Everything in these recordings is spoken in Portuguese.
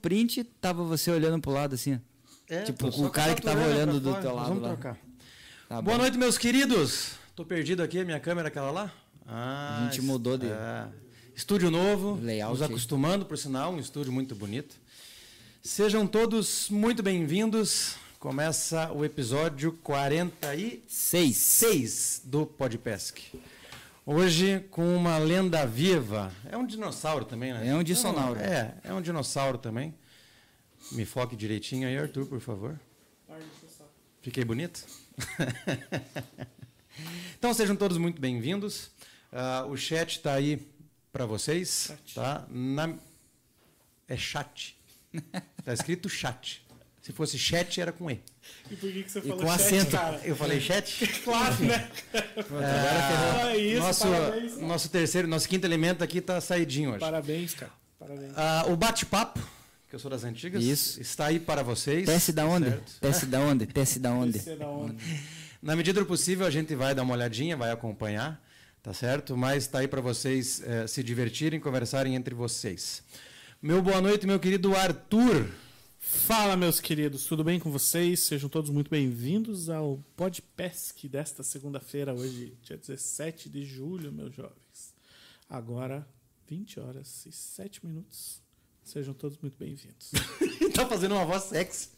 print, tava você olhando pro lado assim. É, tipo, o cara que tava olhando do fora. teu lado Vamos lá. trocar. Tá Boa bom. noite, meus queridos. Tô perdido aqui, minha câmera aquela lá. Ah, A gente mudou de- é. Estúdio novo, Layout nos acostumando, por sinal, um estúdio muito bonito. Sejam todos muito bem-vindos. Começa o episódio 46 Seis. do Podpesc. Hoje com uma lenda viva. É um dinossauro também, né? É um dinossauro. É, é um dinossauro também. Me foque direitinho aí, Arthur, por favor. Fiquei bonito? então sejam todos muito bem-vindos. Ah, o chat está aí para vocês, tá? Na- É chat. Tá escrito chat. Se fosse chat era com e. E por que, que você E falou com chat, acento. cara? Eu falei chat? Claro, né? Ah, É isso, nosso, parabéns. nosso terceiro, nosso quinto elemento aqui tá saidinho hoje. Parabéns, cara. Parabéns. Ah, o bate-papo, que eu sou das antigas, Isso. está aí para vocês. Teste da onde? certo? Teste da onde? Teste da onde? É da onda. Na medida do possível, a gente vai dar uma olhadinha, vai acompanhar, tá certo? Mas está aí para vocês eh, se divertirem, conversarem entre vocês. Meu boa noite, meu querido Arthur. Fala, meus queridos, tudo bem com vocês? Sejam todos muito bem-vindos ao Podpesc desta segunda-feira, hoje, dia 17 de julho, meus jovens. Agora, 20 horas e 7 minutos. Sejam todos muito bem-vindos. tá fazendo uma voz sexy.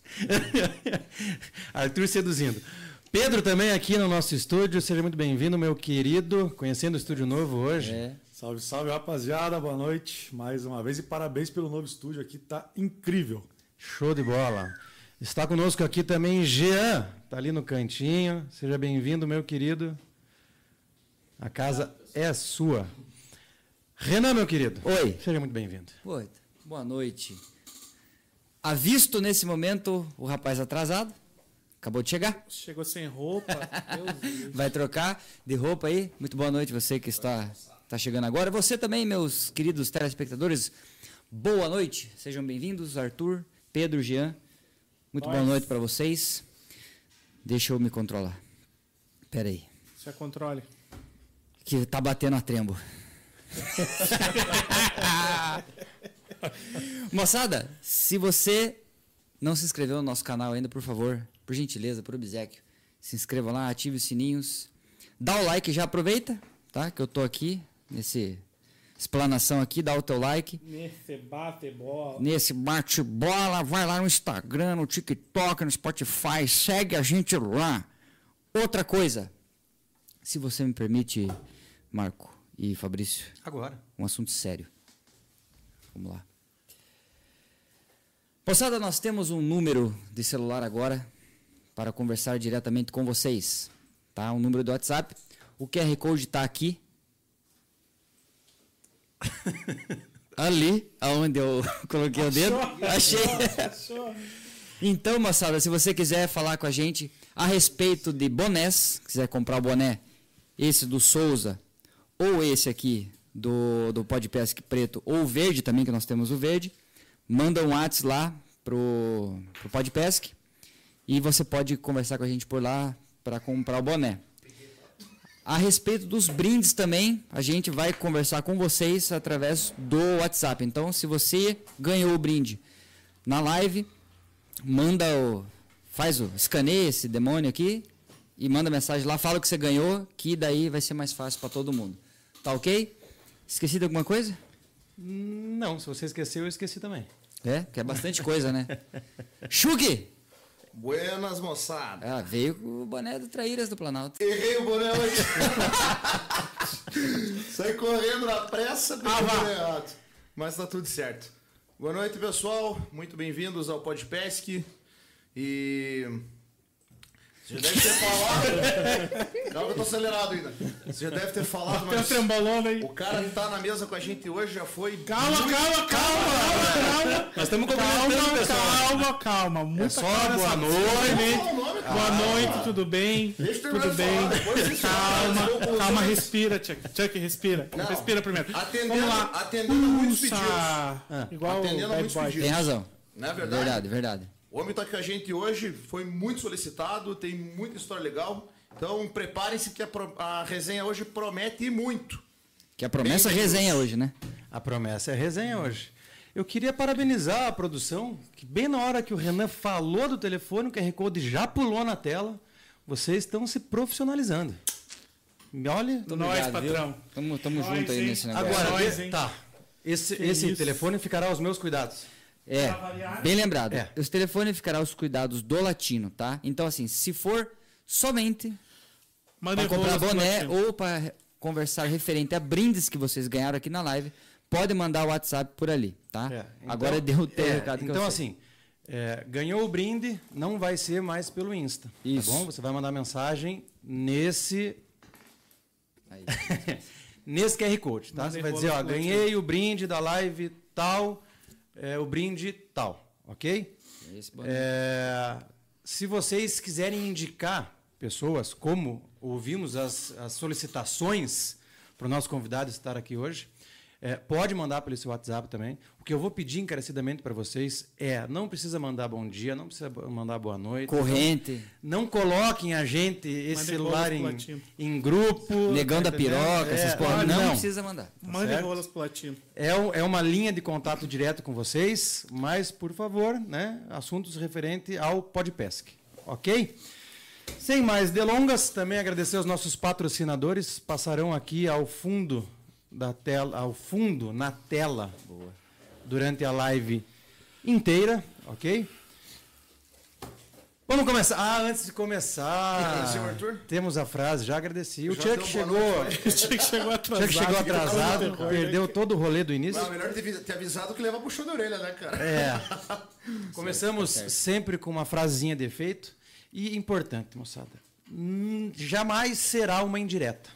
Arthur seduzindo. Pedro também aqui no nosso estúdio, seja muito bem-vindo, meu querido. Conhecendo o estúdio novo hoje. É. Salve, salve, rapaziada. Boa noite mais uma vez e parabéns pelo novo estúdio aqui, tá incrível. Show de bola. Está conosco aqui também Jean, tá ali no cantinho. Seja bem-vindo, meu querido. A casa é sua. Renan, meu querido. Oi. Seja muito bem-vindo. Pô, boa noite. Avisto nesse momento o rapaz atrasado. Acabou de chegar. Chegou sem roupa. Vai trocar de roupa aí. Muito boa noite, você que está, está chegando agora. Você também, meus queridos telespectadores. Boa noite. Sejam bem-vindos, Arthur, Pedro, Jean. Muito boa Nós. noite para vocês. Deixa eu me controlar. Pera aí. É controle. Que tá batendo a trembo. Moçada, se você não se inscreveu no nosso canal ainda, por favor, por gentileza, por obsequio, se inscreva lá, ative os sininhos, dá o like, já aproveita, tá? Que eu tô aqui nesse explanação aqui, dá o teu like. Nesse bate bola. Nesse bate-bola, vai lá no Instagram, no TikTok, no Spotify, segue a gente lá. Outra coisa, se você me permite, Marco e Fabrício, Agora. um assunto sério. Vamos lá. Moçada, nós temos um número de celular agora para conversar diretamente com vocês. Tá? Um número do WhatsApp. O QR Code está aqui. Ali, aonde eu coloquei o dedo. Achei. Achou? Então, moçada, se você quiser falar com a gente a respeito de bonés, quiser comprar o boné, esse do Souza, ou esse aqui do, do Podpesc Preto, ou o verde também, que nós temos o verde, manda um WhatsApp lá pro, pro Podpesc e você pode conversar com a gente por lá para comprar o boné. A respeito dos brindes também, a gente vai conversar com vocês através do WhatsApp. Então, se você ganhou o brinde na live, manda o. Faz o. escaneia esse demônio aqui e manda mensagem lá, fala o que você ganhou, que daí vai ser mais fácil para todo mundo. Tá ok? Esqueci de alguma coisa? Não, se você esqueceu, eu esqueci também. É, que é bastante coisa, né? Shug! Buenas, moçada. Ah, veio com o boné do Traíras do Planalto. Errei o boné hoje. Saí correndo na pressa, peguei o boné errado. Mas tá tudo certo. Boa noite, pessoal. Muito bem-vindos ao Podpesc. E... Você já deve ter falado... Calma que eu tô acelerado ainda. Você já deve ter falado, Tem um mas... aí. O cara que tá na mesa com a gente hoje já foi... Calma, calma, calma, calma. Nós estamos Calma, calma, calma. Muita só calma boa noite. Boa noite, tudo bem? Deixa eu terminar Tudo bem? falar, depois Calma, vou- calma, respira, Chuck. Chuck, respira. Não. Respira primeiro. Atendendo, Vamos lá. atendendo a muitos pedidos. Puxa. Igual Atendendo muitos pedidos. Tem razão. Não é verdade? Verdade, verdade. O homem tá com a gente hoje, foi muito solicitado, tem muita história legal. Então preparem-se que a, pro- a resenha hoje promete e muito. Que a promessa é resenha hoje, né? A promessa é resenha hoje. Eu queria parabenizar a produção, que bem na hora que o Renan falou do telefone, o QR Code já pulou na tela. Vocês estão se profissionalizando. Olha, Nós, Obrigado, patrão. viu? Tamo, tamo Nós, junto aí nesse negócio. agora, nós, tá. Esse, Que esse telefone ficará aos meus cuidados. É, bem lembrado. É. Os telefones ficarão aos cuidados do latino, tá? Então, assim, se for somente para comprar boné ou para conversar referente a brindes que vocês ganharam aqui na live, pode mandar o WhatsApp por ali, tá? É, então- Agora deu o teu é, recado Então, assim, é, ganhou o brinde, não vai ser mais pelo Insta. Isso. Tá bom? Você vai mandar mensagem nesse, Aí. nesse QR Code, tá? Você vai dizer, ó, ganhei o brinde da live tal, é, o brinde tal, ok? É, se vocês quiserem indicar pessoas, como ouvimos as, as solicitações para o nosso convidado estar aqui hoje, é, pode mandar pelo seu WhatsApp também. O que eu vou pedir encarecidamente para vocês é: não precisa mandar bom dia, não precisa mandar boa noite. Corrente, Não coloquem a gente, esse celular em, em grupo. negão tá da entendendo? piroca, essas É, porra. não, Não, precisa mandar. Mandem certo? rolas pro latino. É, é uma linha de contato direto com vocês, mas, por favor, né, assuntos referentes ao Podpesc, ok? Sem mais delongas, também agradecer aos nossos patrocinadores, passarão aqui ao fundo da tela, ao fundo na tela, durante a live inteira, ok? Vamos começar. Ah, antes de começar, temos a frase, já agradeci. O Chuck chegou, O Chuck chegou atrasado. Chuck chegou atrasado, Terror, né? perdeu todo o rolê do início. Não, melhor ter, ter avisado que levar puxão da orelha, né, cara? É. Começamos sempre com uma frasezinha de efeito. E importante, moçada. hum, jamais será uma indireta.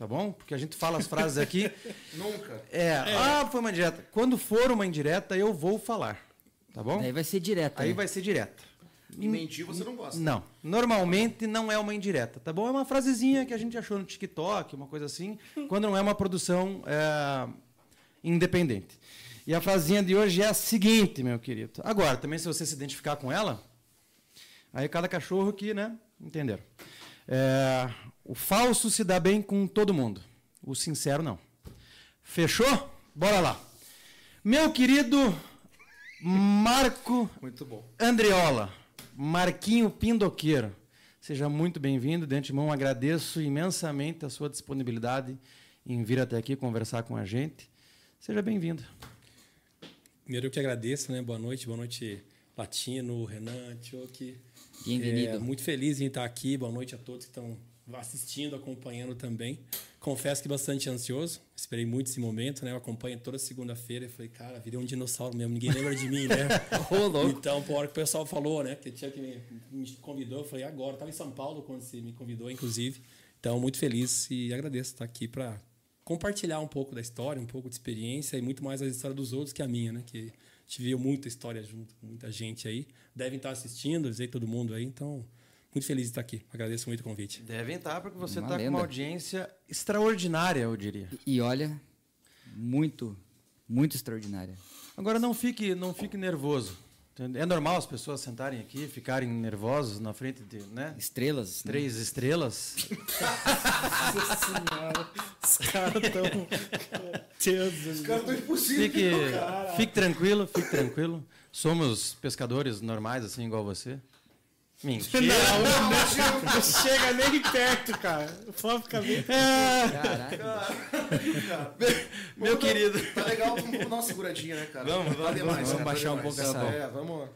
Tá bom? Porque a gente fala as frases aqui. Nunca. É, ah, foi uma indireta. Quando for uma indireta, eu vou falar. Tá bom? Aí vai ser direto. Aí né? vai ser direta. E mentir você não gosta. Não. Normalmente não é uma indireta, tá bom? É uma frasezinha que a gente achou no TikTok, uma coisa assim, quando não é uma produção é, independente. E a frasezinha de hoje é a seguinte, meu querido. Agora, também se você se identificar com ela, aí cada cachorro que, né? Entenderam. É, o falso se dá bem com todo mundo. O sincero não. Fechou? Bora lá. Meu querido Marco Muito bom. Andreola, Marquinho Pindoqueiro, seja muito bem-vindo. De antemão, agradeço imensamente a sua disponibilidade em vir até aqui conversar com a gente. Seja bem-vindo. Primeiro eu que agradeço, né? Boa noite, boa noite, Latino, Renan, Tioki. Bem-vindo. É, muito feliz em estar aqui. Boa noite a todos que estão assistindo, acompanhando também. Confesso que bastante ansioso. Esperei muito esse momento, né? Eu acompanho toda segunda-feira e falei, cara, virei um dinossauro mesmo. Ninguém lembra de mim, né? Louco. Então, por hora que o pessoal falou, né? Que tinha que me, me convidou, eu falei, agora. Eu estava em São Paulo quando você me convidou, inclusive. Então, muito feliz e agradeço estar aqui para compartilhar um pouco da história, um pouco de experiência e muito mais a história dos outros que a minha, né? Que a gente viu muita história junto com muita gente aí. Devem estar assistindo, dizer todo mundo aí. Então, muito feliz de estar aqui. Agradeço muito o convite. Devem estar, porque você está com uma audiência extraordinária, eu diria. E olha, muito, muito extraordinária. Agora, não fique, não fique nervoso. É normal as pessoas sentarem aqui, ficarem nervosos na frente de né, Estrelas. né? três estrelas. Nossa senhora. Os caras estão. Os caras estão impossíveis. Fique, fique tranquilo, fique tranquilo. Somos pescadores normais, assim, igual você. Mentira. Não, não, não chega nem perto, cara. Pode ficar bem. Caraca. Meu Vamos querido. Tá legal, vamos dar uma seguradinha, né, cara? Vamos, Tá vamos, demais, vamos cara, tá baixar um demais. pouco essa-. É, vamos.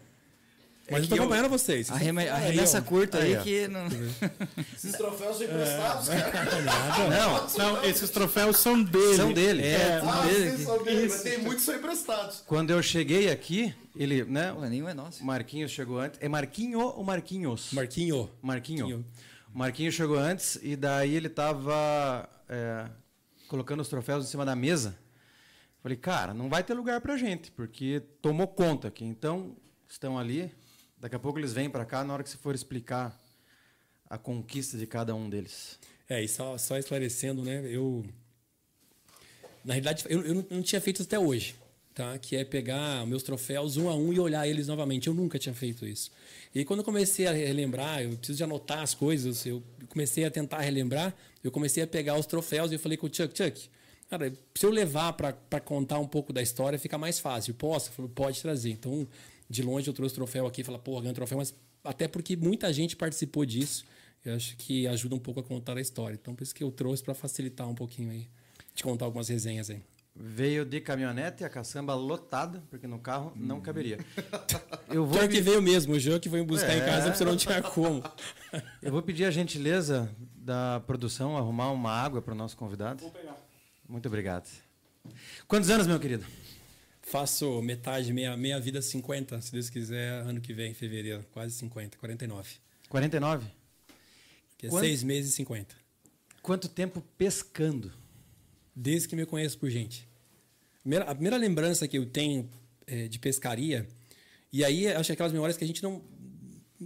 Mas eu tô acompanhando vocês. A, reme, a Aí, remessa ó. curta aí, Aí, que não. Esses troféus são emprestados, cara. Não, Não, esses troféus são dele. são dele. É, Ah, dele vocês são dele, mas tem muitos são emprestados. Quando eu cheguei aqui, ele, né? Pô, nenhum é nosso. O Marquinhos chegou antes. É Marquinho ou Marquinhos? Marquinho. Marquinho. Marquinho. O Marquinho chegou antes e daí ele tava é, colocando os troféus em cima da mesa. Falei, cara, não vai ter lugar pra gente, porque tomou conta aqui. Então, estão ali. Daqui a pouco eles vêm pra cá na hora que você for explicar a conquista de cada um deles. É, e só, só esclarecendo, né? Eu. Na realidade, eu, eu não- tinha feito até hoje, tá? Que é pegar meus troféus um a um e olhar eles novamente. Eu nunca tinha feito isso. E quando eu comecei a relembrar, eu preciso de anotar as coisas, eu comecei a tentar relembrar, eu comecei a pegar os troféus e eu falei com o Chuck, Chuck, Cara, se eu levar para contar um pouco da história, fica mais fácil. Posso? Falou, pode trazer. Então, de longe eu trouxe o troféu aqui, falar, pô, ganhei troféu, mas até porque muita gente participou disso. Eu acho que ajuda um pouco a contar a história. Então, por isso que eu trouxe para facilitar um pouquinho aí, de contar algumas resenhas aí. Veio de caminhonete, a caçamba lotada, porque no carro não caberia. Eu vou, Pior que veio mesmo, o João que veio buscar em É. casa, você não tinha como. eu vou pedir a gentileza da produção arrumar uma água para o nosso convidado. Vou pegar. Muito obrigado. Quantos anos, meu querido? Faço metade, meia, meia vida 50, se Deus quiser, ano que vem, em fevereiro. Quase 50, 49. 49? Que é Quanto? seis meses e 50. Quanto tempo pescando? Desde que me conheço por gente. Primeira- a primeira lembrança que eu tenho é, de pescaria, e aí acho que aquelas memórias que a gente não.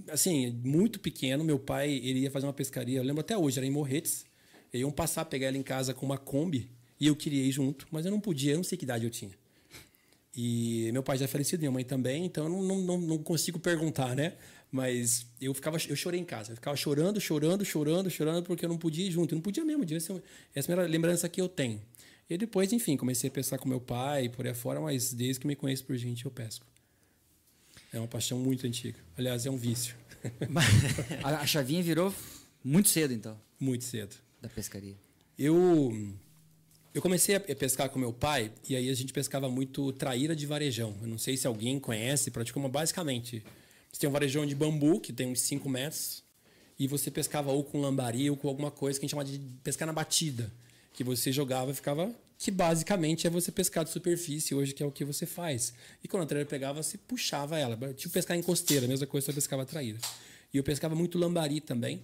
Assim, muito pequeno, meu pai ele ia fazer uma pescaria, eu lembro até hoje, era em Morretes. Iam passar, pegar ela em casa com uma Kombi, e eu queria ir junto, mas eu não podia, eu não sei que idade eu tinha. E meu pai já é falecido, minha mãe também, então eu não, não, não, consigo perguntar, né? Mas eu ficava, eu chorei em casa, eu ficava chorando, chorando, chorando, chorando, porque eu não podia ir junto, eu não podia mesmo, um- essa é a lembrança que eu tenho. E depois, enfim, comecei a pescar com meu pai, por aí fora, mas desde que me conheço por gente, eu pesco. É uma paixão muito antiga. Aliás, é um vício. A chavinha virou muito cedo, então, muito cedo. da pescaria. Eu eu comecei a pescar com meu pai e aí a gente pescava muito traíra de varejão. Eu não sei se alguém conhece, praticou, mas basicamente você tem um varejão de bambu que tem uns 5 metros e você pescava ou com lambari ou com alguma coisa que a gente chama de pescar na batida, que você jogava e ficava que basicamente é você pescar de superfície hoje que é o que você faz. E quando a traíra pegava, você puxava ela, tipo pescar em costeira, a mesma coisa você pescava traíra. E eu pescava muito lambari também.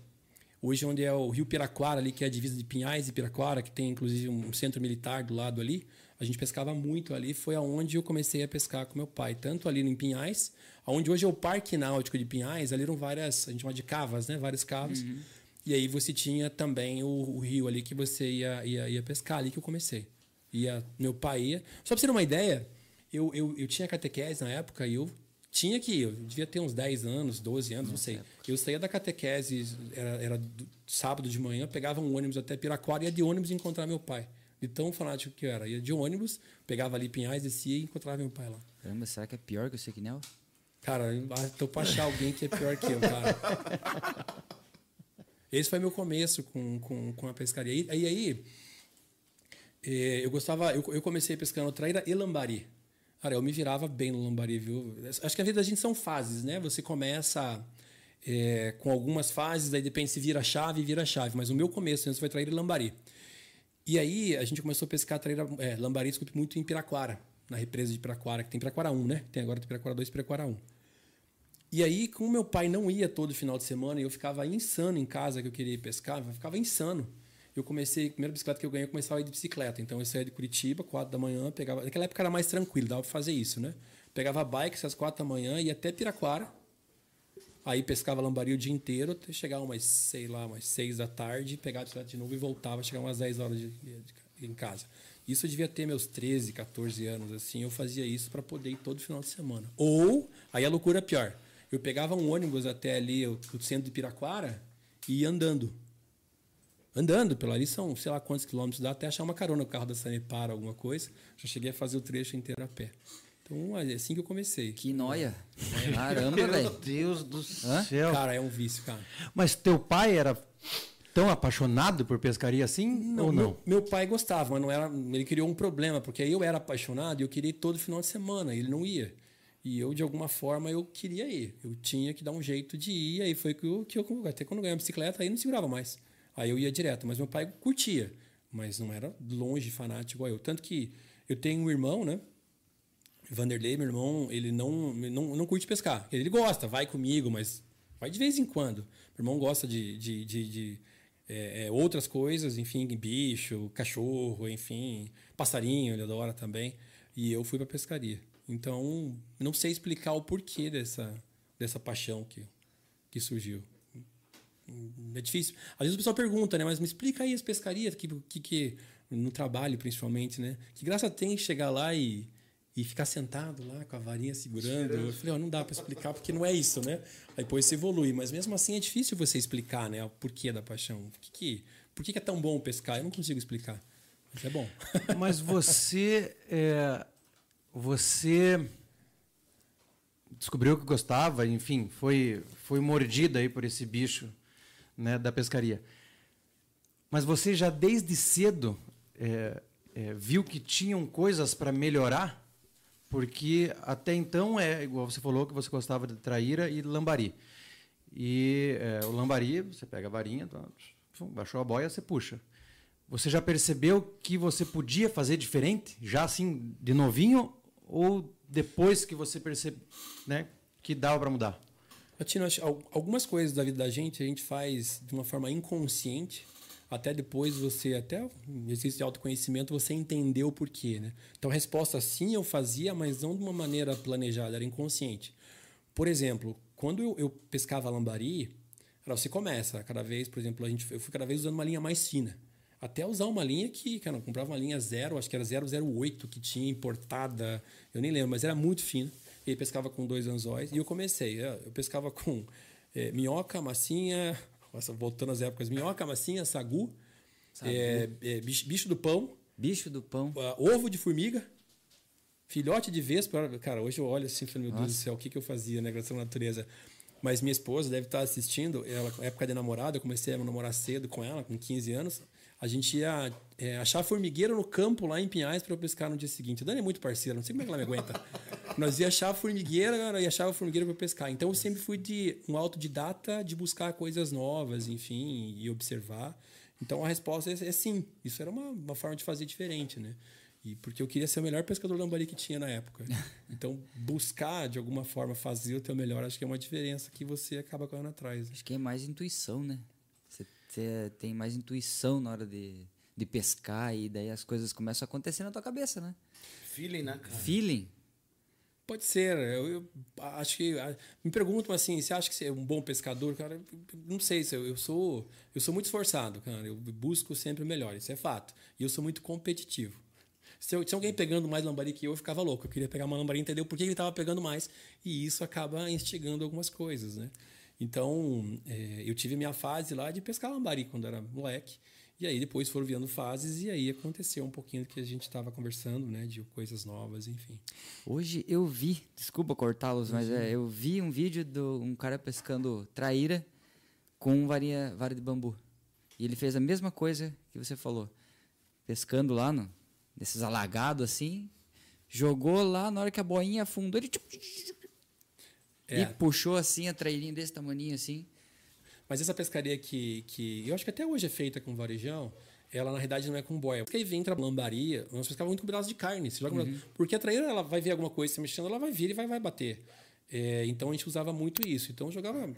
Hoje, onde é o Rio Piraquara, ali, que é a divisa de Pinhais e Piraquara, que tem inclusive um centro militar do lado ali, a gente pescava muito ali. Foi aonde eu comecei a pescar com meu pai, tanto ali em Pinhais, onde hoje é o Parque Náutico de Pinhais, ali eram várias, a gente chama de cavas, né? Várias cavas. E aí você tinha também o, o rio ali que você ia, ia, ia pescar, ali que eu comecei. Ia, meu pai ia. Só pra você ter uma ideia, eu, eu, eu tinha catequese na época e eu tinha que ir. Eu devia ter uns 10 anos, 12 anos, não sei. Eu saía da catequese, era, era do- sábado de manhã, pegava um ônibus até Piraquara e ia de ônibus encontrar meu pai. De tão fanático que eu era. Ia de ônibus, pegava ali Pinhais, descia e encontrava meu pai lá. Caramba, será que é pior que o Sequinel? Cara, tô pra achar alguém que é pior que eu, cara. Esse foi meu começo com, com, com a pescaria. E aí, aí eh, eu gostava, eu, eu comecei pescando traíra e lambari. Cara, eu me virava bem no lambari, viu? Acho que a vida da gente são fases, né? Você começa eh, com algumas fases, aí depende se vira chave, vira chave. Mas o meu começo antes foi traíra e lambari. E aí a gente começou a pescar traíra, é, lambari, desculpe, muito em Piraquara, na represa de Piraquara, que tem Piraquara 1, né? Tem agora tem Piraquara 2 e Piraquara 1. E aí, como meu pai não ia todo final de semana e eu ficava insano em casa que eu queria ir pescar, eu ficava insano. Eu comecei, a primeira bicicleta que eu ganhei, eu começava a ir de bicicleta. Então eu saía de Curitiba, 4 da manhã, pegava. Naquela época era mais tranquilo, dava pra fazer isso, né? Pegava a bike às 4 da manhã, ia até Piraquara. Aí pescava lambari o dia inteiro, até chegar umas, sei lá, umas 6 da tarde, pegava a bicicleta de novo e voltava, chegava umas 10 horas de, de- de- em casa. Isso eu devia ter meus 13, 14 anos, assim. Eu fazia isso para poder ir todo final de semana. Ou, aí a loucura é pior. Eu pegava um ônibus até ali, o, centro de Piraquara, e ia andando. Andando pela ali são, sei lá quantos quilômetros dá, até achar uma carona no carro da Sanepar, alguma coisa. Já cheguei a fazer o trecho inteiro a pé. Então, é assim que eu comecei. Que noia. Caramba, Meu velho. Deus do Hã? céu. Cara, é um vício, cara. Mas teu pai era tão apaixonado por pescaria assim ou não? Meu, meu pai gostava, mas não era. Ele criou um problema, porque aí eu era apaixonado e eu queria ir todo final de semana, ele não ia. E eu, de alguma forma, eu queria ir. Eu tinha que dar um jeito de ir, aí foi que eu, que eu até quando eu ganhei a bicicleta, aí não segurava mais. Aí eu ia direto, mas meu pai curtia, mas não era longe fanático igual eu. Tanto que eu tenho um irmão, né? Vanderlei, meu irmão, ele não, não, não curte pescar. Ele gosta, vai comigo, mas vai de vez em quando. Meu irmão gosta de, de, de, de, é, é, outras coisas, enfim, bicho, cachorro, enfim, passarinho, ele adora também. E eu fui para pescaria. Então, não sei explicar o porquê dessa, dessa paixão que, que surgiu. É difícil. Às vezes o pessoal pergunta, né? Mas me explica aí as pescarias, que, que, que no trabalho principalmente, né? Que graça tem chegar lá e, e ficar sentado lá com a varinha segurando? Eu falei, ó, não dá para explicar porque não é isso, né? Aí depois você evolui, mas mesmo assim é difícil você explicar, né? O porquê da paixão. Por que, que, por que, que é tão bom pescar? Eu não consigo explicar. Isso é bom. Mas você. É, você descobriu que gostava, enfim, foi, foi mordida aí por esse bicho né, da pescaria. Mas você já desde cedo é, é, viu que tinham coisas para melhorar? Porque até então é igual você falou que você gostava de traíra e lambari. E é, o lambari, você pega a varinha, tá, baixou a boia, você puxa. Você já percebeu que você podia fazer diferente, já assim, de novinho, ou depois que você percebe né, que dava para mudar? Latino, algumas coisas da vida da gente a gente faz de uma forma inconsciente, até depois você, até exercício de autoconhecimento, você entendeu o porquê. Né? Então a resposta sim eu fazia, mas não de uma maneira planejada, era inconsciente. Por exemplo, quando eu, eu pescava lambari, você começa cada vez, por exemplo, a gente, eu fui cada vez usando uma linha mais fina até usar uma linha que, cara, eu comprava uma linha zero, acho que era 008 que tinha importada, eu nem lembro, mas era muito fino. E pescava com dois anzóis. E eu comecei, eu pescava com é, minhoca, massinha, nossa, voltando às épocas, minhoca, massinha, sagu, sagu. É, é, bicho, bicho, do pão. Bicho do pão. Uh, ovo de formiga, filhote de vespa. Cara, hoje eu olho assim e falo, meu Deus do céu, o que, que eu fazia, né, graças à natureza. Mas minha esposa deve estar assistindo, ela, época de namorada, eu comecei a namorar cedo com ela, com 15 anos a gente ia é, achar formigueira no campo lá em Pinhais para pescar no dia seguinte. A Dani é muito parceira, não sei como é que ela me aguenta. Nós ia achar formigueira cara, e achava a formigueira para pescar. Então eu sempre fui de um autodidata de buscar coisas novas, enfim, e observar. Então a resposta é, é sim. Isso era uma, uma forma de fazer diferente, né? E porque eu queria ser o melhor pescador lambari que tinha na época. Então, buscar de alguma forma fazer o teu melhor, acho que é uma diferença que você acaba correndo atrás. Acho que é mais intuição, né? Você tem mais intuição na hora de, de pescar e daí as coisas começam a acontecer na tua cabeça, né? Feeling, né, cara? Feeling. Pode ser. Eu, eu, acho que. Me perguntam assim, você acha que você é um bom pescador? Cara, não sei. Eu, eu, sou, eu sou muito esforçado, cara. Eu busco sempre o melhor, isso é fato. E eu sou muito competitivo. Se, eu, se alguém pegando mais lambari que eu, eu ficava louco. Eu queria pegar uma lambari e entender por que ele estava pegando mais. E isso acaba instigando algumas coisas, né? Então, é, eu tive minha fase lá de pescar lambari quando era moleque. E aí depois foram vindo fases e aí aconteceu um pouquinho do que a gente estava conversando, né? De coisas novas, enfim. Hoje eu vi, desculpa cortá-los, mas é, eu vi um vídeo de um cara pescando traíra com varinha, vara de bambu. E ele fez a mesma coisa que você falou. Pescando lá, no, nesses alagados assim, jogou lá, na hora que a boinha afundou, ele é. E puxou assim a trailinha desse tamanho assim. Mas essa pescaria que, que eu acho que até hoje é feita com varejão, ela na realidade não é com boia. Porque aí vem a lambaria, nós pescávamos muito com pedaço de carne. Você joga uhum. Porque a traíra ela vai ver alguma coisa se mexendo, ela vai vir e vai, vai bater. É, então a gente usava muito isso. Então jogava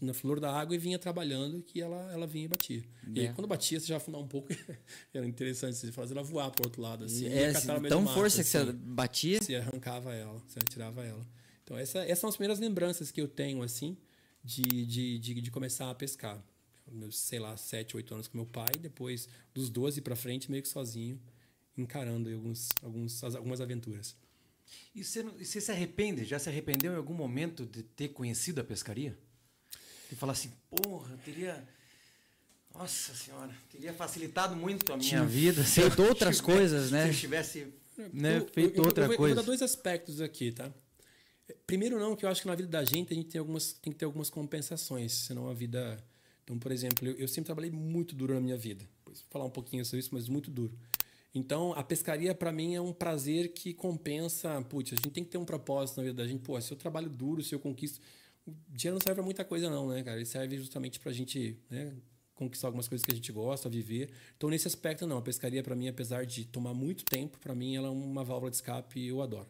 na flor da água e vinha trabalhando que ela, ela vinha e batia. É. E aí, quando batia, você já afundar um pouco, era interessante você fazer ela voar para outro lado. Assim, é, tão força que assim, você batia? Você arrancava ela, você tirava ela. Então, essa, essas são as primeiras lembranças que eu tenho, assim, de, de, de, de começar a pescar. Meus, sei lá, 7, 8 anos com meu pai, depois dos 12 para frente, meio que sozinho, encarando alguns, alguns, algumas aventuras. E você, você se arrepende? Já se arrependeu em algum momento de ter conhecido a pescaria? De falar assim, porra, teria. Nossa senhora, teria facilitado muito a minha Tinha vida. Feito outras tivesse, coisas, né? Se eu tivesse né, feito eu, eu, outra eu, coisa. Eu vou dar dois aspectos aqui, tá? Primeiro não, que eu acho que na vida da gente a gente tem, algumas, tem que ter algumas compensações, senão a vida... Então, por exemplo, eu, eu sempre trabalhei muito duro na minha vida. Vou falar um pouquinho sobre isso, mas muito duro. Então, a pescaria para mim é um prazer que compensa. Putz, a gente tem que ter um propósito na vida da gente. Pô, se eu trabalho duro, se eu conquisto. O dinheiro não serve para muita coisa, não, né, cara? Ele serve justamente para a gente né, conquistar algumas coisas que a gente gosta, viver. Então, nesse aspecto, não. A pescaria, para mim, apesar de tomar muito tempo, para mim, ela é uma válvula de escape e eu adoro.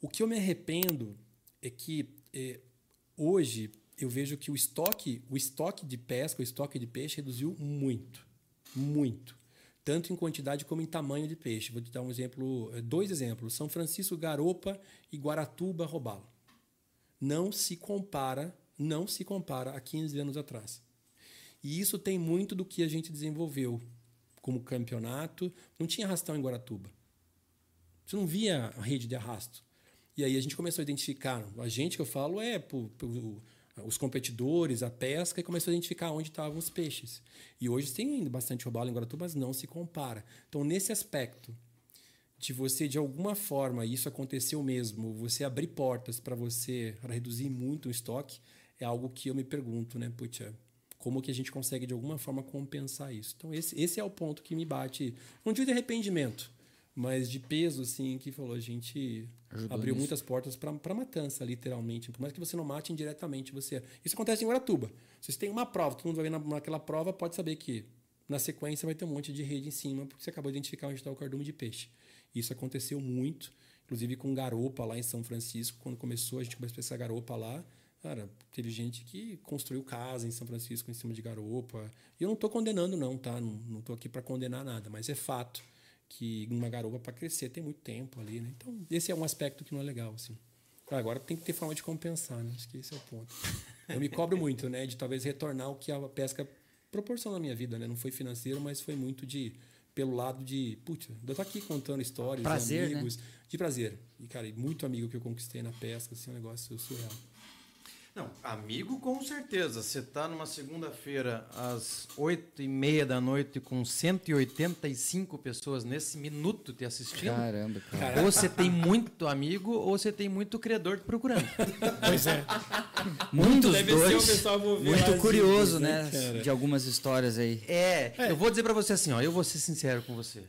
O que eu me arrependo é que é, hoje eu vejo que o estoque, o estoque de pesca, o estoque de peixe reduziu muito, muito, tanto em quantidade como em tamanho de peixe. Vou te dar um exemplo, é, dois exemplos: São Francisco Garopa e Guaratuba Robalo. Não se compara, não se compara a 15 anos atrás. E isso tem muito do que a gente desenvolveu como campeonato. Não tinha arrastão em Guaratuba. Você não via a rede de arrasto. E aí a gente começou a identificar. A gente que eu falo é os competidores, a pesca, e começou a identificar onde estavam os peixes. E hoje tem ainda bastante robalo em Guaratuba, mas não se compara. Então, nesse aspecto de você, de alguma forma, isso aconteceu mesmo, você abrir portas para você para reduzir muito o estoque, é algo que eu me pergunto, né? Puxa, como que a gente consegue, de alguma forma, compensar isso? Então, esse, esse é o ponto que me bate. Não de arrependimento, mas de peso, assim, que falou, a gente Ajudou abriu nisso. muitas portas para matança, literalmente. Por mais que você não mate indiretamente, você. Isso acontece em Guaratuba. Se você tem uma prova, todo mundo vai ver na, naquela prova, pode saber que na sequência vai ter um monte de rede em cima, porque você acabou de identificar onde está o cardume de peixe. Isso aconteceu muito, inclusive com garopa lá em São Francisco. Quando começou, a gente começou a pescar garopa lá. Cara, teve gente que construiu casa em São Francisco em cima de garopa. E eu não estou condenando, não, tá? Não estou aqui para condenar nada, mas é fato que uma garopa para crescer tem muito tempo ali, né? Então, esse é um aspecto que não é legal, assim. Agora tem que ter forma de compensar, né? Acho que esse é o ponto. Eu me cobro muito, né? De talvez retornar o que a pesca proporcionou na minha vida, né? Não foi financeiro, mas foi muito de pelo lado de, putz, eu tô aqui contando histórias, prazer, de amigos, né? de prazer. E cara, muito amigo que eu conquistei na pesca, assim, é um negócio surreal. Não, amigo com certeza. Você está numa segunda-feira às oito e meia da noite com 185 pessoas nesse minuto te assistindo. Caramba, cara. Ou você tem muito amigo ou você tem muito credor te procurando. Pois é. Muitos Deve dois. ser o pessoal Muito curioso, assim, né? cara. De algumas histórias aí. É, eu vou dizer para você assim, ó, eu vou ser sincero com você.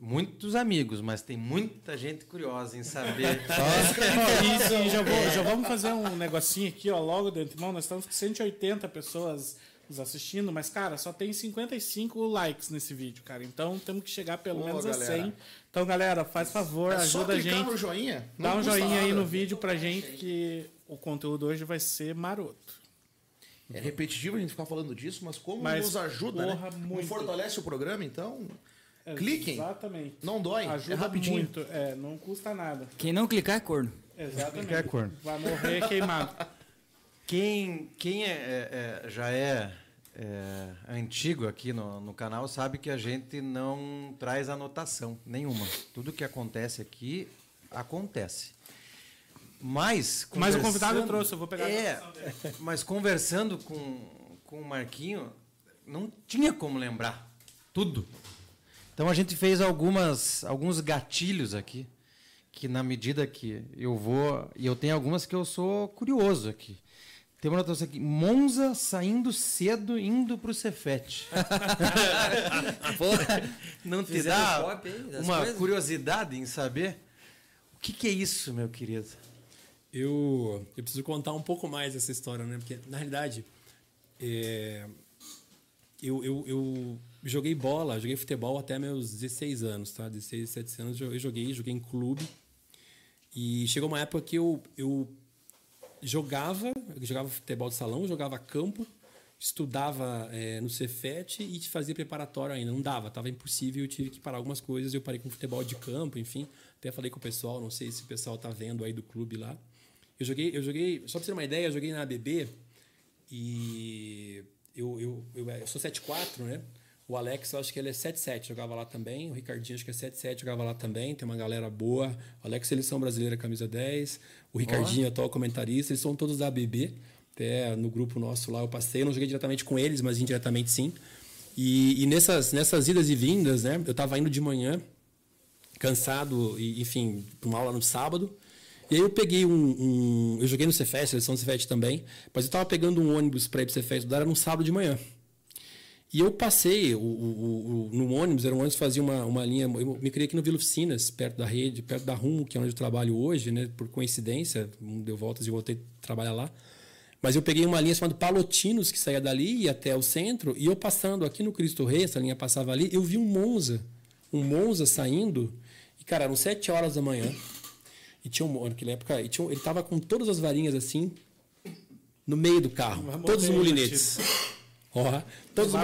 Muitos amigos, mas tem muita gente curiosa em saber. Isso, e já, vou- já vamos fazer um negocinho aqui, ó, logo de antemão. Nós estamos com 180 pessoas nos assistindo, mas, cara, só tem 55 likes nesse vídeo, cara. Então temos que chegar pelo Ô, menos galera. a 100. Então, galera, faz favor, É só ajuda a clicar gente. no joinha. Dá um joinha aí nada. no vídeo pra gente que o conteúdo hoje vai ser maroto. É repetitivo a gente ficar falando disso, mas como Mas, nos ajuda, porra, né? muito. Não fortalece o programa, então cliquem. Exatamente. Não dói, é Ajuda rapidinho. muito. É, não custa nada. Quem não clicar é corno. Exatamente. é corno. Vai morrer queimado. Quem, quem é, é- é- já é, é, antigo aqui no, no canal sabe que a gente não traz anotação nenhuma. Tudo que acontece aqui acontece. Mas. Mas o convidado conversando- trouxe, eu vou pegar a É, mas conversando com, com o Marquinho, não tinha como lembrar tudo. Então a gente fez algumas, alguns gatilhos aqui, que na medida que eu vou. E eu tenho algumas que eu sou curioso aqui. Tem uma notação aqui: Monza saindo cedo, indo para o Cefete. Não te Fizeram dá uma coisas? curiosidade em saber? O que, que é isso, meu querido? Eu, eu preciso contar um pouco mais essa história, né? Porque, na realidade, é, eu, eu, eu joguei bola, joguei futebol até meus 16 anos, tá? 16, 17 anos eu joguei, joguei em clube. E chegou uma época que eu, eu jogava, eu jogava futebol de salão, jogava campo, estudava é, no Cefet e fazia preparatório ainda. Não dava, estava impossível, eu tive que parar algumas coisas. Eu parei com futebol de campo, enfim. Até falei com o pessoal, não sei se o pessoal tá vendo aí do clube lá. Eu joguei, eu joguei, só para ter uma ideia, eu joguei na ABB e eu, eu, eu, eu sou 7'4", né? O Alex, eu acho que ele é 7'7", jogava lá também. O Ricardinho, acho que é 7'7", jogava lá também. Tem uma galera boa. O Alex, seleção brasileira, camisa 10. O Ricardinho, atual comentarista. Eles são todos da ABB. Até no grupo nosso lá eu passei. Eu não joguei diretamente com eles, mas indiretamente sim. E, e nessas, nessas idas e vindas, né? Eu tava indo de manhã, cansado, e, enfim, para uma aula no sábado. E aí eu peguei um, um- Eu joguei no Cefet, seleção Cefet também, mas eu tava pegando um ônibus para ir pro Cefet estudar, era num sábado de manhã. E eu passei o, o- o- no ônibus, era um ônibus que fazia uma, uma linha. Eu me criei aqui no Vila Oficinas, perto da rede, perto da Rumo, que é onde eu trabalho hoje, né? Por coincidência, deu voltas e voltei a trabalhar lá. Mas eu peguei uma linha chamada Palotinos, que saía dali e ia até o centro, e eu passando aqui no Cristo Rei, essa linha passava ali, eu vi um Monza. Um Monza saindo, e cara, eram sete horas da manhã. E tinha um, naquela época, e tinha ele tava com todas as varinhas assim, no meio do carro. Todos os mulinetes. Ó, todos os.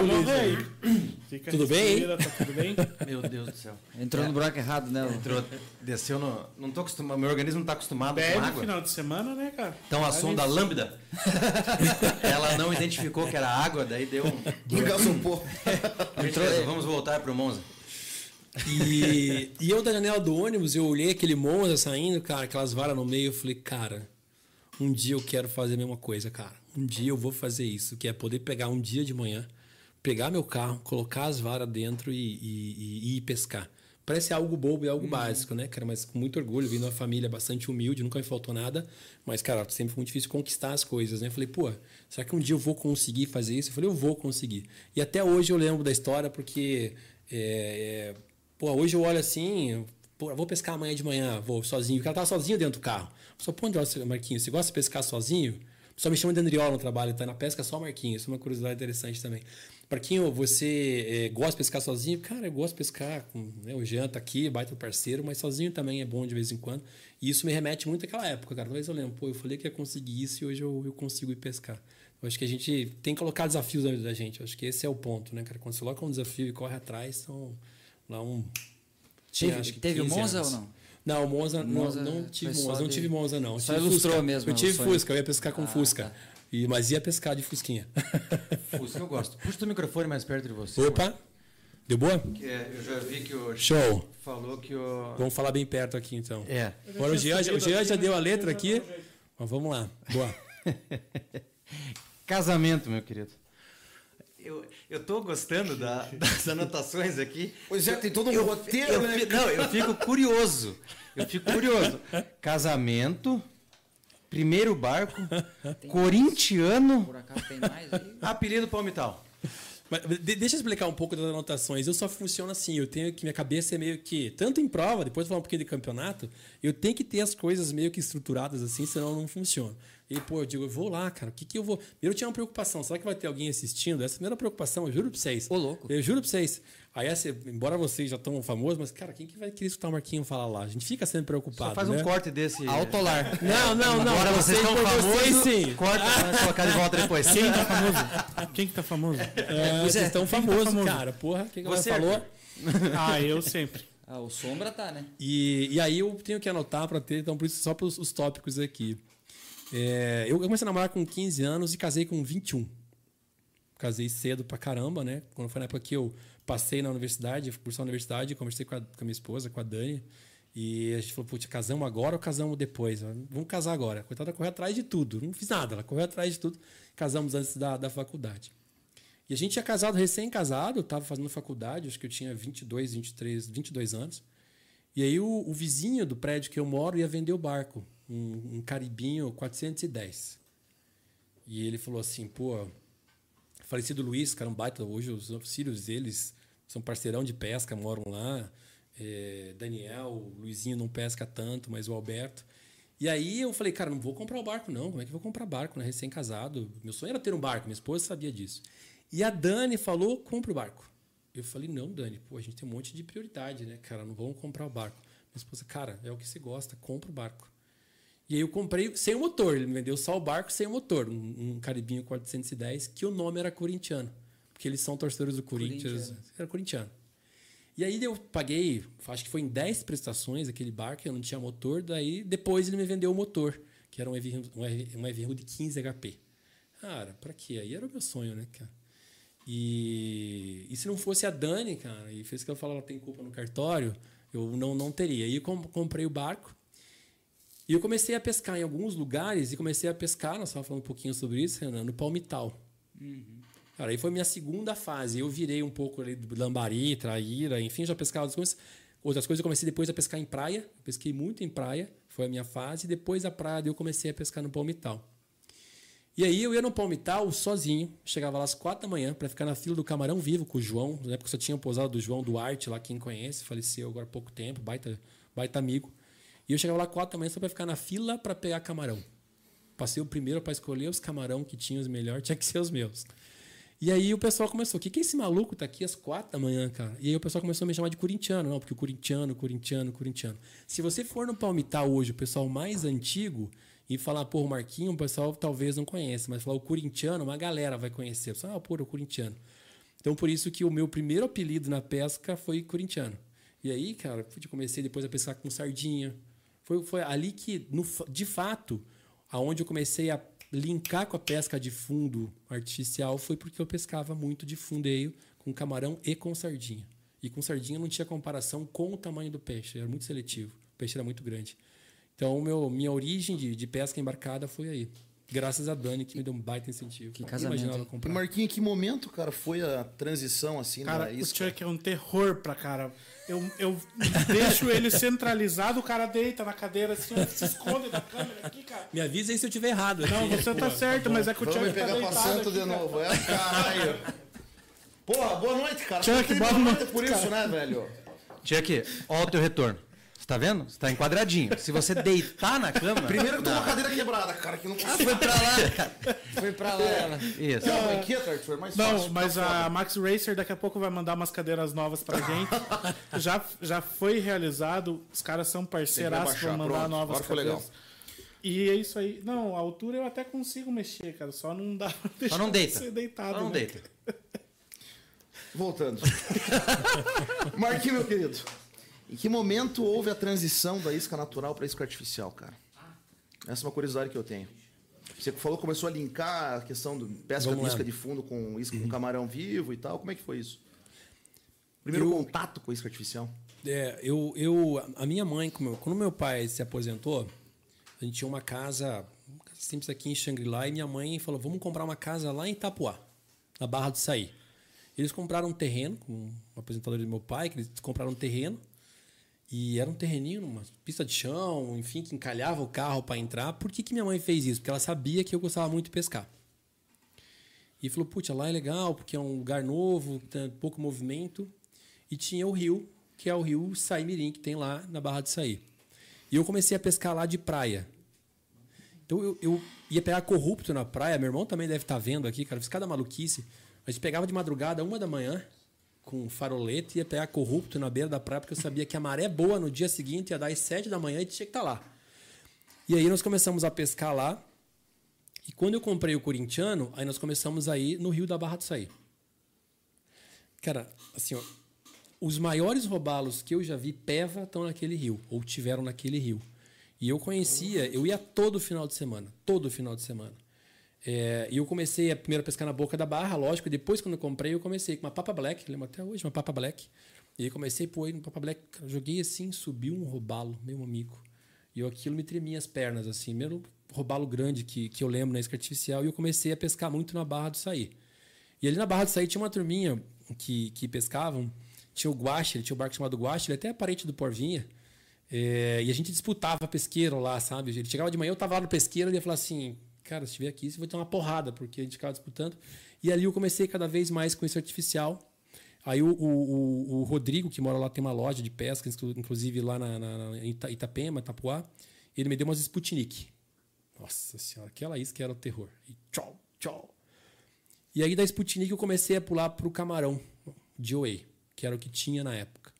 Fica Tudo bem, Tá tudo bem? Meu Deus do céu. Entrou no buraco errado, né? Entrou, desceu no. Não tô acostumado. Meu organismo não tá acostumado com Bebe água. final de semana, né, cara? Então a Vai sonda nisso. lambda, ela não identificou que era água, daí deu um. Engasopou. Beleza, vamos voltar pro Monza. E, e eu da janela do ônibus, eu olhei aquele Monza saindo, cara, aquelas varas no meio, eu falei, cara, um dia eu quero fazer a mesma coisa, cara. Um dia eu vou fazer isso, que é poder pegar um dia de manhã, pegar meu carro, colocar as varas dentro e, e, e ir pescar. Parece algo bobo e algo uhum. básico, né, cara? Mas com muito orgulho, vindo de uma família bastante humilde, nunca me faltou nada. Mas, cara, sempre foi muito difícil conquistar as coisas, né? Eu falei, pô, será que um dia eu vou conseguir fazer isso? Eu falei, eu vou conseguir. E até hoje eu lembro da história porque, é, é, pô, hoje eu olho assim, pô, vou pescar amanhã de manhã, vou sozinho. O cara tava sozinho dentro do carro. Só pô, Marquinhos, você gosta de pescar sozinho? Só me chama de Andriola no trabalho, tá na pesca só Marquinhos. Isso é uma curiosidade interessante também. Marquinho, você é, gosta de pescar sozinho? Cara, eu gosto de pescar com né, o Jean tá aqui, baita parceiro, mas sozinho também é bom de vez em quando. E isso me remete muito àquela época, cara. Talvez eu lembro, pô, eu falei que ia conseguir isso e hoje eu, eu consigo ir pescar. Eu acho que a gente tem que colocar desafios na vida da gente. Eu acho que esse é o ponto, né, cara? Quando você coloca um desafio e corre atrás, são lá um. Tinha, teve, teve o Monza anos. ou não? Não, Monza, Monza não, não tive Monza, não tive Monza, não. Só ilustrou Fusca. mesmo. Eu tive Fusca, eu ia pescar com ah, Fusca. Tá. E, mas ia pescar de Fusquinha. Fusca eu gosto. Puxa o microfone mais perto de você. Opa! Deu boa? É, eu já vi que o. Show! Falou que o. Vamos falar bem perto aqui então. É. Agora o Jean, o Jean já deu a letra aqui. Mas vamos lá. Boa. Casamento, meu querido. Eu, eu tô gostando da, das anotações aqui. Pois é, tem todo um eu, roteiro, eu, né? Não, eu fico curioso. Eu fico curioso. Casamento, primeiro barco, tem corintiano. Por acaso tem mais aí? Apelido Palmital. Mas, deixa eu explicar um pouco das anotações. Eu só funciono assim. Eu tenho que minha cabeça é meio que tanto em prova, depois falar um pouquinho de campeonato, eu tenho que ter as coisas meio que estruturadas assim, senão não funciona. E, pô, eu digo, eu vou lá, cara, o que que eu vou... Eu tinha uma preocupação, será que vai ter alguém assistindo? Essa é a primeira preocupação, eu juro pra vocês. Ô, louco. Eu juro pra vocês. Aí, essa, embora vocês já estão famosos, mas, cara, quem que vai querer escutar o Marquinho falar lá? A gente fica sendo preocupado, Só faz né? um corte desse... Autolar. Não, não, não. Agora vocês estão famosos, vocês, sim. corta pra colocar de volta depois. Quem tá famoso? Quem que tá famoso? É, vocês estão tá famosos, tá famoso? cara. Porra, quem que você falou? Ah, eu sempre. Ah, o Sombra tá, né? E, e aí eu tenho que anotar para ter, então por isso só para os tópicos aqui. É, eu comecei a namorar com 15 anos e casei com 21. Casei cedo pra caramba, né? Quando foi na época que eu passei na universidade, cursar na universidade, conversei com a, com a minha esposa, com a Dani. E a gente falou, putz, casamos agora ou casamos depois? Vamos casar agora. Coitada correu atrás de tudo. Não fiz nada, ela correu atrás de tudo. Casamos antes da, da faculdade. E a gente tinha casado, recém-casado, estava fazendo faculdade, acho que eu tinha 22, 23, 22 anos. E aí o, o vizinho do prédio que eu moro ia vender o barco um, um caribinho 410. E ele falou assim, pô, falecido Luiz, cara, um baita, hoje os filhos deles são parceirão de pesca, moram lá. É, Daniel, Luizinho não pesca tanto, mas o Alberto. E aí eu falei, cara, não vou comprar o barco, não. Como é que eu vou comprar barco, né? Recém-casado. Meu sonho era ter um barco, minha esposa sabia disso. E a Dani falou, compra o barco. Eu falei, não, Dani, pô, a gente tem um monte de prioridade, né, cara? Não vamos comprar o barco. Minha esposa, cara, é o que você gosta, compra o barco. E aí eu comprei sem o motor. Ele me vendeu só o barco sem o motor. Um, um Caribinho 410, que o nome era corintiano. Porque eles são torcedores do Corinthians. Era corintiano. E aí eu paguei, acho que foi em 10 prestações aquele barco, eu não tinha motor. Daí depois ele me vendeu o motor, que era um EV, um EV de 15 HP. Cara, pra quê? Aí era o meu sonho, né, cara? E, e se não fosse a Dani, cara, e fez que eu falar ela tem culpa no cartório, eu não, não teria. Aí eu comprei o barco, e eu comecei a pescar em alguns lugares e comecei a pescar, nós estávamos falando um pouquinho sobre isso, Renan, no palmital. Uhum. Cara, aí foi minha segunda fase. Eu virei um pouco ali do lambari, traíra, enfim, já pescava outras coisas. Outras coisas eu comecei depois a pescar em praia. Eu pesquei muito em praia, foi a minha fase. Depois da praia eu comecei a pescar no palmital. E aí eu ia no palmital sozinho, chegava lá às quatro da manhã para ficar na fila do camarão vivo com o João. Na época só tinha pousado do João Duarte, lá quem conhece, faleceu agora há pouco tempo, baita, baita amigo. E eu chegava lá quatro da manhã só para ficar na fila para pegar camarão. Passei o primeiro para escolher os camarão que tinham os melhores, tinha que ser os meus. E aí o pessoal começou, o que, que esse maluco tá aqui às quatro da manhã, cara? E aí o pessoal começou a me chamar de corintiano, não, porque o corintiano, corintiano, corintiano. Se você for no Palmital hoje, o pessoal mais antigo, e falar, pô, o Marquinho, o pessoal talvez não conhece, mas falar o corintiano, uma galera vai conhecer. Pessoal, ah, pô, o corintiano. Então por isso que o meu primeiro apelido na pesca foi corintiano. E aí, cara, comecei depois a pescar com sardinha, foi, foi ali que, no, de fato, aonde eu comecei a linkar com a pesca de fundo artificial foi porque eu pescava muito de fundeio com camarão e com sardinha. E com sardinha não tinha comparação com o tamanho do peixe, era muito seletivo. O peixe era muito grande. Então, meu, minha origem de, de pesca embarcada foi aí. Graças a Dani, que me deu um baita incentivo. Que casamento? E comprar. Marquinhos, que momento, cara, foi a transição assim Cara, o isca? Chuck é um terror pra cara. Eu, eu deixo ele centralizado, o cara deita na cadeira assim, se esconde da câmera aqui, cara. Me avisa aí se eu tiver errado. Não, aqui. você tá certo, mas é que o Vamos Chuck me tá deitado santo aqui, de cara. novo. É, caralho. Porra, boa noite, cara. Chuck, boa noite, por isso, né, velho? Chuck, olha o teu retorno. Você tá vendo? Você tá enquadradinho. Se você deitar na cama. Primeiro que eu tô com a cadeira quebrada, cara, que não consigo. Foi pra lá. Foi pra lá ela. Isso. Não, é quieto, Arthur, é mais Não, fácil. mas Tá a Max Racer daqui a pouco vai mandar umas cadeiras novas pra gente. já, já foi realizado, os caras são parceiraços pra mandar pronto. novas Agora cadeiras. legal. E é isso aí. Não, a altura eu até consigo mexer, cara. Só não dá pra deixar não deita. você deitado. Só não né? deita. Voltando. Marquinhos, meu querido. Em que momento houve a transição da isca natural para isca artificial, cara? Essa é uma curiosidade que eu tenho. Você falou que começou a linkar a questão do pesca Vamos de isca de fundo com isca com camarão vivo e tal. Como é que foi isso? Primeiro Eu- contato com a isca artificial. É, eu, eu, a minha mãe, quando meu pai se aposentou, a gente tinha uma casa, uma casa simples aqui em Xangri-Lá, e minha mãe falou: vamos comprar uma casa lá em Itapuá, na Barra do Saí. Eles compraram um terreno, com um aposentador do meu pai, que eles compraram um terreno, e era um terreninho, uma pista de chão, enfim, que encalhava o carro para entrar. Por que, que minha mãe fez isso? Porque ela sabia que eu gostava muito de pescar. E falou, putz, lá é legal, porque é um lugar novo, tem pouco movimento. E tinha o rio, que é o rio Saimirim, que tem lá na Barra de Saí. E eu comecei a pescar lá de praia. Então eu, eu ia pegar corrupto na praia, meu irmão também deve estar vendo aqui, cara, fiz cada maluquice. A gente pegava de madrugada, uma da manhã, com farolete, ia pegar corrupto na beira da praia, porque eu sabia que a maré boa no dia seguinte ia dar às sete da manhã e tinha que estar lá. E aí nós começamos a pescar lá. E quando eu comprei o corintiano, aí nós começamos a ir no rio da Barra do Saí. Cara, assim, ó, os maiores robalos que eu já vi peva estão naquele rio, ou tiveram naquele rio. E eu conhecia, eu ia todo final de semana, todo final de semana. É, e eu comecei a primeiro pescar na boca da barra, lógico, depois quando eu comprei, eu comecei com uma Papa Black, lembro até hoje, uma Papa Black. E aí comecei a pôr no Papa Black, joguei assim, subiu um robalo, meu amigo. E eu, aquilo me tremia as pernas, assim, mesmo robalo grande que, que eu lembro na isca artificial, e eu comecei a pescar muito na Barra do Saí. E ali na Barra do Saí tinha uma turminha que, que pescavam, tinha o Guache, tinha um barco chamado Guache, ele até é parente do Porvinha, é, e a gente disputava pesqueiro lá, sabe? Ele chegava de manhã, eu tava lá no pesqueiro, ele ia falar assim, cara, se estiver aqui, você vai ter uma porrada, porque a gente ficava disputando. E ali eu comecei cada vez mais com isso artificial. Aí o, o, o- Rodrigo, que mora lá, tem uma loja de pesca, inclu- inclusive lá na, na, na Ita- Itapema, Itapuá, ele me deu umas Sputnik. Nossa senhora, aquela isca era o terror. E tchau, tchau. E aí da Sputnik eu comecei a pular pro camarão de Owei, que era o que tinha na época.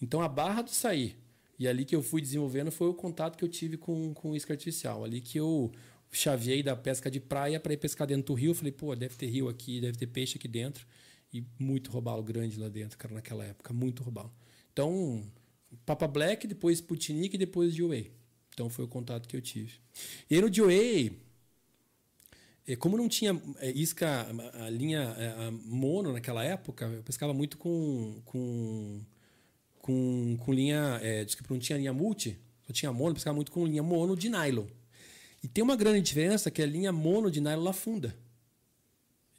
Então a barra do sair, e ali que eu fui desenvolvendo foi o contato que eu tive com, com isca artificial. Ali que eu chaveei da pesca de praia para ir pescar dentro do rio. Falei, pô, deve ter rio aqui, deve ter peixe aqui dentro. E muito robalo grande lá dentro, cara, naquela época. Muito robalo. Então, Papa Black, depois Sputnik e depois Dewey. Então foi o contato que eu tive. E no Dewey, eh, como não tinha eh, isca, a linha eh, a mono naquela época, eu pescava muito com, com, com, com linha. É, desculpa, não tinha linha multi, só tinha mono, eu pescava muito com linha mono de nylon. E tem uma grande diferença que a linha mono de nylon afunda.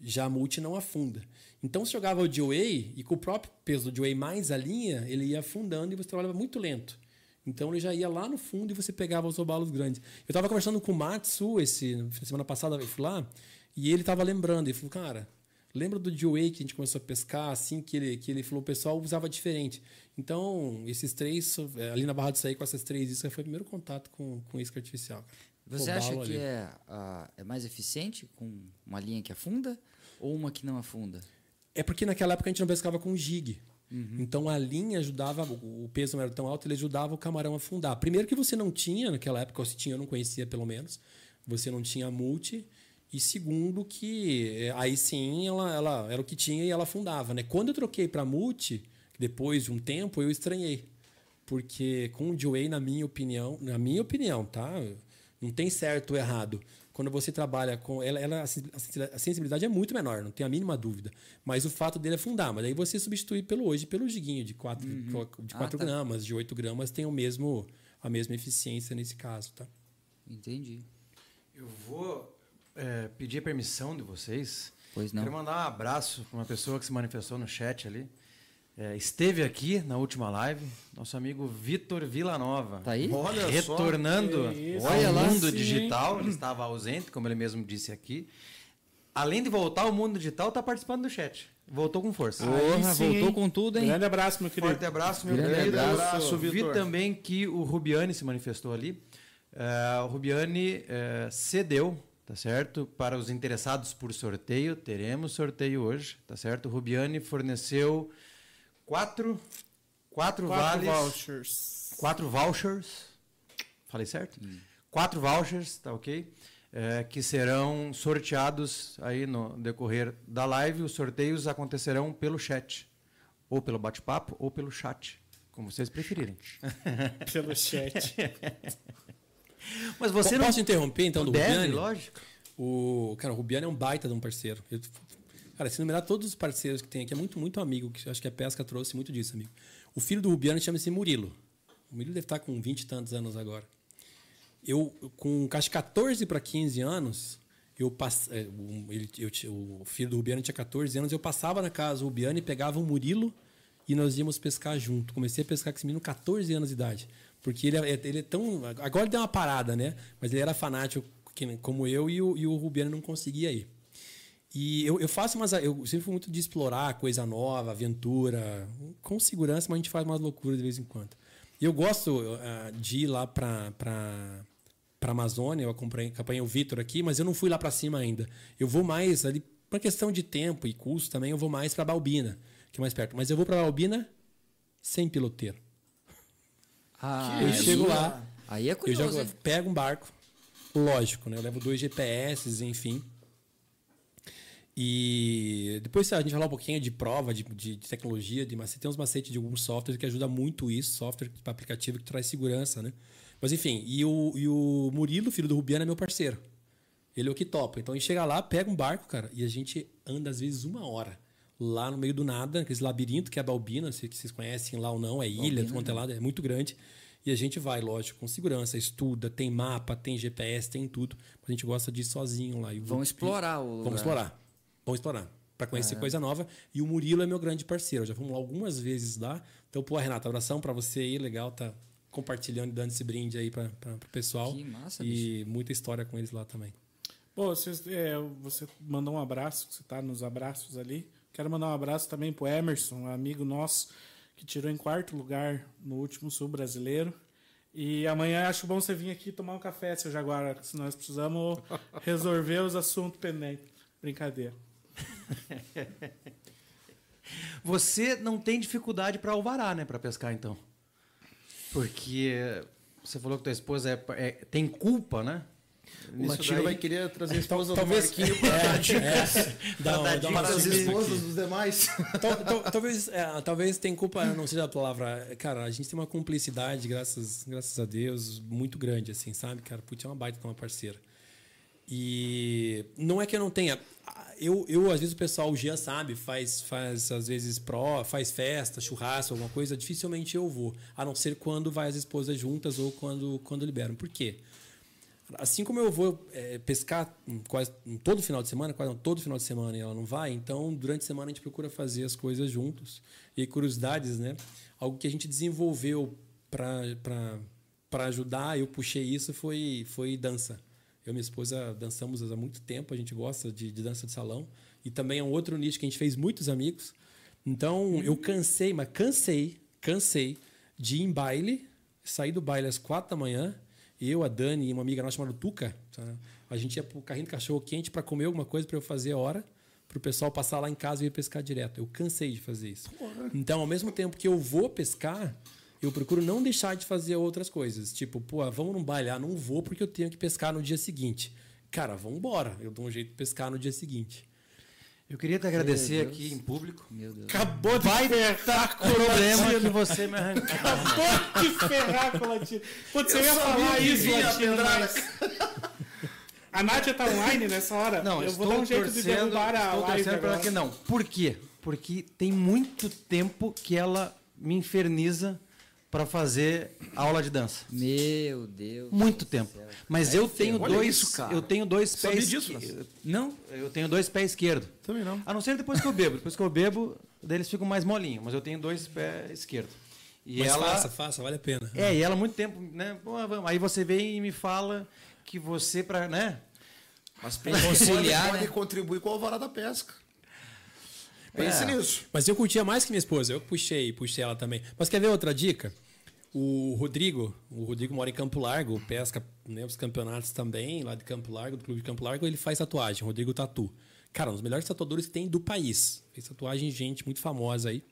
Já a multi não afunda. Então você jogava o Dewey e com o próprio peso do Dewey mais a linha, ele ia afundando e você trabalhava muito lento. Então ele já ia lá no fundo e você pegava os robalos grandes. Eu estava conversando com o Matsu esse semana passada, eu fui lá, e ele estava lembrando, ele falou: "Cara, lembra do Dewey que a gente começou a pescar assim que ele que ele falou, o pessoal usava diferente". Então, esses três eh, ali na Barra do Saí com essas três isso foi o primeiro contato com com isca artificial. Você acha que ali. é, é mais eficiente com uma linha que afunda ou uma que não afunda? É porque naquela época a gente não pescava com jig. Então a linha ajudava, o peso não era tão alto, ele ajudava o camarão a afundar. Primeiro que você não tinha, naquela época, ou se tinha, eu não conhecia pelo menos, você não tinha multi. E segundo que eh, aí sim ela, ela era o que tinha e ela afundava. Né? Quando eu troquei para multi, depois de um tempo, eu estranhei. Porque com o Dewey, na minha opinião, na minha opinião, tá? Não tem certo ou errado. Quando você trabalha com ela, ela a sensi- a sensibilidade é muito menor, não tem a mínima dúvida. Mas o fato dele é afundar. Mas aí você substitui pelo hoje pelo giguinho de 4 de Ah, quatro tá. gramas, de 8 gramas, tem o mesmo a mesma eficiência nesse caso, tá? Entendi. Eu vou é, pedir a permissão de vocês. Pois não. Quero mandar um abraço para uma pessoa que se manifestou no chat ali. É, esteve aqui na última live, nosso amigo Vitor Villanova. Tá aí? Olha Retornando Que isso, ao olha lá. mundo Sim. digital, ele estava ausente, como ele mesmo disse aqui. Além de voltar ao mundo digital, está participando do chat. Voltou com força. Porra, sim, voltou hein? com tudo, hein? Grande abraço, meu querido. Forte abraço, meu Grande querido. abraço. Vi Vitor. também que o Rubiani se manifestou ali. Eh, o Rubiani eh, cedeu, tá certo? Para os interessados por sorteio, teremos sorteio hoje, tá certo? O Rubiani forneceu quatro, quatro, Quatro vales, vouchers. quatro vouchers. Falei certo? Quatro vouchers, tá ok? Eh, que serão sorteados aí no decorrer da live. Os sorteios acontecerão pelo chat, ou pelo bate-papo, ou pelo chat, como vocês preferirem. Pelo chat. Mas você não Posso interromper então do deve, Rubiani? lógico. O, cara, o Rubiano é um baita de um parceiro. Eu- cara, se numerar todos os parceiros que tem aqui, é muito, muito amigo, que acho que a pesca trouxe muito disso, amigo. O filho do Rubiano chama-se Murilo. O Murilo deve estar com 20 e tantos anos agora. Eu, com acho que 14 para 15 anos, eu pass... é, ele- eu o filho do Rubiano tinha 14 anos, eu passava na casa do Rubiano e pegava o Murilo e nós íamos pescar junto. Comecei a pescar com esse menino com 14 anos de idade. Porque ele é, ele é tão. Agora ele deu uma parada, né? Mas ele era fanático como eu e o, e o Rubiano não conseguia ir. E eu, eu faço umas. Eu sempre fui muito de explorar coisa nova, aventura, com segurança, mas a gente faz umas loucuras de vez em quando. E eu gosto ah, de ir lá para para Amazônia, eu acompanhei, acompanhei o Vitor aqui, mas eu não fui lá para cima ainda. Eu vou mais ali, por questão de tempo e custo também, eu vou mais para Balbina, que é mais perto. Mas eu vou para Balbina sem piloteiro. Ah, eu aí- chego lá, Aí é eu curioso, já hein? pego um barco, lógico, né? Eu levo dois GPS, enfim. E depois a gente vai falar um pouquinho de prova, de, de, de tecnologia, de macete. Tem uns macetes de alguns softwares que ajuda muito isso, software para aplicativo que traz segurança, né? Mas enfim, e o, e o Murilo, filho do Rubiano, é meu parceiro. Ele é o que topa. Então a gente chega lá, pega um barco, cara, e a gente anda às vezes uma hora. Lá no meio do nada, aquele labirinto que é a Balbina, se vocês conhecem lá ou não, é ilha, tudo quanto é lado, é muito grande. E a gente vai, lógico, com segurança, estuda, tem mapa, tem GPS, tem tudo. A gente gosta de ir sozinho lá. E Vão explorar o lugar. Vamos explorar. Vamos explorar. Para conhecer coisa nova. E o Murilo é meu grande parceiro. Já fomos lá algumas vezes lá. Então, pô, Renata, abração para você aí. Legal tá compartilhando e dando esse brinde aí para o pessoal. Que massa, E muita história com eles lá também. Pô, vocês, é, você mandou um abraço, você tá nos abraços ali. Quero mandar um abraço também pro Emerson, um amigo nosso, que tirou em quarto lugar no último Sul Brasileiro. E amanhã acho bom você vir aqui tomar um café, seu Jaguar, se nós precisamos resolver os assuntos pendentes. Brincadeira. Você não tem dificuldade para alvará, né, para pescar então? Porque você falou que tua esposa é, é- tem culpa, né? O Latino vai querer trazer a esposa talvez- do Marquinho para dar dicas Dá, dar dá dicas uma para as esposas dos demais. Tal- tal- talvez, é, talvez tem culpa, não seja a palavra. Cara, a gente tem uma cumplicidade, graças, graças a Deus, muito grande, assim, sabe, cara? Putz, é uma baita de uma parceira. E não é que eu não tenha. Eu, eu às vezes, o pessoal, o Jean sabe, faz, faz às vezes pró, faz festa, churrasco, alguma coisa, dificilmente eu vou. A não ser quando vai as esposas juntas ou quando, quando liberam. Por quê? Assim como eu vou é, pescar quase todo final de semana, quase não, todo final de semana e ela não vai, então durante a semana a gente procura fazer as coisas juntos. E curiosidades, né? Algo que a gente desenvolveu para ajudar, eu puxei isso, foi, foi dança. Eu e minha esposa dançamos há muito tempo, a gente gosta de, de dança de salão. E também é um outro nicho que a gente fez muitos amigos. Então eu cansei, mas cansei, cansei de ir em baile, sair do baile às quatro da manhã, eu, a Dani e uma amiga nossa chamada Tuca, tá? a gente ia pro carrinho de cachorro quente para comer alguma coisa para eu fazer a hora, para o pessoal passar lá em casa e ir pescar direto. Eu cansei de fazer isso. Então, ao mesmo tempo que eu vou pescar, eu procuro não deixar de fazer outras coisas. Tipo, pô, vamos num baile. Ah, não vou porque eu tenho que pescar no dia seguinte. Cara, vamos embora. Eu dou um jeito de pescar no dia seguinte. Eu queria te agradecer Meu aqui Deus. em público. Meu Deus. Acabou de ferrar com o Problema que você me arrancou. Acabou de ferrar com o Latino. Putz, você Eu ia falar isso, Latino. A Nádia tá online nessa hora? Não, eu estou vou dar um jeito de derrubar a estou live torcendo agora. que não. Por quê? Porque tem muito tempo que ela me inferniza para fazer aula de dança. Meu Deus. Muito tempo. Mas eu tenho Olha dois, isso, cara. eu tenho dois Sabia pés. disso, Francisco? Não? Eu tenho dois pés esquerdos. Também não. A não ser depois que eu bebo. Depois que eu bebo, daí eles ficam mais molinhos. Mas eu tenho dois pés esquerdos. E Mas ela. faça, faça, vale a pena. É, e ela há muito tempo, né? Aí você vem e me fala que você, pra, né? Mas que Conciliar, pode, né? pode contribuir com o alvará da pesca. Pense É. nisso. Mas eu curtia mais que minha esposa, eu puxei, puxei ela também. Mas quer ver outra dica? O Rodrigo, o Rodrigo mora em Campo Largo, pesca né, os campeonatos também, lá de Campo Largo, do Clube de Campo Largo, ele faz tatuagem, Rodrigo Tatu. Cara, um dos melhores tatuadores que tem do país. Fez tatuagem gente muito famosa aí.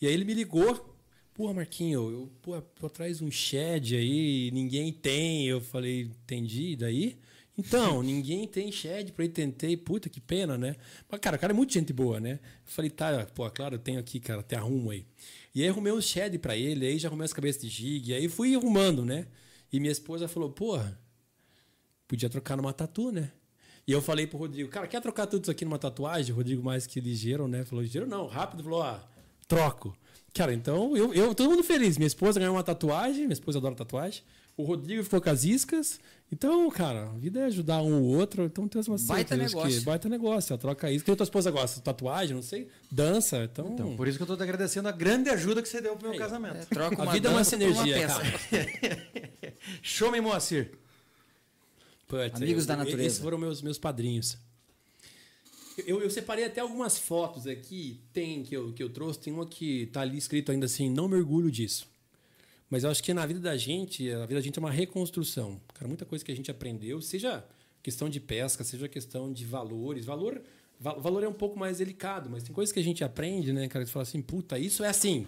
E aí ele me ligou, pô, Marquinho, eu pô, tô atrás de um shed aí, ninguém tem. Eu falei, entendi, e daí? Então, ninguém tem shed pra ir tentei, puta que pena, né? Mas, cara, o cara é muito gente boa, né? Eu falei, tá, pô, claro, eu tenho aqui, cara, até arrumo aí. E aí arrumei um shed pra ele, aí já arrumei as cabeças de gig, aí fui arrumando, né? E minha esposa falou, porra, podia trocar numa tatu, né? E eu falei pro Rodrigo, cara, quer trocar tudo isso aqui numa tatuagem? O Rodrigo mais que ligeiro, né? Falou, ligeiro não, rápido, falou, ah, troco. Cara, então, eu, eu todo mundo feliz. Minha esposa ganhou uma tatuagem, minha esposa adora tatuagem. O Rodrigo ficou com as iscas. Então, cara, a vida é ajudar um ou outro. Então tem umas Baita negócio. Que, baita negócio, troca isso. Quem tua esposa gosta? Tatuagem, não sei, dança. Então, Então, por isso que eu tô te agradecendo a grande ajuda que você deu pro meu casamento. É, troca a uma vida é uma uma sinergia, peça. cara. Show me Moacir. Putz, Amigos eu- da natureza. Esses foram meus, meus padrinhos. Eu, eu separei até algumas fotos aqui, tem que eu, que eu trouxe, tem uma que tá ali escrito ainda assim, não me orgulho disso. Mas eu acho que na vida da gente, a vida da gente é uma reconstrução. Cara, muita coisa que a gente aprendeu, seja questão de pesca, seja questão de valores. Valor, va- valor é um pouco mais delicado, mas tem coisas que a gente aprende, né, cara? Você fala assim, puta, isso é assim.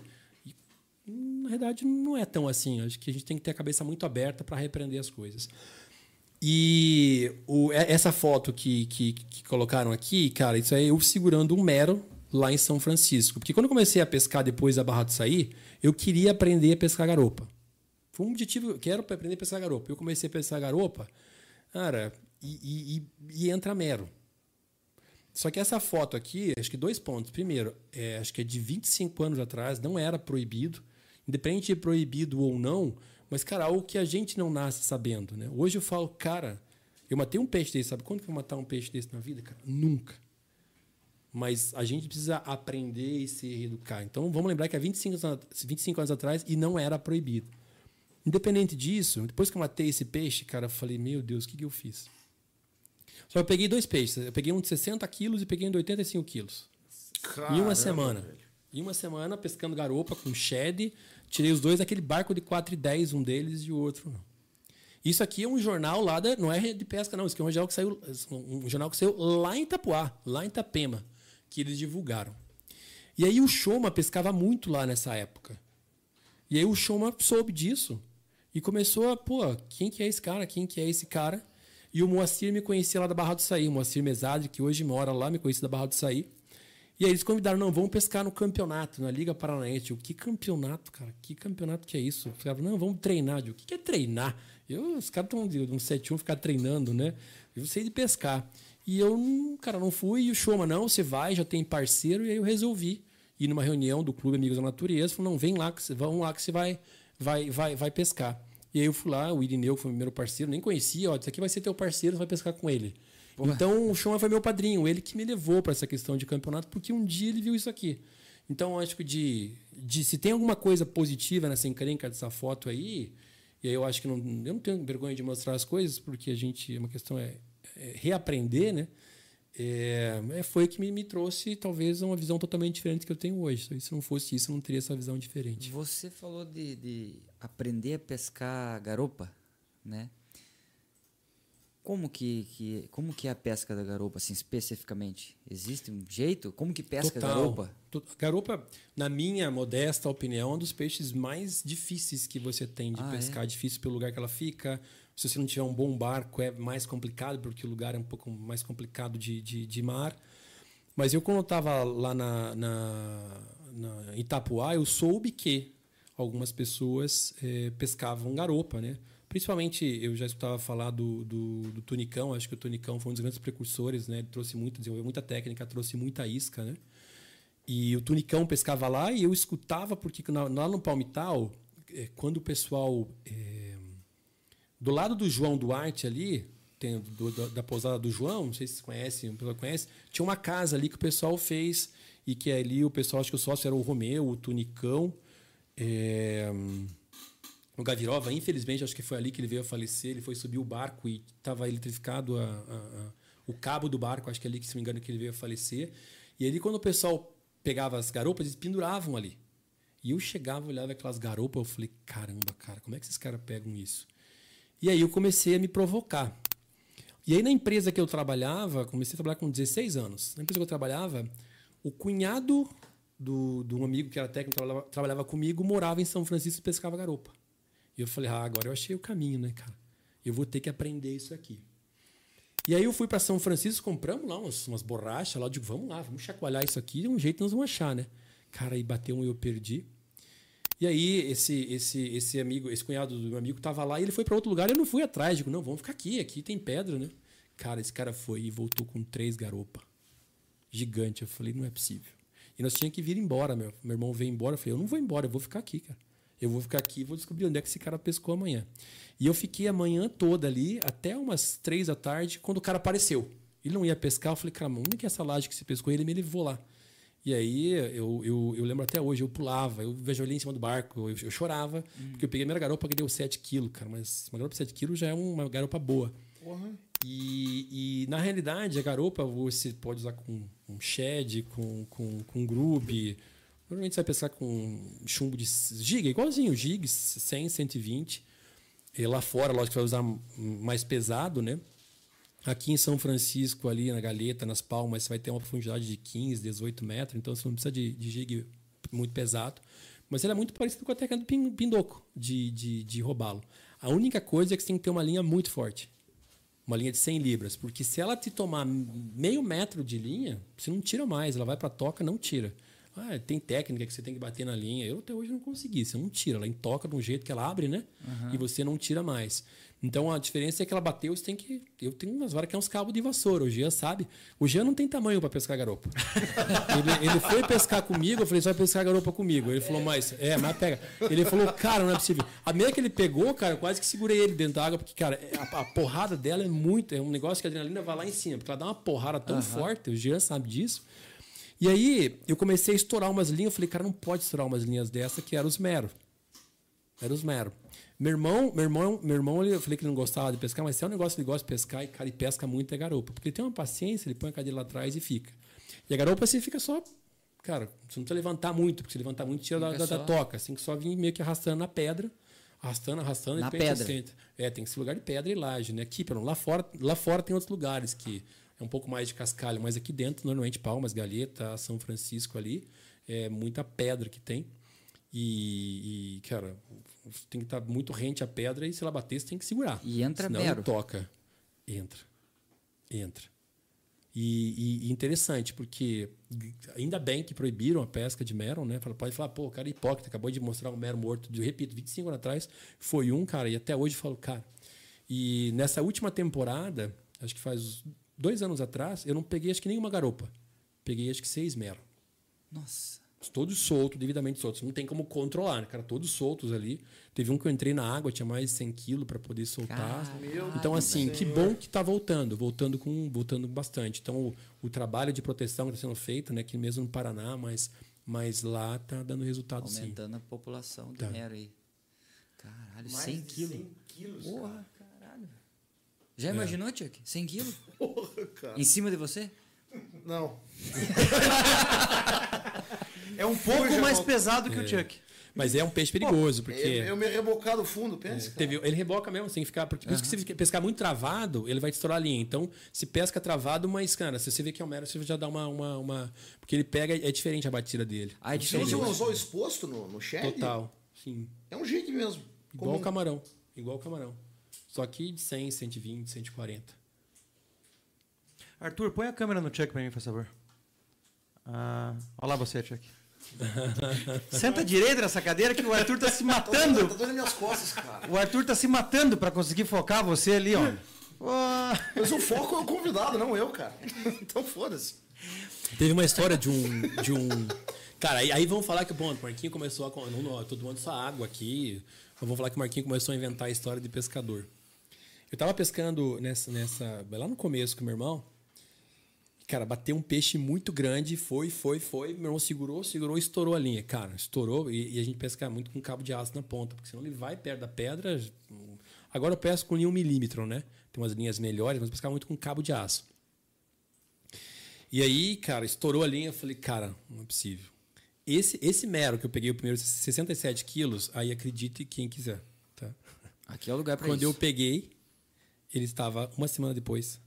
E, na verdade, não é tão assim. Acho que a gente tem que ter a cabeça muito aberta para repreender as coisas. E o- é- essa foto que, que, que colocaram aqui, cara, isso é eu segurando um mero lá em São Francisco. Porque quando eu comecei a pescar depois da Barra do Saí, eu queria aprender a pescar garopa. Foi um objetivo, quero aprender a pescar garopa. Eu comecei a pescar garopa, cara, e, e- e- e entra mero. Só que essa foto aqui, acho que dois pontos. Primeiro, é, acho que é de 25 anos atrás, não era proibido. Independente de proibido ou não, mas, cara, algo que a gente não nasce sabendo, né? Hoje eu falo, cara, eu matei um peixe desse, sabe quando que eu vou matar um peixe desse na vida, cara? Nunca. Mas a gente precisa aprender e se reeducar. Então, vamos lembrar que há 25 anos, 25 anos atrás e não era proibido. Independente disso, depois que eu matei esse peixe, cara, eu falei, meu Deus, o que, que eu fiz? Só eu peguei dois peixes. Eu peguei um de 60 quilos e peguei um de 85 quilos. em uma semana. Em uma semana, pescando garopa com shed. Tirei os dois daquele barco de 4,10, um deles e o outro não. Isso aqui é um jornal lá da. Não é de pesca, não. Isso aqui é um jornal que saiu, um jornal que saiu lá em Itapuá, lá em Itapema, que eles divulgaram. E aí o Shoma pescava muito lá nessa época. E aí o Shoma soube disso e começou a, pô, quem que é esse cara? Quem que é esse cara? E o Moacir me conhecia lá da Barra do Saí, o Moacir Mesade, que hoje mora lá, me conhecia da Barra do Saí. E aí eles convidaram, não, vamos pescar no campeonato, na Liga Paranaense. Eu, que campeonato, cara? Que campeonato que é isso? Eu falava, não, vamos treinar. O que que é treinar? Eu, os caras estão de um 7-1 ficar treinando, né? Eu sei de pescar. E eu, não- cara, não fui. E o Shoma, não, você vai, já tem parceiro. E aí eu resolvi ir numa reunião do Clube Amigos da Natureza. Falei, não, vem lá, que você, vamos lá que você vai, vai, vai, vai pescar. E aí eu fui lá, o Irineu, foi o primeiro parceiro, nem conhecia, ó, isso aqui vai ser teu parceiro, você vai pescar com ele. Então o Shoma foi meu padrinho, ele que me levou para essa questão de campeonato, porque um dia ele viu isso aqui. Então acho que de, de se tem alguma coisa positiva nessa encrenca dessa foto aí, e aí eu acho que não, eu não tenho vergonha de mostrar as coisas, porque a gente, uma questão é, é reaprender, né? É, é, foi que me, me trouxe talvez uma visão totalmente diferente que eu tenho hoje. Se não fosse isso, eu não teria essa visão diferente. Você falou de, de aprender a pescar garopa, né? Como que, que, como que é a pesca da garopa, assim, especificamente? Existe um jeito? Como que pesca Total. garopa? Garopa, na minha modesta opinião, é um dos peixes mais difíceis que você tem de Ah, pescar. Difícil pelo lugar que ela fica. Se você não tiver um bom barco, é mais complicado, porque o lugar é um pouco mais complicado de, de, de mar. Mas eu, quando estava lá na, na, na Itapuá, eu soube que algumas pessoas eh, pescavam garopa, né? Principalmente, eu já escutava falar do, do, do Tunicão, acho que o Tunicão foi um dos grandes precursores, né? Ele trouxe muito, desenvolveu muita técnica, trouxe muita isca, né? E o Tunicão pescava lá e eu escutava, porque lá no Palmital, é, quando o pessoal. É, do lado do João Duarte ali, tem, do, do, da pousada do João, não sei se vocês conhecem, o pessoal conhece, tinha uma casa ali que o pessoal fez e que ali o pessoal, acho que o sócio era o Romeu, o Tunicão, é, o Gavirova, infelizmente, acho que foi ali que ele veio a falecer, ele foi subir o barco e estava eletrificado a, a, a, o cabo do barco, acho que é ali que, se não me engano, que ele veio a falecer. E ali, quando o pessoal pegava as garopas, eles penduravam ali. E eu chegava, olhava aquelas garopas, eu falei, caramba, cara, como é que esses caras pegam isso? E aí eu comecei a me provocar. E aí na empresa que eu trabalhava, comecei a trabalhar com 16 anos. Na empresa que eu trabalhava, o cunhado do, do um amigo que era técnico, trabalhava, trabalhava comigo, morava em São Francisco e pescava garopa. E eu falei, ah, agora eu achei o caminho, né, cara? Eu vou ter que aprender isso aqui. E aí eu fui para São Francisco, compramos lá umas, umas borrachas lá, eu digo, vamos lá, vamos chacoalhar isso aqui, de um jeito nós vamos achar, né? Cara, aí bateu um e eu perdi. E aí esse esse esse amigo, esse cunhado do meu amigo tava lá e ele foi para outro lugar, eu não fui atrás, digo, não, vamos ficar aqui, aqui tem pedra, né? Cara, esse cara foi e voltou com três garopa. Gigante, eu falei, não é possível. E nós tínhamos que vir embora, meu. Meu irmão veio embora, eu falei, eu não vou embora, eu vou ficar aqui, cara. Eu vou ficar aqui e vou descobrir onde é que esse cara pescou amanhã. E eu fiquei a manhã toda ali, até umas três da tarde, quando o cara apareceu. Ele não ia pescar, eu falei, cara, onde que é essa laje que você pescou? Ele me levou lá. E aí eu, eu, eu, lembro até hoje, eu pulava, eu vejo ali em cima do barco, eu, eu chorava, hum. porque eu peguei a minha garopa que deu 7 quilos, cara, mas uma garopa de 7 quilos já é uma garopa boa. Uhum. E, e, na realidade, a garopa você pode usar com um shed, com, com, com grube. Normalmente você vai pescar com chumbo de giga, igualzinho, gigs, 100, 120. E lá fora, lógico que vai usar mais pesado, né? Aqui em São Francisco, ali na Galeta, nas Palmas, você vai ter uma profundidade de 15, 18 metros, então você não precisa de, de jig muito pesado. Mas ele é muito parecido com a técnica do pindoco, de, de, de roubá-lo. A única coisa é que você tem que ter uma linha muito forte. Uma linha de 100 libras. Porque se ela te tomar meio metro de linha, você não tira mais. Ela vai para a toca, não tira. Ah, tem técnica que você tem que bater na linha. Eu até hoje não consegui. Você não tira. Ela toca de um jeito que ela abre, né? Uhum. E você não tira mais. Então a diferença é que ela bateu, você tem que. Eu tenho umas varas que é uns cabos de vassoura. O Jean sabe. O Jean não tem tamanho para pescar garopa. ele, ele, foi pescar comigo, eu falei, você vai pescar garopa comigo. Ele falou, mas. É, mas pega. Ele falou, cara, não é possível. A meia que ele pegou, cara, eu quase que segurei ele dentro da água, porque, cara, a, a, porrada dela é muito. É um negócio que a adrenalina vai lá em cima, porque ela dá uma porrada tão uhum. forte, o Jean sabe disso. E aí eu comecei a estourar umas linhas, eu falei, cara, não pode estourar umas linhas dessa, que eram os mero. Eram os mero. Meu irmão, meu irmão, meu irmão, eu falei que ele não gostava de pescar, mas se é um negócio que ele gosta de pescar, e cara, ele pesca muito é garopa. Porque ele tem uma paciência, ele põe a cadeira lá atrás e fica. E a garopa você fica só. Cara, você não precisa levantar muito, porque se levantar muito, tira da, da, da, toca. Assim que só vir meio que arrastando na pedra. Arrastando, arrastando na e pedra. É, tem que ser lugar de pedra e laje, né? Aqui, lá fora, lá fora tem outros lugares que é um pouco mais de cascalho, mas aqui dentro, normalmente, Palmas, Galeta, São Francisco ali, é muita pedra que tem. E, e, tem que estar tá muito rente a pedra e se ela bater, você tem que segurar. E entra Senão mero. toca. Entra. Entra. E, e, interessante, porque ainda bem que proibiram a pesca de mero, né? Pode falar, pô, cara é hipócrita, acabou de mostrar um mero morto. Eu repito, 25 anos atrás foi um, cara, e até hoje eu falo, cara. E nessa última temporada, acho que faz dois anos atrás, eu não peguei acho que nenhuma garopa. Peguei acho que seis mero. Nossa todos soltos, devidamente soltos. Não tem como controlar, né, cara? Todos soltos ali. Teve um que eu entrei na água, tinha mais de 100 quilos para poder soltar. então, assim, que bom que tá voltando, voltando com voltando bastante. Então, o, o trabalho de proteção que está sendo feito, né, aqui mesmo no Paraná, mas, mas lá tá dando resultado Aumentando sim. Aumentando a população de tá. mero aí. Caralho, mais 100 quilos. 100 quilos. Porra, caralho. Já é. imaginou, Chuck? 100 quilos? Porra, cara. Em cima de você? Não. É um pouco Fuja, mais pesado que é. o Chuck. Mas é um peixe perigoso, porque. Eu, eu me rebocar do fundo, pensa. É, teve, ele reboca mesmo, tem que ficar. Porque, uhum. por isso que se pescar muito travado, ele vai te estourar a linha. Então, se pesca travado, mas, cara, se você vê que é um mero, você já dá uma. uma, uma porque ele pega, é diferente a batida dele. Ah, é diferente. Você usou exposto no, no shed? Total, sim. É um jig mesmo. Igual o camarão. Igual o camarão. Só que de 100, 120, 140. Arthur, põe a câmera no check pra mim, por favor. Ah, olha lá você, check. Senta direito nessa cadeira que o Arthur tá se matando. Tá minhas costas, cara. O Arthur tá se matando para conseguir focar você ali, ó. Mas o foco é o convidado, não eu, cara. Então foda-se. Teve uma história de um. De um Cara, aí, aí vamos falar que bom, o Marquinho começou a. Não, não, eu tô tomando só água aqui. Vamos falar que o Marquinho começou a inventar a história de pescador. Eu tava pescando nessa, nessa. lá no começo com meu irmão. Cara, bateu um peixe muito grande, foi, foi, foi. Meu irmão segurou, segurou, estourou a linha. Cara, estourou e, e a gente pesca muito com cabo de aço na ponta, porque senão ele vai perto da pedra. Agora eu pesco com linha 1 milímetro, né? Tem umas linhas melhores, mas pescar muito com cabo de aço. E aí, cara, estourou a linha. Eu falei, cara, não é possível. Esse, esse mero que eu peguei o primeiro 67 quilos, aí acredite quem quiser. Tá? Aqui é o lugar para Quando isso. eu peguei, ele estava uma semana depois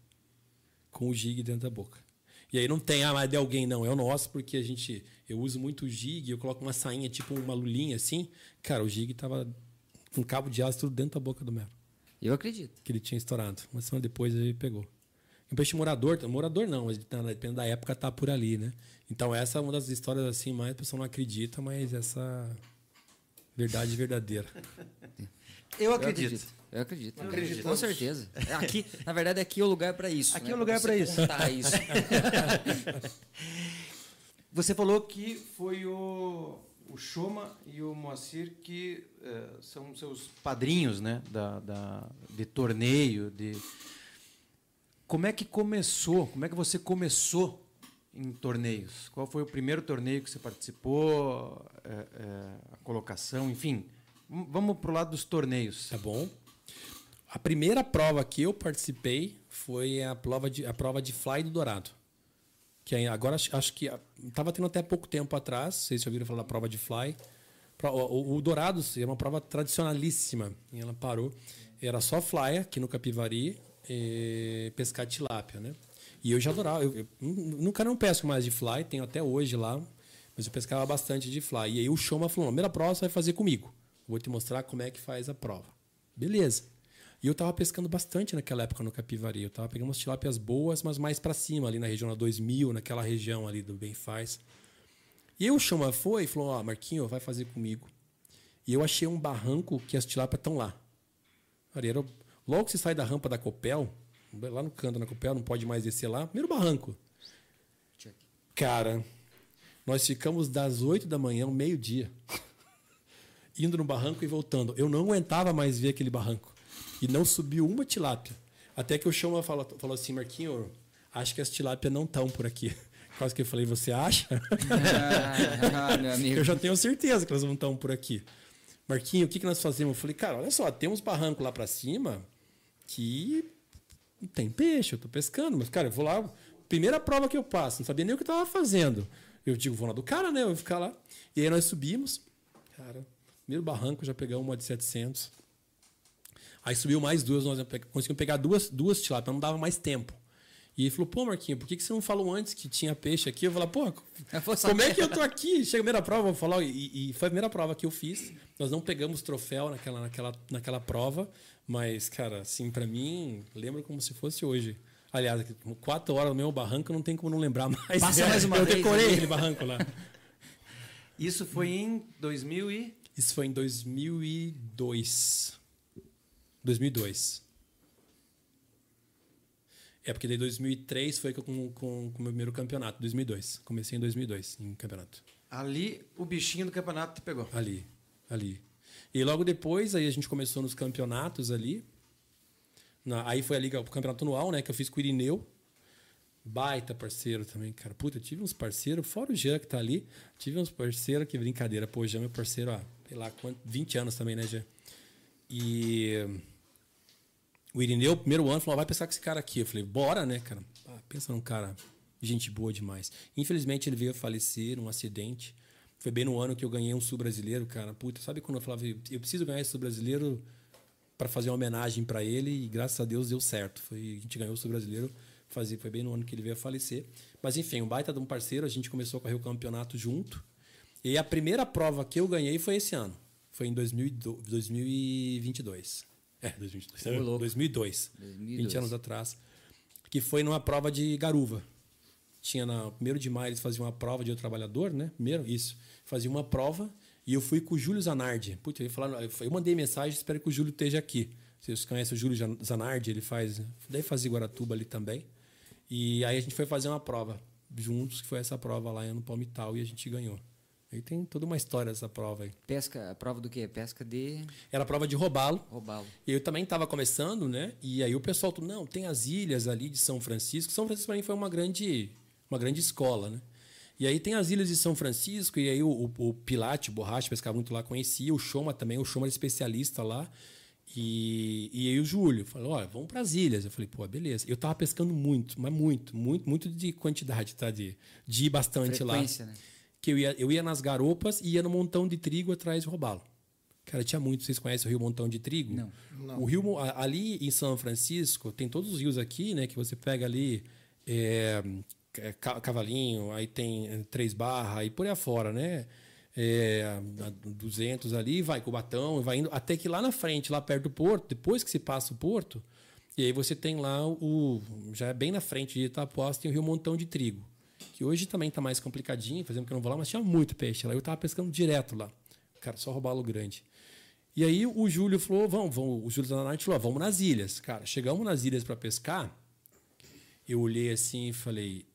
com o jig dentro da boca. E aí não tem, ah, mas é de alguém, não. É o nosso, porque a gente. Eu uso muito o jig, eu coloco uma sainha, tipo uma lulinha assim. Cara, o jig tava com cabo de aço tudo dentro da boca do mero. Eu acredito. Que ele tinha estourado. Uma semana depois ele pegou. Um peixe morador, morador não, mas tá, dependendo da época tá por ali, né? Então essa é uma das histórias assim, mais a pessoa não acredita, mas essa verdade verdadeira. Eu Eu acredito. Acredito. Eu acredito. Acreditamos. Com certeza. É Aqui, na verdade, aqui é o lugar para isso. Aqui né? é o lugar pra isso. contar isso. Você falou que foi o, o Shoma e o Moacir que eh, são seus padrinhos, né? Da, da- de torneio, de... Como é que começou? Como é que você começou em torneios? Qual foi o primeiro torneio que você participou? eh, eh, a colocação, enfim. Vamos pro lado dos torneios. Tá bom? A primeira prova que eu participei foi a prova de, a prova de fly do Dourado. Que agora acho, que estava tendo até pouco tempo atrás, vocês já ouviram falar da prova de fly. Pro- O, o Dourado é uma prova tradicionalíssima. E ela parou. Era só fly aqui no Capivari, e pescar tilápia, né? E eu já adorava. Eu, eu nunca não pesco mais de fly, tenho até hoje lá, mas eu pescava bastante de fly. E aí o Shoma falou: "Não, a primeira prova você vai fazer comigo. Vou te mostrar como é que faz a prova. Beleza. E eu tava pescando bastante naquela época no Capivari. Eu tava pegando umas tilápias boas, mas mais para cima, ali na região da 2000, naquela região ali do Bem Faz. E o Chama foi e falou: Ó, Marquinho, vai fazer comigo. E eu achei um barranco que as tilápias estão lá. Era- logo que você sai da rampa da Copel, lá no canto da Copel, não pode mais descer lá, primeiro barranco. Cara, nós ficamos das 8 da manhã ao meio-dia indo no barranco e voltando. Eu não aguentava mais ver aquele barranco. E não subiu uma tilápia. Até que o Chama falou, falou assim, Marquinho, acho que as tilápias não estão por aqui. Quase que eu falei, você acha? Ah, eu já tenho certeza que elas não estão por aqui. Marquinho, o que, que nós fazemos? Eu falei, cara, olha só, temos barranco lá para cima que tem peixe, eu tô pescando, mas, cara, eu vou lá, primeira prova que eu passo, não sabia nem o que eu tava fazendo. Eu digo, vou lá do cara, né? Eu vou ficar lá. E aí nós subimos, cara, primeiro barranco, já pegamos uma de 700. Aí subiu mais duas, nós conseguimos pegar duas, duas tilápias, não dava mais tempo. E ele falou, pô, Marquinho, por que, que você não falou antes que tinha peixe aqui? Eu falei, pô, Eu vou como é que eu tô aqui? Chega a primeira prova, vou falar, e, e foi a primeira prova que eu fiz. Nós não pegamos troféu naquela, naquela, naquela prova, mas, cara, assim, pra mim, lembro como se fosse hoje. Aliás, quatro horas no meu barranco, não tem como não lembrar mais. Passa mais uma eu vez decorei ali. aquele barranco lá. Isso foi em 2000 e... Isso foi em 2002. 2002. É porque daí 2003 foi com, com, com o meu primeiro campeonato, 2002. Comecei em 2002, em campeonato. Ali o bichinho do campeonato te pegou. Ali, ali. E logo depois, aí a gente começou nos campeonatos ali. Na- aí foi a liga, o campeonato anual, né, que eu fiz com o Irineu. Baita parceiro também, cara. Puta, eu tive uns parceiros, fora o Jean que tá ali, tive uns parceiros, que brincadeira. Pô, o Jean é meu parceiro há, sei lá, quanto, 20 anos também, né, Jean? E o Irineu, primeiro ano, falou: vai pensar com esse cara aqui. Eu falei: bora, né, cara? Ah, pensa num cara, gente boa demais. Infelizmente, ele veio a falecer num acidente. Foi bem no ano que eu ganhei um sul brasileiro, cara. Puta, sabe quando eu falava, eu preciso ganhar esse sul brasileiro para fazer uma homenagem para ele e graças a Deus deu certo. Foi, a gente ganhou o sul brasileiro, fazia, foi bem no ano que ele veio a falecer. Mas enfim, um baita de um parceiro, a gente começou a correr o campeonato junto. E a primeira prova que eu ganhei foi esse ano. Foi em 2002, 2022. É, 2022. Ô, louco. 2002. 2002. 20 anos atrás. Que foi numa prova de garuva. Tinha na primeiro de maio eles faziam uma prova de eu trabalhador, né? Primeiro, isso. Fazia uma prova e eu fui com o Júlio Zanardi. Putz, eu, falar, eu mandei mensagem, espero que o Júlio esteja aqui. Vocês conhecem o Júlio Zanardi, ele faz, deve fazer Guaratuba ali também. E aí a gente foi fazer uma prova juntos, que foi essa prova lá no Palmital e a gente ganhou. Aí tem toda uma história essa prova aí. Pesca, a prova do quê? Pesca de Era a prova de robalo. robalo. Eu também estava começando, né? E aí o pessoal, falou, não, tem as ilhas ali de São Francisco. São Francisco para mim foi uma grande, uma grande escola, né? E aí tem as ilhas de São Francisco, e aí o, o, o Pilate, o Borracha, pescava muito lá, conhecia. O Choma também, o Choma era especialista lá. E, e aí o Júlio falou, olha, vamos para as ilhas. Eu falei, pô, beleza. Eu tava pescando muito, mas muito, muito, muito de quantidade, tá? De, de ir bastante lá. Frequência, né? Que eu ia, eu ia nas garopas e ia no montão de trigo atrás de robalo. Cara, tinha muito. Vocês conhecem o Rio Montão de Trigo? Não. O rio ali em São Francisco tem todos os rios aqui, né? Que você pega ali é, é, Ca- Cavalinho, aí tem é, Três Barra e por aí afora, né? É, a 200 ali, vai Cubatão, vai indo até que lá na frente, lá perto do porto, depois que se passa o porto, e aí você tem lá o já é bem na frente de Itapuás tem o Rio Montão de Trigo, que hoje também tá mais complicadinho, fazendo que eu não vou lá, mas tinha muito peixe lá. Eu tava pescando direto lá. Cara, só roubalo grande. E aí o Júlio falou: vamos, vamos. O Júlio Zanardi falou: vamos nas ilhas. Cara, chegamos nas ilhas para pescar. Eu olhei assim e falei: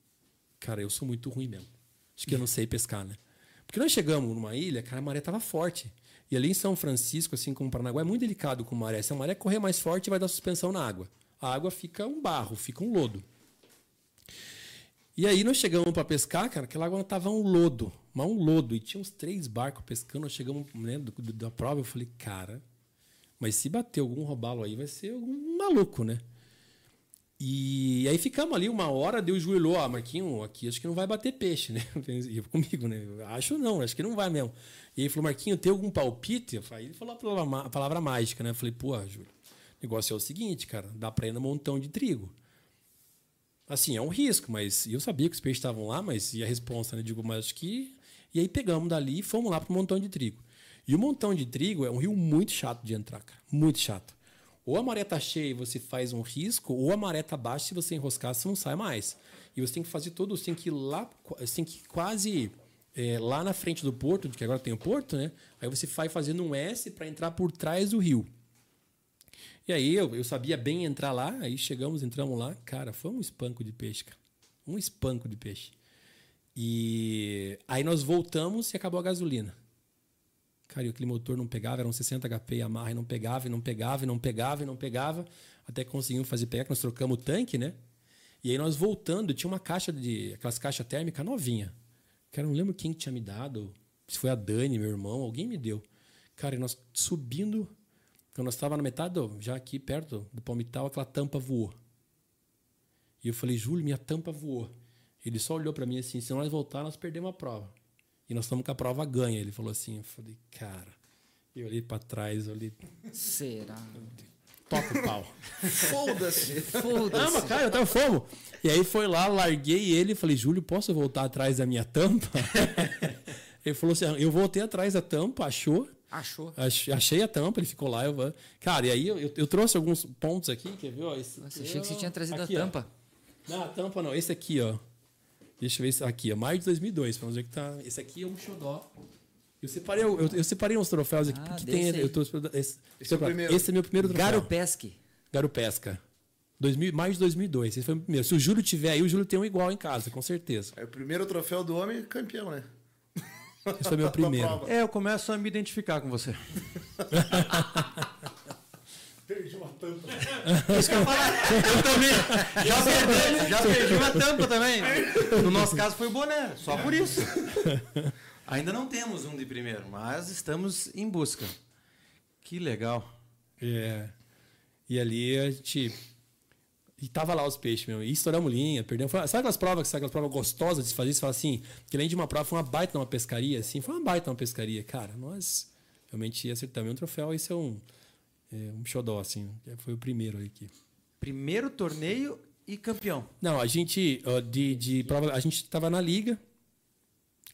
cara, eu sou muito ruim mesmo. Acho que eu não sei pescar, né? Porque nós chegamos numa ilha, cara, a maré tava forte. E ali em São Francisco, assim como Paranaguá, é muito delicado com maré. Se a maré correr mais forte, vai dar suspensão na água. A água fica um barro, fica um lodo. E aí nós chegamos para pescar, cara, aquela água tava um lodo, mas um lodo. E tinha uns três barcos pescando. Nós chegamos né, do- do- da prova, eu falei, cara, mas se bater algum robalo aí, vai ser algum maluco, né? E aí ficamos ali uma hora, deu o joelho, ó, Marquinho, aqui acho que não vai bater peixe, né? E comigo, né? Acho não, acho que não vai mesmo. E ele falou, Marquinho, tem algum palpite? Eu falei, ele falou a palavra, a palavra mágica, né? Eu falei, pô, Júlio, o negócio é o seguinte, cara, dá pra ir no montão de trigo. Assim, é um risco, mas eu sabia que os peixes estavam lá, mas e a resposta, né? Digo, mas acho que. E aí pegamos dali e fomos lá pro montão de trigo. E o montão de trigo é um rio muito chato de entrar, cara. Muito chato. Ou a maré tá cheia e você faz um risco, ou a maré tá baixa se você enroscar, você não sai mais. E você tem que fazer tudo, você tem que ir lá, você tem que quase é, lá na frente do porto, que agora tem o porto, né? Aí você vai fazendo um S para entrar por trás do rio. E aí eu, eu sabia bem entrar lá, aí chegamos, entramos lá, cara, foi um espanco de peixe, cara. Um espanco de peixe. E aí nós voltamos e acabou a gasolina. Cara, e aquele motor não pegava, eram 60 HP e amarra e não pegava, e não pegava, e não pegava, e não pegava, até conseguimos fazer pegar, nós trocamos o tanque, né? E aí nós voltando, tinha uma caixa de. aquelas caixas térmicas novinha. Cara, não lembro quem tinha me dado, se foi a Dani, meu irmão, alguém me deu. Cara, e nós subindo, quando nós estávamos na metade, do- já aqui perto do palmital, aquela tampa voou. E eu falei, Júlio, minha tampa voou. Ele só olhou para mim assim, se nós voltar, nós perdemos a prova. E nós estamos com a prova ganha. Ele falou assim, eu falei, cara. Eu olhei para trás, eu olhei, Será? toca o pau. Foda-se. Não, mas Foda-se. cara, eu tava fomos. E aí foi lá, larguei ele e falei, Júlio, posso voltar atrás da minha tampa? ele falou assim, eu voltei atrás da tampa, achou. Achou. Ach- Achei a tampa, ele ficou lá. Eu, cara, e aí eu, eu- eu trouxe alguns pontos aqui, quer ver? Ó, esse Nossa, aqui, achei que você ó. tinha trazido Aqui, a ó. tampa. Não, a tampa não. Esse aqui, ó. Deixa eu ver esse aqui, ó. Maio de 2002. Vamos ver que tá. Esse aqui é um xodó. Eu separei, eu, eu separei uns troféus aqui, Ah, porque tem. aí. Eu trouxe, esse, Esse é o primeiro. esse é meu primeiro troféu. Garo Pesque. Garo Pesca. 2000, maio de 2002. Esse foi o meu primeiro. Se o Júlio tiver aí, o Júlio tem um igual em casa, com certeza. É o primeiro troféu do homem campeão, né? Esse foi meu primeiro. É, eu começo a me identificar com você. Perdi uma tampa. Eu também. Já perdi, já perdi uma tampa também. No nosso caso foi o boné, só por isso. Ainda não temos um de primeiro, mas estamos em busca. Que legal. É. E ali a gente. E tava lá os peixes, meu. E estouramos linha, perdemos. Foi- Sabe aquelas provas, sabe aquelas provas gostosas de se fazer? Você fala assim, que além de uma prova, foi uma baita uma pescaria, assim. Foi uma baita uma pescaria. Cara, nós realmente acertamos um troféu. Esse é um, é um xodó, assim. Foi o primeiro aí aqui. Primeiro torneio e campeão. Não, a gente, de, de prova, a gente tava na liga.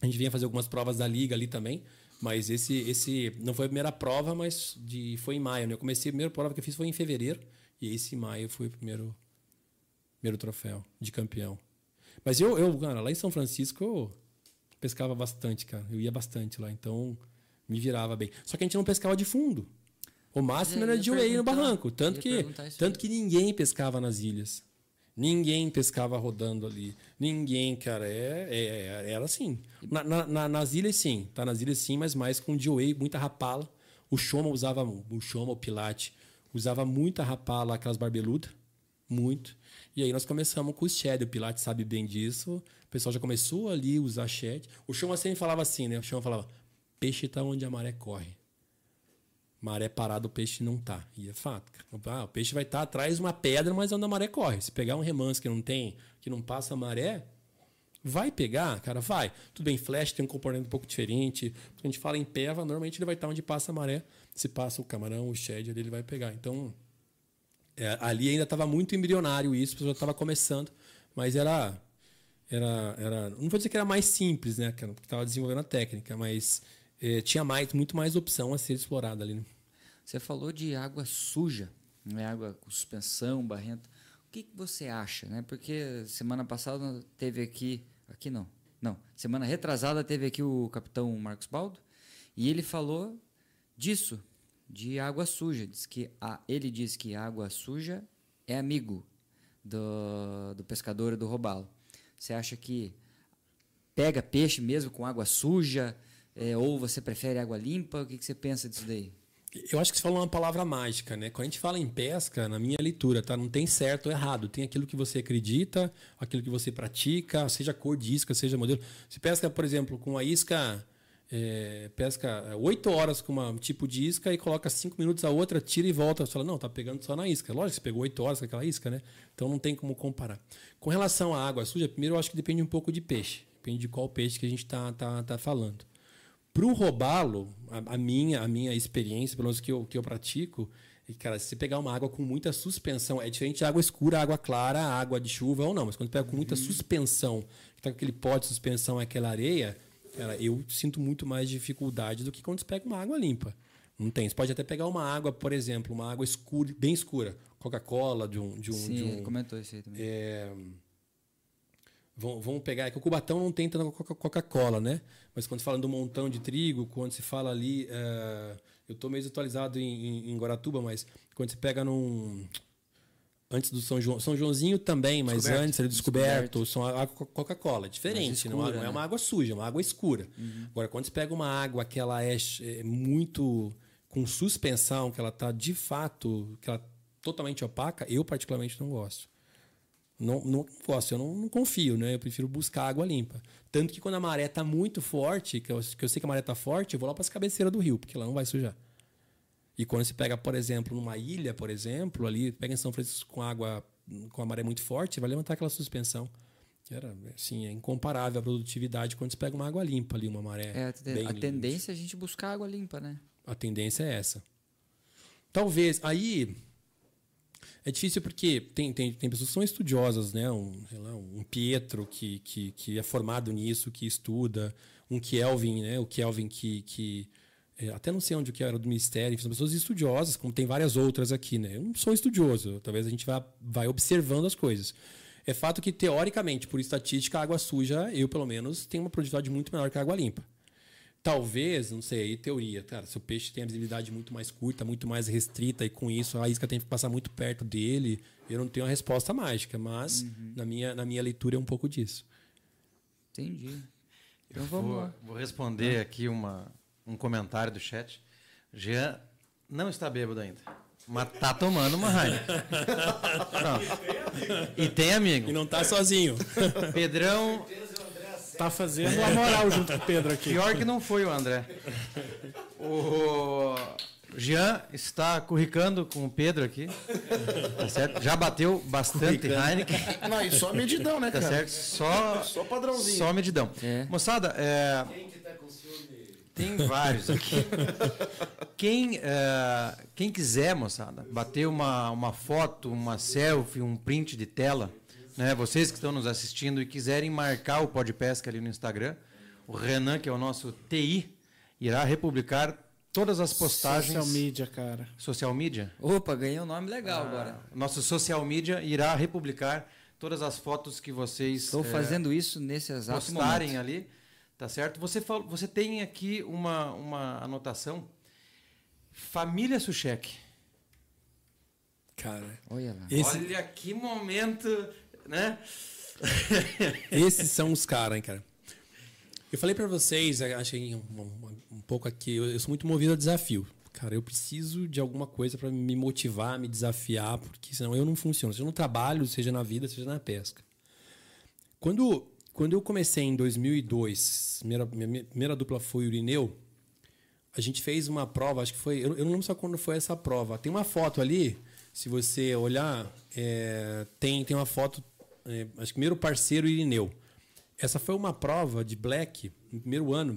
A gente vinha fazer algumas provas da liga ali também. Mas esse, esse não foi a primeira prova, mas de, foi em maio. Né? Eu comecei, a primeira prova que eu fiz foi em fevereiro. E esse em maio foi o primeiro, primeiro troféu de campeão. Mas eu, eu, cara, lá em São Francisco eu pescava bastante, cara. Eu ia bastante lá, então me virava bem. Só que a gente não pescava de fundo. O máximo É, era de joelho no barranco. Tanto que, tanto que ninguém pescava nas ilhas. Ninguém pescava rodando ali. Ninguém, cara. É, é, é era assim. Na, na, nas ilhas, sim. Tá nas ilhas, sim, mas mais com DOA, muita rapala. O Choma usava, o Choma, o Pilate, usava muita rapala, aquelas barbeludas. Muito. E aí nós começamos com o shed. O Pilate sabe bem disso. O pessoal já começou ali a usar shed. O Choma sempre falava assim, né? O Choma falava, peixe tá onde a maré corre maré parada o peixe não tá. E é fato. Ah, o peixe vai estar tá atrás de uma pedra, mas onde a maré corre. Se pegar um remanso que não tem, que não passa a maré, vai pegar, cara, vai. Tudo bem, flash tem um comportamento um pouco diferente. Quando a gente fala em peva, normalmente ele vai estar tá onde passa a maré. Se passa o camarão, o shed, ele vai pegar. Então, é, ali ainda estava muito embrionário isso, já estava começando, mas era, era, era, não vou dizer que era mais simples, né, porque estava desenvolvendo a técnica, mas é, tinha mais, muito mais opção a ser explorada ali. Né? Você falou de água suja, né? água com suspensão, barrenta. O que, que você acha? Né? Porque semana passada teve aqui. Aqui não. Não. Semana retrasada teve aqui o capitão Marcos Baldo e ele falou disso, de água suja. Diz que a, ele diz que água suja é amigo do, do pescador e do robalo. Você acha que pega peixe mesmo com água suja? É, ou você prefere água limpa? O que, que você pensa disso daí? Eu acho que você falou uma palavra mágica, né? Quando a gente fala em pesca, na minha leitura, tá? Não tem certo ou errado. Tem aquilo que você acredita, aquilo que você pratica, seja cor de isca, seja modelo. Se pesca, por exemplo, com a isca, é, pesca oito horas com um tipo de isca e coloca cinco minutos a outra, tira e volta. Você fala, não, tá pegando só na isca. Lógico, você pegou oito horas com aquela isca, né? Então não tem como comparar. Com relação à água suja, primeiro eu acho que depende um pouco de peixe. Depende de qual peixe que a gente tá, tá, tá falando. Para o robalo, a, a, minha, a minha experiência, pelo menos que eu, que eu pratico, é que, cara, se você pegar uma água com muita suspensão, é diferente de água escura, água clara, água de chuva ou não, mas quando pega com muita uhum. suspensão, que tá com aquele pote de suspensão, aquela areia, cara, eu sinto muito mais dificuldade do que quando você pega uma água limpa. Não tem. Você pode até pegar uma água, por exemplo, uma água escura, bem escura, Coca-Cola, de um, de um. Sim, de um, comentou isso aí também. É, vamos pegar, é que o Cubatão não tem tanta Coca-Cola, né? Mas quando se fala do montão de trigo, quando se fala ali. Uh, eu estou meio atualizado em, em, Guaratuba, mas quando se pega num. Antes do São João. São Joãozinho também, mas descoberto. antes ele descoberto, descoberto. são a Coca-Cola. É diferente, escura, não, é, não, é uma água suja, é uma água escura. Uhum. Agora, quando se pega uma água que ela é, é muito. com suspensão, que ela está de fato. que ela é totalmente opaca, eu particularmente não gosto. Não, não gosto, eu não, não, confio, né? Eu prefiro buscar água limpa. Tanto que quando a maré está muito forte, que eu, que eu sei que a maré está forte, eu vou lá para as cabeceiras do rio, porque lá não vai sujar. E quando você pega, por exemplo, numa ilha, por exemplo, ali, pega em São Francisco com água, com a maré muito forte, vai levantar aquela suspensão. Era, assim, é incomparável a produtividade quando você pega uma água limpa ali, uma maré. É, a, a tendência é a gente buscar água limpa, né? A tendência é essa. Talvez. Aí, é difícil porque tem, tem, tem pessoas que são estudiosas, né? Um, lá, um Pietro que, que, que é formado nisso, que estuda, um Kelvin, né? O Kelvin que, que até não sei onde que era do ministério, são pessoas estudiosas, como tem várias outras aqui, né? Eu não sou estudioso, talvez a gente vá, vai observando as coisas. É fato que, teoricamente, por estatística, a água suja, eu pelo menos, tenho uma produtividade muito menor que a água limpa. Talvez, não sei, aí teoria, cara, se o peixe tem a visibilidade muito mais curta, muito mais restrita, e com isso a isca tem que passar muito perto dele, eu não tenho a resposta mágica, mas uhum. na, minha, na minha leitura é um pouco disso. Entendi. Então eu vamos vou, lá. Vou responder aqui uma, um comentário do chat. Jean não está bêbado ainda. Mas tá tomando uma raiva. e tem amigo. E não tá sozinho. Pedrão Tá fazendo a moral junto com o Pedro aqui. Pior que não foi o André. O Jean está curricando com o Pedro aqui. Tá certo? Já bateu bastante Heineken. Não, e só medidão, né, tá cara? Tá certo? Só, só padrãozinho. Só medidão. É. Moçada, é... Tem vários aqui. Quem, é, quem quiser, moçada, bater uma, uma foto, uma selfie, um print de tela né, vocês que estão nos assistindo e quiserem marcar o Podpesca ali no Instagram, o Renan, que é o nosso TI, irá republicar todas as postagens. Social media, cara. Social media? Opa, ganhei um nome legal ah, agora. Nosso social media irá republicar todas as fotos que vocês. Estou é, fazendo isso nesse exato postarem momento. ali, tá certo? Você, você tem aqui uma, uma anotação. Família Suchek. Cara, olha lá. Esse... Olha que momento né? Esses são os caras, hein, cara. Eu falei para vocês, achei um, um, um, pouco aqui, eu, eu sou muito movido a desafio. Cara, eu preciso de alguma coisa para me motivar, me desafiar, porque senão eu não funciono. Seja no trabalho, seja na vida, seja na pesca. Quando, quando eu comecei em 2002, minha, minha primeira dupla foi o Urineu, a gente fez uma prova, acho que foi. Eu, eu não lembro só quando foi essa prova. Tem uma foto ali, se você olhar, é, tem, tem uma foto, é, acho que primeiro parceiro Irineu. Essa foi uma prova de black no primeiro ano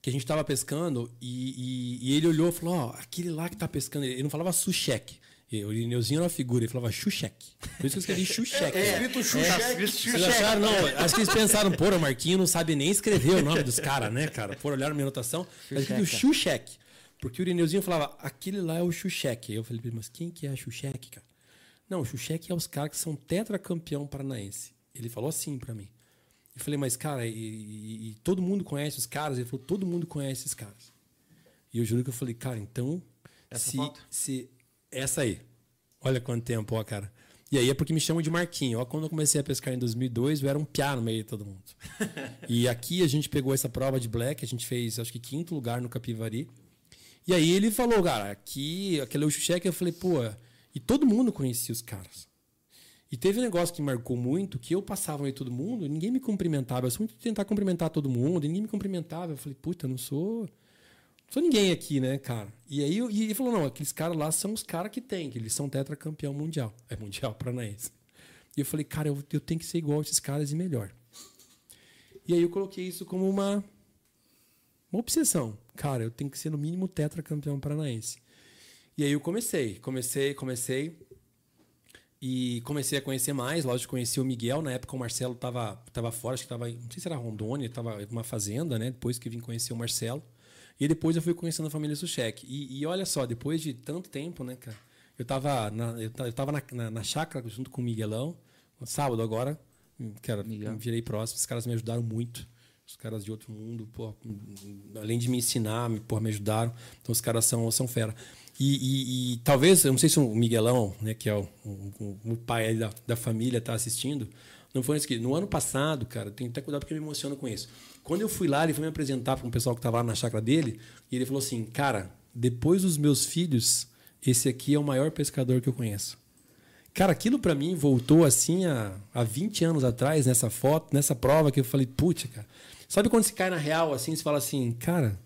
que a gente estava pescando e, e, e, ele olhou e falou: Ó, oh, aquele lá que tá pescando, ele não falava sushek. O Irineuzinho era uma figura, ele falava Xuxek. Por isso que eu escrevi Xuxek. É, escrito é, Xuxek. Vocês acharam, não, acho que eles pensaram, pô, o Marquinho não sabe nem escrever o nome dos caras, né, cara? Por olhar minha anotação, tá escrito Xuxek. Porque o Irineuzinho falava, aquele lá é o Xuxek. Aí eu falei, mas quem que é a Xuxek, cara? Não, o Xuxek é os caras que são tetracampeão paranaense. Ele falou assim para mim. Eu falei, mas, cara, e, e, e, todo mundo conhece os caras? Ele falou, todo mundo conhece esses caras. E eu juro que eu falei, cara, então. Essa se, foto? se Essa aí. Olha quanto tempo, ó, cara. E aí é porque me chamam de Marquinho. Ó, quando eu comecei a pescar em 2002, eu era um piá no meio de todo mundo. e aqui a gente pegou essa prova de black, a gente fez, acho que quinto lugar no Capivari. E aí ele falou, cara, aqui, aquele Xuxeque, eu falei, pô, e todo mundo conhecia os caras. E teve um negócio que marcou muito, que eu passava aí todo mundo, ninguém me cumprimentava. Eu sou muito tentar cumprimentar todo mundo, ninguém me cumprimentava. Eu falei, puta, eu não sou. Sou ninguém aqui, né, cara? E aí e ele falou, não, aqueles caras lá são os caras que tem, que eles são tetracampeão mundial. É mundial paranaense. E eu falei, cara, eu, eu tenho que ser igual a esses caras e melhor. E aí eu coloquei isso como uma, uma obsessão. Cara, eu tenho que ser no mínimo tetracampeão paranaense. E aí eu comecei, comecei, comecei. E comecei a conhecer mais, lógico, conheci o Miguel, na época o Marcelo estava tava fora, acho que estava, não sei se era Rondônia, estava em uma fazenda, né? Depois que vim conhecer o Marcelo. E depois eu fui conhecendo a família Suchek. E, e olha só, depois de tanto tempo, né, cara? Eu estava na, eu tava na, na, na chácara junto com o Miguelão, no sábado agora, cara, Miguel. virei próximo, os caras me ajudaram muito. Os caras de outro mundo, pô, além de me ensinar, me, pô, me ajudaram. Então os caras são, são fera. E, e, e, talvez, eu não sei se o Miguelão, né, que é o, o, o pai da, da família, está assistindo. Não foi isso que. No ano passado, cara, tenho até cuidado porque eu me emociono com isso. Quando eu fui lá, ele foi me apresentar para um pessoal que estava lá na chácara dele, e ele falou assim: Cara, depois dos meus filhos, esse aqui é o maior pescador que eu conheço. Cara, aquilo para mim voltou assim há, há 20 anos atrás, nessa foto, nessa prova, que eu falei: Putz, cara. Sabe quando se cai na real assim, você fala assim: Cara,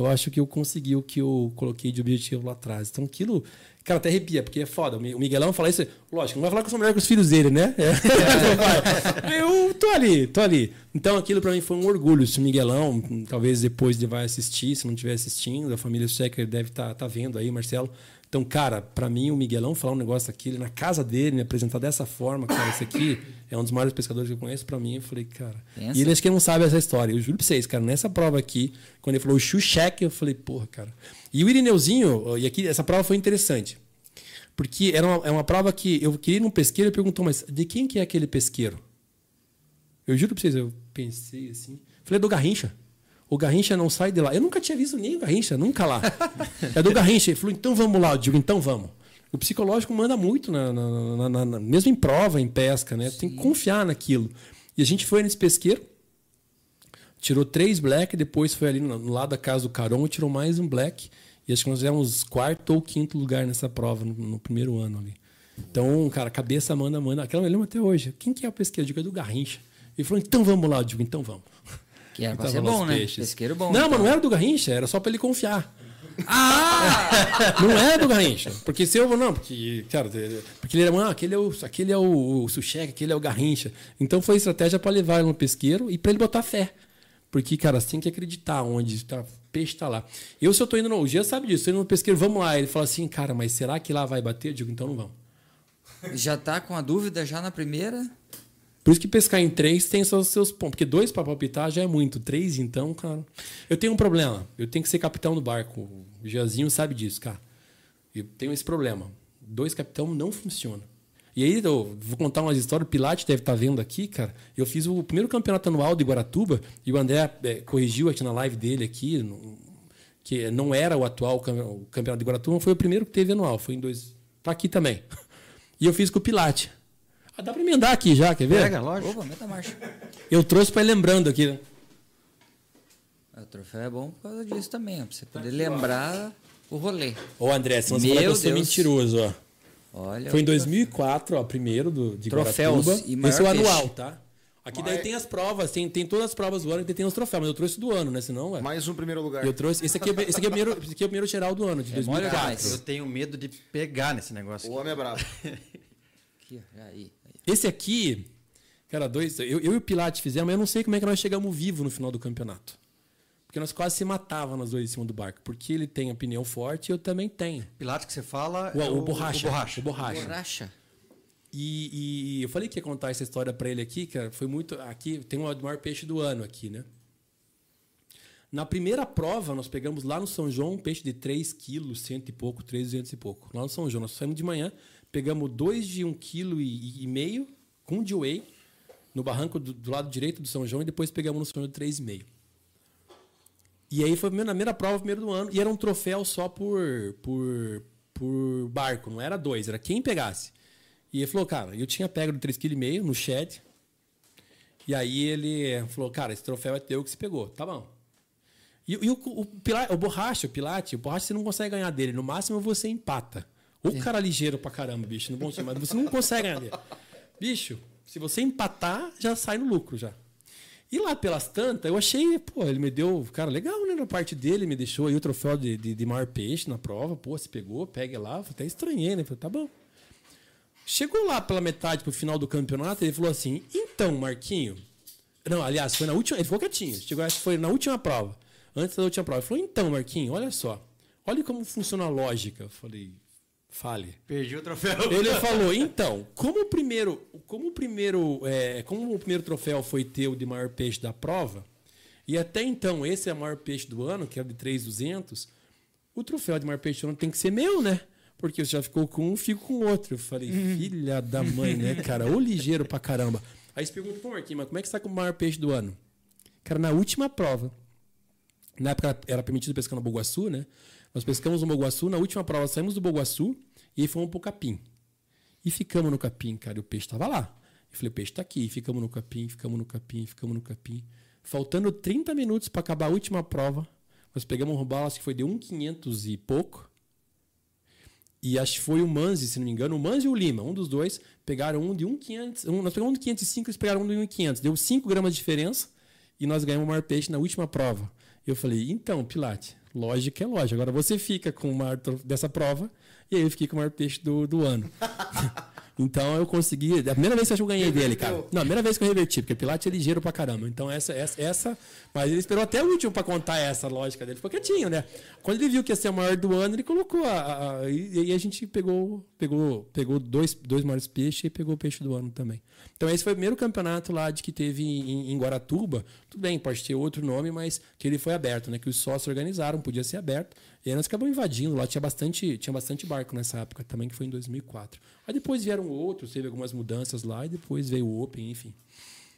eu acho que eu consegui o que eu coloquei de objetivo lá atrás. Então aquilo, cara, até arrepia, porque é foda. O Miguelão fala isso, lógico, não vai falar que eu sou melhor que os filhos dele, né? É. eu tô ali, tô ali. Então aquilo para mim foi um orgulho. Se o Miguelão, talvez depois ele vai assistir, se não estiver assistindo, a família Checker deve estar tá, tá vendo aí, Marcelo. Então, cara, para mim, o Miguelão falar um negócio aqui, na casa dele, me apresentar dessa forma, cara, esse aqui é um dos maiores pescadores que eu conheço, para mim, eu falei, cara. Pensa. E ele acho que não sabe essa história. Eu juro pra vocês, cara, nessa prova aqui, quando ele falou o Xuxek, eu falei, porra, cara. E o Irineuzinho, e aqui, essa prova foi interessante. Porque era uma, é uma prova que eu queria ir num pesqueiro e perguntou, mas de quem que é aquele pesqueiro? Eu juro pra vocês, eu pensei assim. Falei, é do Garrincha. O Garrincha não sai de lá. Eu nunca tinha visto nem o Garrincha, nunca lá. É do Garrincha. Ele falou, então vamos lá. Eu digo, então vamos. O psicológico manda muito, na, na, na, na mesmo em prova, em pesca, né? Sim. Tem que confiar naquilo. E a gente foi nesse pesqueiro, tirou três black, depois foi ali no, lado da casa do Caron e tirou mais um black. E acho que nós fizemos quarto ou quinto lugar nessa prova, no, no primeiro ano ali. Então, cara, cabeça manda, manda. Aquela eu lembro até hoje. Quem que é o pesqueiro? Eu digo, é do Garrincha. Ele falou, então vamos lá. Eu digo, então vamos. Que era pra ser bom, né? Peixes. Pesqueiro bom. Não, então. mas não era do Garrincha, era só pra ele confiar. Ah! não era do Garrincha. Porque se eu. Não, porque. Cara, porque ele era. Ah, aquele é o, aquele é o, o Sucheque, aquele é o Garrincha. Então foi estratégia para levar ele no pesqueiro e para ele botar fé. Porque, cara, você tem que acreditar onde tá, o peixe está lá. Eu, se eu tô indo no. O Gia sabe disso, tô indo no pesqueiro, vamos lá. Ele fala assim, cara, mas será que lá vai bater? Eu digo, então não vamos. Já tá com a dúvida já na primeira? Por isso que pescar em três tem seus, seus pontos. Porque dois para palpitar já é muito. Três, então, cara. Eu tenho um problema. Eu tenho que ser capitão do barco. O Jazinho sabe disso, cara. Eu tenho esse problema. Dois capitão não funciona. E aí, eu vou contar umas histórias. O Pilate deve estar tá vendo aqui, cara. Eu fiz o primeiro campeonato anual de Guaratuba e o André é, corrigiu aqui na live dele aqui, no, que não era o atual campeonato de Guaratuba, foi o primeiro que teve anual. Foi em dois. Tá aqui também. E eu fiz com o Pilate. Ah, dá pra emendar aqui já, quer ver? Pega, lógico. Opa, meta marcha. Eu trouxe pra ir lembrando aqui, né? O troféu é bom por causa disso também, ó, pra você poder lembrar o rolê. Ô, André, senão você Meu fala que eu sou Deus. mentiroso, ó. Olha. Foi em o 2004, ó, primeiro do, de Troféus Guaratuba. e Esse é o anual, peixe. tá? Aqui daí tem as provas, tem, tem todas as provas do ano que tem os troféus, mas eu trouxe do ano, né? Senão, ué. Mais um primeiro lugar. Eu trouxe. Esse aqui, é, esse, aqui é o primeiro, esse aqui é o primeiro geral do ano, de É, mole 2004. demais. Eu tenho medo de pegar nesse negócio. O homem é bravo. Aqui, ó, aí. Esse aqui, cara, dois. Eu, eu e o Pilate fizemos, mas eu não sei como é que nós chegamos vivo no final do campeonato. Porque nós quase se matávamos nós dois em cima do barco. Porque ele tem a pneu forte e eu também tenho. Pilates que você fala O, é o borracha. O borracha. O borracha. Borracha. E, e eu falei que ia contar essa história pra ele aqui, cara. Foi muito. Aqui tem o maior peixe do ano aqui, né? Na primeira prova, nós pegamos lá no São João um peixe de 3 quilos, cento e pouco, 300 e pouco. Lá no São João, nós saímos de manhã, pegamos dois de 1,5 kg e, e meio, com um de whey, no barranco do, do lado direito do São João, e depois pegamos no São João de 3,5. E aí foi a primeira, prova, primeiro do ano, e era um troféu só por, por, por barco, não era dois, era quem pegasse. E ele falou, cara, eu tinha pego de 3,5 kg no chat. E aí ele falou, cara, esse troféu é teu que se pegou. Tá bom. E, e o, o, Pila- o borracha, o Pilate, o borracha você não consegue ganhar dele. No máximo você empata. O cara ligeiro pra caramba, bicho, no bom sentido, mas você não consegue ganhar. Bicho, se você empatar, já sai no lucro já. E lá pelas tantas, eu achei, pô, ele me deu, cara, legal, né? Na parte dele, me deixou aí o troféu de, de, de maior peixe na prova. Pô, se pegou, pegue lá. Eu até estranhei, né? Falei, tá bom. Chegou lá pela metade pro final do campeonato, ele falou assim: então, Marquinho. Não, aliás, foi na última. Ele ficou quietinho. Chegou, acho que foi na última prova. Antes da última prova. Ele falou: então, Marquinho, olha só. Olha como funciona a lógica. Eu falei: fale. Perdi o troféu. Ele falou, então, como o primeiro, como o primeiro, é, como o primeiro troféu foi teu de maior peixe da prova, e até então esse é o maior peixe do ano, que é o de 3,200, o troféu de maior peixe do ano tem que ser meu, né? Porque você já ficou com um, fico com outro. Eu falei, filha da mãe, né, cara? Ô ligeiro pra caramba. Aí você pergunta, pô, Marquinhos, mas como é que você tá com o maior peixe do ano? Cara, na última prova, na época era permitido pescar no Boguaçu, né? Nós pescamos no Boguaçu, na última prova saímos do Boguaçu e fomos pro capim. E ficamos no capim, cara, e o peixe tava lá. Eu falei, o peixe tá aqui. E ficamos no capim, ficamos no capim, ficamos no capim. Faltando 30 minutos para acabar a última prova, nós pegamos um acho que foi de 1,500 e pouco. E acho que foi o Manzi, se não me engano, o Manzi e o Lima, um dos dois, pegaram um de 1,500. Um, nós pegamos um de 505 eles pegaram um de 1,500. Deu 5 gramas de diferença e nós ganhamos o maior peixe na última prova. Eu falei, então, Pilate, lógica é lógica. Agora você fica com o maior dessa prova e aí eu fiquei com o maior peixe do, do ano. então eu consegui. A primeira vez que eu ganhei dele, cara. Não, a primeira vez que eu reverti, porque Pilate é ligeiro pra caramba. Então essa, essa, essa. Mas ele esperou até o último pra contar essa lógica dele. Ficou quietinho, né? Quando ele viu que ia ser o maior do ano, ele colocou a. a- e a gente pegou, pegou, pegou dois, dois maiores peixes e pegou o peixe do ano também. Então esse foi o primeiro campeonato lá de que teve em, em Guaratuba. Tudo bem, pode ter outro nome, mas que ele foi aberto, né? Que os sócios organizaram, podia ser aberto. E aí nós acabamos invadindo lá. Tinha bastante, tinha bastante barco nessa época também, que foi em 2004. Aí depois vieram outros, teve algumas mudanças lá e depois veio o Open, enfim.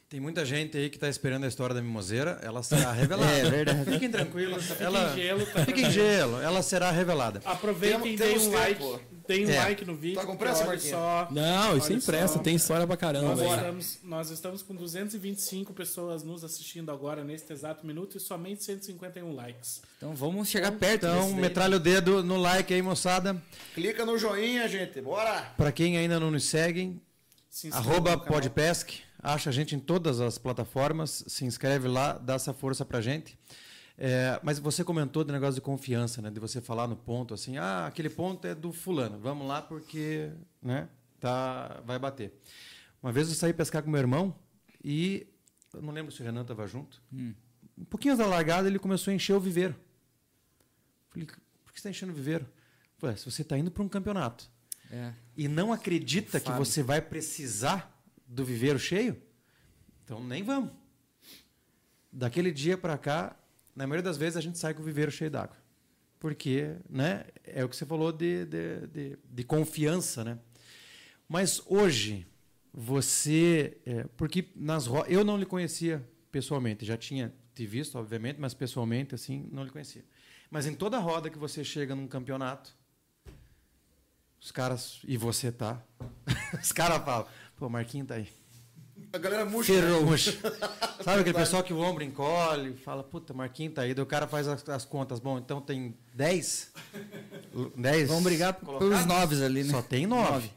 Tem muita gente aí que está esperando a história da mimoseira. Ela será revelada. É verdade. Fiquem tranquilos. ela... em gelo, tá? Fica em gelo. Ela será revelada. Aproveitem e deem um like. Um É. like no vídeo. Tá com pressa, Marquinhos? só. Não, isso é impressa, tem história pra caramba. Nós estamos, nós estamos com 225 pessoas nos assistindo agora neste exato minuto e somente 151 likes. Então vamos chegar perto Então, desse daí. metralha o dedo no like aí, moçada. Clica no joinha, gente. Bora! Para quem ainda não nos segue, Se arroba podpesc. Acha a gente em todas as plataformas. Se inscreve lá, dá essa força pra gente. É, mas você comentou do negócio de confiança, né? De você falar no ponto assim, ah, aquele ponto é do fulano. Vamos lá porque, né? Tá, vai bater. Uma vez eu saí pescar com meu irmão e eu não lembro se o Renan estava junto. Um pouquinho da largada ele começou a encher o viveiro. Falei, por que você está enchendo o viveiro? Falei, "É, se você está indo para um campeonato É. e não acredita que você vai precisar do viveiro cheio, então nem vamos. Daquele dia para cá, na maioria das vezes a gente sai com o viveiro cheio d'água. Porque né, é o que você falou de, de, de, de confiança. Né? Mas hoje, você. é, porque nas eu não lhe conhecia pessoalmente, já tinha te visto, obviamente, mas pessoalmente, assim, não lhe conhecia. Mas em toda roda que você chega num campeonato, os caras. E você tá. Os caras falam, Pô, Marquinho tá aí. A galera murcha. Ferrou. Puxa. Sabe aquele pessoal que o ombro encolhe, fala, puta, Marquinho tá aí, daí o cara faz as, as contas. Bom, então tem 10? 10? Vamos brigar pelos noves ali, né? Só tem 9.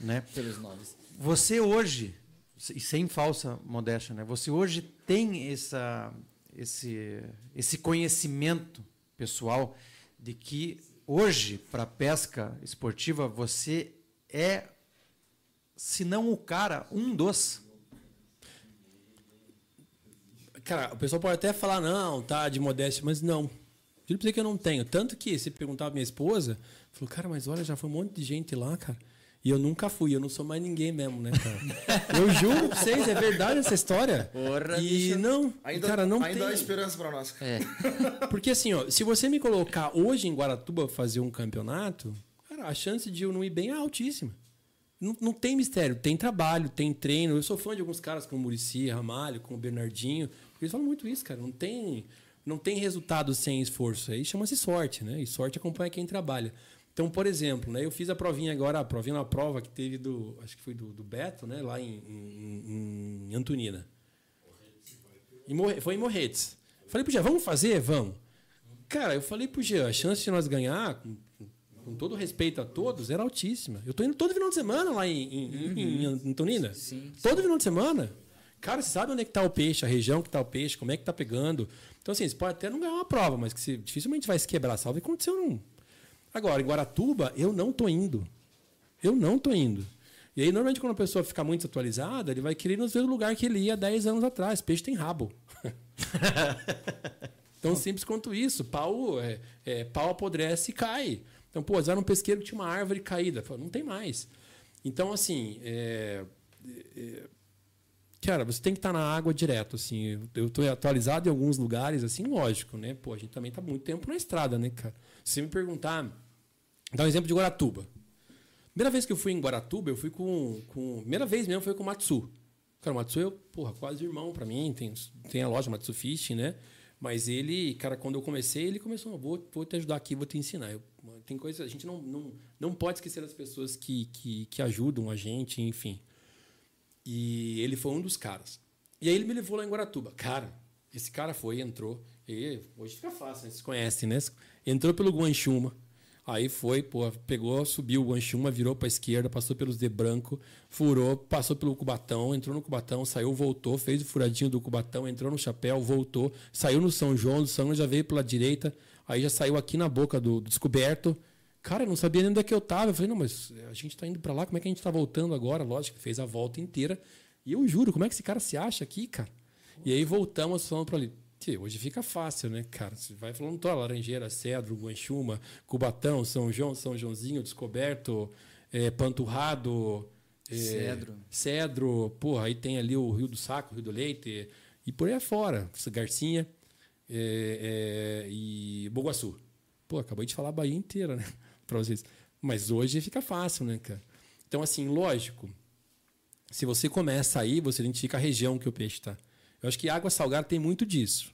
né? Pelos noves. Você hoje, e sem falsa modéstia, né? Você hoje tem essa, esse, esse conhecimento pessoal de que hoje, para pesca esportiva, você é, se não o cara, um dos. Cara, o pessoal pode até falar, não, tá, de modéstia, mas não. Juro pra você que eu não tenho. Tanto que, se perguntar pra minha esposa, falou, cara, mas olha, já foi um monte de gente lá, cara. E eu nunca fui, eu não sou mais ninguém mesmo, né, cara? eu juro pra vocês, é verdade essa história. Porra, e bicho. não, Ainda, cara, não ainda há tem. esperança pra nós. É. Porque assim, ó, se você me colocar hoje em Guaratuba fazer um campeonato, cara, a chance de eu não ir bem é altíssima. Não, não tem mistério, tem trabalho, tem treino. Eu sou fã de alguns caras como o Murici, Ramalho, como o Bernardinho. Eles falam muito isso, cara. Não tem, não tem resultado sem esforço. Aí chama-se sorte, né? E sorte acompanha quem trabalha. Então, por exemplo, né, eu fiz a provinha agora, a provinha na prova que teve do. Acho que foi do, do Beto, né? Lá em, em, em Antonina. Em Morre- foi em Morretes. Falei pro Jean, vamos fazer? Vamos. Cara, eu falei pro Jean, a chance de nós ganhar, com, com todo respeito a todos, era altíssima. Eu tô indo todo final de semana lá em, em, em- em Antonina. todo final de semana. Cara, você sabe onde é que tá o peixe, a região que tá o peixe, como é que tá pegando. Então, assim, você pode até não ganhar uma prova, mas que você, dificilmente vai se quebrar. Salve aconteceu num. Agora, em Guaratuba, eu não tô indo. Eu não tô indo. E aí, normalmente, quando a pessoa fica muito atualizada, ele vai querer nos ver no lugar que ele ia 10 anos atrás. Peixe tem rabo. Tão simples quanto isso. Pau, é, é, pau apodrece e cai. Então, pô, já num pesqueiro que tinha uma árvore caída. Não tem mais. Então, assim, é, é, cara, você tem que estar na água direto, assim. Eu estou atualizado em alguns lugares, assim, lógico, né? Pô, a gente também tá muito tempo na estrada, né, cara? Se você me perguntar, dá um exemplo de Guaratuba. Primeira vez que eu fui em Guaratuba, eu fui com. com primeira vez mesmo foi com o Matsu. Cara, o Matsu é, porra, quase irmão pra mim. Tem, tem a loja Matsu Fishing, né? Mas ele, cara, quando eu comecei, ele começou, vou, vou te ajudar aqui, vou te ensinar. Eu, tem coisa, a gente não, não, não pode esquecer das pessoas que, que, que ajudam a gente, enfim. E ele foi um dos caras. E aí ele me levou lá em Guaratuba. Cara, esse cara foi, entrou. E hoje fica fácil, né? vocês conhecem, né? Entrou pelo Guanchuma. Aí foi, pô, pegou, subiu o Guanchuma, virou para a esquerda, passou pelos de branco, furou, passou pelo Cubatão, entrou no Cubatão, saiu, voltou, fez o furadinho do Cubatão, entrou no chapéu, voltou, saiu no São João, do São João já veio pela direita, aí já saiu aqui na boca do, do descoberto. Cara, eu não sabia nem onde é que eu tava. Eu falei, não, mas a gente tá indo para lá, como é que a gente tá voltando agora? Lógico que fez a volta inteira. E eu juro, como é que esse cara se acha aqui, cara? E aí voltamos falando para ali. Hoje fica fácil, né, cara? Você vai falando toda Laranjeira, Cedro, Guanchuma, Cubatão, São João, São Joãozinho, Descoberto, é, Panturrado, é, Cedro. Cedro, porra, aí tem ali o Rio do Saco, Rio do Leite, e por aí afora, Garcinha é, é, e Boguaçu. Pô, acabei de falar a Bahia inteira, né? Pra vocês. Mas hoje fica fácil, né, cara? Então, assim, lógico, se você começa aí, você identifica a região que o peixe está. Eu acho que água salgada tem muito disso.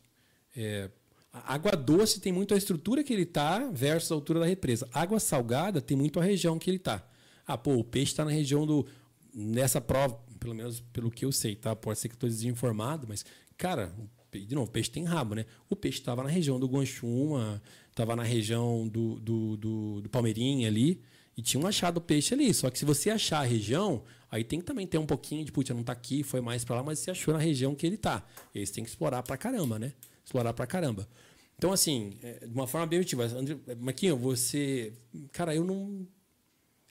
É, água doce tem muito a estrutura que ele está versus a altura da represa. Água salgada tem muito a região que ele está. Ah, pô, o peixe está na região do. Nessa prova, pelo menos pelo que eu sei, tá? Pode ser que eu estou desinformado, mas, cara, de novo, o peixe tem rabo, né? O peixe estava na região do Guanchuma, estava na região do, do, do, do Palmeirinha ali, e tinha um achado peixe ali. Só que se você achar a região, aí tem que também ter um pouquinho de, putz, não tá aqui, foi mais para lá, mas você achou na região que ele tá. E aí você tem que explorar pra caramba, né? Explorar pra caramba. Então, assim, é, de uma forma bem objetiva. André- Marquinho, você. Cara, eu não.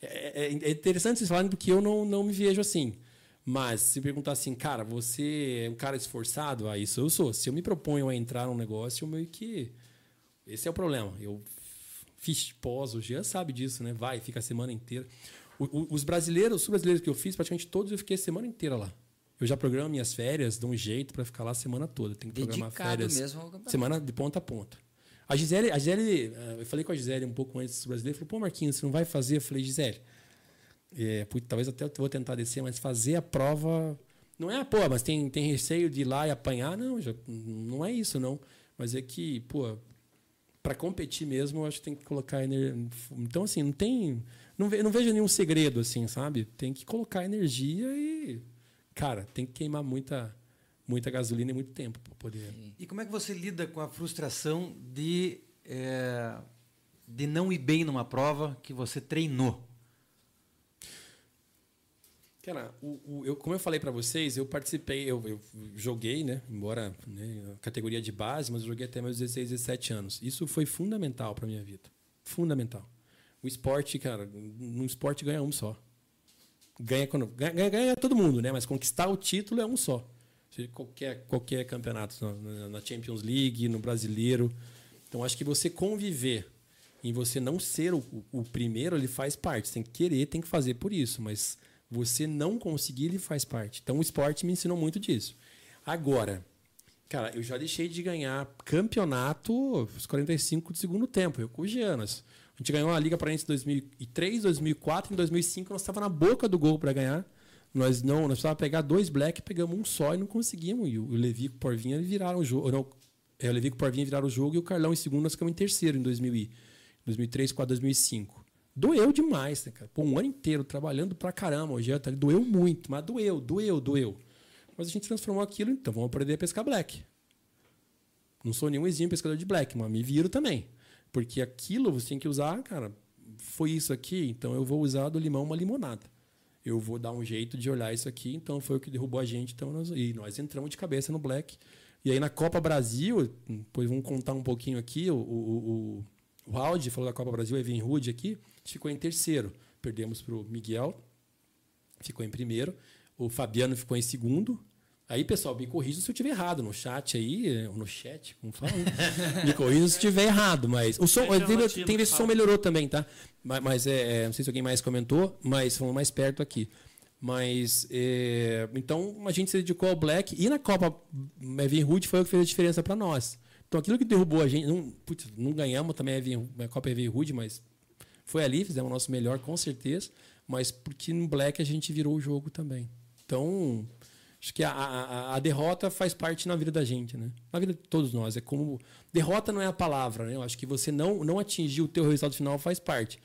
É, é- é interessante vocês falarem porque eu não, não me vejo assim. Mas se perguntar assim, cara, você é um cara esforçado? Ah, isso eu sou. Se eu me proponho a entrar num negócio, eu meio que. Esse é o problema. Eu fiz pós, o Jean sabe disso, né? Vai, fica a semana inteira. O- o- os brasileiros, os brasileiros que eu fiz, praticamente todos eu fiquei a semana inteira lá. Eu já programo minhas férias, dou um jeito para ficar lá a semana toda. Tem que programar Dedicado férias. mesmo ao campeonato. Semana de ponta a ponta. A Gisele, a Gisele, eh, eu falei com a Gisele um pouco antes do brasileiro, falou, pô, Marquinhos, você não vai fazer? Eu falei, Gisele, é, putz, talvez até eu vou tentar descer, mas fazer a prova. Não é, pô, mas tem, tem receio de ir lá e apanhar? Não, já, não é isso, não. Mas é que, pô, para competir mesmo, eu acho que tem que colocar energia. Então, assim, não tem. Não, ve, não vejo nenhum segredo, assim, sabe? Tem que colocar energia e. Cara, tem que queimar muita, muita gasolina e muito tempo para poder. E como é que você lida com a frustração de, é, de não ir bem numa prova que você treinou? Cara, o, o, eu, como eu falei para vocês, eu participei, eu, eu joguei, né? Embora né, categoria de base, mas eu joguei até meus 16, 17 anos. Isso foi fundamental para minha vida. Fundamental. O esporte, cara, no esporte ganha um só. Ganha, quando, ganha, ganha todo mundo, né? Mas conquistar o título é um só. Qualquer, qualquer campeonato, na, na Champions League, no brasileiro. Então, acho que você conviver em você não ser o, o primeiro, ele faz parte. Você tem que querer, tem que fazer por isso. Mas você não conseguir, ele faz parte. Então o esporte me ensinou muito disso. Agora, cara, eu já deixei de ganhar campeonato os 45 do segundo tempo, eu com o Gianas. A gente ganhou a Liga Paraense em 2003, 2004, em 2005 nós estava na boca do gol para ganhar. Nós não, nós precisávamos pegar dois black, pegamos um só e não conseguimos. E o Levi com o Porvinha viraram o jogo. Não, é, o Levi com o Porvinha viraram o jogo e o Carlão em segundo, nós ficamos em terceiro em 2000, 2003, 2004, 2005. Doeu demais, né, cara? Pô, um ano inteiro trabalhando pra caramba. Hoje tá, doeu muito, mas doeu, doeu, doeu. Mas a gente transformou aquilo, então vamos aprender a pescar black. Não sou nenhum exímio pescador de black, mas me viro também. Porque aquilo você tem que usar, cara, foi isso aqui, então eu vou usar do limão uma limonada. Eu vou dar um jeito de olhar isso aqui, então foi o que derrubou a gente, então nós, e nós entramos de cabeça no black. E aí na Copa Brasil, depois vamos contar um pouquinho aqui, o, o, o, o Audi falou da Copa Brasil, Evan Rude aqui, ficou em terceiro. Perdemos para o Miguel, ficou em primeiro. O Fabiano ficou em segundo. Aí, pessoal, me corrija se eu estiver errado no chat aí, ou no chat, como fala. Né? me corrija se estiver errado, mas o som, tem, tem ver se o som melhorou também, tá? Mas, mas é, é, não sei se alguém mais comentou, mas vamos mais perto aqui. Mas é, então a gente se dedicou ao Black e na Copa Evan Hood foi o que fez a diferença para nós. Então aquilo que derrubou a gente, não, putz, não ganhamos também a, Copa Evan Hood, mas foi ali, fizemos o nosso melhor, com certeza, mas porque no Black a gente virou o jogo também. Então, acho que a, a, a, derrota faz parte na vida da gente, né? Na vida de todos nós. É como. Derrota não é a palavra, né? Eu acho que você não, não atingir o teu resultado final faz parte.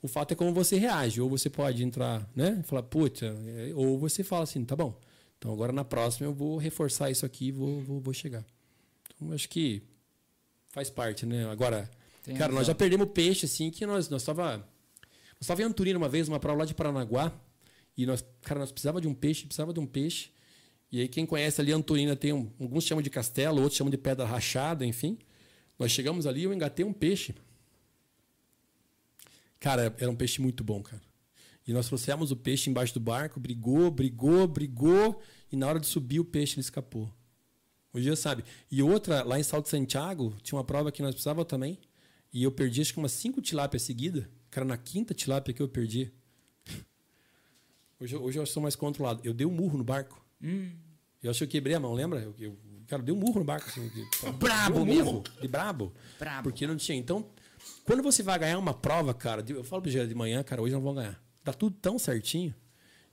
O fato é como você reage. Ou você pode entrar, né? Falar, puta, é, ou você fala assim, tá bom. Então agora na próxima eu vou reforçar isso aqui e vou, vou, vou chegar. Então acho que faz parte, né? Agora, tem cara, razão. nós já perdemos peixe, assim, que nós, nós tava. Nós tava em Anturina uma vez, uma prova lá de Paranaguá. E nós, cara, nós precisava de um peixe, precisava de um peixe. E aí, quem conhece ali Anturina tem um, alguns chamam de castelo, outros chamam de pedra rachada, enfim. Nós chegamos ali e eu engatei um peixe. Cara, era um peixe muito bom, cara. E nós trouxemos o peixe embaixo do barco, brigou, brigou, brigou, e na hora de subir o peixe ele escapou. O dia sabe. E outra, lá em Salto Santiago, tinha uma prova que nós precisávamos também. E eu perdi acho que umas cinco tilápias seguidas. Cara, na quinta tilápia que eu perdi. Hoje, hoje eu sou mais controlado. Eu dei um murro no barco. Hum. Eu acho que eu quebrei a mão, lembra? Eu, eu, cara, dei um murro no barco. Assim, brabo um mesmo. De brabo. Brabo. Porque não tinha. Então, quando você vai ganhar uma prova, cara, eu falo pro dia de manhã, cara, hoje não vou ganhar. Tá tudo tão certinho.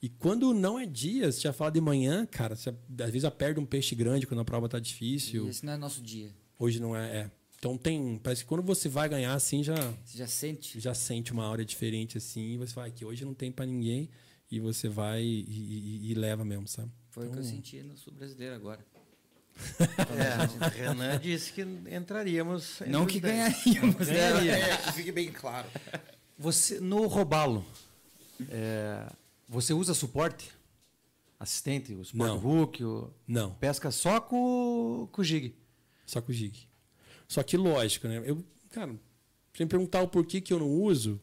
E quando não é dia, você já fala de manhã, cara, você, às vezes já perde um peixe grande quando a prova tá difícil. E esse não é nosso dia. Hoje não é, é. Então tem. Parece que quando você vai ganhar, assim, já. Você já sente? Já sente uma hora diferente, assim, e você vai, que hoje não tem para ninguém, e você vai e, e, e, leva mesmo, sabe? Foi então, o que eu então senti no sul brasileiro agora. é, o Renan disse que entraríamos. Não que ganharíamos, né? ganharia. É, que fique bem claro. Você, no robalo, é, você usa suporte? Assistente, o suporte Não. hook? O... Não. Pesca só com, com o jig? Só com o jig. Só que lógico, né? Eu, cara, se me perguntar o porquê que eu não uso,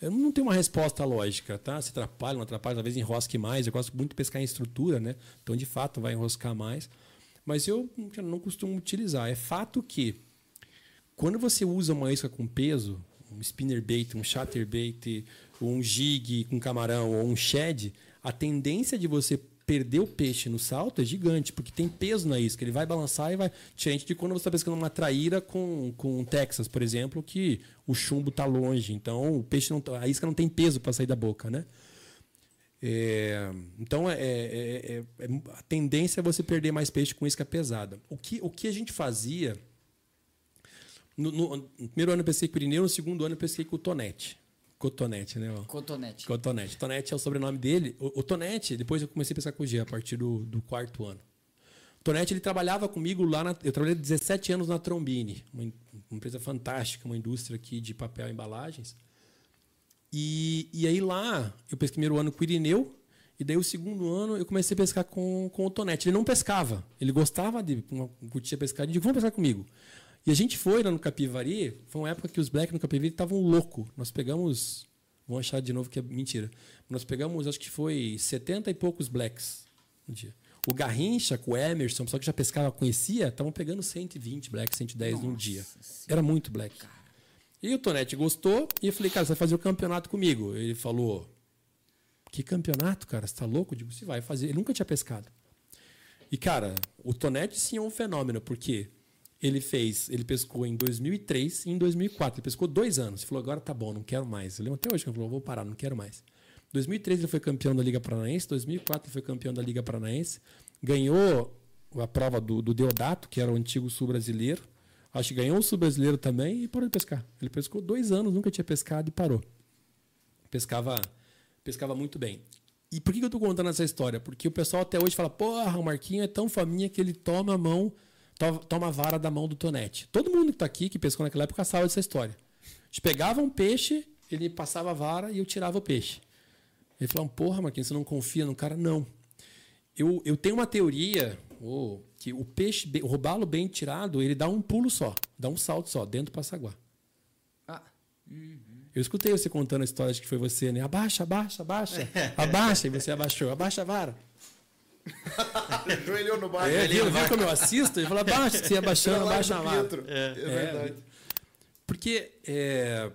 eu não tenho uma resposta lógica, tá? Se atrapalha, não atrapalha, talvez enrosque mais. Eu gosto muito de pescar em estrutura, né? Então, de fato, vai enroscar mais. Mas eu cara, não costumo utilizar. É fato que quando você usa uma isca com peso, um spinner bait, um shatter bait, um jig com camarão ou um shed, a tendência de você perder o peixe no salto é gigante, porque tem peso na isca. Ele vai balançar e vai. Diferente de quando você está pescando uma traíra com, com um Texas, por exemplo, que o chumbo está longe. Então o peixe não, tá, a isca não tem peso para sair da boca, né? É, então é, é, é, é, a tendência é você perder mais peixe com isca pesada. O que, o que a gente fazia No, no- no primeiro ano eu pesquei com o Irineu, no segundo ano eu pesquei com o Tonete. Cotonete, né? ó. Cotonete. Cotonete. Tonete é o sobrenome dele. O, o Tonete, depois eu comecei a pescar com o G a partir do, do quarto ano. O Tonete, ele trabalhava comigo lá na. Eu trabalhei 17 anos na Trombini, uma, uma empresa fantástica, uma indústria aqui de papel e embalagens. E, e aí lá, eu pesquei primeiro ano com o Irineu, e daí o segundo ano eu comecei a pescar com, com o Tonete. Ele não pescava, ele gostava de curtia pescar, e disse, vamos pescar comigo. E a gente foi lá no Capivari, foi uma época que os Black no Capivari estavam loucos. Nós pegamos, vão achar de novo que é mentira, nós pegamos, acho que foi 70 e poucos Blacks no dia. O Garrincha com o Emerson, o pessoal que já pescava, conhecia, estavam pegando 120 Blacks, 110 num dia. Era muito Black. E o Tonete gostou e eu falei, cara, você vai fazer o campeonato comigo. Ele falou, que campeonato, cara? Você tá louco? Eu digo, você vai fazer. Ele nunca tinha pescado. E, cara, o Tonete sim é um fenômeno, porque ele fez, ele pescou em 2003 e em 2004. Ele pescou dois anos. Ele falou, agora tá bom, não quero mais. Eu lembro até hoje que ele falou, vou parar, não quero mais. 2003 ele foi campeão da Liga Paranaense, 2004 ele foi campeão da Liga Paranaense, ganhou a prova do, do Deodato, que era o antigo sul brasileiro. Acho que ganhou o sul brasileiro também e parou de pescar. Ele pescou dois anos, nunca tinha pescado e parou. Pescava, pescava muito bem. E por que eu tô contando essa história? Porque o pessoal até hoje fala, porra, o Marquinho é tão faminha que ele toma a mão, to- toma a vara da mão do Tonete. Todo mundo que tá aqui, que pescou naquela época, sabe dessa história. A gente pegava um peixe, ele passava a vara e eu tirava o peixe. Ele falou, porra, Marquinhos, você não confia no cara? Não. Eu, eu tenho uma teoria ô, que o peixe, o robalo bem tirado, ele dá um pulo só, dá um salto só, dentro do passaguá. Ah, Eu escutei você contando a história de que foi você, né? Abaixa, abaixa, abaixa. Abaixa, e você abaixou. Abaixa a vara. Joelhou no bar. É, viu, viu como eu assisto? Ele fala, abaixa, você abaixando, Lá abaixa a do vara. Pietro. É, verdade. Porque é,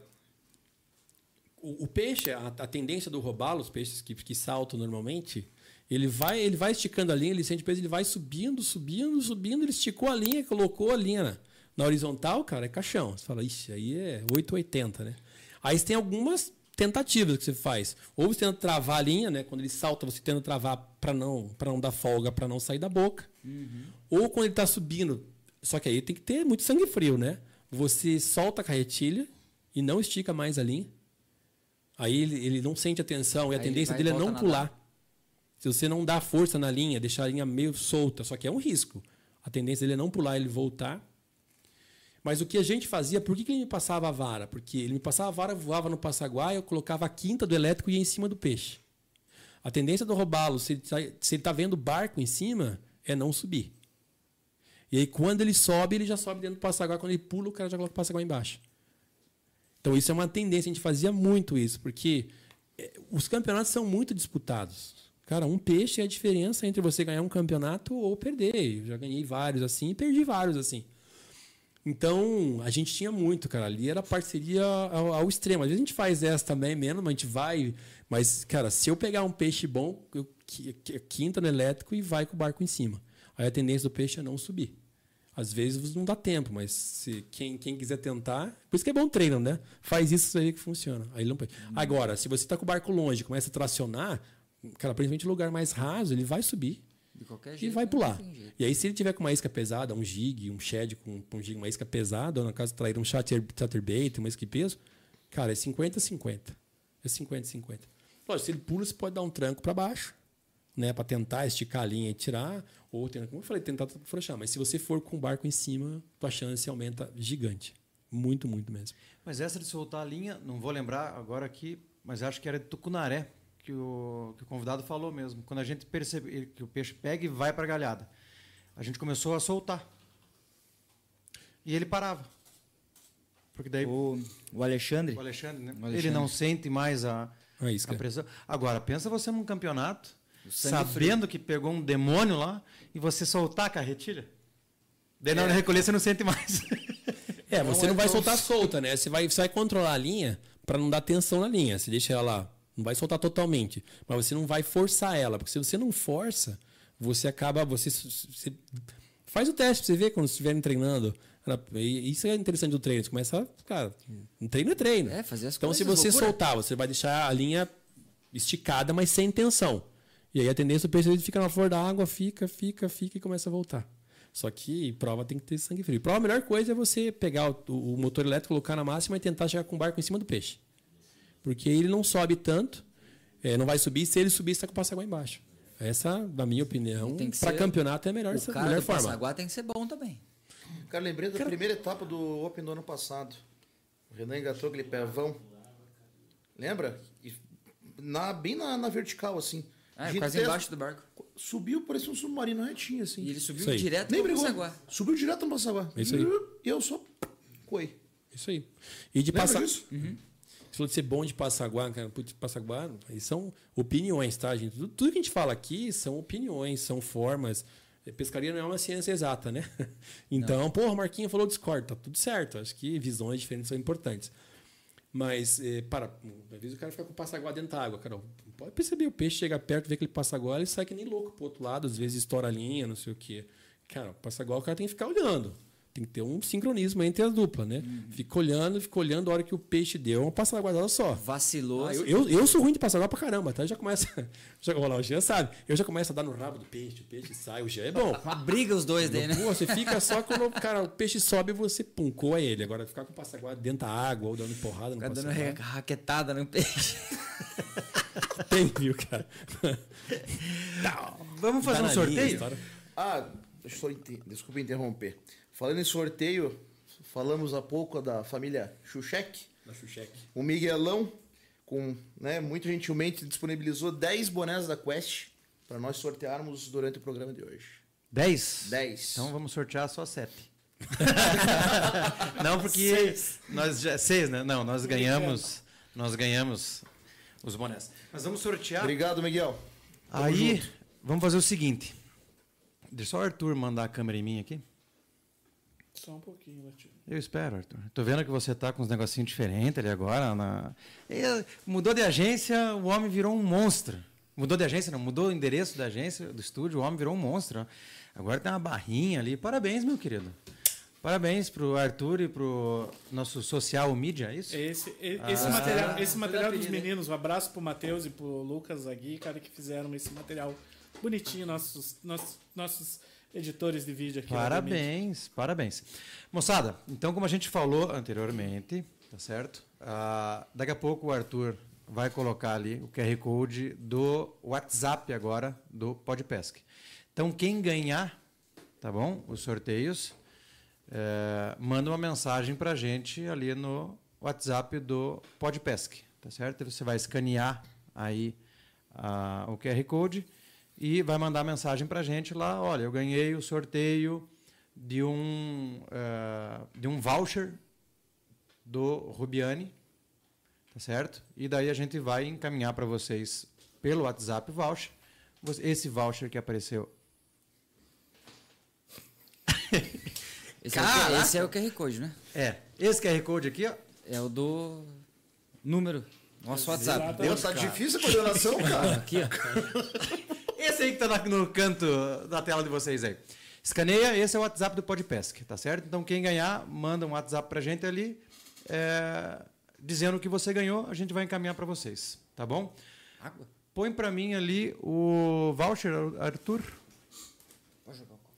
o, o peixe, a, a tendência do robalo, os peixes que, que saltam normalmente, ele vai, ele vai esticando a linha, ele sente peso, ele vai subindo, subindo, subindo, ele esticou a linha, colocou a linha na, na horizontal, cara, é caixão. Você fala, ixi, aí é 880, né? Aí você tem algumas tentativas que você faz. Ou você tenta travar a linha, né? Quando ele salta, você tenta travar para não, não dar folga, para não sair da boca. Ou quando ele está subindo, só que aí tem que ter muito sangue frio, né? Você solta a carretilha e não estica mais a linha. Aí ele, ele não sente a tensão e a Aí tendência dele é não pular. Se você não dá força na linha, deixar a linha meio solta, só que é um risco. A tendência dele é não pular, ele voltar. Mas o que a gente fazia, por que, que ele me passava a vara? Porque ele me passava a vara, voava no passaguá, eu colocava a quinta do elétrico e ia em cima do peixe. A tendência do robalo, se ele tá- está vendo barco em cima, é não subir. E aí, quando ele sobe, ele já sobe dentro do passaguá. Quando ele pula, o cara já coloca o passaguá embaixo. Então, isso é uma tendência. A gente fazia muito isso, porque eh, os campeonatos são muito disputados. Cara, um peixe é a diferença entre você ganhar um campeonato ou perder. Eu já ganhei vários assim e perdi vários assim. Então, a gente tinha muito, cara. Ali era parceria ao, ao extremo. Às vezes a gente faz essa também, menos, mas a gente vai. Mas, cara, se eu pegar um peixe bom, eu qui- qui- quinta no elétrico e vai com o barco em cima. Aí a tendência do peixe é não subir. Às vezes não dá tempo, mas se quem, quem quiser tentar. Por isso que é bom treino, né? Faz isso, ver que funciona. Aí não. Agora, se você está com o barco longe começa a tracionar, cara, principalmente lugar mais raso, ele vai subir de qualquer e jeito. vai não pular. E aí, se ele tiver com uma isca pesada, um jig, um shed com, um jig, uma isca pesada, ou no caso trair um chatter, chatterbait, uma isca de peso, cara, é 50-50. É 50-50. Lógico, se ele pula, você pode dar um tranco para baixo, né, para tentar esticar a linha e tirar, ou, como eu falei, tentar afrouxar. Mas se você for com o barco em cima, tua chance aumenta gigante. Muito, muito mesmo. Mas essa de soltar a linha, não vou lembrar agora aqui, mas acho que era de Tucunaré que o, que o convidado falou mesmo. Quando a gente percebe que o peixe pega e vai para a galhada, a gente começou a soltar. E ele parava. Porque daí o, O, o Alexandre, Alexandre, né? O Alexandre. Ele não sente mais a, A isca. a pressão. Agora, pensa você num campeonato, sabendo que pegou um demônio lá e você soltar a carretilha. Daí na hora de recolher você não sente mais. É, você não, é vai soltar solta, né? Você vai, você vai controlar a linha para não dar tensão na linha. Você deixa ela lá. Não vai soltar totalmente. Mas você não vai forçar ela. Porque se você não força, você acaba. Você, você- faz o teste pra você ver quando estiverem treinando. Isso é interessante do treino. Você começa. Cara, um treino é treino. É, fazer as então, se coisas, você loucura. soltar, você vai deixar a linha esticada, mas sem tensão. E aí a tendência do peixe ele fica na flor da água, fica, fica, fica e começa a voltar. Só que prova tem que ter sangue frio. Prova a melhor coisa é você pegar o, o motor elétrico, colocar na máxima e tentar chegar com o barco em cima do peixe. Porque ele não sobe tanto, é, não vai subir, se ele subir, está com o passaguá embaixo. Essa, na minha opinião, Tem que para campeonato é a melhor, O essa- cara melhor do forma. Passaguá tem que ser bom também. Cara, lembrei da primeira etapa do Open do ano passado. O Renan engatou aquele pevão. Lembra? E na, bem na, na vertical, assim. Ah, quase embaixo do barco. Subiu, parecia um submarino retinho, assim. E ele subiu direto brigou. Passaguá. Subiu direto no Passaguá. Isso aí. E eu só coei. Isso aí. E de passar. disso? Você falou de ser bom de Passaguá, cara. Putz, Passaguá, aí são opiniões, tá, gente? Tudo, tudo que a gente fala aqui são opiniões, são formas. Pescaria não é uma ciência exata, né? Então, porra, o Marquinho falou Discord, tá tudo certo. Acho que visões diferentes são importantes. Mas, eh, para, às vezes o cara fica com o passaguá dentro da água, cara. Pode perceber, o peixe chega perto, vê aquele passaguá, ele sai que nem louco pro outro lado, às vezes estoura a linha, não sei o quê. Cara, o passaguá o cara tem que ficar olhando. Tem que ter um sincronismo entre as duplas, né? Fica olhando, fica olhando a hora que o peixe deu, é uma passaguada só. Vacilou. Ah, eu, eu, eu sou ruim de passaguá pra caramba, tá? Já começa. Já, olha lá, o Jean sabe. Eu já começo a dar no rabo do peixe, o peixe sai, o Jean é bom. Uma briga os dois daí, né? Pô, você fica só quando cara, o peixe sobe você pum, coa ele. Agora ficar com o passaguá dentro da água ou dando porrada no Fica dando raquetada no peixe. Tem, viu, cara? Vamos fazer Tá um sorteio? linha. Ah, deixa eu só inte- desculpa interromper. Falando em sorteio, falamos há pouco da família Xuxek. Da Xuxeque. O Miguelão, com, né, muito gentilmente disponibilizou 10 bonés da Quest para nós sortearmos durante o programa de hoje. 10? 10. Então vamos sortear só 7. não, porque nós já seis, né? Não, nós ganhamos, nós ganhamos os bonés. Mas vamos sortear. Obrigado, Miguel. Tamo Aí, junto. vamos fazer o seguinte. Deixa só o Arthur mandar a câmera em mim aqui. Só um pouquinho, Latino. Eu espero, Arthur. Tô vendo que você tá com uns negocinhos diferentes ali agora. Na... Eh, Mudou de agência, o homem virou um monstro. Mudou de agência, não, mudou o endereço da agência, do estúdio, o homem virou um monstro. Agora tem uma barrinha ali. Parabéns, meu querido. Parabéns pro Arthur e pro nosso social media, é isso? Esse, esse Ah, material, esse material dos apelido, hein? meninos, um abraço pro Matheus e pro Lucas Agui, cara, que fizeram esse material bonitinho, nossos, nossos, nossos editores de vídeo aqui. Parabéns, parabéns. Moçada, então como a gente falou anteriormente, tá certo? Ah, daqui a pouco o Arthur vai colocar ali o QR Code do WhatsApp agora do Podpesc. Então quem ganhar, tá bom? Os sorteios, eh, manda uma mensagem pra gente ali no WhatsApp do Podpesc, tá certo? Você vai escanear aí ah, o QR Code e vai mandar mensagem pra gente lá, olha, eu ganhei o sorteio de um eh, de um voucher do Rubiani, tá certo? E daí a gente vai encaminhar para vocês pelo WhatsApp o voucher. Esse voucher que apareceu Esse, é o, Q- esse é o QR Code, né? é esse QR Code aqui, ó. É o do número. Nosso WhatsApp. Deus, tá difícil a coordenação, cara. Aqui, ó. Esse aí que tá na- no canto da tela de vocês aí. Escaneia, esse é o WhatsApp do Podpesc, tá certo? Então quem ganhar, manda um WhatsApp pra gente ali, é, dizendo o que você ganhou, a gente vai encaminhar para vocês, tá bom? Água. Põe para mim ali o voucher, Arthur,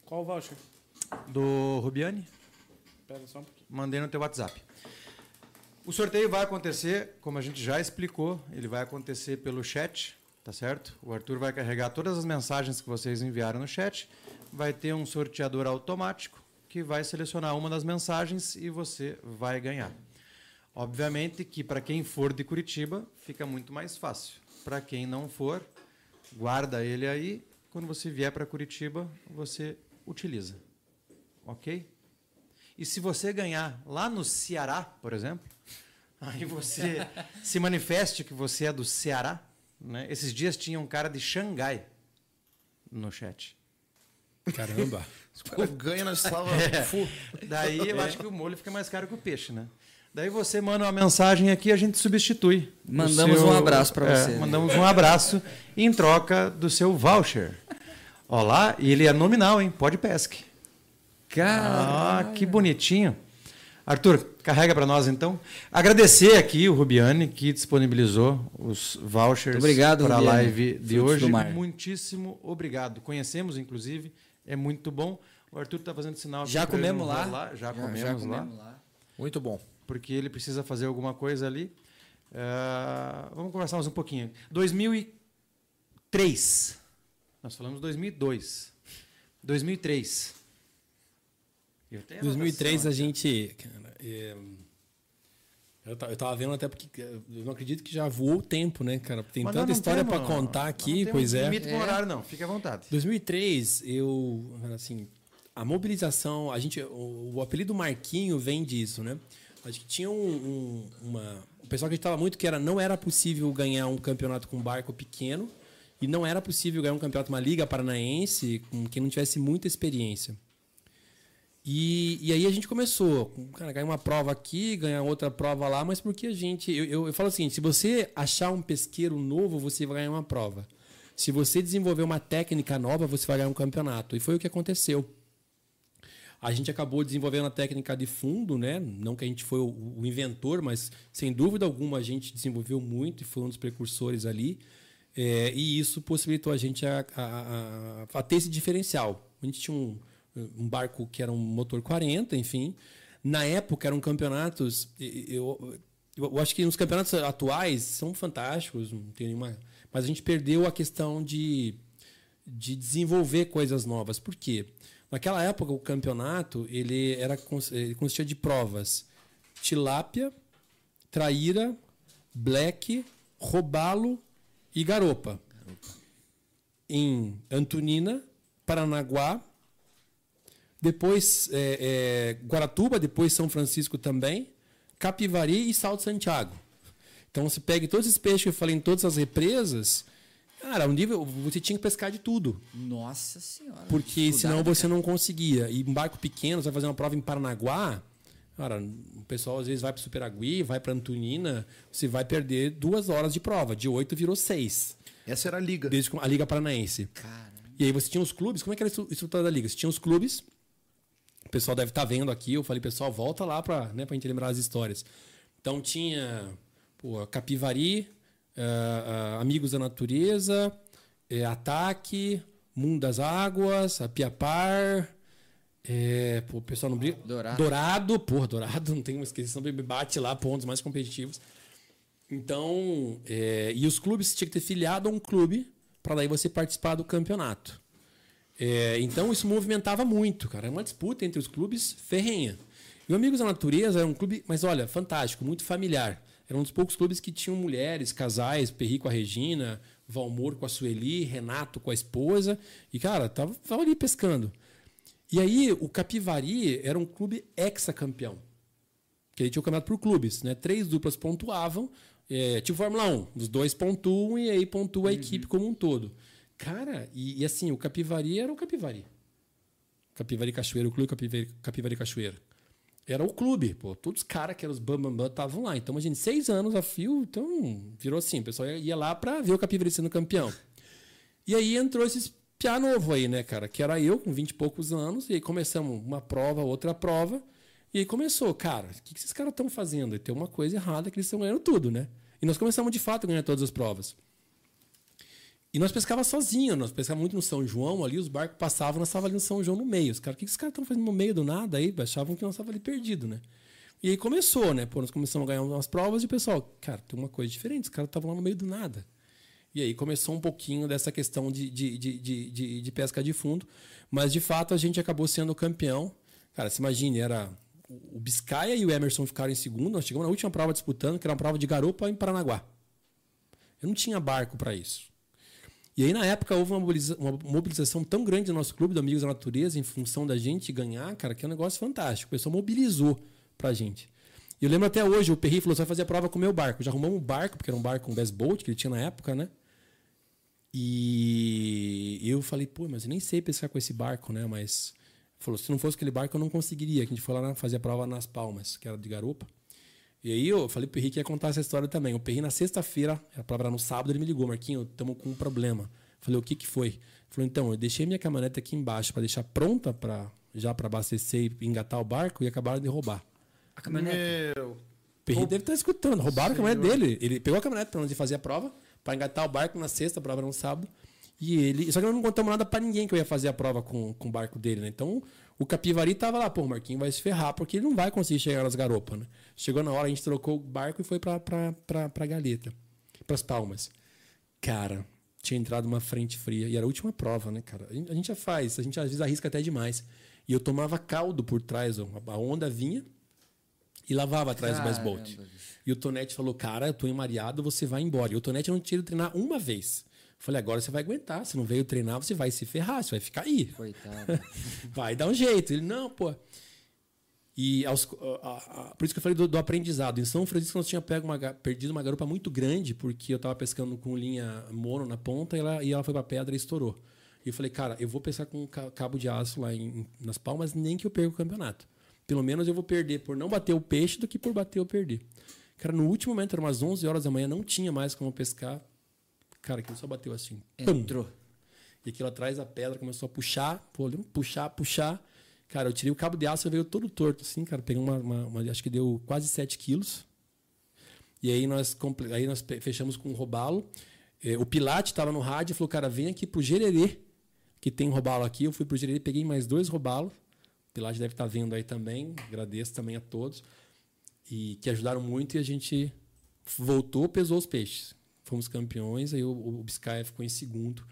Qual o voucher? do Rubiani. Pera só um pouquinho. Mandei no teu WhatsApp. O sorteio vai acontecer, como a gente já explicou, ele vai acontecer pelo chat, tá certo? O Arthur vai carregar todas as mensagens que vocês enviaram no chat, vai ter um sorteador automático que vai selecionar uma das mensagens e você vai ganhar. Obviamente que para quem for de Curitiba, fica muito mais fácil. Para quem não for, guarda ele aí, quando você vier para Curitiba, você utiliza. OK? E se você ganhar lá no Ceará, por exemplo, aí você se manifeste que você é do Ceará. Né? Esses dias tinha um cara de Xangai no chat. Caramba. Ganho nós estava full. Daí eu acho que o molho fica mais caro que o peixe, né? Daí você manda uma mensagem aqui a gente substitui. Mandamos um abraço pra é, você, né? Mandamos um abraço em troca do seu voucher. Olá, e ele é nominal, hein? Pode pesque. Cara, Ah, que bonitinho. Arthur, carrega para nós então. Agradecer aqui o Rubiani que disponibilizou os vouchers para a live de Frutos hoje. Muitíssimo obrigado. Conhecemos, inclusive, é muito bom. O Arthur está fazendo sinal. Já comemos lá. vai Já, Já- comemos, já lá. comemos lá. Muito bom. Porque ele precisa fazer alguma coisa ali. Ah, vamos conversar mais um pouquinho. 2003. Nós falamos 2002. 2003. Eu tenho 2003 anotação a gente. Cara, é, eu, eu tava vendo até porque é, eu não acredito que já voou o tempo, né, cara? Tem Mas tanta não história pra contar aqui, não pois é. limite com É. horário, não. Fique à vontade. 2003, eu, assim, a mobilização, a gente, o, o apelido Marquinho vem disso, né? Acho que tinha um, um- uma, o pessoal acreditava muito que era, não era possível ganhar um campeonato com barco pequeno e não era possível ganhar um campeonato, uma liga paranaense com quem não tivesse muita experiência. E, e aí a gente começou, com, cara, ganhar uma prova aqui, ganhar outra prova lá, mas porque a gente. Eu, eu, eu falo assim: se você achar um pesqueiro novo, você vai ganhar uma prova. Se você desenvolver uma técnica nova, você vai ganhar um campeonato. E foi o que aconteceu. A gente acabou desenvolvendo a técnica de fundo, né? Não que a gente foi o, o inventor, mas sem dúvida alguma a gente desenvolveu muito e foi um dos precursores ali. É, e isso possibilitou a gente a, a- a- a ter esse diferencial. A gente tinha um, um barco que era um motor 40, enfim. Na época eram campeonatos. Eu, eu, acho que nos campeonatos atuais são fantásticos, não tem nenhuma. Mas a gente perdeu a questão de, de desenvolver coisas novas. Por quê? Naquela época o campeonato ele era ele consistia de provas: tilápia, traíra, black, robalo e garopa. Em Antonina, Paranaguá, depois é, é, Guaratuba, depois São Francisco também, Capivari e Salto Santiago. Então você pega todos esses peixes que eu falei em todas as represas, cara, um nível você tinha que pescar de tudo. Nossa senhora. Porque senão você não conseguia. E um barco pequeno, você vai fazer uma prova em Paranaguá, cara, o pessoal às vezes vai para Superagui, vai para Antonina, você vai perder duas horas de prova. De oito virou seis. Essa era a liga. Desde a Liga Paranaense. Cara, E aí você tinha os clubes, como é que era a estru- estrutura da liga? Você tinha os clubes, pessoal deve estar vendo aqui, eu falei, pessoal, volta lá para né, a gente lembrar as histórias. Então tinha pô, Capivari, ah, ah, Amigos da Natureza, eh, Ataque, Mundo das Águas, a Piapar, é, pô, pessoal não briga. Dourado. Dourado, porra, Dourado, não tem uma esqueção, bate lá pontos mais competitivos. Então, é, e os clubes tinham que ter filiado a um clube para daí você participar do campeonato. É, então isso movimentava muito, cara. Era uma disputa entre os clubes ferrenha. E o Amigos da Natureza era um clube, mas olha, fantástico, muito familiar. Era um dos poucos clubes que tinham mulheres, casais, Perri com a Regina, Valmor com a Sueli, Renato com a esposa. E, cara, tava, tava ali pescando. E aí, o Capivari era um clube ex-campeão. Porque ele tinha o campeonato por clubes, né? Três duplas pontuavam, é, tipo Fórmula 1, os dois pontuam e aí pontua a equipe como um todo. Cara, e, e assim, o Capivari era o Capivari. Capivari Cachoeira, o clube Capivari, Capivari Cachoeira. Era o clube, pô. Todos os caras que eram os bambambam estavam lá. Então, imagine, seis anos a fio, então virou assim. O pessoal ia, ia lá pra ver o Capivari sendo campeão. E aí entrou esses piá novo aí, né, cara? Que era eu, com 20 e poucos anos, e aí começamos uma prova, outra prova. E aí começou, cara, o que, que esses caras estão fazendo? E tem uma coisa errada que eles estão ganhando tudo, né? E nós começamos de fato a ganhar todas as provas. E nós pescava sozinho, nós pescava muito no São João ali, os barcos passavam, nós estávamos ali no São João no meio. Os caras, o que, que esses caras estão fazendo no meio do nada aí? Achavam que nós estávamos ali perdido, né? E aí começou, né? Pô, nós começamos a ganhar umas provas e o pessoal, cara, tem uma coisa diferente, os caras estavam lá no meio do nada. E aí começou um pouquinho dessa questão de, de, de, de, de, de pesca de fundo. Mas de fato a gente acabou sendo campeão. Cara, se imagine, era o Biscaia e o Emerson ficaram em segundo. Nós chegamos na última prova disputando, que era uma prova de garupa em Paranaguá. Eu não tinha barco para isso. E aí, na época, houve uma, mobiliza uma mobilização tão grande do nosso clube, do Amigos da Natureza, em função da gente ganhar, cara, que é um negócio fantástico. O pessoal mobilizou pra gente. E eu lembro até hoje, o Perri falou: você vai fazer a prova com o meu barco. Já arrumamos um barco, porque era um barco, um best boat que ele tinha na época, né? E eu falei, pô, mas eu nem sei pescar com esse barco, né? Mas falou, se não fosse aquele barco, eu não conseguiria. A gente foi lá fazer a prova nas Palmas, que era de garupa. E aí eu falei pro Perri que ia contar essa história também. O Perri, na sexta-feira, a prova era no sábado, ele me ligou, Marquinho, estamos com um problema. Falei, o que que foi? Ele falou, então, eu deixei minha caminhonete aqui embaixo para deixar pronta para já para abastecer e engatar o barco e acabaram de roubar. a caminhonete. Meu. O Perri deve estar escutando. Roubaram a caminhonete dele. Ele pegou a caminhonete para onde fazer a prova, para engatar o barco na sexta, a prova era no sábado. E ele. Só que nós não contamos nada pra ninguém que eu ia fazer a prova com, com o barco dele, né? Então o Capivari tava lá, pô, o Marquinhos vai se ferrar, porque ele não vai conseguir chegar nas garopas, né? Chegou na hora, a gente trocou o barco e foi pra, pra, pra, pra Galeta, pras Palmas. Cara, tinha entrado uma frente fria e era a última prova, né, cara? A gente, já faz, a gente às vezes arrisca até demais. E eu tomava caldo por trás, ó, a onda vinha e lavava atrás do Caramba, basebolt. E o Tonete falou, cara, eu tô emariado, você vai embora. E o Tonete não tinha ido treinar uma vez. Falei, agora você vai aguentar. Se não veio treinar, você vai se ferrar, você vai ficar aí. Coitado. vai dar um jeito. Ele, não, pô. E aos- a- a- por isso que eu falei do, do aprendizado. Em São Francisco nós tínhamos pego uma, perdido uma garupa muito grande, porque eu estava pescando com linha mono na ponta e ela, e ela foi para pedra e estourou. E eu falei, cara, eu vou pescar com ca- cabo de aço lá em- nas palmas, nem que eu perca o campeonato. Pelo menos eu vou perder por não bater o peixe do que por bater ou perder. Cara, no último momento, eram umas 11 horas da manhã, não tinha mais como pescar. Cara, aquilo só bateu assim. Pum! Entrou. E aquilo atrás da pedra começou a puxar, pô, puxar, puxar. Cara, eu tirei o cabo de aço e veio todo torto, assim, cara. Peguei uma, uma- uma- acho que deu quase 7 quilos. E aí nós, aí nós fechamos com um robalo. Eh, o Pilate estava no rádio e falou, cara, vem aqui pro Gererê, que tem um robalo aqui. Eu fui pro Gererê, peguei mais dois robalos. O Pilate deve estar vendo aí também. Agradeço também a todos. E que ajudaram muito e a gente voltou, pesou os peixes. Fomos campeões, aí o, o Biscaia ficou em segundo.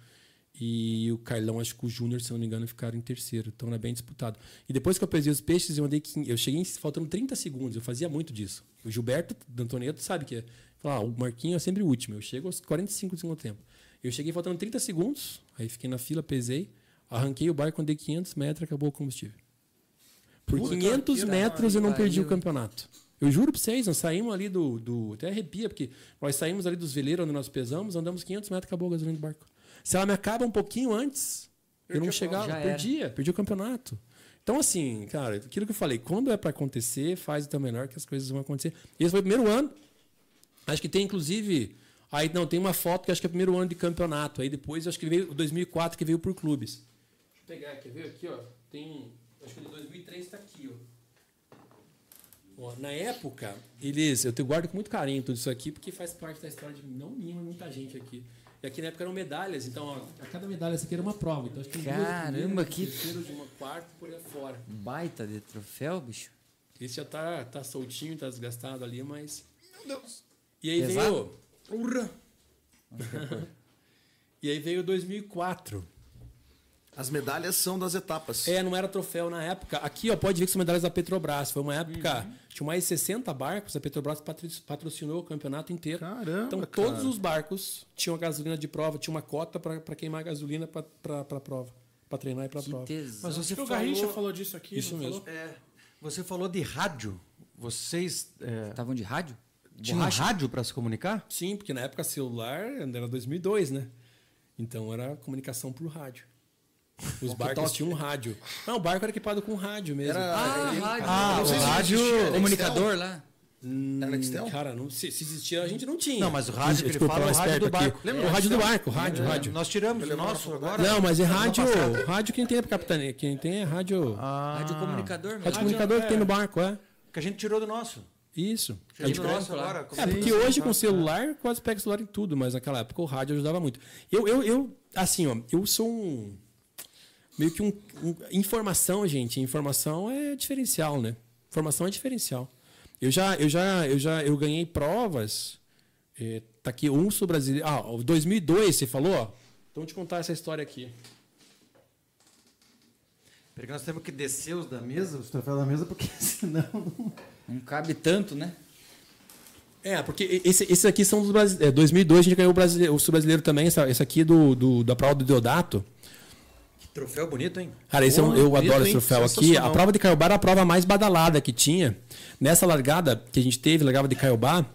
E o Carlão, acho que o Júnior, se não me engano, ficaram em terceiro. Então era bem disputado. E depois que eu pesei os peixes, eu andei. Eu cheguei faltando 30 segundos. Eu fazia muito disso. O Gilberto D'Antoneto sabe que é. Fala, ah, o Marquinho é sempre o último. Eu chego aos 45 do segundo tempo. Eu cheguei faltando 30 segundos, aí fiquei na fila, pesei, arranquei o barco, andei 500 metros, acabou o combustível. Por 500 metros eu não perdi o campeonato. Eu juro pra vocês, nós saímos ali do, do. Até arrepia, porque nós saímos ali dos veleiros onde nós pesamos, andamos 500 metros, acabou a gasolina do barco. Se ela me acaba um pouquinho antes, eu não chegava, perdia, perdi o campeonato. Então, assim, cara, aquilo que eu falei, quando é pra acontecer, faz o teu melhor que as coisas vão acontecer. Esse foi o primeiro ano. Acho que tem, inclusive. Aí não, tem uma foto que acho que é o primeiro ano de campeonato. Aí depois, acho que veio 2004, que veio por clubes. Deixa eu pegar, quer ver aqui, ó? Tem. Acho que o de 2003 tá aqui, ó. Ó, na época, eles. Eu te guardo com muito carinho tudo isso aqui, porque faz parte da história de não minha, mas muita gente aqui. E aqui na época eram medalhas, então, ó, a cada medalha essa aqui era uma prova. Então, acho que duas Caramba, que- terceiro de uma quarta por aí fora. Baita de troféu, bicho. Esse já tá, tá soltinho, tá desgastado ali, mas. Meu Deus! E aí Pesado? veio. Urra! e aí veio 2004. As medalhas são das etapas. É, não era troféu na época. Aqui, ó, pode ver que são medalhas da Petrobras. Foi uma época. Tinha mais de 60 barcos, a Petrobras patrocinou o campeonato inteiro. Caramba, Então, cara. todos os barcos tinham gasolina de prova, tinha uma cota para queimar gasolina para a prova. Para treinar e para prova. tesão. Mas você Acho que o falou... Garrincha falou disso aqui. Isso não mesmo. falou? É, você falou de rádio. Vocês é, Estavam de rádio? tinham Borracha? rádio para se comunicar? Sim, porque na época celular era 2002, né? Então era comunicação por rádio. Os barcos tinham um rádio. Não, o barco era equipado com rádio mesmo. Ah, rádio. Ah, não o rádio- existia? Comunicador lá? Hum, Era Nextel? Cara, não, se, se existia, a gente não tinha. Não, mas o rádio que ele fala é o mais rádio perto do aqui. barco. Lembra o rádio do barco, rádio, É, rádio. Nós tiramos o nosso agora. Não, mas é rádio. Rádio quem tem é capitania. Quem tem é rádio. Ah, Rádio comunicador mesmo. rádio comunicador que tem no barco, é. Que a gente tirou do nosso. Isso. A gente nosso agora. É, porque hoje com celular quase pega o celular em tudo, mas naquela época o rádio ajudava muito. Eu, eu, eu assim, ó, eu sou um. Meio que um, um- Informação, gente. Informação é diferencial, né? Informação é diferencial. Eu já, eu já, eu já, eu ganhei provas. eh, tá aqui, um sul brasileiro. Ah, o 2002, você falou? ó. Então, vou te contar essa história aqui. Porque nós temos que descer os da mesa, os troféus da mesa, porque senão. Não cabe tanto, né? É, porque esse, esses aqui são dos brasileiros. É, 2002 a gente ganhou o, brasileiro, o sul-brasileiro também. Essa, esse aqui é do, do, da prova do Deodato. Troféu bonito, hein? Cara, esse é um- eu bonito, adoro esse hein? troféu aqui. A prova de Caiobá era a prova mais badalada que tinha. Nessa largada que a gente teve, largava de Caiobá.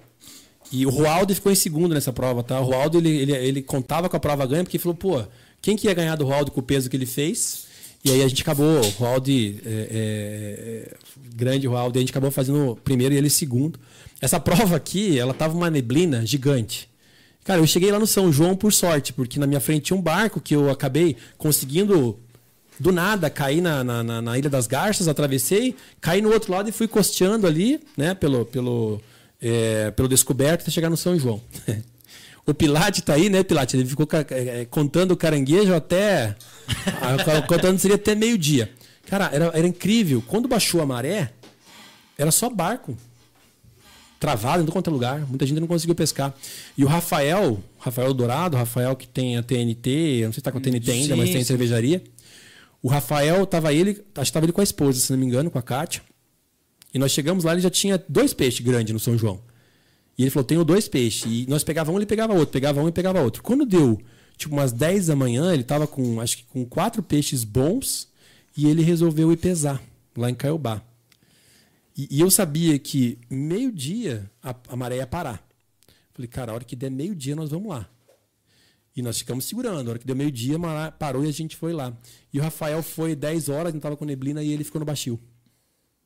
E o Roaldo ficou em segundo nessa prova, tá? O Roaldo, ele, ele, ele contava com a prova ganha, porque falou, pô, quem que ia ganhar do Roaldo com o peso que ele fez? E aí a gente acabou, o Roaldo, é, é, é, grande Roaldo, e a gente acabou fazendo o primeiro e ele segundo. Essa prova aqui, ela tava uma neblina gigante. Cara, eu cheguei lá no São João por sorte, porque na minha frente tinha um barco que eu acabei conseguindo do nada cair na, na, na- Ilha das Garças, atravessei, caí no outro lado e fui costeando ali, né, pelo, pelo, é, pelo descoberto até chegar no São João. O Pilate tá aí, né, Pilate? Ele ficou é, contando o caranguejo até. contando seria até meio-dia. Cara, era, era incrível. Quando baixou a maré, era só barco. Travado em todo quanto é lugar. Muita gente não conseguiu pescar. E o Rafael, Rafael Dourado, Rafael que tem a TNT, não sei se tá com a TNT ainda, sim, mas tem sim. cervejaria. O Rafael, tava ele, acho que tava ele com a esposa, se não me engano, com a Kátia. E nós chegamos lá, ele já tinha dois peixes grandes no São João. E ele falou: tenho dois peixes. E nós pegava um, ele pegava outro, pegava um e pegava outro. Quando deu, tipo, umas 10 da manhã, ele tava com, acho que com quatro peixes bons e ele resolveu ir pesar lá em Caiobá. E, e eu sabia que meio-dia a, a maré ia parar. Falei, cara, a hora que der meio-dia nós vamos lá. E nós ficamos segurando. A hora que deu meio-dia, parou e a gente foi lá. E o Rafael foi 10 horas, não estava com neblina, e ele ficou no baixio.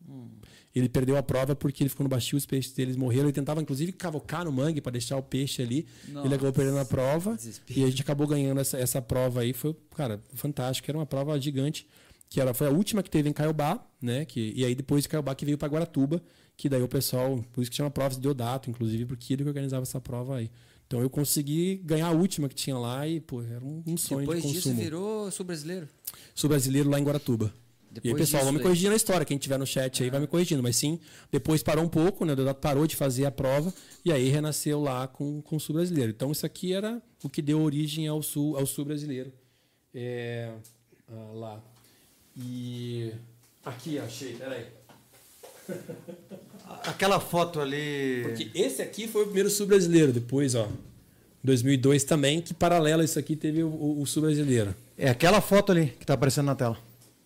Hum. Ele perdeu a prova porque ele ficou no baixio, os peixes deles morreram. Ele tentava, inclusive, cavocar no mangue para deixar o peixe ali. Nossa, ele acabou perdendo a prova. Desespero. E a gente acabou ganhando essa, essa prova aí. Foi, cara, fantástico. Era uma prova gigante. Que era, foi a última que teve em Caiobá, né? Que, e aí depois de Caiobá que veio para Guaratuba. Que daí o pessoal, por isso que chama prova de Deodato, inclusive, porque ele que organizava essa prova aí. Então eu consegui ganhar a última que tinha lá e, pô, era um, um sonho Depois de consumo. Depois disso virou sul-brasileiro? Sul-brasileiro lá em Guaratuba. Depois e aí, pessoal, vão me corrigindo na história. Quem tiver no chat aí ah. vai me corrigindo. Mas sim, depois parou um pouco, né? O Deodato parou de fazer a prova e aí renasceu lá com, com o sul brasileiro. Então, isso aqui era o que deu origem ao sul, ao sul brasileiro. É, ah, lá. E. Aqui, achei, peraí. Aquela foto ali. Porque esse aqui foi o primeiro sul brasileiro, depois, ó. 2002 também, que paralelo a isso aqui teve o, o, o sul brasileiro. É aquela foto ali que está aparecendo na tela.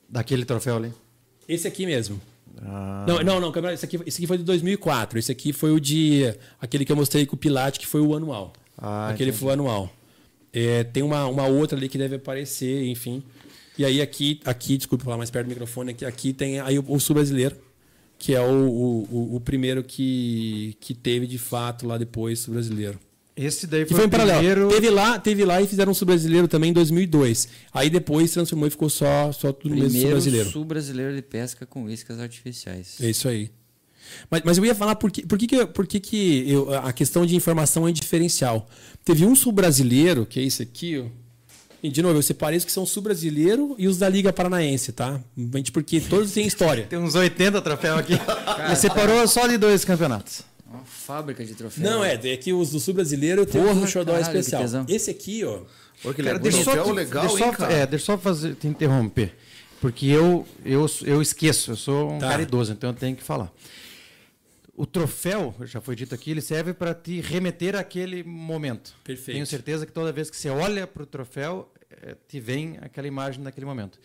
Daquele troféu ali. Esse aqui mesmo. Ah. Não, não, não, esse aqui, esse aqui foi de 2004. Esse aqui foi o de. Aquele que eu mostrei com o Pilate, que foi o anual. Ah, aquele entendi. foi o anual. É, tem uma, uma outra ali que deve aparecer, enfim. E aí aqui, aqui desculpa falar mais perto do microfone, aqui, aqui tem aí o, o sul brasileiro que é o, o, o, primeiro que, que teve de fato lá depois o brasileiro. Esse daí foi, foi o primeiro... Teve lá, teve lá e fizeram um sul-brasileiro também em 2002. Aí depois transformou e ficou só, só tudo primeiro mesmo sul-brasileiro. sul-brasileiro de pesca com iscas artificiais. É isso aí. Mas, mas eu ia falar por que, por que, que, por que, que eu, a questão de informação é diferencial. Teve um sul-brasileiro, que é esse aqui, ó, e, de novo, eu separei os que são sul-brasileiro e os da Liga Paranaense, tá? Porque todos têm história. Tem uns 80 troféus aqui. Ele separou só de dois campeonatos. Uma fábrica de troféus. Não, é, é que os do sul-brasileiro tem um xodó especial. Esse aqui, ó. Pô, que cara, deixa só, legal, deixa, hein, só, é, deixa só fazer, te interromper. Porque eu, eu, eu esqueço, eu sou um tá. cara idoso, então eu tenho que falar. O troféu, já foi dito aqui, ele serve para te remeter àquele momento. Perfeito. Tenho certeza que toda vez que você olha para o troféu, é, te vem aquela imagem naquele momento.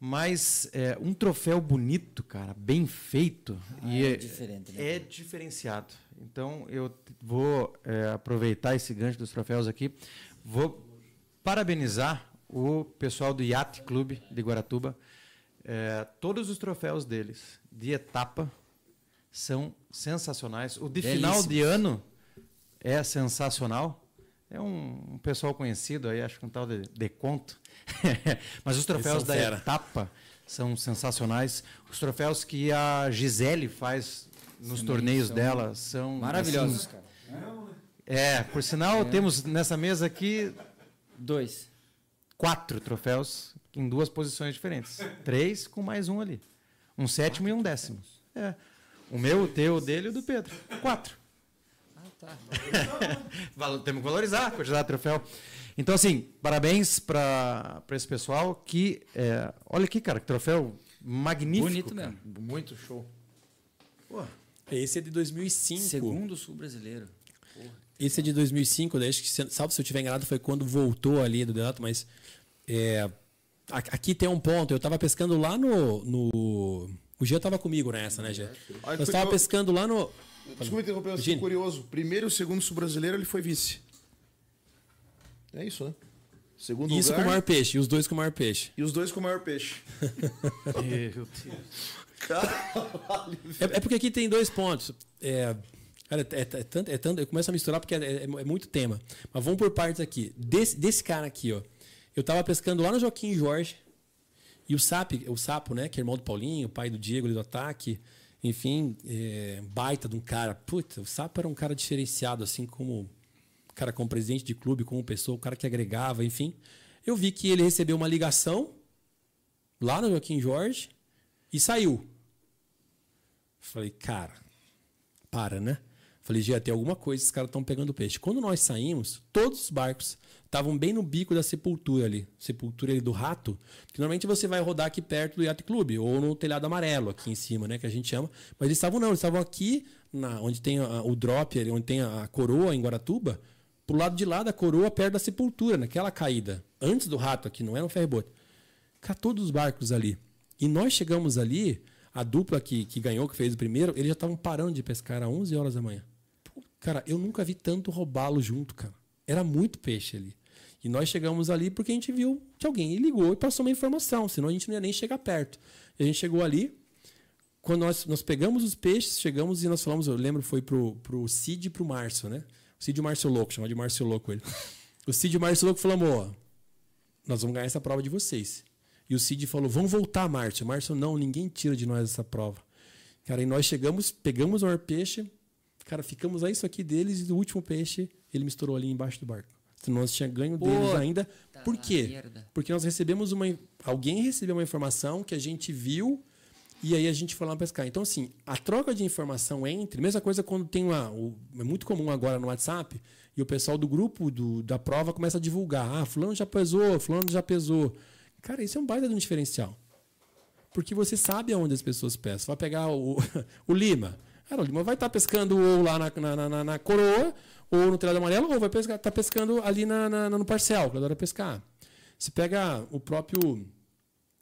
Mas é, um troféu bonito, cara, bem feito, ah, e é, é, diferente, né? é diferenciado. Então eu vou é, aproveitar esse gancho dos troféus aqui, vou parabenizar o pessoal do Yacht Clube de Guaratuba. Todos os troféus deles de etapa são sensacionais. O de final de ano é sensacional. É um, um, pessoal conhecido aí, acho que um tal de, de conto. Mas os troféus da fera. etapa são sensacionais. Os troféus que a Gisele faz nos Sim, torneios são dela são maravilhosos, assim, cara. É, por sinal, é. temos nessa mesa aqui dois, quatro troféus em duas posições diferentes. Três com mais um ali. Um sétimo e um décimo. É. O meu, o teu, o dele e o do Pedro. Quatro. Tá. Temos que valorizar a quantidade de troféu. Então, assim, parabéns para esse pessoal que. É, olha aqui, cara, que troféu magnífico. Bonito cara. mesmo. Muito show. Pô. Esse é de 2005. Segundo sul brasileiro. Esse é de 2005, daí, acho que, salvo se eu estiver enganado, foi quando voltou ali do Delato, mas. É, aqui tem um ponto. Eu estava pescando lá no. no o Gia estava comigo nessa, né, Gia? Eu estava pescando lá no. Desculpa interromper, eu fiquei curioso. Primeiro e o segundo sul-brasileiro, ele foi vice. É isso, né? Segundo isso lugar, com o maior peixe, e os dois com o maior peixe. E os dois com o maior peixe. Meu Deus. é, é, porque aqui tem dois pontos. É, cara, é, é, tanto, é tanto, eu começo a misturar porque é, é, é, muito tema. Mas vamos por partes aqui. Desse, desse cara aqui, ó. Eu tava pescando lá no Joaquim Jorge. E o Sapo, o Sapo, né? Que é irmão do Paulinho, pai do Diego ali do ataque. Enfim, é, baita de um cara. Puta, o Sapo era um cara diferenciado, assim como, cara como presidente de clube, como pessoa, o cara que agregava, enfim. Eu vi que ele recebeu uma ligação lá no Joaquim Jorge e saiu. Falei, cara, para, né? Falei, já tem alguma coisa, esses caras estão pegando peixe. Quando nós saímos, todos os barcos estavam bem no bico da sepultura ali. Sepultura ali do rato. Que normalmente você vai rodar aqui perto do Yacht Club, ou no telhado amarelo, aqui em cima, né? Que a gente chama. Mas eles estavam não, eles estavam aqui, na, onde tem a, o drop, ali, onde tem a, a coroa em Guaratuba, pro lado de lá da coroa, perto da sepultura, naquela caída. Antes do rato aqui, não era um ferryboat. Cara, todos os barcos ali. E nós chegamos ali, a dupla que, que ganhou, que fez o primeiro, eles já estavam parando de pescar às 11 horas da manhã. Cara, eu nunca vi tanto robalo junto, cara. Era muito peixe ali. E nós chegamos ali porque a gente viu que alguém ligou e passou uma informação, senão a gente não ia nem chegar perto. E a gente chegou ali, quando nós, nós pegamos os peixes, chegamos e nós falamos, eu lembro, foi pro, pro Cid e pro Márcio, né? O Cid e o Márcio Louco, chama de Márcio Louco ele. O Cid e o Márcio Louco falamos, ó, nós vamos ganhar essa prova de vocês. E o Cid falou, vamos voltar, Márcio. Márcio, não, ninguém tira de nós essa prova. Cara, e nós chegamos, pegamos o maior peixe, Cara, ficamos a isso aqui deles e do último peixe ele misturou ali embaixo do barco. Então nós tinha ganho Pô, deles ainda. Tá Por quê? Merda. Porque nós recebemos uma. Alguém recebeu uma informação que a gente viu e aí a gente foi lá pescar. Então, assim, a troca de informação entre. Mesma coisa quando tem uma. O, é muito comum agora no WhatsApp e o pessoal do grupo do, da prova começa a divulgar. Ah, fulano já pesou, fulano já pesou. Cara, isso é um baita de um diferencial. Porque você sabe aonde as pessoas pesam. Vai pegar o, o Lima. Cara, o Lima vai estar tá pescando ou lá na, na, na, na, coroa, ou no telhado amarelo, ou vai estar tá pescando ali na, na, no parcial, que adora pescar. Se pega o próprio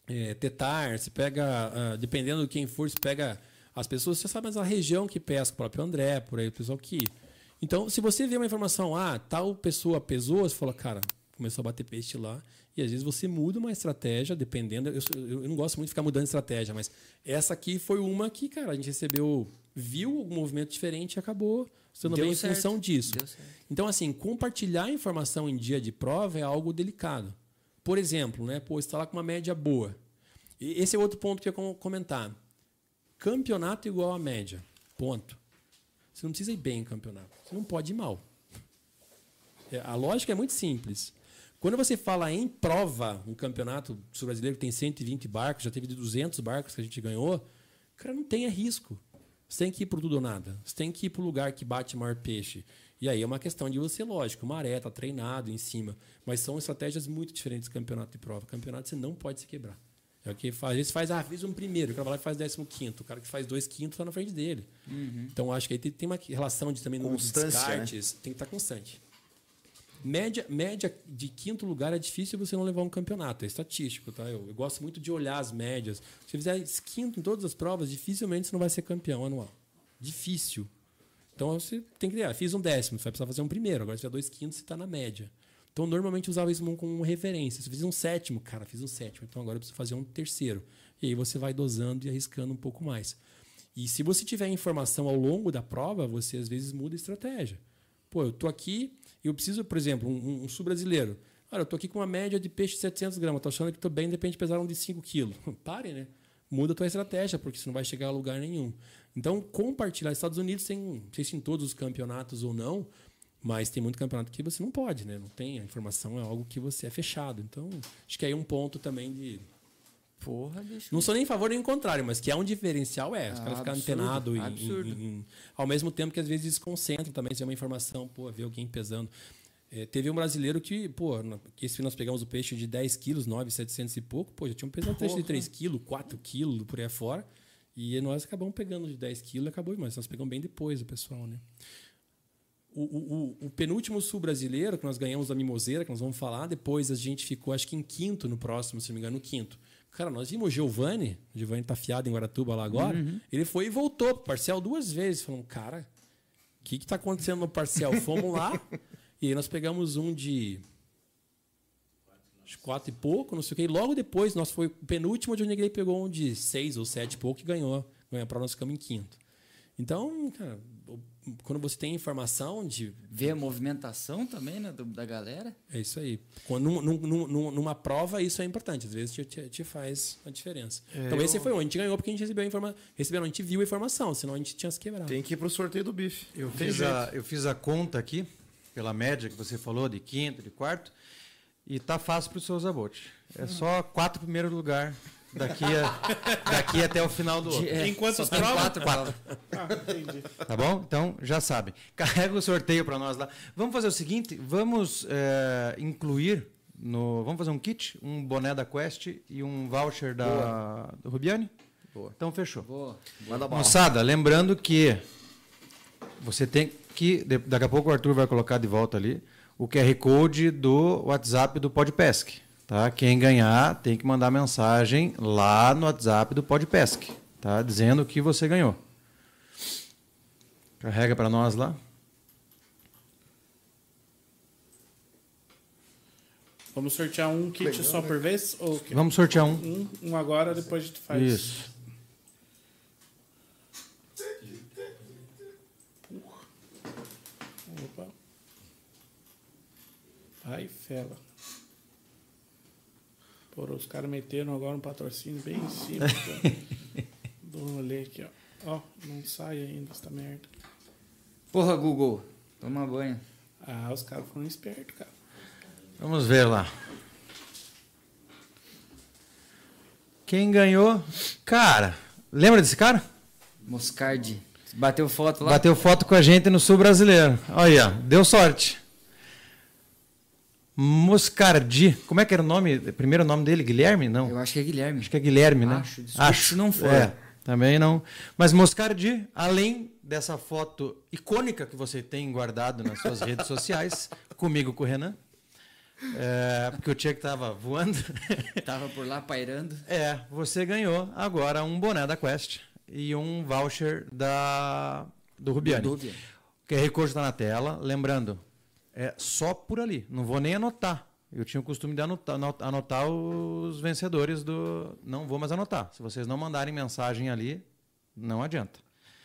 é, tetar, se pega, uh, dependendo de quem for, se pega as pessoas, você sabe mais a região que pesca, o próprio André, por aí, o pessoal que. Então, se você vê uma informação, ah, tal pessoa pesou, você fala, cara, começou a bater peixe lá. E às vezes você muda uma estratégia, dependendo. Eu, eu, eu não gosto muito de ficar mudando estratégia, mas essa aqui foi uma que, cara, a gente recebeu viu algum movimento diferente e acabou sendo Deu bem certo. em função disso. Então, assim, compartilhar informação em dia de prova é algo delicado. Por exemplo, né, pô, está lá com uma média boa. E esse é outro ponto que eu ia comentar. Campeonato igual a média. Ponto. Você não precisa ir bem em campeonato. Você não pode ir mal. É, a lógica é muito simples. Quando você fala em prova, um campeonato sul-brasileiro que tem 120 barcos, já teve 200 barcos que a gente ganhou, cara, não tenha risco. Você tem que ir para tudo ou nada. Você tem que ir para o lugar que bate maior peixe. E aí é uma questão de você, lógico, maré, tá treinado em cima. Mas são estratégias muito diferentes do campeonato de prova. Campeonato você não pode se quebrar. É o que faz. Às vezes faz, ah, fiz um primeiro, o cara vai lá e faz décimo quinto. O cara que faz dois quintos está na frente dele. Uhum. Então acho que aí tem uma relação de também no descartes. Né? Tem que estar tá constante. Média, média de quinto lugar é difícil você não levar um campeonato, é estatístico, tá? Eu, eu gosto muito de olhar as médias. Se fizer quinto em todas as provas, dificilmente você não vai ser campeão anual. Difícil. Então você tem que. Ah, fiz um décimo, você vai precisar fazer um primeiro. Agora, se tiver dois quintos, você está na média. Então, normalmente usava isso como referência. Se eu fiz um sétimo, cara, fiz um sétimo. Então, agora eu preciso fazer um terceiro. E aí você vai dosando e arriscando um pouco mais. E se você tiver informação ao longo da prova, você às vezes muda a estratégia. Pô, eu tô aqui, eu preciso, por exemplo, um, um sul-brasileiro. Olha, eu tô aqui com uma média de peixe de 700 gramas, tô achando que estou bem, de repente pesaram de 5 quilos. Pare, né? Muda a tua estratégia, porque você não vai chegar a lugar nenhum. Então, compartilhar. Estados Unidos tem, não sei se em todos os campeonatos ou não, mas tem muito campeonato que você não pode, né? Não tem, a informação é algo que você é fechado. Então, acho que aí é um ponto também de Porra, deixa Não sou nem em favor nem em contrário, mas que é um diferencial, é. Os ah, caras ficam antenados. Ao mesmo tempo que às vezes desconcentra também, se é uma informação, pô, ver alguém pesando. É, teve um brasileiro que, pô, esse nós pegamos o peixe de 10 quilos, 9, 700 e pouco, pô, já tinha um peso de 3 quilos, 4 quilos por aí afora. E nós acabamos pegando de 10 quilos e acabou, mas nós pegamos bem depois o pessoal, né? O, o, o, penúltimo sul brasileiro, que nós ganhamos a Mimoseira, que nós vamos falar, depois a gente ficou, acho que em quinto no próximo, se não me engano, no quinto. Cara, nós vimos o Giovanni, o Giovanni tá fiado em Guaratuba lá agora. Uhum. Ele foi e voltou pro parcial duas vezes. Falando, cara, o que, que tá acontecendo no parcial? Fomos lá e aí nós pegamos um de quatro e pouco, não sei o que. E logo depois, nós foi o penúltimo onde o Negrei pegou um de seis ou sete e pouco e ganhou. Ganhou a prova, nós ficamos em quinto. Então, cara, quando você tem informação de. Ver a movimentação também, né, do, da galera. É isso aí. Quando, num, num, numa prova, isso é importante. Às vezes te, te, te faz a diferença. É, então, esse eu... foi onde a gente ganhou porque a gente recebeu a informação. Recebeu, a gente viu a informação, senão a gente tinha se quebrado. Tem que ir pro sorteio do bife. Eu fiz, a, eu fiz a conta aqui. pela média que você falou, de quinto, de quarto. E tá fácil para o seu Zabote. É só quatro primeiro lugar daqui, a, daqui até o final do ano. É, só tem provas? Quatro. Ah, entendi. Tá bom? Então já sabem. Carrega o sorteio para nós lá. Vamos fazer o seguinte: vamos é, incluir no. Vamos fazer um kit, um boné da Quest e um voucher da do Rubiane? Boa. Então fechou. Boa. Manda bala. Moçada, lembrando que você tem que. Daqui a pouco o Arthur vai colocar de volta ali o QR Code do WhatsApp do Podpesc. Tá? Quem ganhar tem que mandar mensagem lá no WhatsApp do Podpesc, tá? Dizendo que você ganhou. Carrega para nós lá. Vamos sortear um kit só por vez? Ou que- Vamos sortear um. um, um agora, depois a gente faz. Isso. Opa. Vai, fela. Porra, os caras meteram agora um patrocínio bem em cima do, do rolê aqui, ó. Ó, não sai ainda essa merda. Porra, Google. Toma banho. Ah, os caras foram espertos, cara. Vamos ver lá. Quem ganhou? Cara, lembra desse cara? Moscardi. Bateu foto lá? Bateu foto com a gente no Sul Brasileiro. Olha, aí, ó, deu sorte. Moscardi. Como é que era o nome? Primeiro nome dele? Guilherme? Não. Eu acho que é Guilherme. Acho que é Guilherme, né? Acho, se não for. É, também não. Mas Moscardi, além dessa foto icônica que você tem guardado nas suas redes sociais, comigo com o Renan, é, porque o Tchek estava voando, Tava por lá pairando. é, você ganhou agora um boné da Quest e um voucher da, do Rubiane. Do Rubiane. O QR Code está na tela. Lembrando, é só por ali. Não vou nem anotar. Eu tinha o costume de anotar, anot- anotar os vencedores do. Não vou mais anotar. Se vocês não mandarem mensagem ali, não adianta.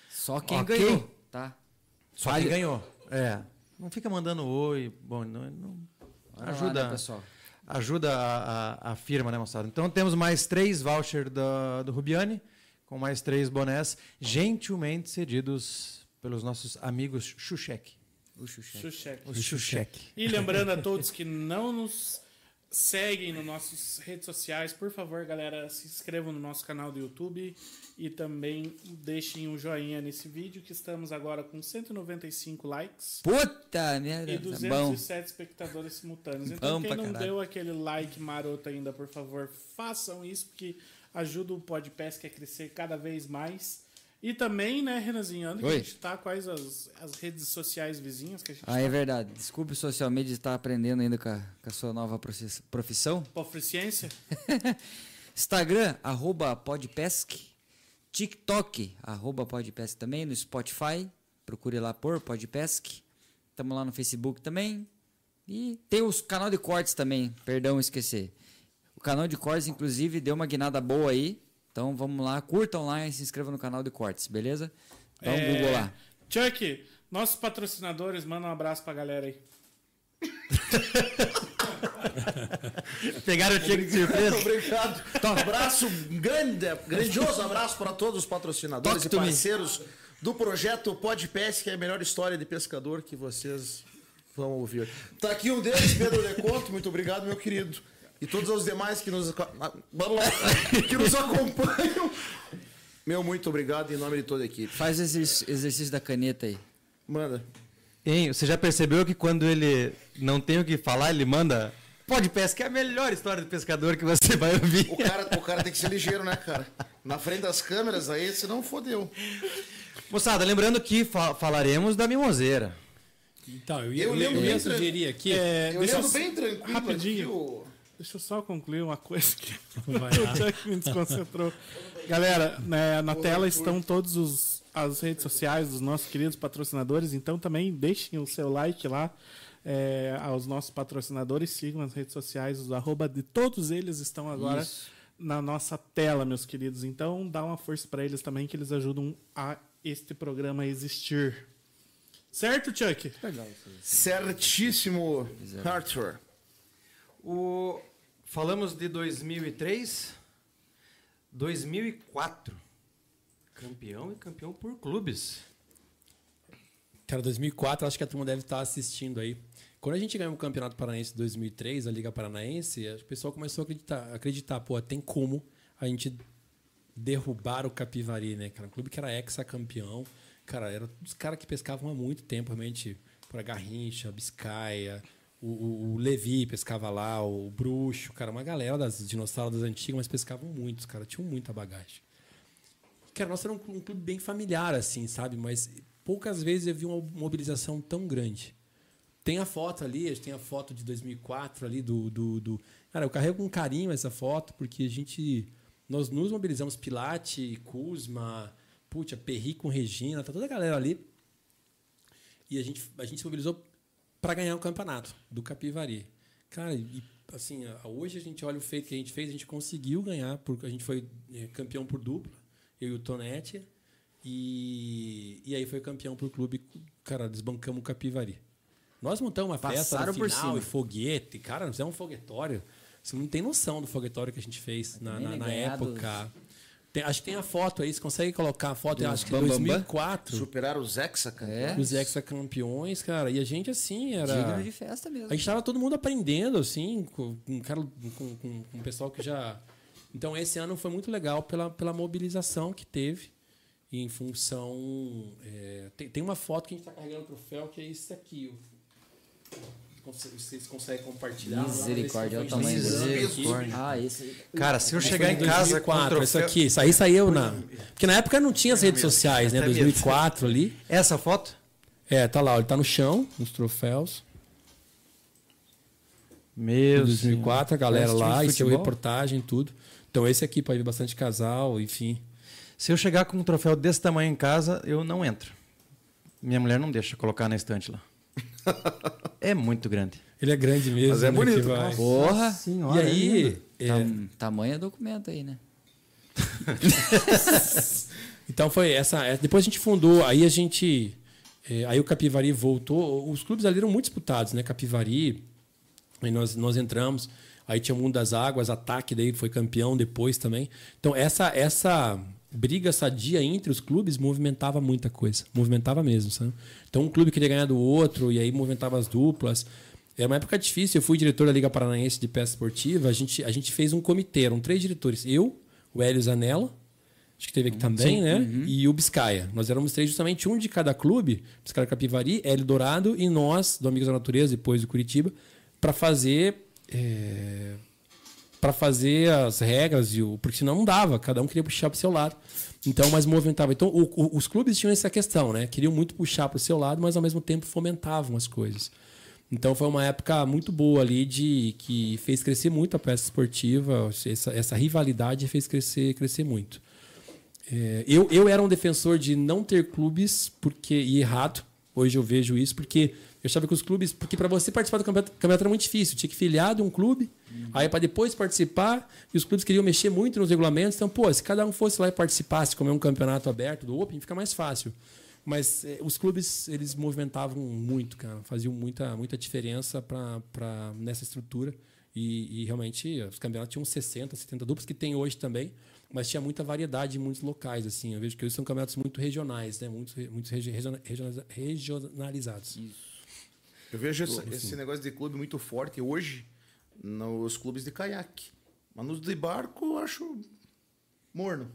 Só quem Ok. ganhou, tá? Só Fale- quem ganhou. É. Não fica mandando oi. Bom, não, não- Olha lá, ajuda. né, pessoal? ajuda a, a, a firma, né, moçada? Então temos mais três vouchers da, do Rubiane, com mais três bonés, gentilmente cedidos pelos nossos amigos Xuxek. O. Xuxeque. Os Xuxek. E lembrando a todos que não nos seguem nas nossas redes sociais, por favor, galera, se inscrevam no nosso canal do YouTube e também deixem um joinha nesse vídeo que estamos agora com 195 likes Puta merda. e Tá bom. 207 espectadores simultâneos. Então, Bom quem não caralho. deu aquele like maroto ainda, por favor, façam isso, porque ajuda o Podpesc a crescer cada vez mais. E também, né, Renanzinho, onde que a gente tá? Quais as, as redes sociais vizinhas que a gente Ah, é tá? verdade. Desculpe o social media estar aprendendo ainda com a, com a sua nova profissão. Proficiência? Instagram, arroba podpesc. TikTok, arroba podpesc também. No Spotify, procure lá por podpesc. Estamos lá no Facebook também. E tem os canal de cortes também, perdão esquecer. O canal de cortes, inclusive, deu uma guinada boa aí. Então vamos lá, curtam lá e se inscrevam no canal de cortes, beleza? Dá um É, Google lá. Chuck, nossos patrocinadores, manda um abraço pra galera aí. Pegaram o cheque de surpresa. Obrigado. Um abraço, um grande, grandioso abraço para todos os patrocinadores Talk e to me. parceiros do projeto Pod Pesca, que é a melhor história de pescador que vocês vão ouvir. Tá aqui um deles, Pedro Deconto, muito obrigado, meu querido. E todos os demais que nos, que nos acompanham. Meu, muito obrigado em nome de toda a equipe. Faz exerc- exercício da caneta aí. Manda. Hein, você já percebeu que quando ele não tem o que falar, ele manda. Pode pesca, é a melhor história do pescador que você vai ouvir. O cara, o cara tem que ser ligeiro, né, cara? Na frente das câmeras aí, senão fodeu. Moçada, lembrando que fa- falaremos da mimoseira. Então, eu ia, Eu eu ia- eu sugerir aqui. É, Eu deixa lembro eu- bem tranquilo rapidinho. aqui o... Deixa eu só concluir uma coisa que o Chuck me desconcentrou. Galera, né, na tela estão todas os- as redes sociais dos nossos queridos patrocinadores, então também deixem o seu like lá é, aos nossos patrocinadores, sigam as redes sociais, os arroba de todos eles estão agora Isso. na nossa tela, meus queridos. Então dá uma força para eles também, que eles ajudam a este programa a existir. Certo, Chuck? Certíssimo, Arthur. O... Falamos de 2003, 2004. Campeão e campeão por clubes. Cara, 2004, acho que a turma deve estar assistindo aí. Quando a gente ganhou o Campeonato Paranaense em 2003, a Liga Paranaense, o pessoal começou a acreditar, acreditar pô, tem como a gente derrubar o Capivari, né? Cara, um clube que era ex-campeão. Cara, era os caras que pescavam há muito tempo, realmente, por Garrincha, Biscaia, o, o, o, Levi pescava lá, o Bruxo, cara, uma galera das dinossauros antigas, mas pescavam muito, os caras tinham muita bagagem. Cara, nós era um, um clube bem familiar, assim, sabe? Mas poucas vezes eu vi uma mobilização tão grande. Tem a foto ali, tem a foto de 2004 ali do, do, do... Cara, eu carrego com carinho essa foto porque a gente... Nós nos mobilizamos Pilate, Kuzma, putz, Perri com Regina, tá toda a galera ali. E a gente, a gente se mobilizou para ganhar o campeonato do Capivari. Cara, e, assim, hoje a gente olha o feito que a gente fez, a gente conseguiu ganhar, porque a gente foi é, campeão por dupla, eu e o Tonete. E, e aí foi campeão por clube, cara, desbancamos o Capivari. Nós montamos uma festa no final, e foguete, cara, nós fizemos um foguetório. Você não tem noção do foguetório que a gente fez na, na, na época. Tem, acho que tem a foto aí, você consegue colocar a foto, acho que em 2004. Superaram os hexacampeões. É. Os hexacampeões, cara. E a gente, assim, era. Digno de festa mesmo. A gente tava todo mundo aprendendo, assim, com, com, com, com, com o pessoal que já. Então, esse ano foi muito legal pela, pela mobilização que teve em função. É, tem, tem uma foto que a gente está carregando o troféu, que é isso aqui. Vocês conseguem compartilhar? Misericórdia, olha o tamanho desse. Ah, esse. Cara, se eu chegar em casa com o troféu... Isso aqui, isso aí saiu na. Porque na época não tinha as redes sociais, né? 2004 ali. Essa foto? É, tá lá, ele tá no chão, nos troféus. Meu 2004, a galera lá, e seu reportagem, tudo. Então esse aqui pode ver bastante casal, enfim. Se eu chegar com um troféu desse tamanho em casa, eu não entro. Minha mulher não deixa colocar na estante lá. É muito grande. Ele é grande mesmo. Mas é né, bonito. Porra. Senhora, e aí. É... Tam, tamanho é documento aí, né? então foi essa. É, depois a gente fundou, aí a gente. É, aí o Capivari voltou. Os clubes ali eram muito disputados, né? Capivari. Aí nós, nós entramos. Aí tinha o Mundo das Águas, Ataque, daí foi campeão depois também. Então essa essa briga sadia entre os clubes movimentava muita coisa. Movimentava mesmo, sabe? Então um clube queria ganhar do outro e aí movimentava as duplas. Era uma época difícil. Eu fui diretor da Liga Paranaense de Pesca Esportiva. A gente, a gente fez um comitê, eram três diretores. Eu, o Hélio Zanella, acho que teve aqui também, Sim, né? Uhum. E o Biscaia. Nós éramos três, justamente um de cada clube, Biscaia Capivari, Hélio Dourado e nós, do Amigos da Natureza, depois do Curitiba, para fazer. É para fazer as regras, e o, porque senão não dava, cada um queria puxar para o seu lado. Então, mas movimentava. Então, o, o, os clubes tinham essa questão, né? Queriam muito puxar para o seu lado, mas ao mesmo tempo fomentavam as coisas. Então, foi uma época muito boa ali de que fez crescer muito a peça esportiva, essa, essa rivalidade fez crescer, crescer muito. É, eu, eu era um defensor de não ter clubes, porque e errado. Hoje eu vejo isso, porque eu achava que os clubes. Porque para você participar do campeonato, campeonato era muito difícil. Tinha que filiar de um clube, uhum. aí para depois participar, e os clubes queriam mexer muito nos regulamentos. Então, pô, se cada um fosse lá e participasse, como é um campeonato aberto do Open, fica mais fácil. Mas eh, os clubes, eles movimentavam muito, cara. Faziam muita, muita diferença pra, pra, nessa estrutura. E, e realmente, os campeonatos tinham 60, 70 duplas, que tem hoje também mas tinha muita variedade em muitos locais assim eu vejo que hoje são campeonatos muito regionais né muito muito regionalizados Isso. Eu vejo esse, esse, negócio de clube muito forte hoje nos clubes de caiaque. Mas nos de barco eu acho morno.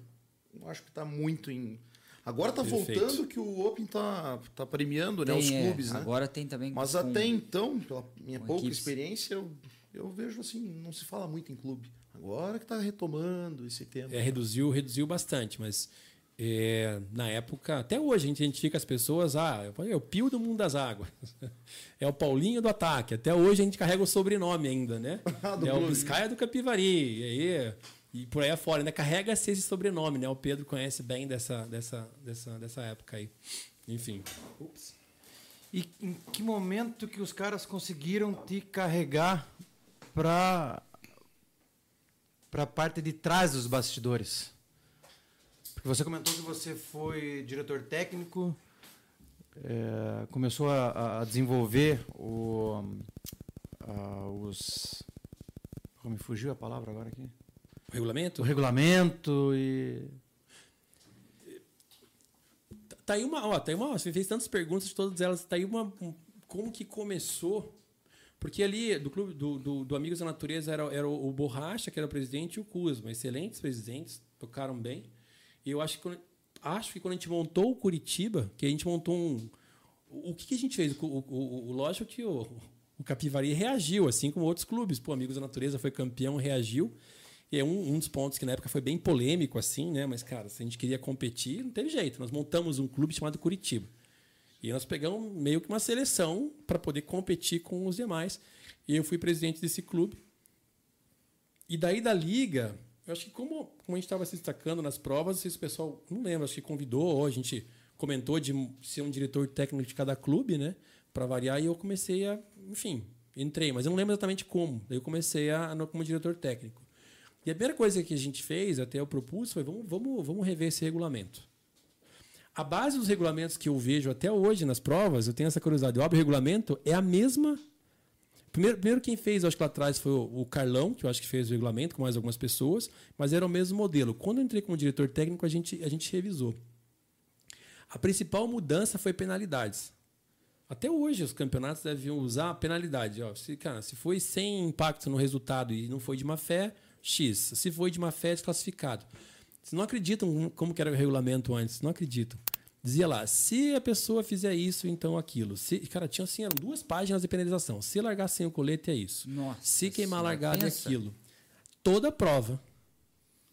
Eu acho que está muito em. Agora está voltando que o Open está tá premiando né, tem, né, os clubes, é, né? Agora tem também. Mas até então, pela minha pouca equipes. experiência, eu, eu vejo assim, não se fala muito em clube. Agora que está retomando esse tema. É, reduziu, reduziu bastante, mas é, na época, até hoje a gente identifica as pessoas, ah, é o Pio do Mundo das Águas, é o Paulinho do Ataque. Até hoje a gente carrega o sobrenome ainda, né? é o Biscaia do Capivari. E, aí, e por aí afora, ainda carrega-se esse sobrenome, né? O Pedro conhece bem dessa, dessa, dessa, dessa época aí. Enfim. Ups. E em que momento que os caras conseguiram te carregar para para a parte de trás dos bastidores? Você comentou que você foi diretor técnico, é, começou a, a, desenvolver o, a, os. Como me fugiu a palavra agora aqui? O regulamento? O regulamento e. Tá aí uma, ó, tá aí uma, você fez tantas perguntas, todas elas, tá aí uma, um, como que começou? Porque ali, do clube do, do, do Amigos da Natureza, era, era o, Borracha, que era o presidente, e o Kuzma. Excelentes presidentes, tocaram bem. E eu acho que, acho que quando a gente montou o Curitiba, que a gente montou um... O que, que a gente fez? O, o, o lógico que o, o Capivari reagiu, assim como outros clubes. Pô, Amigos da Natureza foi campeão, reagiu. E é um, um dos pontos que na época foi bem polêmico, assim, né? Mas, cara, se a gente queria competir, não teve jeito. Nós montamos um clube chamado Curitiba. E nós pegamos meio que uma seleção para poder competir com os demais. E eu fui presidente desse clube. E daí da liga, eu acho que como, como a gente estava se destacando nas provas, esse pessoal, não lembro, acho que convidou, ou a gente comentou de ser um diretor técnico de cada clube, né? Para variar, e eu comecei a, enfim, entrei, mas eu não lembro exatamente como. Daí eu comecei a, como diretor técnico. E a primeira coisa que a gente fez, até eu propus, foi vamos, vamos, vamos rever esse regulamento. A base dos regulamentos que eu vejo até hoje nas provas, eu tenho essa curiosidade, eu abro o regulamento, é a mesma. Primeiro, primeiro quem fez, acho que lá atrás, foi o, Carlão, que eu acho que fez o regulamento com mais algumas pessoas, mas era o mesmo modelo. Quando eu entrei como diretor técnico, a gente, a gente revisou. A principal mudança foi penalidades. Até hoje, os campeonatos devem usar a penalidade. Ó, se, cara, se foi sem impacto no resultado e não foi de má fé, X. Se foi de má fé, é desclassificado. Vocês não acreditam como que era o regulamento antes, não acreditam. Dizia lá, se a pessoa fizer isso, então aquilo. Se, cara, tinha assim, eram duas páginas de penalização. Se largar sem o colete, é isso. Nossa, se queimar a largada, é aquilo. Toda prova,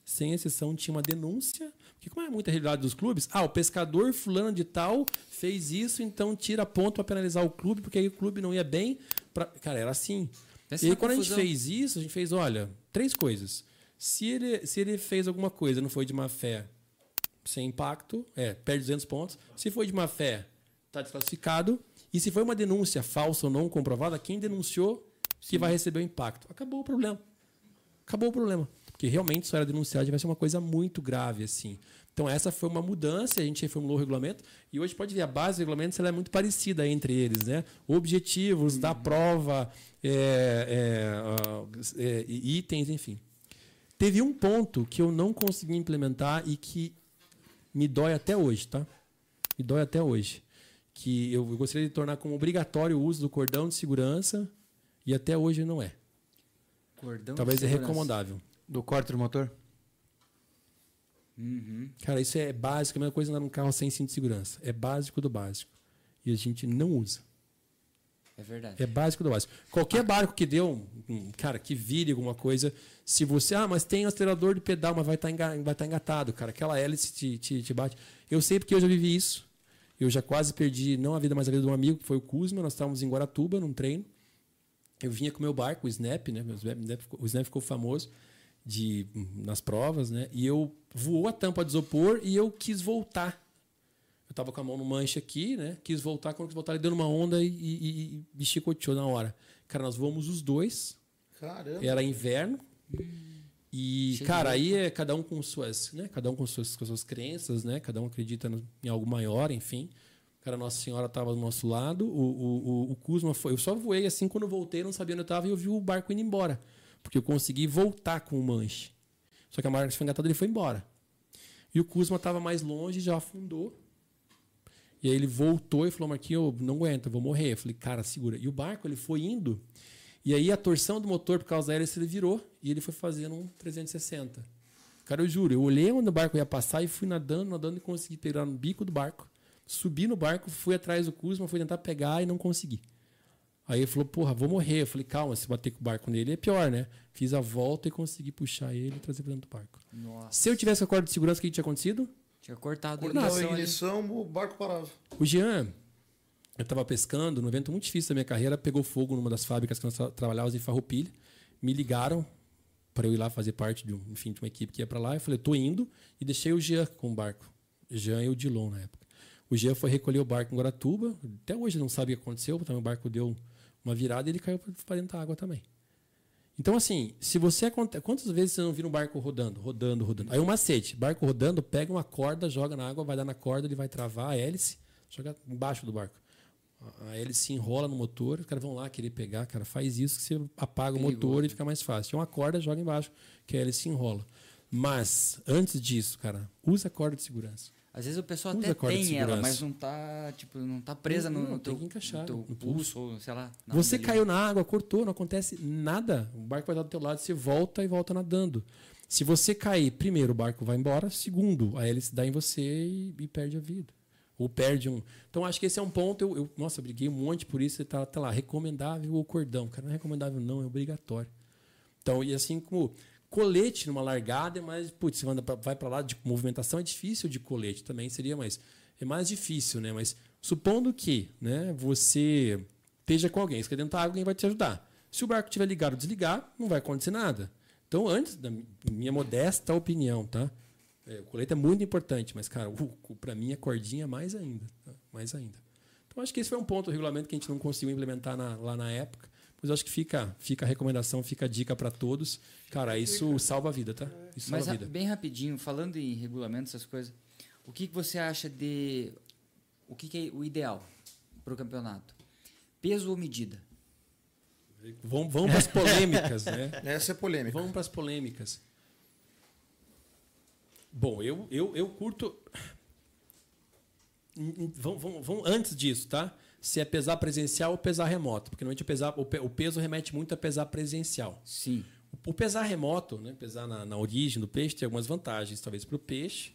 sem exceção, tinha uma denúncia. Porque como é muita realidade dos clubes, ah, o pescador fulano de tal fez isso, então tira ponto para penalizar o clube, porque aí o clube não ia bem. Pra... Cara, era assim. Essa e aí, quando confusão. a gente fez isso, a gente fez, olha, três coisas. Se ele, se ele fez alguma coisa, não foi de má fé, sem impacto, é, perde 200 pontos. Se foi de má fé, está desclassificado. E se foi uma denúncia falsa ou não comprovada, quem denunciou que vai receber o impacto. Acabou o problema. Acabou o problema. Porque realmente, se era denunciado, vai ser uma coisa muito grave, assim. Então, essa foi uma mudança, a gente reformulou o regulamento. E hoje pode ver, a base do regulamento ela é muito parecida entre eles. Né? Objetivos uhum. da prova, é, é, é, itens, enfim. Teve um ponto que eu não consegui implementar e que me dói até hoje, tá? Me dói até hoje. Que eu gostaria de tornar como obrigatório o uso do cordão de segurança e até hoje não é. Cordão Talvez é recomendável. Do corte do motor? Uhum. Cara, isso é básico, a mesma coisa andar num carro sem cinto de segurança. É básico do básico. E a gente não usa. É verdade. É básico do básico. Qualquer barco que deu, cara, que vire alguma coisa, se você. Ah, mas tem acelerador de pedal, mas vai estar tá vai tá engatado, cara. Aquela hélice te, te, te, bate. Eu sei porque eu já vivi isso. Eu já quase perdi, não a vida, mas a vida de um amigo, que foi o Kuzma. Nós estávamos em Guaratuba, num treino. Eu vinha com meu barco, o Snap, né? O Snap ficou famoso de, nas provas, né? E eu voou a tampa de isopor e eu quis voltar tava com a mão no manche aqui, né? Quis voltar, quando quis voltar, ele deu uma onda e, e, e chicoteou na hora. Cara, nós voamos os dois. Caramba. Era inverno. E, Cheio cara, aí é cada um com suas, né? Cada um com suas, com suas crenças, né? Cada um acredita em algo maior, enfim. Cara, Nossa Senhora estava do nosso lado. O, o, o, o Kuzma foi. Eu só voei assim quando voltei, não sabia onde eu estava e eu vi o barco indo embora. Porque eu consegui voltar com o manche. Só que a marca foi engatada ele foi embora. E o Kuzma estava mais longe, já afundou. E aí ele voltou e falou, Marquinhos, eu não aguento, vou morrer. Eu falei, cara, segura. E o barco, ele foi indo, e aí a torção do motor, por causa da hélice, ele virou, e ele foi fazendo um 360. Cara, eu juro, eu olhei onde o barco ia passar e fui nadando, nadando e consegui pegar no bico do barco. Subi no barco, fui atrás do Kuzma, fui tentar pegar e não consegui. Aí ele falou, porra, vou morrer. Eu falei, calma, se bater com o barco nele é pior, né? Fiz a volta e consegui puxar ele e trazer pra dentro do barco. Nossa. Se eu tivesse a corda de segurança, o que tinha acontecido? Tinha cortado a ignição. a ignição, o barco parava. O Jean, eu estava pescando, num evento muito difícil da minha carreira, pegou fogo numa das fábricas que nós tra trabalhávamos em Farroupilha. Me ligaram para eu ir lá fazer parte de, um, enfim, de uma equipe que ia para lá. Eu falei, tô indo e deixei o Jean com o barco. Jean e o Dilon na época. O Jean foi recolher o barco em Guaratuba. Até hoje não sabe o que aconteceu, então o barco deu uma virada e ele caiu para dentro da água também. Então, assim, se você. Quantas vezes você não vira um barco rodando, rodando, rodando? Aí um macete: barco rodando, pega uma corda, joga na água, vai dar na corda, ele vai travar a hélice, joga embaixo do barco. A hélice se enrola no motor, os caras vão lá querer pegar, cara, faz isso que você apaga o motor e fica mais fácil. Tem uma corda, joga embaixo, que a hélice se enrola. Mas, antes disso, cara, usa a corda de segurança. Às vezes o pessoal até tem ela, mas não tá, tipo, não tá presa Não, no, não, teu, tem que encaixar no pulso, ou sei lá. na Você caiu na água, cortou, não acontece nada. O barco vai estar do teu lado, você volta e volta nadando. Se você cair, primeiro, o barco vai embora. Segundo, a hélice dá em você e, e perde a vida. Ou perde um. Então, acho que esse é um ponto. Eu, eu- nossa, eu briguei um monte por isso. Tá, tá lá, recomendável ou cordão. Cara, não é recomendável, não, é obrigatório. Então, e assim como colete numa largada é mais. Putz, você anda pra- vai para lá de movimentação, é difícil de colete também, seria mais. É mais difícil, né? Mas supondo que né, você esteja com alguém, você quer água, alguém vai te ajudar. Se o barco estiver ligado ou desligar, não vai acontecer nada. Então, antes da mi- minha modesta opinião, tá? É, o colete é muito importante, mas, cara, para mim a cordinha mais ainda. tá? Mais ainda. Então, acho que esse foi um ponto do regulamento que a gente não conseguiu implementar na- lá na época. Mas eu acho que fica, fica a recomendação, fica a dica para todos. Cara, isso salva a vida, tá? Isso Mas salva a vida. bem rapidinho, falando em regulamento, essas coisas, o que, que você acha de. O que, que é o ideal para o campeonato? Peso ou medida? Vamos, vamos para as polêmicas, né? Essa é polêmica. Vamos para as polêmicas. Bom, eu, eu, eu curto. Vamos, vamos, vamos antes disso, tá? Se é pesar presencial ou pesar remoto. Porque normalmente o, pesar, o, pe- o peso remete muito a pesar presencial. Sim. O pesar remoto, né, pesar na, na origem do peixe, tem algumas vantagens, talvez para o peixe.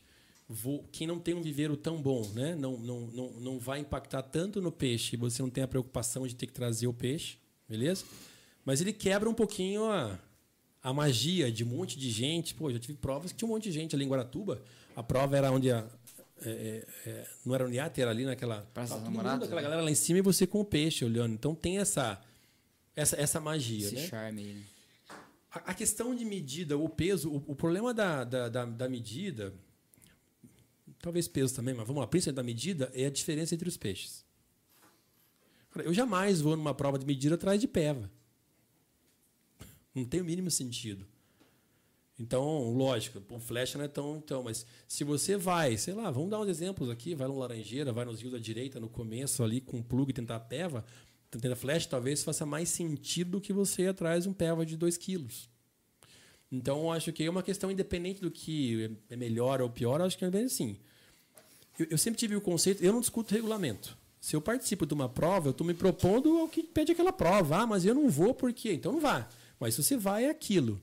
Vou- quem não tem um viveiro tão bom, né, não, não, não, não vai impactar tanto no peixe, você não tem a preocupação de ter que trazer o peixe, beleza? Mas ele quebra um pouquinho a, a magia de um monte de gente. Pô, já tive provas que tinha um monte de gente ali em Guaratuba. A prova era onde a. é, é, é, não era no iate, era ali naquela. Praça mundo, Namorados, aquela né? galera lá em cima e você com o peixe olhando. Então tem essa, essa, essa magia, Esse né? charme aí, né? A a questão de medida, o peso, o, o problema da, da, da, da medida, talvez peso também, mas vamos lá, principalmente da medida, é a diferença entre os peixes. Eu jamais vou numa prova de medida atrás de peva. Não tem o mínimo sentido. Então, lógico, o flecha não é tão, tão. Mas se você vai, sei lá, vamos dar uns exemplos aqui, vai no Laranjeira, vai nos rios da direita no começo ali com o plug tentar peva, tentando flecha, talvez faça mais sentido que você ir atrás de um peva de 2 quilos. Então, acho que é uma questão independente do que é melhor ou pior, acho que é bem assim. Eu, eu sempre tive o conceito, eu não discuto regulamento. Se eu participo de uma prova, eu estou me propondo ao que pede aquela prova. Ah, mas eu não vou por quê? Então não vá. Mas se você vai, é aquilo.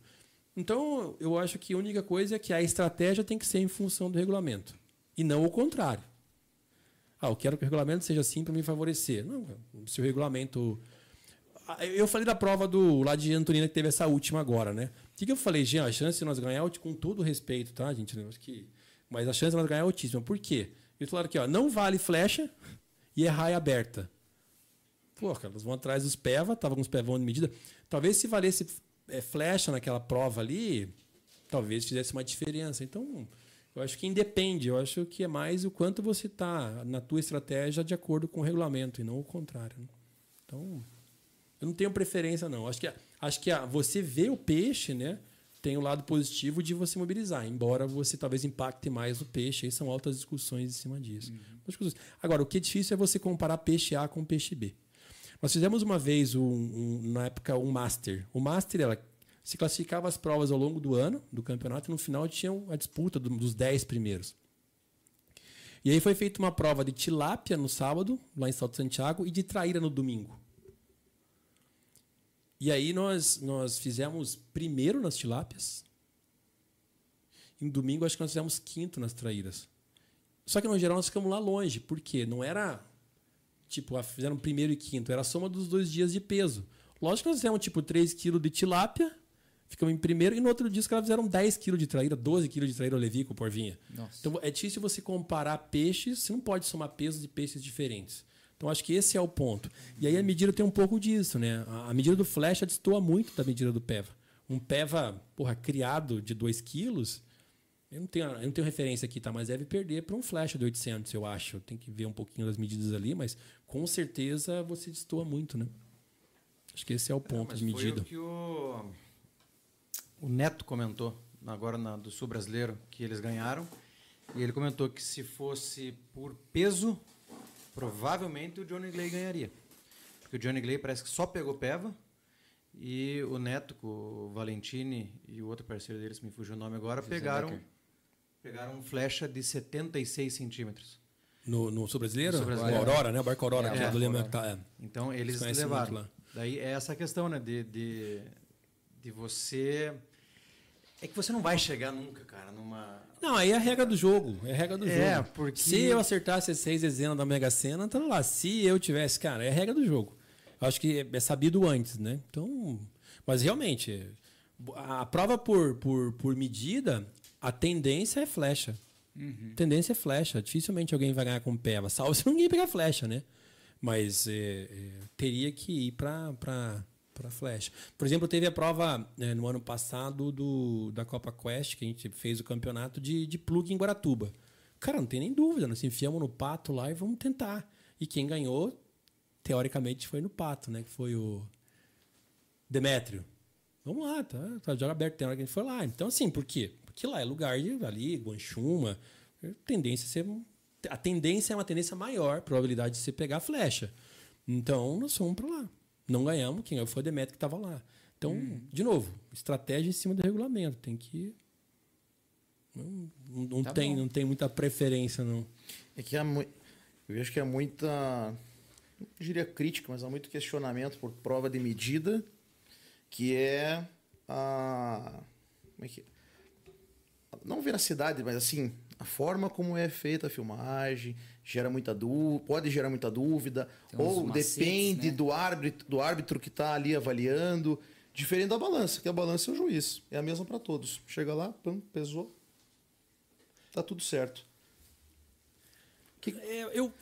Então, eu acho que a única coisa é que a estratégia tem que ser em função do regulamento. E não o contrário. Ah, eu quero que o regulamento seja assim para me favorecer. Não, se o regulamento. Ah, Eu falei da prova do lá de Antonina que teve essa última agora, né? O que, eu falei, Jean? A chance de nós ganhar, com todo respeito, tá, gente? Acho que... Mas a chance de nós ganhar é altíssima. Por quê? Eles falaram aqui, ó, não vale flecha e errar aberta. Pô, cara, eles vão atrás dos peva, tava com os pevão de medida. Talvez se valesse é, flecha naquela prova ali, talvez fizesse uma diferença. Então, eu acho que independe. Eu acho que é mais o quanto você está na tua estratégia de acordo com o regulamento e não o contrário. né? Então, eu não tenho preferência não. Acho que acho que a, você vê o peixe, né? Tem o lado positivo de você mobilizar, embora você talvez impacte mais o peixe. Aí são altas discussões em cima disso. Discussões. Agora, o que é difícil é você comparar peixe A com peixe B. Nós fizemos uma vez, um, um- na época, um Master. O Master, ela se classificava as provas ao longo do ano, do campeonato, e no final tinha a disputa do- dos 10 primeiros. E aí foi feita uma prova de tilápia no sábado, lá em Salto Santiago, e de traíra no domingo. E aí nós, nós fizemos primeiro nas tilápias. E no domingo acho que nós fizemos quinto nas traíras. Só que no geral nós ficamos lá longe, porque não era tipo, fizeram primeiro e quinto, era a soma dos dois dias de peso. Lógico que nós fizemos tipo 3 kg de tilápia, ficamos em primeiro, e no outro dia os caras fizeram 10 kg de traíra, 12 kg de traíra olevi com porvinha. Nossa. Então é difícil você comparar peixes, você não pode somar pesos de peixes diferentes. Então acho que esse é o ponto. E aí a medida tem um pouco disso, né? A a medida do flecha destoa muito da medida do peva. Um peva, porra, criado de 2 quilos, eu não, tenho, eu não tenho referência aqui, tá? Mas deve perder para um flecha de 800, eu acho. Tem que ver um pouquinho das medidas ali, mas com certeza você destoa muito, né? Acho que esse é o ponto Mas de foi medida. o que o, o Neto comentou agora na, do Sul Brasileiro, que eles ganharam. E ele comentou que se fosse por peso, provavelmente o Johnny Clay ganharia. Porque o Johnny Clay parece que só pegou peva. E o Neto, com o Valentini e o outro parceiro deles, me fugiu o nome agora, José pegaram. Becker. Pegaram flecha de 76 centímetros. No, no Sul Brasileiro? Sul Brasileiro. Aurora, né? O barco Aurora, É, que é, do Aurora. Lima. Tá, é. Então eles levaram. lá. Daí é essa questão, né? De, de, de você. É que você não vai chegar nunca, cara, numa. Não, aí é a regra do jogo. É a regra do É, jogo. porque- Se eu acertasse as seis dezenas da Mega Sena, tá lá. Se eu tivesse, cara, é a regra do jogo. Eu acho que é sabido antes, né? Então. Mas realmente, a prova por, por, por medida, a tendência é flecha. A tendência é flecha. Dificilmente alguém vai ganhar com peva, salvo se ninguém pegar flecha, né? Mas é, é, teria que ir para flecha. Por exemplo, teve a prova é, no ano passado do, da Copa Quest, que a gente fez o campeonato de, de plug em Guaratuba. Cara, não tem nem dúvida, nós enfiamos no pato lá e vamos tentar. E quem ganhou, teoricamente, foi no pato, né? Que foi o Demétrio. Vamos lá, tá, tá jogo aberto, tem hora que a gente foi lá. Então, assim, por quê? Porque lá é lugar de ali, Guanchuma, é tendência a ser. A tendência é uma tendência maior, probabilidade de você pegar a flecha. Então, nós fomos para lá. Não ganhamos, quem ganhou foi o Demetrio que estava lá. Então, de novo, estratégia em cima do regulamento. Tem que. Não, não, Tá tem, bom. não tem muita preferência, não. É que há mui- eu vejo que há muita, não diria crítica, mas há muito questionamento por prova de medida, que é a. Como é que. Não veracidade, mas assim, a forma como é feita a filmagem gera muita dúvida, pode gerar muita dúvida, ou macetes, depende né? do árbitro, do árbitro que está ali avaliando, diferente da balança, que a balança é o juiz, é a mesma para todos. Chega lá, pam, pesou, tá tudo certo. É, eu.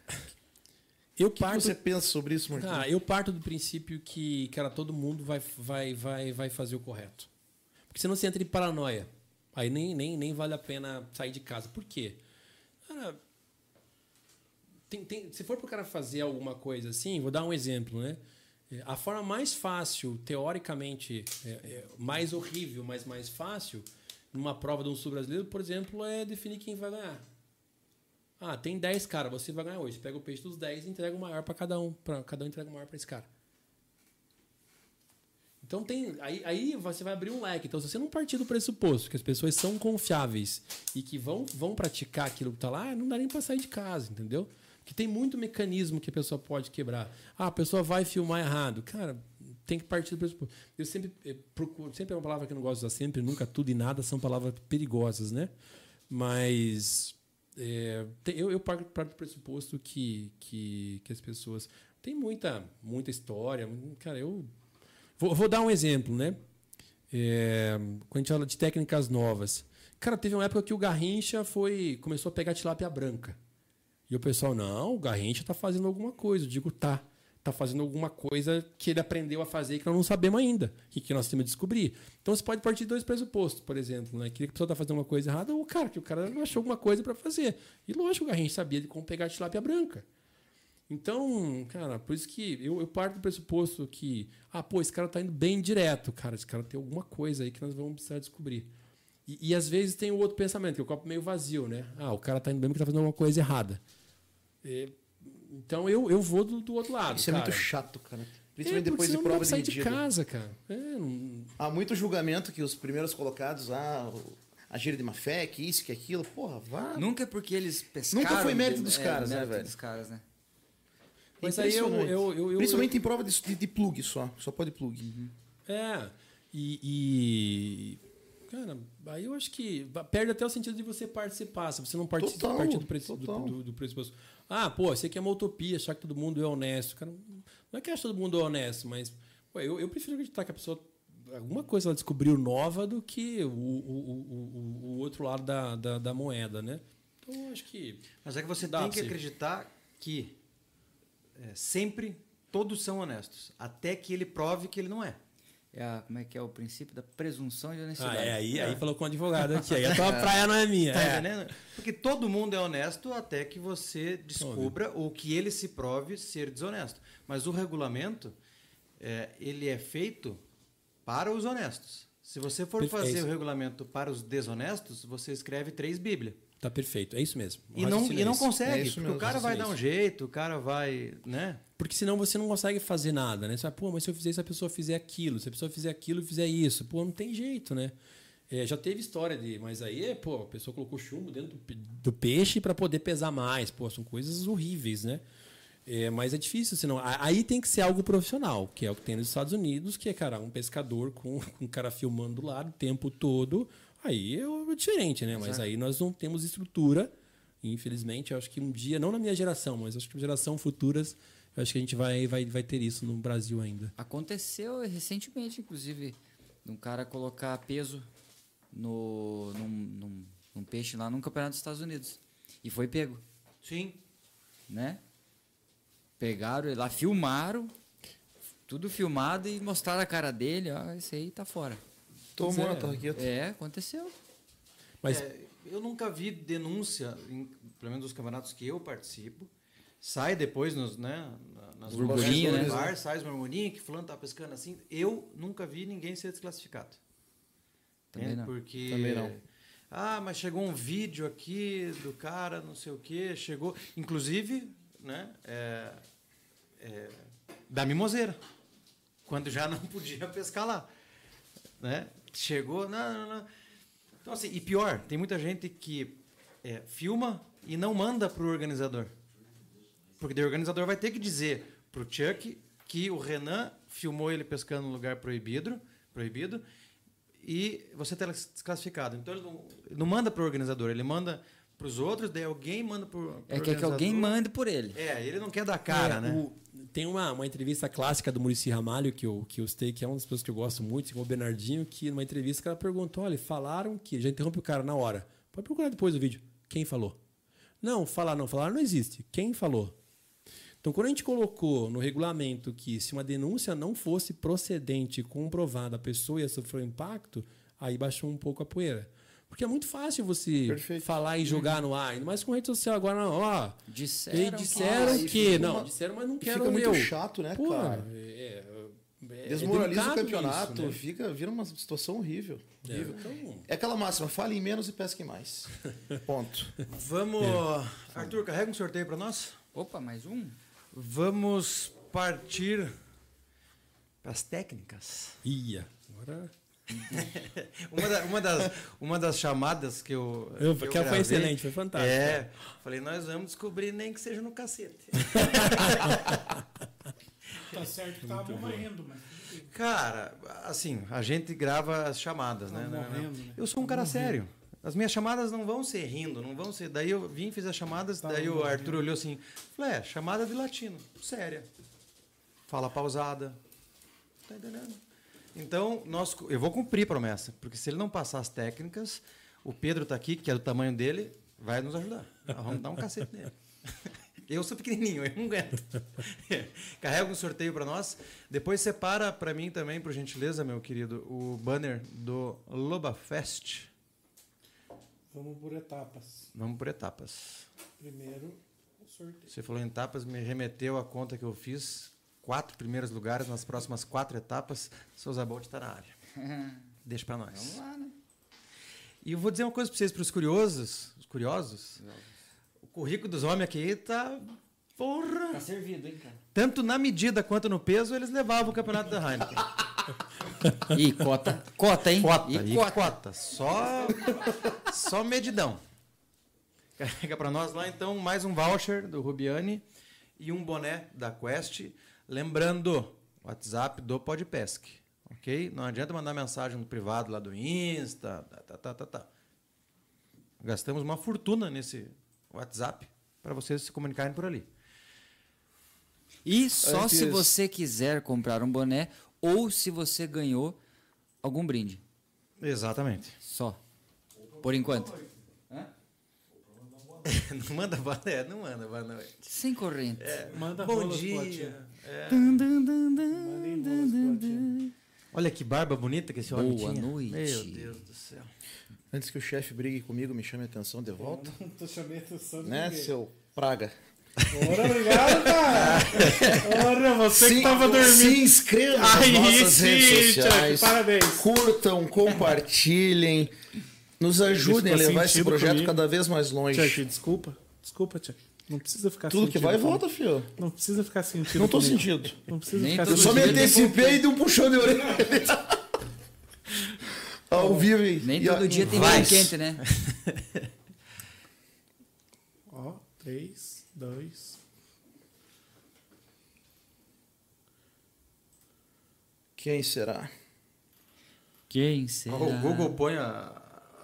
Eu O que parto. você pensa sobre isso, Marquinhos? Ah, eu parto do princípio que, cara, todo mundo vai, vai, vai, vai fazer o correto. Porque senão você entra em paranoia. Aí nem, nem, nem vale a pena sair de casa. Por quê? Cara, tem, tem, se for para o cara fazer alguma coisa assim, vou dar um exemplo, né? É, A forma mais fácil, teoricamente, é, é, mais horrível, mas mais fácil, numa prova de um sul brasileiro, por exemplo, é definir quem vai ganhar. Ah, tem 10 caras, você vai ganhar hoje. Pega o peixe dos 10 e entrega o maior para cada um. Pra, cada um entrega o maior para esse cara. Então tem. Aí, aí você vai abrir um leque. Então, se você não partir do pressuposto que as pessoas são confiáveis e que vão, vão praticar aquilo que está lá, não dá nem para sair de casa, entendeu? Que tem muito mecanismo que a pessoa pode quebrar. Ah, a pessoa vai filmar errado. Cara, tem que partir do pressuposto. Eu sempre eh, procuro. Sempre é uma palavra que eu não gosto de usar sempre, nunca tudo e nada são palavras perigosas, né? Mas. é, eu, eu parto, parto do pressuposto que, que, que as pessoas. Tem muita, muita história. Cara, eu. Vou, vou dar um exemplo, né? É, quando a gente fala de técnicas novas. Cara, teve uma época que o Garrincha foi, começou a pegar tilápia branca. E o pessoal, não, o Garrincha tá fazendo alguma coisa. Eu digo, tá. Tá fazendo alguma coisa que ele aprendeu a fazer e que nós não sabemos ainda. E que nós temos que descobrir. Então você pode partir de dois pressupostos, por exemplo, né? Que a pessoa tá fazendo uma coisa errada, ou cara, que o cara achou alguma coisa para fazer. E lógico, o Garrincha sabia de como pegar tilápia branca. Então, cara, por isso que eu, eu parto do pressuposto que, ah, pô, esse cara tá indo bem direto, cara, esse cara tem alguma coisa aí que nós vamos precisar descobrir. E, e às vezes tem o outro pensamento, que é o copo meio vazio, né? Ah, o cara tá indo bem porque tá fazendo alguma coisa errada. É, então eu, eu vou do, do outro lado. Isso é cara. muito chato, cara. É, Principalmente porque depois de não prova de sair de casa, cara. É, não- Há muito julgamento que os primeiros colocados, ah, a gira de má fé, que isso, que aquilo. Porra, vá. Nunca é porque eles pescaram. Nunca foi mérito dos é, caras, né, mérito velho? dos caras, né? Mas aí eu- eu- eu- eu- Principalmente em prova de, de, plug só. Só pode plug. É. E, e- Cara, aí eu acho que perde até o sentido de você participar. Se você não participa Total, partir do, press- do, do, do pressuposto. Ah, pô, isso aqui é uma utopia, achar que todo mundo é honesto. Cara, não é que acha que todo mundo é honesto, mas pô, eu, eu prefiro acreditar que a pessoa. Alguma coisa ela descobriu nova do que o, o, o, o, o outro lado da, da, da moeda, né? Então eu acho que. Mas é que você tem que acreditar que é, sempre todos são honestos, até que ele prove que ele não é. É a, como é que é o princípio da presunção de Ah, honestidade. é, aí, aí falou com o advogado aqui. Aí a tua praia não é minha. Tá é. entendendo? Porque todo mundo é honesto até que você descubra ou que ele se prove ser desonesto. Mas o regulamento, é, ele é feito para os honestos. Se você for Perfeito. fazer É o regulamento para os desonestos, você escreve três Bíblias. Tá perfeito, é isso mesmo. O E não, e é não esse. consegue, É isso porque mesmo, o cara vai dar um jeito, o cara vai, né? Porque senão você não consegue fazer nada, né? Você fala, pô, mas se eu fizer isso, a pessoa fizer aquilo. Se a pessoa fizer aquilo e fizer isso. Pô, não tem jeito, né? É, já teve história de, mas aí, pô, a pessoa colocou chumbo dentro do, do peixe para poder pesar mais. Pô, são coisas horríveis, né? É, mas é difícil, senão. Aí tem que ser algo profissional, que é o que tem nos Estados Unidos, que é, cara, um pescador com, com um cara filmando do lado o tempo todo. Aí é diferente, né? Mas aí nós não temos estrutura. Infelizmente, eu acho que um dia, não na minha geração, mas acho que geração futuras, eu acho que a gente vai, vai, vai ter isso no Brasil ainda. Aconteceu recentemente, inclusive, um cara colocar peso no, num, num, num peixe lá no campeonato dos Estados Unidos. E foi pego, Sim. né? Pegaram ele lá, filmaram, tudo filmado e mostraram a cara dele, ó, esse aí tá fora. Tomou é. na tarraqueta. É, aconteceu. Mas É, eu nunca vi denúncia, em, pelo menos dos campeonatos que eu participo. Sai depois nos, né, na- nas Burburinho, conversas do né? bar, sai os murmurinhos que fulano tá pescando assim. Eu nunca vi ninguém ser desclassificado. Também Entende? não. Porque Também não. Ah, mas chegou um vídeo aqui do cara, não sei o quê, chegou, inclusive, né, é, é, da mimoseira, quando já não podia pescar lá, né? Chegou, não, não, não. Então assim, e pior, tem muita gente que é, filma e não manda pro organizador, porque o organizador vai ter que dizer pro Chuck que o Renan filmou ele pescando no lugar proibido, proibido e você está desclassificado. Então ele não, ele não manda para o organizador, ele manda para os outros, daí alguém manda para o É que, é que alguém mande por ele. É, ele não quer dar cara, É, né? o- tem uma, uma entrevista clássica do Murici Ramalho, que eu, que eu citei, que é uma das pessoas que eu gosto muito, com o Bernardinho, que numa entrevista o cara perguntou: olha, falaram que. Já interrompe o cara na hora. Pode procurar depois o vídeo. Quem falou? Não, falar não, falar não existe. Quem falou? Então, quando a gente colocou no regulamento que se uma denúncia não fosse procedente comprovada, a pessoa ia sofrer um impacto, aí baixou um pouco a poeira. Porque é muito fácil você Perfeito. falar e jogar no ar, ainda mais com rede social agora, não, ó. Disseram, E disseram que. e fica não, uma- disseram, mas não quero fica o muito meu. chato, né, Pô, cara? É, é, é Desmoraliza o delicado campeonato, isso, né? fica, vira uma situação horrível. É, horrível. então, É aquela máxima, falem menos e pesquem mais. Ponto. Vamos. Arthur, carrega um sorteio para nós? Opa, mais um? Vamos partir para as técnicas. ia. Agora. Uma, da- uma das, uma das chamadas que eu. Eu- que eu que foi gravei, excelente, foi fantástico. É. Falei, nós vamos descobrir nem que seja no cacete. Tá certo que tava morrendo, mas. Cara, assim, a gente grava as chamadas, né? Tá não. morrendo, né? Eu sou um cara sério. As minhas chamadas não vão ser rindo, não vão ser. Daí eu vim, fiz as chamadas, Tá daí o morrendo. Arthur olhou assim, falou, é, chamada de latino, séria. Fala pausada. Tá entendendo? Então, nós, eu vou cumprir a promessa, porque se ele não passar as técnicas, o Pedro tá aqui, que é do tamanho dele, vai nos ajudar. Nós Vamos dar um cacete nele. Eu sou pequenininho, eu não aguento. Carrega um sorteio para nós. Depois separa para mim também, por gentileza, meu querido, o banner do Loba Fest. Vamos por etapas. Vamos por etapas. Primeiro, o sorteio. Você falou em etapas, me remeteu à conta que eu fiz. Quatro primeiros lugares nas próximas quatro etapas. Seu Zabolt está na área. Deixa para nós. Vamos lá, né? E eu vou dizer uma coisa para vocês, para os curiosos. Os curiosos. O currículo dos homens aqui tá. Porra! Tá servido, hein, cara? Tanto na medida quanto no peso, eles levavam o campeonato da Heineken. E cota. Cota, hein? Cota, E e cota. cota. Só, só medidão. Carrega para nós lá, então, mais um voucher do Rubiani e um boné da Quest. Lembrando, WhatsApp do Podpesc, ok? Não adianta mandar mensagem no privado lá do Insta, tá, tá, tá, tá, tá. Gastamos uma fortuna nesse WhatsApp para vocês se comunicarem por ali. E só Antes- se você quiser comprar um boné ou se você ganhou algum brinde. Exatamente. Só. Por enquanto. Não manda boa é, não manda boa noite. Sem corrente. Manda Bom dia. É. Olha que barba bonita que esse homem Boa tinha. noite. Meu Deus do céu. Antes que o chefe brigue comigo, me chame a atenção de volta. Não tô chamando atenção de Né, ninguém. seu praga? Ora, obrigado, cara. Ora, você que tava dormindo. Se inscreva nas Aí nossas sim, redes sociais. parabéns. Curtam, compartilhem. Nos ajudem a levar esse projeto comigo. cada vez mais longe. Chuck, desculpa. Desculpa, Chuck. Não precisa ficar Tudo que vai, comigo. volta, filho. Não precisa ficar sentido. Não tô comigo. sentido. Não precisa Nem ficar Eu só me antecipei de um puxão de orelha. Ao vivo. E, Nem e todo dia tem vinho quente, né? Ó, 3, 2. Quem será? Quem será? O Google põe a-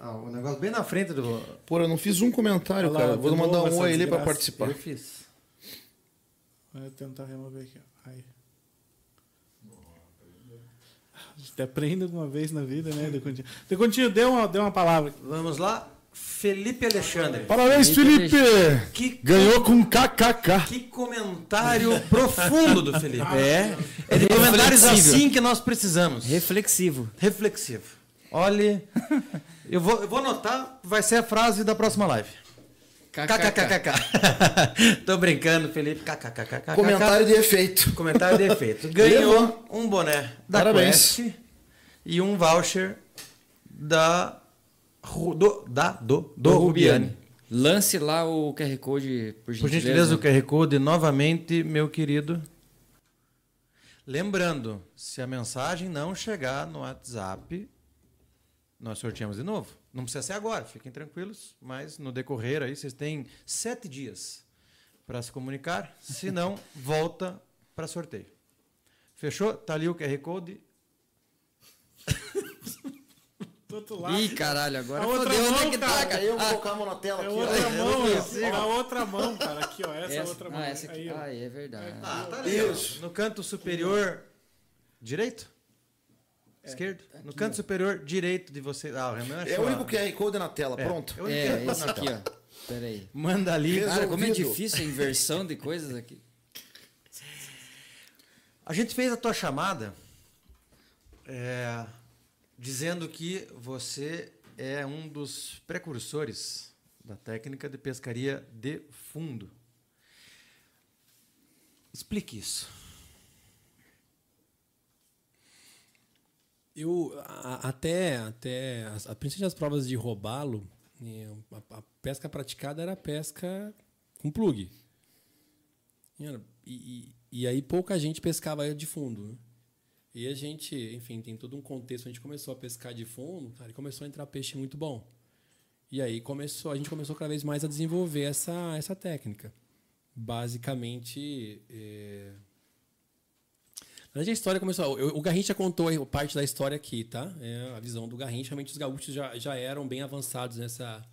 o negócio bem na frente do. Pô, eu não fiz um comentário, lá, cara. Vou mandar um oi ali pra participar. Eu fiz. Vou tentar remover aqui. Aí. A gente aprende uma vez na vida, né, Decontinho? Decontinho, dê uma, dê uma palavra. Vamos lá. Felipe Alexandre. Parabéns, Felipe. Felipe! Que, Ganhou com KKK. que comentário profundo do Felipe. É. É de comentários assim que nós precisamos. Reflexivo. Reflexivo. Olhe. Eu vou, eu vou anotar, vai ser a frase da próxima live. KKKKK. Tô brincando, Felipe. KKKKK. Comentário de efeito. Comentário de efeito. Ganhou um boné da Parabéns. Quest e um voucher da do, da do, do, Rubiane. Lance lá o QR Code, por Por gentileza. gentileza, o QR Code novamente, meu querido. Lembrando, se a mensagem não chegar no WhatsApp, nós sorteamos de novo. Não precisa ser agora, fiquem tranquilos, mas no decorrer aí vocês têm sete dias para se comunicar, se não, volta para sorteio. Fechou? Tá ali o QR Code. Do outro lado. Ih, caralho, agora A outra fodeu, mão, onde é que tá, cara. eu vou colocar a mão na tela É aqui. outra ó. mão, é a outra mão, cara. Aqui, ó. Essa, Essa- outra mão. ah, essa aqui. Aí, ah, é verdade. Ah, tá ali. ó. No canto superior direito? Esquerdo? No canto superior direito de você. Ah, o Renan É achou o único a- QR Code na tela, É. pronto. É É, QR esse aqui, ó. Pera aí. Manda ali. Cara, como é Resolvido. difícil a inversão de coisas aqui. A gente fez a tua chamada é, dizendo que você é um dos precursores da técnica de pescaria de fundo. Explique isso. Eu a- até até a principalmente as provas de robalo, eh, a, a pesca praticada era pesca com plug. E, e- e- aí pouca gente pescava de fundo. né? E a gente, enfim, tem todo um contexto. A gente começou a pescar de fundo, cara, e começou a entrar peixe muito bom. E aí começou, a gente começou cada vez mais a desenvolver essa, essa técnica. Basicamente, eh, verdade, a história começou. eu- O Garrincha contou parte da história aqui, tá? É a visão do Garrincha. Realmente, os gaúchos já, já eram bem avançados nessa,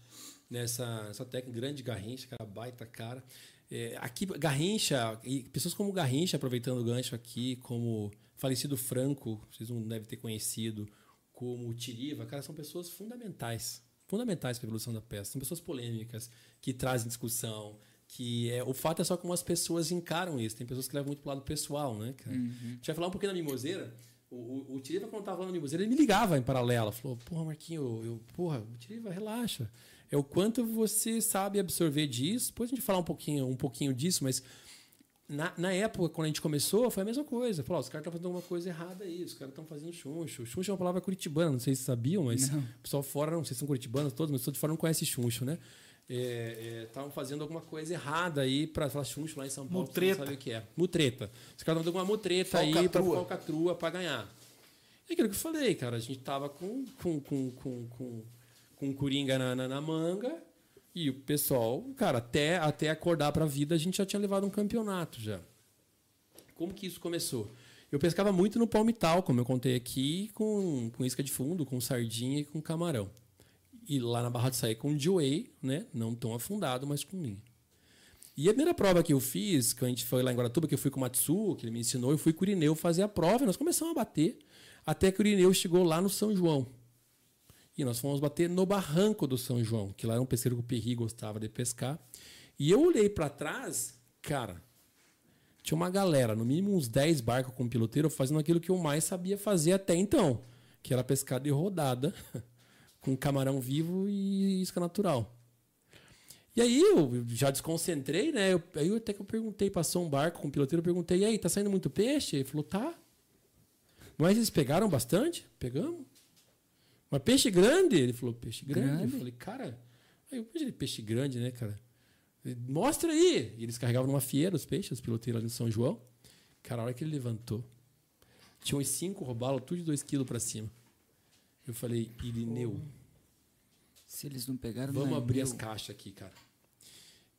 nessa, nessa técnica. Grande Garrincha, cara, baita cara. É, aqui, Garrincha, e pessoas como Garrincha, aproveitando o gancho aqui, como falecido Franco, vocês não devem ter conhecido, como Tiriva, cara, são pessoas fundamentais. Fundamentais para a evolução da pesca. São pessoas polêmicas, que trazem discussão, que é o fato é só como as pessoas encaram isso. Tem pessoas que levam muito pro lado pessoal, né, cara? A gente vai falar um pouquinho da mimoseira. O, o, o Tiriva, quando tava falando da mimoseira, ele me ligava em paralelo. Falou, porra, Marquinho, eu, eu- porra, o Tiriva, relaxa. É o quanto você sabe absorver disso. Depois a gente falar um pouquinho, um pouquinho disso, mas na, na época, quando a gente começou, foi a mesma coisa. Falou, os caras estão fazendo alguma coisa errada aí, os caras estão fazendo chuncho. Chuncho é uma palavra curitibana, não sei se sabiam, mas o pessoal fora, não sei se são curitibanos todos, mas todos de fora não conhecem chuncho, né? Estavam fazendo alguma coisa errada aí para falar chuncho lá em São Paulo. Mutreta. Não sabe o que é. Mutreta. Os caras estão dando alguma mutreta aí para Falcatrua. falcatrua para ganhar. É aquilo que eu falei, cara. A gente tava com, com, com, com, com, com coringa na, na, na manga e o pessoal, cara, até, até acordar pra vida, a gente já tinha levado um campeonato já. Como que isso começou? Eu pescava muito no palmital, como eu contei aqui, com, com isca de fundo, com sardinha e com camarão. E lá na Barra de Saí com Joey, né? Não tão afundado, mas com linha. E a primeira prova que eu fiz, que a gente foi lá em Guaratuba, que eu fui com o Matsu, que ele me ensinou, eu fui com o Irineu fazer a prova, e nós começamos a bater, até que o Irineu chegou lá no São João. E nós fomos bater no barranco do São João, que lá era um pesqueiro que o Perri gostava de pescar. E eu olhei para trás, cara, tinha uma galera, no mínimo uns 10 barcos com piloteiro, fazendo aquilo que eu mais sabia fazer até então, que era pescar de rodada, com camarão vivo e isca natural. E aí eu já desconcentrei, né? Eu, aí eu até que eu perguntei, passou um barco com o piloteiro, eu perguntei, e aí, tá saindo muito peixe? Ele falou, tá. Mas eles pegaram bastante? Pegamos. Mas peixe grande? Ele falou, peixe grande. Grande. Eu falei, cara, aí eu imaginei peixe grande, né, cara? Ele, Mostra aí! E eles carregavam numa fieira os peixes, os piloteiros ali em São João. Cara, a hora que ele levantou, tinha uns cinco robalos, tudo de dois quilos pra cima. Eu falei, Irineu, Se eles não pegaram, vamos não é abrir meu. as caixas aqui, cara.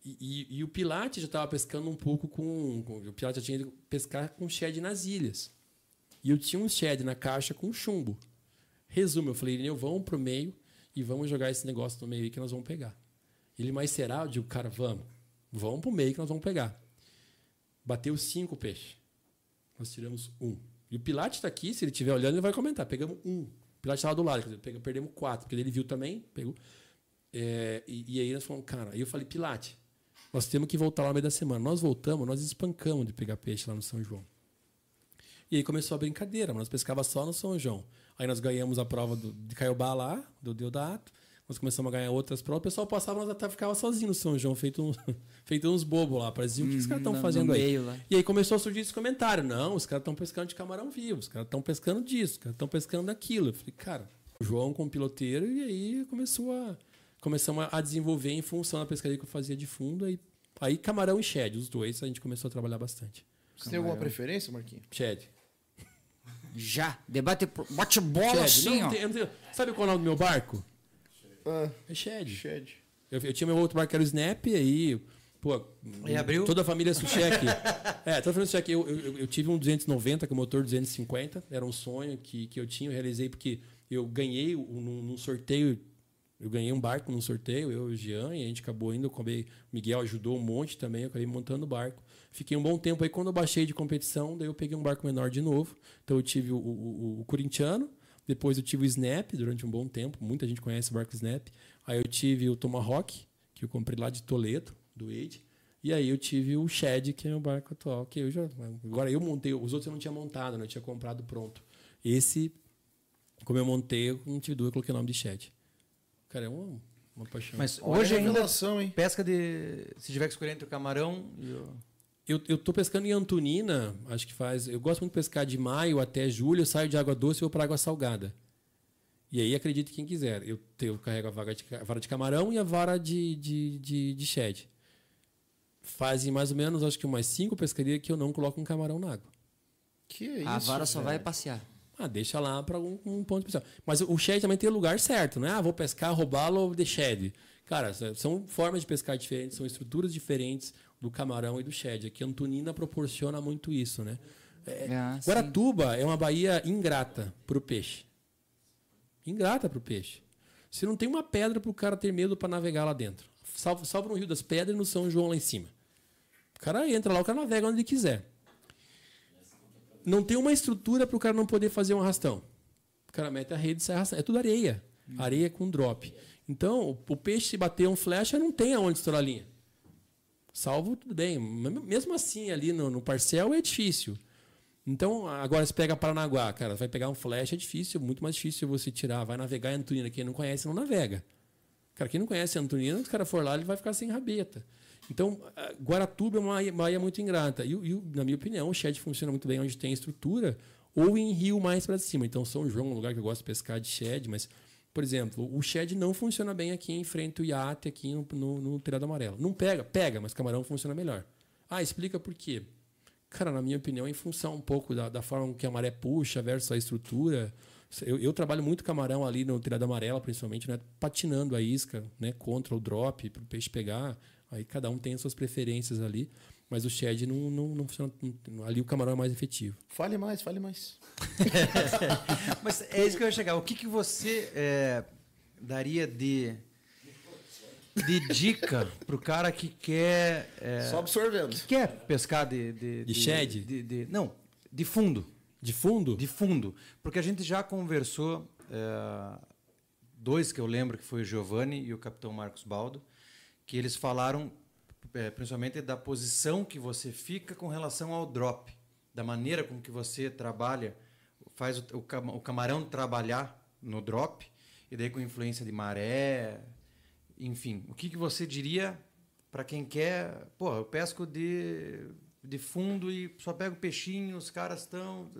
E, e- e o Pilate já estava pescando um pouco com, com- O Pilate já tinha ido pescar com shed nas ilhas. E eu tinha um shed na caixa com chumbo. Resumo, eu falei, Irineu, vamos pro meio e vamos jogar esse negócio no meio aí que nós vamos pegar. Ele, mas será? Eu digo, cara, vamos. Vamos pro meio que nós vamos pegar. Bateu cinco peixes. Nós tiramos um. E o Pilate está aqui, se ele estiver olhando, ele vai comentar. Pegamos um. Pilate estava do lado, dizer, perdemos quatro, porque ele viu também, pegou. É, e, e aí nós falamos, cara, aí eu falei, Pilate, nós temos que voltar lá no meio da semana. Nós voltamos, nós espancamos de pegar peixe lá no São João. E aí começou a brincadeira, nós pescava só no São João. Aí nós ganhamos a prova do, de Caiobá lá, do Deodato. Nós começamos a ganhar outras provas. O pessoal passava, nós até ficava sozinho no São João, feito, um, feito uns bobos lá. Parecia, o que os caras estão no- fazendo aí? meio lá. E aí começou a surgir esse comentário. Não, os caras estão pescando de camarão vivo, os caras estão pescando disso, os caras estão pescando daquilo. Eu falei, cara, o João com o piloteiro, e aí começou a. Começamos a desenvolver em função da pescaria que eu fazia de fundo. Aí, aí camarão e shed, os dois, a gente começou a trabalhar bastante. Você tem alguma preferência, Marquinhos? Shed. Já. Debate. Bate bola Shed. assim, Não, ó. tem- não tenho- Sabe qual é o nome do meu barco? Ah, É shed. shed. Eu, eu tinha meu outro barco que era o Snap, aí, pô, E abriu? toda a família Suchek. é, toda a família Suchek. Eu, eu, eu tive um 290 com motor 250, era um sonho que, que eu tinha, eu realizei porque eu ganhei um- num, num sorteio, eu ganhei um barco num sorteio, eu e o Jean, e a gente acabou indo, acabei, o Miguel ajudou um monte também, eu acabei montando o barco. Fiquei um bom tempo aí, quando eu baixei de competição, daí eu peguei um barco menor de novo. Então eu tive o, o, o- o Corintiano, depois eu tive o Snap durante um bom tempo, muita gente conhece o barco Snap. Aí eu tive o Tomahawk, que eu comprei lá de Toledo, do Wade. E aí eu tive o Shed, que é o barco atual, que eu já. Agora eu montei, os outros eu não tinha montado, né? Eu tinha comprado pronto. Esse, como eu montei, eu não tive dúvida, eu coloquei o nome de Shed. Cara, é uma, uma paixão. Mas hoje a ainda revelação, hein? pesca de. Se tiver que escolher entre o camarão e o. Eu, eu tô pescando em Antonina, acho que faz. Eu gosto muito de pescar de maio até julho, eu saio de água doce e vou para água salgada. E aí acredite quem quiser. Eu, eu carrego a, vaga de, a vara de camarão e a vara de, de, de, de shed. Fazem mais ou menos, acho que umas cinco pescarias que eu não coloco um camarão na água. Que isso, A vara só velho. vai passear. Ah, deixa lá para um, um ponto especial. Mas o shed também tem o lugar certo, né? Ah, vou pescar, roubá-lo de shed. Cara, são formas de pescar diferentes, são estruturas diferentes do camarão e do shed. Aqui Antonina proporciona muito isso, né? É, Ah, sim. Guaratuba é uma baía ingrata para o peixe. Ingrata para o peixe. Você não tem uma pedra para o cara ter medo para navegar lá dentro. Salvo, salvo no Rio das Pedras e no São João lá em cima. O cara entra lá, o cara navega onde ele quiser. Não tem uma estrutura para o cara não poder fazer um arrastão. O cara mete a rede e sai arrastando. É tudo areia. Areia com drop. Então, o, o peixe, se bater um flecha, não tem aonde estourar a linha. Salvo, tudo bem. Mesmo assim, ali no, no parcel é difícil. Então, agora se pega Paranaguá, cara, vai pegar um flash, é difícil, muito mais difícil você tirar. Vai navegar em Antonina. Quem não conhece, não navega. Cara, quem não conhece Antonina, se o cara for lá, ele vai ficar sem rabeta. Então, Guaratuba é uma uma muito ingrata. E, e na minha opinião, o shed funciona muito bem onde tem estrutura ou em rio mais para cima. Então, São João é um lugar que eu gosto de pescar de shed, mas, por exemplo, o shed não funciona bem aqui em frente ao iate, aqui no, no, no telhado amarelo. Não pega? Pega, mas camarão funciona melhor. Ah, explica por quê. Cara, na minha opinião, em função um pouco da, da forma que a maré puxa versus a estrutura. Eu, eu trabalho muito camarão ali no telhado amarela, principalmente, né? Patinando a isca, né? Contra o drop, para o peixe pegar. Aí cada um tem as suas preferências ali. Mas o shed não, não, não funciona. não- ali o camarão é mais efetivo. Fale mais, fale mais. Mas é isso que eu ia chegar. O que, que você é, daria de, de dica pro cara que quer. é, Só absorvendo. que quer pescar de. De, De shed? de- de- não, de fundo. De fundo? De fundo. Porque a gente já conversou, é, dois que eu lembro, que foi o Giovanni e o capitão Marcos Baldo, que eles falaram é, principalmente da posição que você fica com relação ao drop, da maneira com que você trabalha, faz o, o camarão trabalhar no drop, e daí com influência de maré, enfim. O que, que você diria para quem quer, pô, eu pesco de, de fundo e só pego peixinho, os caras estão.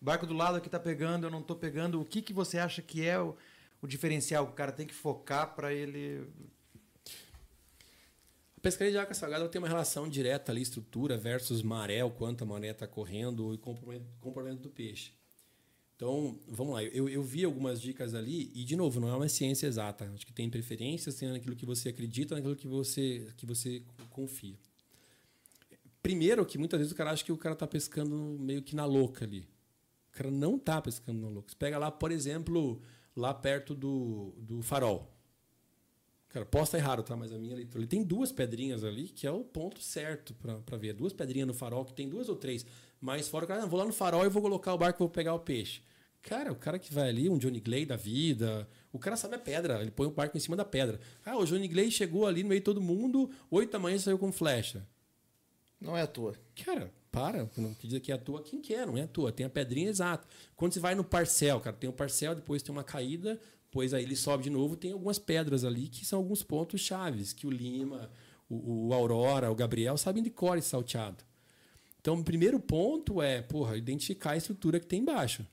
O barco do lado aqui está pegando, eu não estou pegando. O que, que você acha que é o, o diferencial que o cara tem que focar para ele. Pescaria de água salgada tem uma relação direta ali, estrutura versus maré, o quanto a maré está correndo e comprimento do peixe. Então, vamos lá. Eu, eu vi algumas dicas ali, e de novo, não é uma ciência exata. Acho que tem preferências, tem naquilo que você acredita, naquilo que você, que você confia. Primeiro, que muitas vezes o cara acha que o cara está pescando meio que na louca ali. O cara não está pescando na louca. Você pega lá, por exemplo, lá perto do, do farol. Cara, posso estar errado, tá? Mas a minha leitura. Ele tem duas pedrinhas ali, que é o ponto certo para ver. Duas pedrinhas no farol, que tem duas ou três. Mas fora o cara, ah, vou lá no farol e vou colocar o barco e vou pegar o peixe. Cara, o cara que vai ali, um Johnny Gley da vida, o cara sabe a pedra, ele põe o barco em cima da pedra. Ah, o Johnny Gley chegou ali no meio de todo mundo, oito da manhã saiu com flecha. Não é à toa. Cara, para. Não dizer que é à toa quem quer, não é à toa. Tem a pedrinha exata. Quando você vai no parcel, cara, tem o um parcel, depois tem uma caída, depois aí ele sobe de novo, tem algumas pedras ali que são alguns pontos chaves, que o Lima, o, o Aurora, o Gabriel sabem de cor esse salteado. Então, o primeiro ponto é, porra, identificar a estrutura que tem embaixo.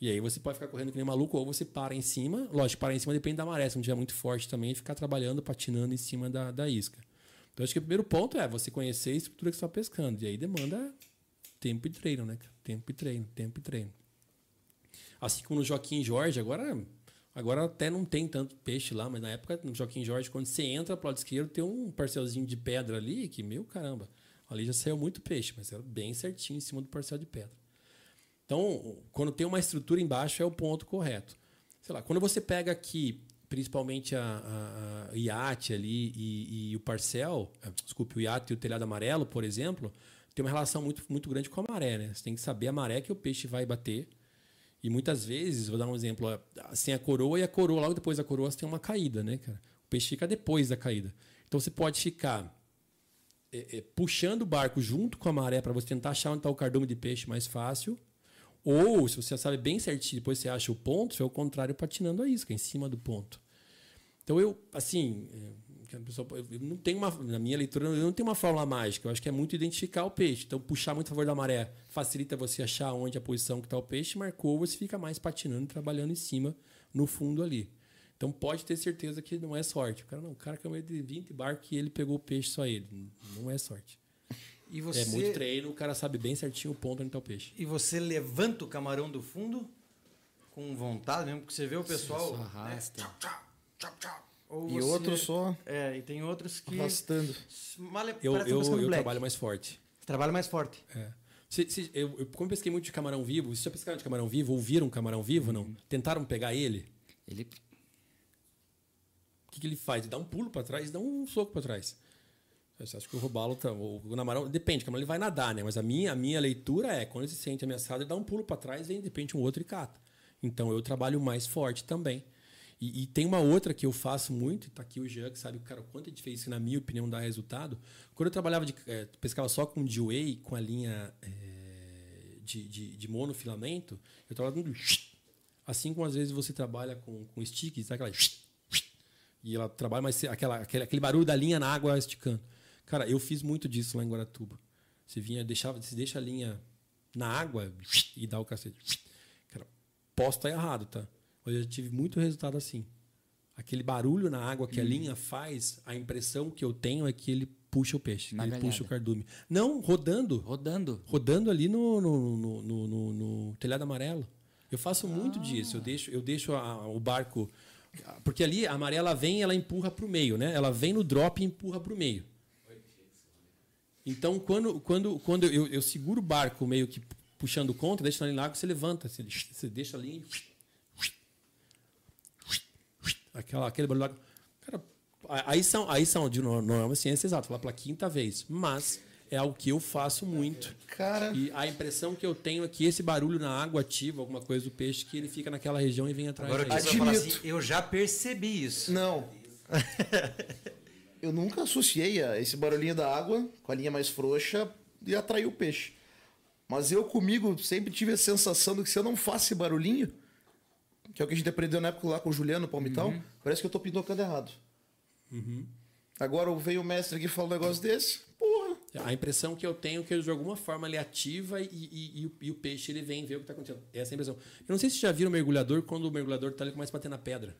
E aí você pode ficar correndo que nem maluco, ou você para em cima. Lógico, para em cima depende da maré. Se não estiver muito forte também, ficar trabalhando, patinando em cima da, da isca. Então acho que o primeiro ponto é você conhecer a estrutura que você está pescando. E aí demanda tempo e treino, né? Tempo e treino, tempo e treino. Assim como no Joaquim Jorge, agora, agora até não tem tanto peixe lá, mas na época, no Joaquim Jorge, quando você entra pro lado esquerdo, tem um parcelzinho de pedra ali que, meu caramba, ali já saiu muito peixe, mas era bem certinho em cima do parcel de pedra. Então, quando tem uma estrutura embaixo, é o ponto correto. Sei lá, quando você pega aqui, principalmente a, a, a iate ali e, e, o parcel, é, desculpe, o iate e o telhado amarelo, por exemplo, tem uma relação muito, muito grande com a maré, né? Você tem que saber a maré que o peixe vai bater. E muitas vezes, vou dar um exemplo, sem a coroa e a coroa, logo depois da coroa você tem uma caída, né, cara? O peixe fica depois da caída. Então você pode ficar é, é, puxando o barco junto com a maré para você tentar achar onde está o cardume de peixe mais fácil, ou, se você sabe bem certinho, depois você acha o ponto, você é o contrário patinando a isca, em cima do ponto. Então eu, assim, é, eu não tenho uma, na minha leitura, eu não tenho uma fórmula mágica. Eu acho que é muito identificar o peixe. Então, puxar muito a favor da maré facilita você achar onde a posição que está o peixe, marcou, você fica mais patinando e trabalhando em cima, no fundo ali. Então, pode ter certeza que não é sorte. O cara não, o cara caiu de 20 barcos e ele pegou o peixe só ele. Não é sorte. E você... É muito treino, o cara sabe bem certinho o ponto onde está o peixe. E você levanta o camarão do fundo com vontade mesmo, porque você vê o pessoal. Né? arrasta. Né? Tchau, tchau, tchau, Ou e você... outros só. É, e tem outros que. Arrastando. Male... Eu, eu, eu trabalho mais forte. Você trabalha mais forte. É. Se, se, eu, eu, como eu pesquei muito de camarão vivo, vocês já pescaram de camarão vivo? Ouviram um camarão vivo? Não? Tentaram pegar ele? Ele. O que, que ele faz? Ele dá um pulo para trás e dá um soco para trás. Você acha que o robalo, tá, o namarão, depende, como ele vai nadar, né? Mas a minha, a minha leitura é, quando ele se sente ameaçado, ele dá um pulo para trás, vem de repente um outro e cata. Então eu trabalho mais forte também. E, e tem uma outra que eu faço muito, e tá aqui o Jean, que sabe cara, o quanto a gente fez isso, na minha opinião, dá resultado. Quando eu trabalhava, de, é, pescava só com Dewey, com a linha é, de, de, de, monofilamento, eu trabalhava com. Assim como às vezes você trabalha com, com sticks, sabe aquela. E ela trabalha mais aquela, aquele, aquele barulho da linha na água esticando. Cara, eu fiz muito disso lá em Guaratuba. Você vinha, deixava, você deixa a linha na água e dá o cacete. Cara, posso estar errado, tá? Eu já tive muito resultado assim. Aquele barulho na água que hum. a linha faz, a impressão que eu tenho é que ele puxa o peixe, na ele galhada. puxa o cardume. Não, rodando. Rodando. Rodando ali no, no, no, no, telhado amarelo. Eu faço ah. muito disso. Eu deixo, eu deixo a, o barco. Porque ali a amarela vem e ela empurra para o meio, né? Ela vem no drop e empurra para o meio. Então, quando, quando, quando eu, eu seguro o barco meio que puxando conta, deixa ali na água, você levanta, você, você deixa ali. Aquela, aquele barulho água. Cara, aí são, aí são, de novo, não é uma ciência exata, falar pela quinta vez, mas é algo que eu faço muito. Cara. E a impressão que eu tenho é que esse barulho na água ativa alguma coisa do peixe, que ele fica naquela região e vem atrás. Agora eu, falar assim, eu já percebi isso. Não. eu nunca associei esse barulhinho da água com a linha mais frouxa e atrair o peixe. Mas eu comigo sempre tive a sensação de que se eu não faço esse barulhinho, que é o que a gente aprendeu na época lá com o Juliano Palmitão, uhum. Parece que eu tô pintocando errado. Uhum. Agora veio o mestre aqui e falou um negócio desse, porra. A impressão que eu tenho é que de alguma forma ele ativa e, e, e, e o peixe ele vem ver o que está acontecendo. Essa é a impressão. Eu não sei se já viram o mergulhador, quando o mergulhador tá ali começa a bater na pedra.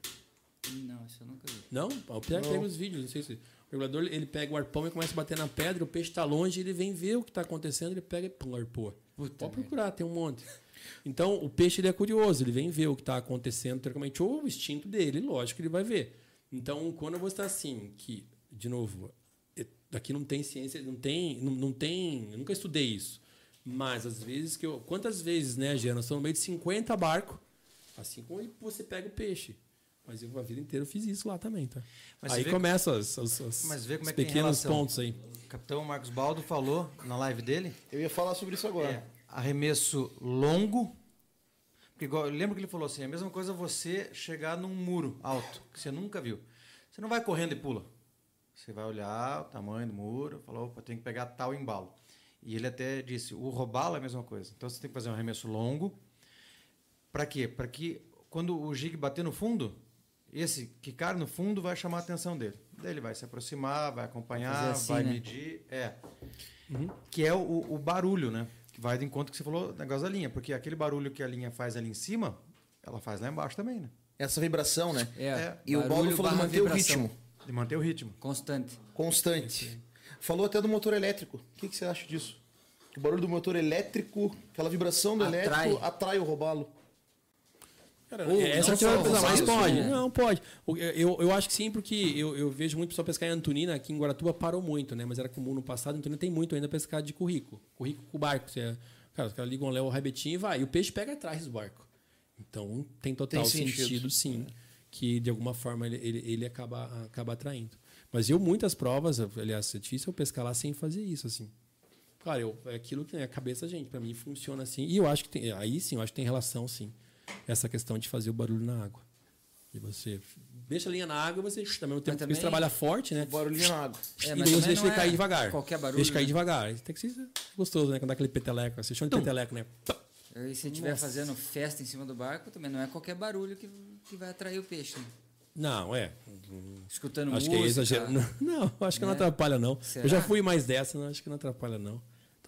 Não, isso eu nunca vi. Não? O Pierre pega os vídeos, não sei se. O mergulhador ele pega o arpão e começa a bater na pedra, o peixe está longe, ele vem ver o que está acontecendo, ele pega e pum, arpou. Puta Pode procurar, tem um monte. Então, o peixe ele é curioso, ele vem ver o que está acontecendo, teoricamente, ou o instinto dele, lógico que ele vai ver. Então, quando você está assim, que, de novo, é- aqui não tem ciência, não tem, não, não tem, eu nunca estudei isso. Mas às vezes que eu, quantas vezes, né, Gia, nós estamos no meio de 50 barcos, assim como você pega o peixe. Mas eu a vida inteira eu fiz isso lá também, tá? Mas aí começam os, os- os- Mas vê como os é que tem pequenos pontos aí. O capitão Marcos Baldo falou na live dele Eu ia falar sobre isso agora. É, arremesso longo. Porque igual, lembra que ele falou assim, é a mesma coisa você chegar num muro alto, que você nunca viu. Você não vai correndo e pula. Você vai olhar o tamanho do muro, falou, opa, tem que pegar tal embalo. E ele até disse, o robalo é a mesma coisa. Então você tem que fazer um arremesso longo. Para quê? Para que quando o jig bater no fundo, esse que cai no fundo vai chamar a atenção dele. Daí ele vai se aproximar, vai acompanhar, assim, vai né? medir. É. Que é o, o barulho, né? Vai de encontro que você falou, negócio da linha. Porque aquele barulho que a linha faz ali em cima, ela faz lá embaixo também, né? Essa vibração, né? É, E o barulho Baldo falou de manter o ritmo De manter o ritmo. Constante. constante. Falou até do motor elétrico. O que, que você acha disso? Que o barulho do motor elétrico, aquela vibração do Atrai. elétrico, atrai o robalo. Cara, Ou essa não é uma só coisa mais roçado, pode. né? Não, pode. Eu, eu acho que sim, porque eu, eu vejo muito pessoal pescar em Antonina, aqui em Guaratuba parou muito, né? Mas era comum no passado, Antonina tem muito ainda pescar de currículo. Currículo com barco. Você, cara, os caras ligam o Léo Rebetinho e vai. E o peixe pega atrás do barco. Então tem total Tem sentido. sentido, sim, que de alguma forma ele, ele, ele acaba, acaba atraindo. Mas eu, muitas provas, aliás, é difícil eu pescar lá sem fazer isso, assim. Claro, eu, é aquilo que é a cabeça da gente. Para mim funciona assim. E eu acho que tem, aí sim, eu acho que tem relação, sim. Essa questão de fazer o barulho na água. E você deixa a linha na água e você, ao tempo que também- você trabalha forte, né? Barulhinho na água. É, e daí você deixa não ele cair é devagar. qualquer barulho, Deixa cair né? devagar. Tem que ser gostoso, né? Quando dá aquele peteleco. Você chama de peteleco, né? E se estiver fazendo festa em cima do barco, também não é qualquer barulho que, que vai atrair o peixe. né? Não, é. Escutando acho que música. é exagero. Não, não, acho que não né? atrapalha, não. Será? Eu já fui mais dessa, não acho que não atrapalha, não.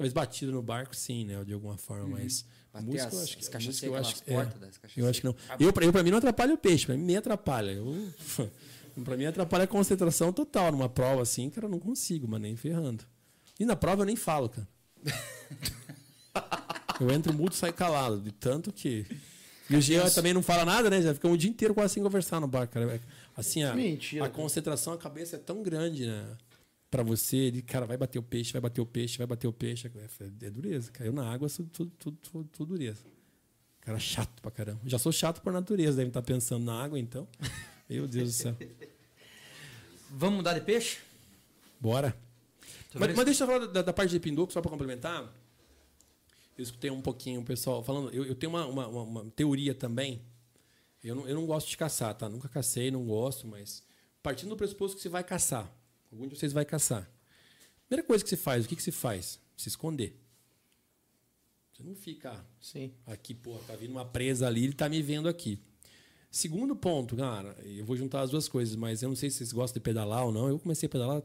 Talvez batido no barco, sim, né? De alguma forma, mas. Bater música, as- eu acho que, as música, cachaceiras, eu acho que- é. das. Eu acho que não. Eu, pra, eu, pra mim, não atrapalha o peixe, pra mim me atrapalha. Eu, pra mim, atrapalha a concentração total. Numa prova assim, cara, eu não consigo, mas nem ferrando. E na prova eu nem falo, cara. Eu entro mudo e saio calado, de tanto que. E o Jean também não fala nada, né? Já fica o dia inteiro quase sem conversar no bar, cara. Assim, a, Mentira, a concentração, a cabeça é tão grande, né? Pra você, ele, cara, vai bater o peixe, vai bater o peixe, vai bater o peixe. É, é dureza. Caiu na água, tudo, tudo, tudo, dureza. Cara chato pra caramba. Já sou chato por natureza, deve estar pensando na água, então. Meu Deus do céu. Vamos mudar de peixe? Bora. Mas, mas deixa eu falar da, da parte de Pinduco, só para complementar. Eu escutei um pouquinho o pessoal falando. Eu, eu tenho uma, uma, uma- uma teoria também. Eu não, eu não gosto de caçar, tá? Nunca cacei, não gosto, mas partindo do pressuposto que você vai caçar. Algum de vocês vai caçar. Primeira coisa que você faz, o que, que se faz? Se esconder. Você não fica Sim. aqui, pô, tá vindo uma presa ali, ele tá me vendo aqui. Segundo ponto, cara, eu vou juntar as duas coisas, mas eu não sei se vocês gostam de pedalar ou não. Eu comecei a pedalar,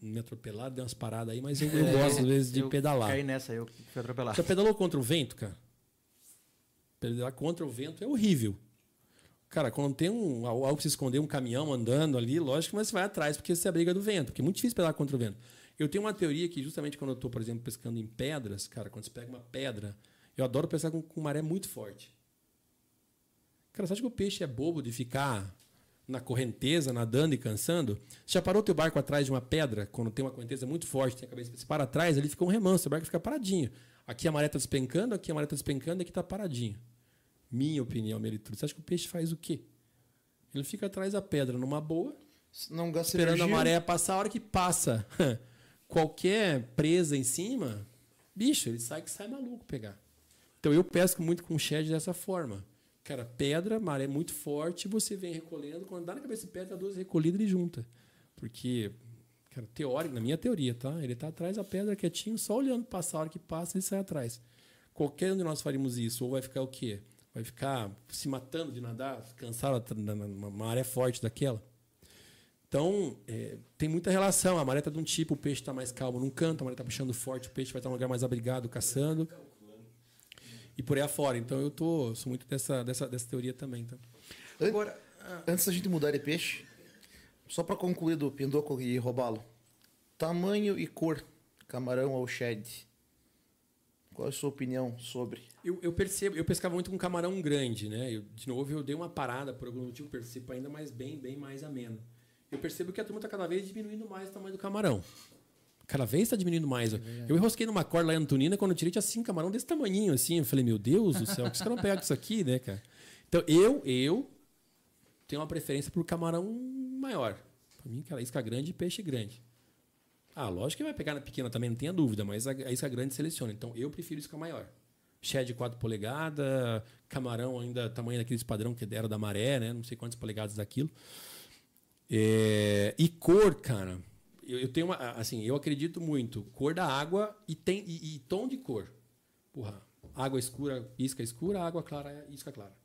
me atropelar, dei umas paradas aí, mas eu, eu gosto às vezes de eu pedalar. Caí nessa, eu fui atropelar. Já pedalou contra o vento, cara? Pedalar contra o vento é horrível. Cara, quando tem um, algo se esconder, um caminhão andando ali, lógico, mas você vai atrás porque você briga do vento, porque é muito difícil pedalar contra o vento. Eu tenho uma teoria que justamente quando eu tô, por exemplo, pescando em pedras, cara, quando você pega uma pedra, eu adoro pescar com, com maré muito forte. Cara, você acha que o peixe é bobo de ficar na correnteza, nadando e cansando? Você já parou teu barco atrás de uma pedra, quando tem uma correnteza muito forte, tem a cabeça, você para atrás, ele fica um remanso, o barco fica paradinho. Aqui a maré está despencando, aqui a maré está despencando, aqui está paradinho. Minha opinião, Melituro. Você acha que o peixe faz o quê? Ele fica atrás da pedra numa boa, Não gasta esperando energia. a maré passar. A hora que passa qualquer presa em cima, bicho, ele sai que sai maluco pegar. Então eu pesco muito com shed dessa forma. Cara, pedra, maré muito forte, você vem recolhendo. Quando dá na cabeça de pedra, duas recolhidas ele junta. Porque, cara, teórico, na minha teoria, tá? Ele tá atrás da pedra quietinho, só olhando passar. A hora que passa, ele sai atrás. Qualquer um de nós faríamos isso, ou vai ficar o quê? Vai ficar se matando de nadar, cansado numa maré forte daquela? Então, é, tem muita relação. A maré está de um tipo, o peixe está mais calmo num canto, a maré está puxando forte, o peixe vai estar num lugar mais abrigado, caçando. E por aí afora. Então, eu tô, sou muito dessa, dessa, dessa teoria também. Então. Agora, antes da gente mudar de peixe, só para concluir do pindoco e robalo. Tamanho e cor, camarão ou shed. Qual é a sua opinião sobre? Eu, eu percebo, eu pescava muito com camarão grande, né? Eu, de novo, eu dei uma parada por algum motivo, percebo ainda mais bem, bem mais ameno. Eu percebo que a turma está cada vez diminuindo mais o tamanho do camarão. Cada vez está diminuindo mais. É eu enrosquei numa corda lá em Antonina, quando eu tirei tinha cinco camarão desse tamanhinho, assim. Eu falei, meu Deus do céu, que os caras não pegam isso aqui, né, cara? Então, eu, eu tenho uma preferência por camarão maior. Para mim, cara, isca grande e peixe grande. Ah, lógico que vai pegar na pequena também, não tenha dúvida, mas a, a isca grande seleciona. Então, eu prefiro isca maior. Shed de 4 polegadas, camarão ainda tamanho daqueles padrão que era da maré, né? Não sei quantas polegadas daquilo. É, e cor, cara. Eu, eu, tenho uma. Assim, eu acredito muito. Cor da água e, tem, e, e tom de cor. Porra, água escura, isca escura, água clara, isca clara.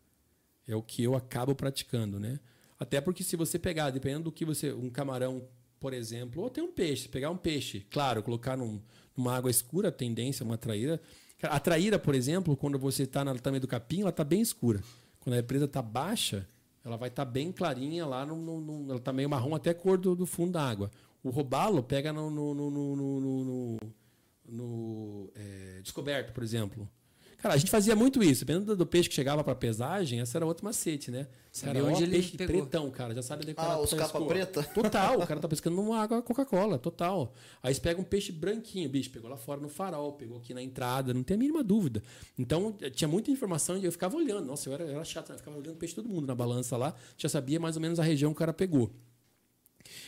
É o que eu acabo praticando, né? Até porque se você pegar, dependendo do que você. Um camarão por exemplo, ou tem um peixe, pegar um peixe, claro, colocar num, numa água escura, tendência, uma traíra. A traíra, por exemplo, quando você está no tamanho do capim, ela está bem escura. Quando a represa está baixa, ela vai estar tá bem clarinha lá, no, no, no, ela está meio marrom até a cor do, do, fundo da água. O robalo pega no, no, no é, descoberto, por exemplo. Cara, a gente fazia muito isso. Dependendo do peixe que chegava para pesagem, essa era outro macete, né? Sabia cara, onde ele peixe pegou. pretão, cara. Já sabe onde Ah, os capa preta? Total. o cara tá pescando numa água Coca-Cola, total. Aí você pega um peixe branquinho, bicho, pegou lá fora no farol, pegou aqui na entrada, não tem a mínima dúvida. Então, tinha muita informação e eu ficava olhando. Nossa, eu era, eu era chato, né? eu ficava olhando o peixe todo mundo na balança lá, já sabia mais ou menos a região que o cara pegou.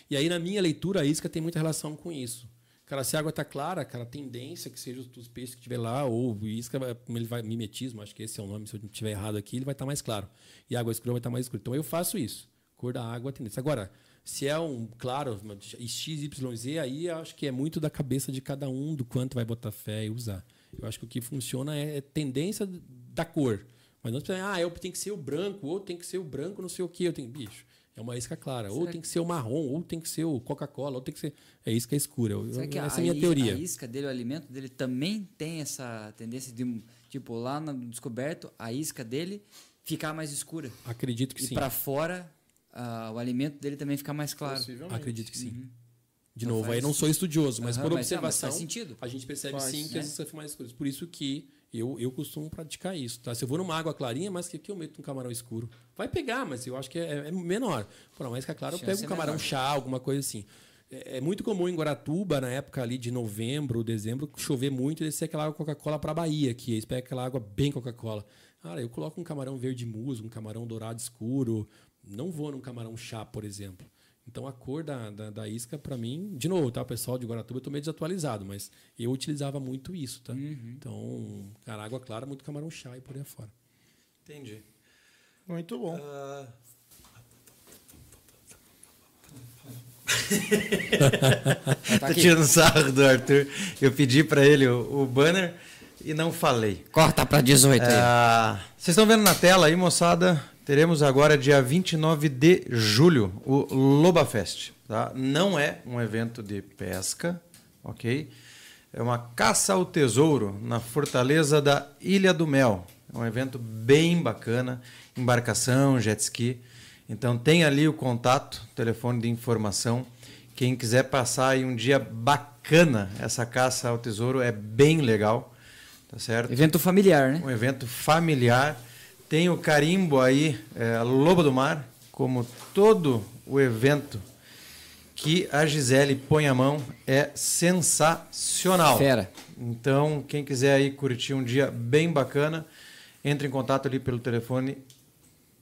E aí, na minha leitura, a isca tem muita relação com isso. Cara, se a água está clara, cara, a tendência que seja os peixes que tiver lá, ou isca, como ele vai, mimetismo, acho que esse é o nome, se eu não estiver errado aqui, ele vai estar tá mais claro. E a água escura vai estar tá mais escura. Então eu faço isso. Cor da água, tendência. Agora, se é um, claro, XYZ, aí acho que é muito da cabeça de cada um, do quanto vai botar fé e usar. Eu acho que o que funciona é, é tendência da cor. Mas não precisa, ah, eu tenho que ser o branco, ou tem que ser o branco, não sei o que. Eu tenho, bicho, é uma isca clara. Será ou tem que ser o marrom, ou tem que ser o Coca-Cola, ou tem que ser. É isca escura. Eu, essa é a, a minha teoria. A isca dele, o alimento dele também tem essa tendência de, tipo, lá no descoberto, a isca dele ficar mais escura. Acredito que e sim. E para fora, uh, o alimento dele também ficar mais claro. Acredito que sim. Uhum. De então novo, faz... aí não sou estudioso, mas uhum, por mas, observação, não, sentido. a gente percebe faz, sim que né? as iscas ficam mais escuras. Por isso que eu, eu costumo praticar isso, tá? Se eu vou numa água clarinha, mas que, que eu meto um camarão escuro? Vai pegar, mas eu acho que é, é menor. Por mais que é claro, eu pego um camarão menor. chá, alguma coisa assim. É, é, muito comum em Guaratuba, na época ali de novembro, dezembro, chover muito e descer aquela água Coca-Cola para a Bahia, que eles pegam aquela água bem Coca-Cola. Cara, eu coloco um camarão verde muso, um camarão dourado escuro. Não vou num camarão chá, por exemplo. Então a cor da, da, da isca, para mim, de novo, tá? O pessoal de Guaratuba eu tô meio desatualizado, mas eu utilizava muito isso, tá? Uhum. Então, cara, água clara, muito camarão chá e por aí afora. Entendi. Muito bom. Uh... tá tirando sarro do Arthur. Eu pedi para ele o, o, banner e não falei. Corta para 18 aí. Uh, vocês estão vendo na tela aí, moçada? Teremos agora, dia 29 de julho, o Loba Fest. Tá? Não é um evento de pesca, ok? É uma caça ao tesouro na fortaleza da Ilha do Mel. É um evento bem bacana, embarcação, jet ski. Então tem ali o contato, telefone de informação. Quem quiser passar aí um dia bacana, essa caça ao tesouro é bem legal, tá certo? Evento familiar, né? Um evento familiar tem o carimbo aí, é, Lobo do Mar, como todo o evento que a Gisele põe a mão é sensacional. Fera. Então, quem quiser aí curtir um dia bem bacana, entre em contato ali pelo telefone.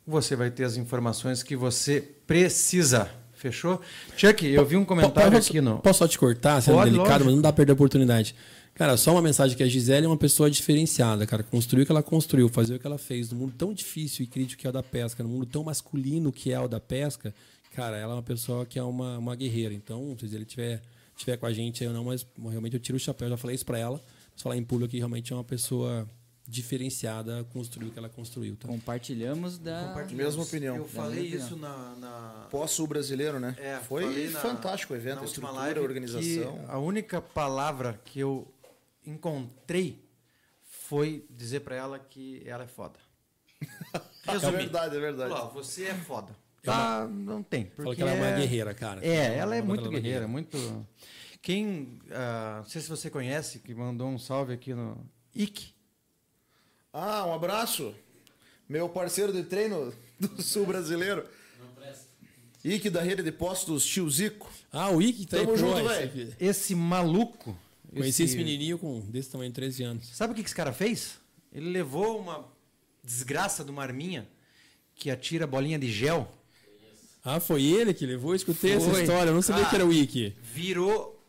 Você vai ter as informações que você precisa. Fechou? Chuck, eu vi um comentário posso, aqui no. Posso só te cortar, sendo Pode, delicado, lógico. mas não dá pra perder a oportunidade. Cara, só uma mensagem que a Gisele é uma pessoa diferenciada, cara. Construiu o que ela construiu, fazer o que ela fez no mundo tão difícil e crítico que é o da pesca, no mundo tão masculino que é o da pesca, cara, ela é uma pessoa que é uma, uma guerreira. Então, se ele tiver, tiver com a gente, eu não, mas realmente eu tiro o chapéu. Já falei isso para ela. Mas falar em público que realmente é uma pessoa diferenciada construiu o que ela construiu. Tá? Compartilhamos da Compartilhamos. mesma opinião. Eu falei isso na, na... pós-sul brasileiro, né? É, Foi fantástico o evento, a estrutura, a organização. A única palavra que eu encontrei foi dizer para ela que ela é foda. é verdade, é verdade. Falou, você é foda. Tá, não tem. Falou que ela é uma guerreira, cara. É, ela é muito guerreira, muito. Quem, uh, não sei se você conhece, que mandou um salve aqui no, Ike. Ah, um abraço. Meu parceiro de treino do sul brasileiro. Ike da rede de postos Tio Zico. Ah, o Ike tá Tamo aí, junto, velho. Esse maluco. Conheci esse menininho com desse tamanho, 13 anos. Sabe o que esse cara fez? Ele levou uma desgraça de uma arminha que atira bolinha de gel, Ah, foi ele que levou? Eu escutei essa Foi. história, eu não sabia Cara. que era o Ike. virou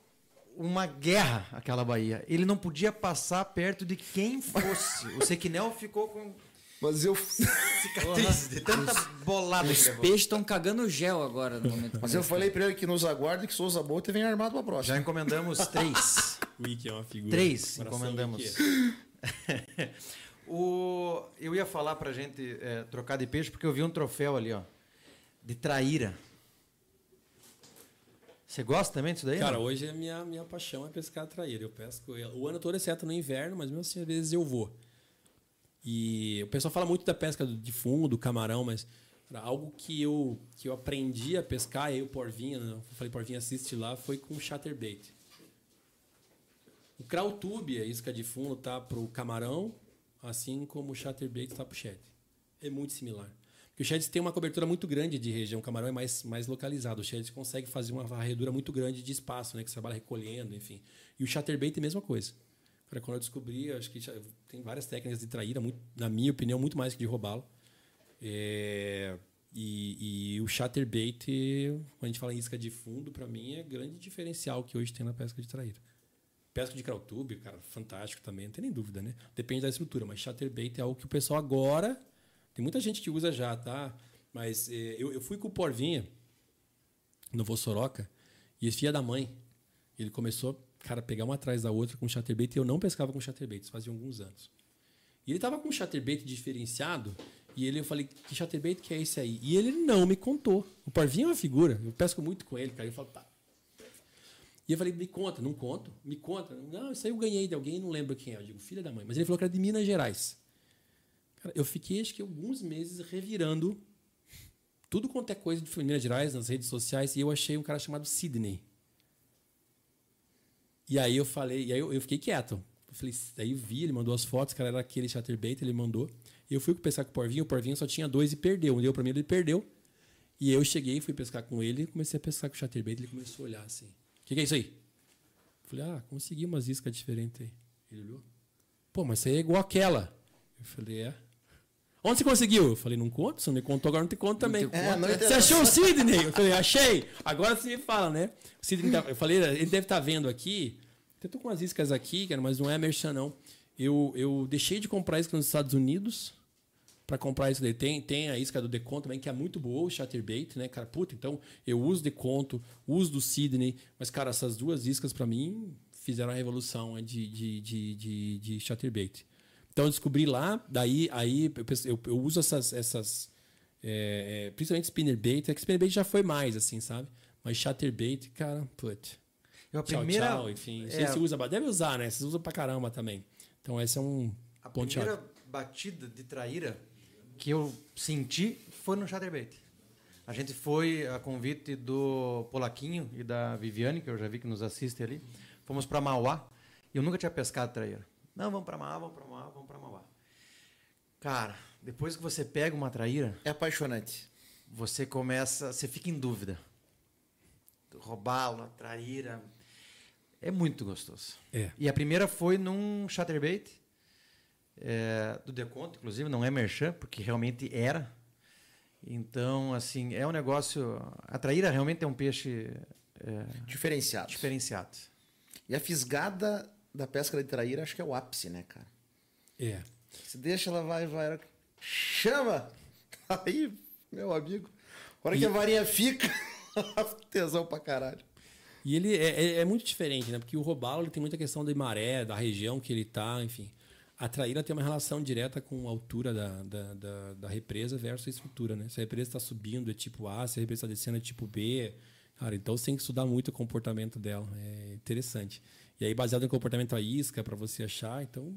uma guerra aquela Bahia. Ele não podia passar perto de quem fosse. O Sequinel ficou com Mas eu, cicatriz de tanta bolada Os peixes estão cagando gel agora no momento. mas eu falei pra ele que nos aguarde que Souza Bolt vem armado pra Já próxima. encomendamos três. O Ike é uma figura. Três Coração encomendamos. O, eu ia falar pra gente é, trocar de peixe porque eu vi um troféu ali, ó. De traíra. Você gosta também disso daí? Cara, não? hoje a minha, minha paixão é pescar traíra. Eu pesco o ano todo, exceto no inverno, mas mesmo assim, às vezes eu vou. E o pessoal fala muito da pesca de fundo, do camarão, mas algo que eu, que eu aprendi a pescar, e aí o Porvinha, né, eu falei, Porvinha, assiste lá, foi com chatterbait. O Krautube, a isca de fundo, tá pro camarão, assim como o chatterbait tá pro shed. É muito similar. Porque o shed tem uma cobertura muito grande de região, o camarão é mais, mais localizado. O shed consegue fazer uma varredura muito grande de espaço, né? Que você trabalha recolhendo, enfim. E o chatterbait é a mesma coisa. Cara, quando eu descobri, eu acho que tem várias técnicas de traíra, muito, na minha opinião, muito mais que de roubá-lo. É, e, e o chatterbait, quando a gente fala em isca de fundo, para mim é grande diferencial que hoje tem na pesca de traíra. Pesca de krautube, cara, fantástico também, não tem nem dúvida, né? Depende da estrutura, mas chatterbait é algo que o pessoal agora. Tem muita gente que usa já, tá? Mas eh, eu, eu fui com o Porvinha no Vossoroca e esse filho da mãe, ele começou, cara, pegar uma atrás da outra com chatterbait e eu não pescava com chatterbait, isso fazia alguns anos. E ele tava com um chatterbait diferenciado e ele eu falei, que chatterbait que é esse aí? E ele não me contou. O Porvinha é uma figura, eu pesco muito com ele, cara. Eu falo, tá, e eu falei, me conta, não conto, me conta. Não, isso aí eu ganhei de alguém, não lembro quem é. Eu digo, filha da mãe. Mas ele falou que era de Minas Gerais. Cara, eu fiquei, acho que, alguns meses revirando tudo quanto é coisa de Minas Gerais nas redes sociais e eu achei um cara chamado Sidney. E aí eu falei, e aí eu, eu fiquei quieto. Eu falei, daí eu vi, ele mandou as fotos, cara, era aquele chatterbait, ele mandou. Eu fui pescar com o Porvinho, o Porvinho só tinha dois e perdeu. Um deu pra mim, ele perdeu. E eu cheguei, fui pescar com ele comecei a pescar com o chatterbait. Ele começou a olhar assim. O que, que é isso aí? Eu falei, ah, consegui umas iscas diferentes aí. Ele olhou. Pô, mas isso aí é igual aquela. Eu falei, é. Onde você conseguiu? Eu falei, não conto, você não me contou, agora não te conto também. É, não você achou o Sidney? Eu falei, achei. Agora você me fala, né? O Sidney tá- eu falei, ele deve estar vendo aqui. Eu tô com umas iscas aqui, cara, mas não é merchan, não. Eu, eu deixei de comprar isca nos Estados Unidos para comprar isso daí. Tem, tem a isca do Decon também, que é muito boa, o Chatterbait, né, cara? Puta, então eu uso Deconto, uso do Sidney, mas, cara, essas duas iscas para mim fizeram a revolução né, de, de, de, de, de Chatterbait. Então eu descobri lá, daí aí eu, eu, uso essas, essas é, é, principalmente spinnerbait, é que spinnerbait já foi mais, assim, sabe? Mas Chatterbait, cara, put. Eu, a Tchau, primeira, tchau, enfim. É, se usa, deve usar, né? Vocês usam pra caramba também. Então esse é um a ponto primeira batida de traíra que eu senti foi no Chatterbait. A gente foi a convite do Polaquinho e da Viviane, que eu já vi que nos assiste ali. Fomos para Mauá. E eu nunca tinha pescado traíra. Não, vamos para Mauá, vamos para Mauá, vamos. Cara, depois que você pega uma traíra, É apaixonante. você começa, você fica em dúvida. Roubá-la, traíra. É muito gostoso. É. E a primeira foi num chatterbait é, do Deconto, inclusive, não é merchan, porque realmente era. Então, assim, é um negócio. A traíra realmente é um peixe é, Diferenciado. diferenciado. E a fisgada da pesca de traíra acho que é o ápice, né, cara? É. Você deixa, ela vai, vai. Chama! Aí, meu amigo. A hora que a varinha fica, tesão pra caralho. E ele é, é- é muito diferente, né? Porque o robalo ele tem muita questão de maré, da região que ele tá, enfim. A traíra tem uma relação direta com a altura da, da, da, da represa versus a estrutura, né? Se a represa está subindo é tipo A, se a represa está descendo é tipo B. Cara, então você tem que estudar muito o comportamento dela. É interessante. E aí, baseado no comportamento a isca, para você achar, então.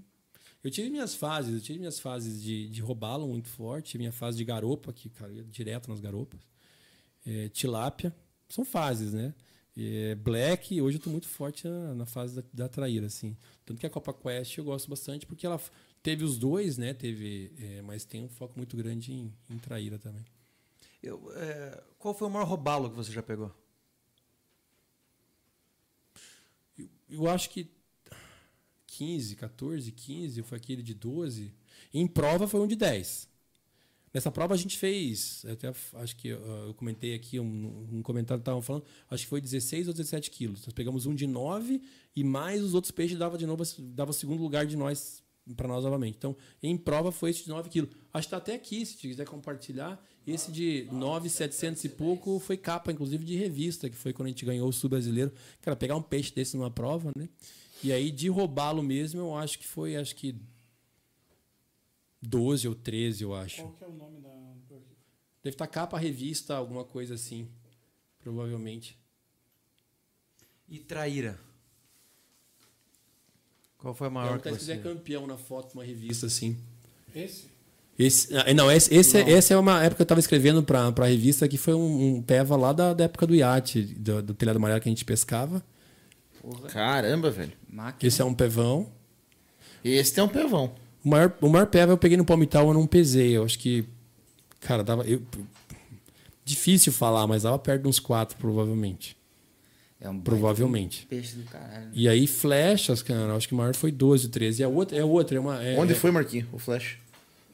Eu tive minhas fases, eu tive minhas fases de, de robalo muito forte, minha fase de garopa, que cara, ia direto nas garopas. É, tilápia. São fases, né? é, Black, hoje eu tô muito forte na, na fase da, da traíra, assim. Tanto que a Copa Quest eu gosto bastante, porque ela teve os dois, né? Teve, é, mas tem um foco muito grande em, em traíra também. Eu, é, qual foi o maior robalo que você já pegou? Eu acho que 15, 14, 15, foi aquele de 12. Em prova foi um de 10. Nessa prova a gente fez, até acho que uh, eu comentei aqui, um, um comentário estavam falando, acho que foi 16 ou 17 quilos. Nós pegamos um de 9 e mais os outros peixes dava de novo, dava segundo lugar de nós para nós novamente. Então, em prova foi esse de 9 quilos. Acho que está até aqui, se quiser compartilhar. Esse de 9,700 e pouco foi capa, inclusive, de revista, que foi quando a gente ganhou o Sul Brasileiro. Cara, pegar um peixe desse numa prova, né? E aí, de roubá-lo mesmo, eu acho que foi, acho que 12 ou 13, eu acho. Qual que é o nome da. do arquivo? Deve estar capa, revista, alguma coisa assim. Provavelmente. E traíra? Qual foi a maior que você... quiser campeão na foto de uma revista assim. Esse? Esse, ah, não, esse, esse, é- essa é uma época que eu estava escrevendo para a revista que foi um, um peva lá da, da época do iate, do, do telhado amarelo que a gente pescava. Caramba, velho. Máquina. Esse é um pevão. Esse tem um pevão. O maior, o maior peva eu peguei no palmital, eu não pesei. Eu acho que. Cara, dava. Eu, difícil falar, mas dava perto de uns quatro, provavelmente. É um Provavelmente. peixe do caralho. E aí, flechas, cara, acho que o maior foi 12, 13. E a outra é outra, é uma. É, Onde é foi, Marquinhos? O Flash?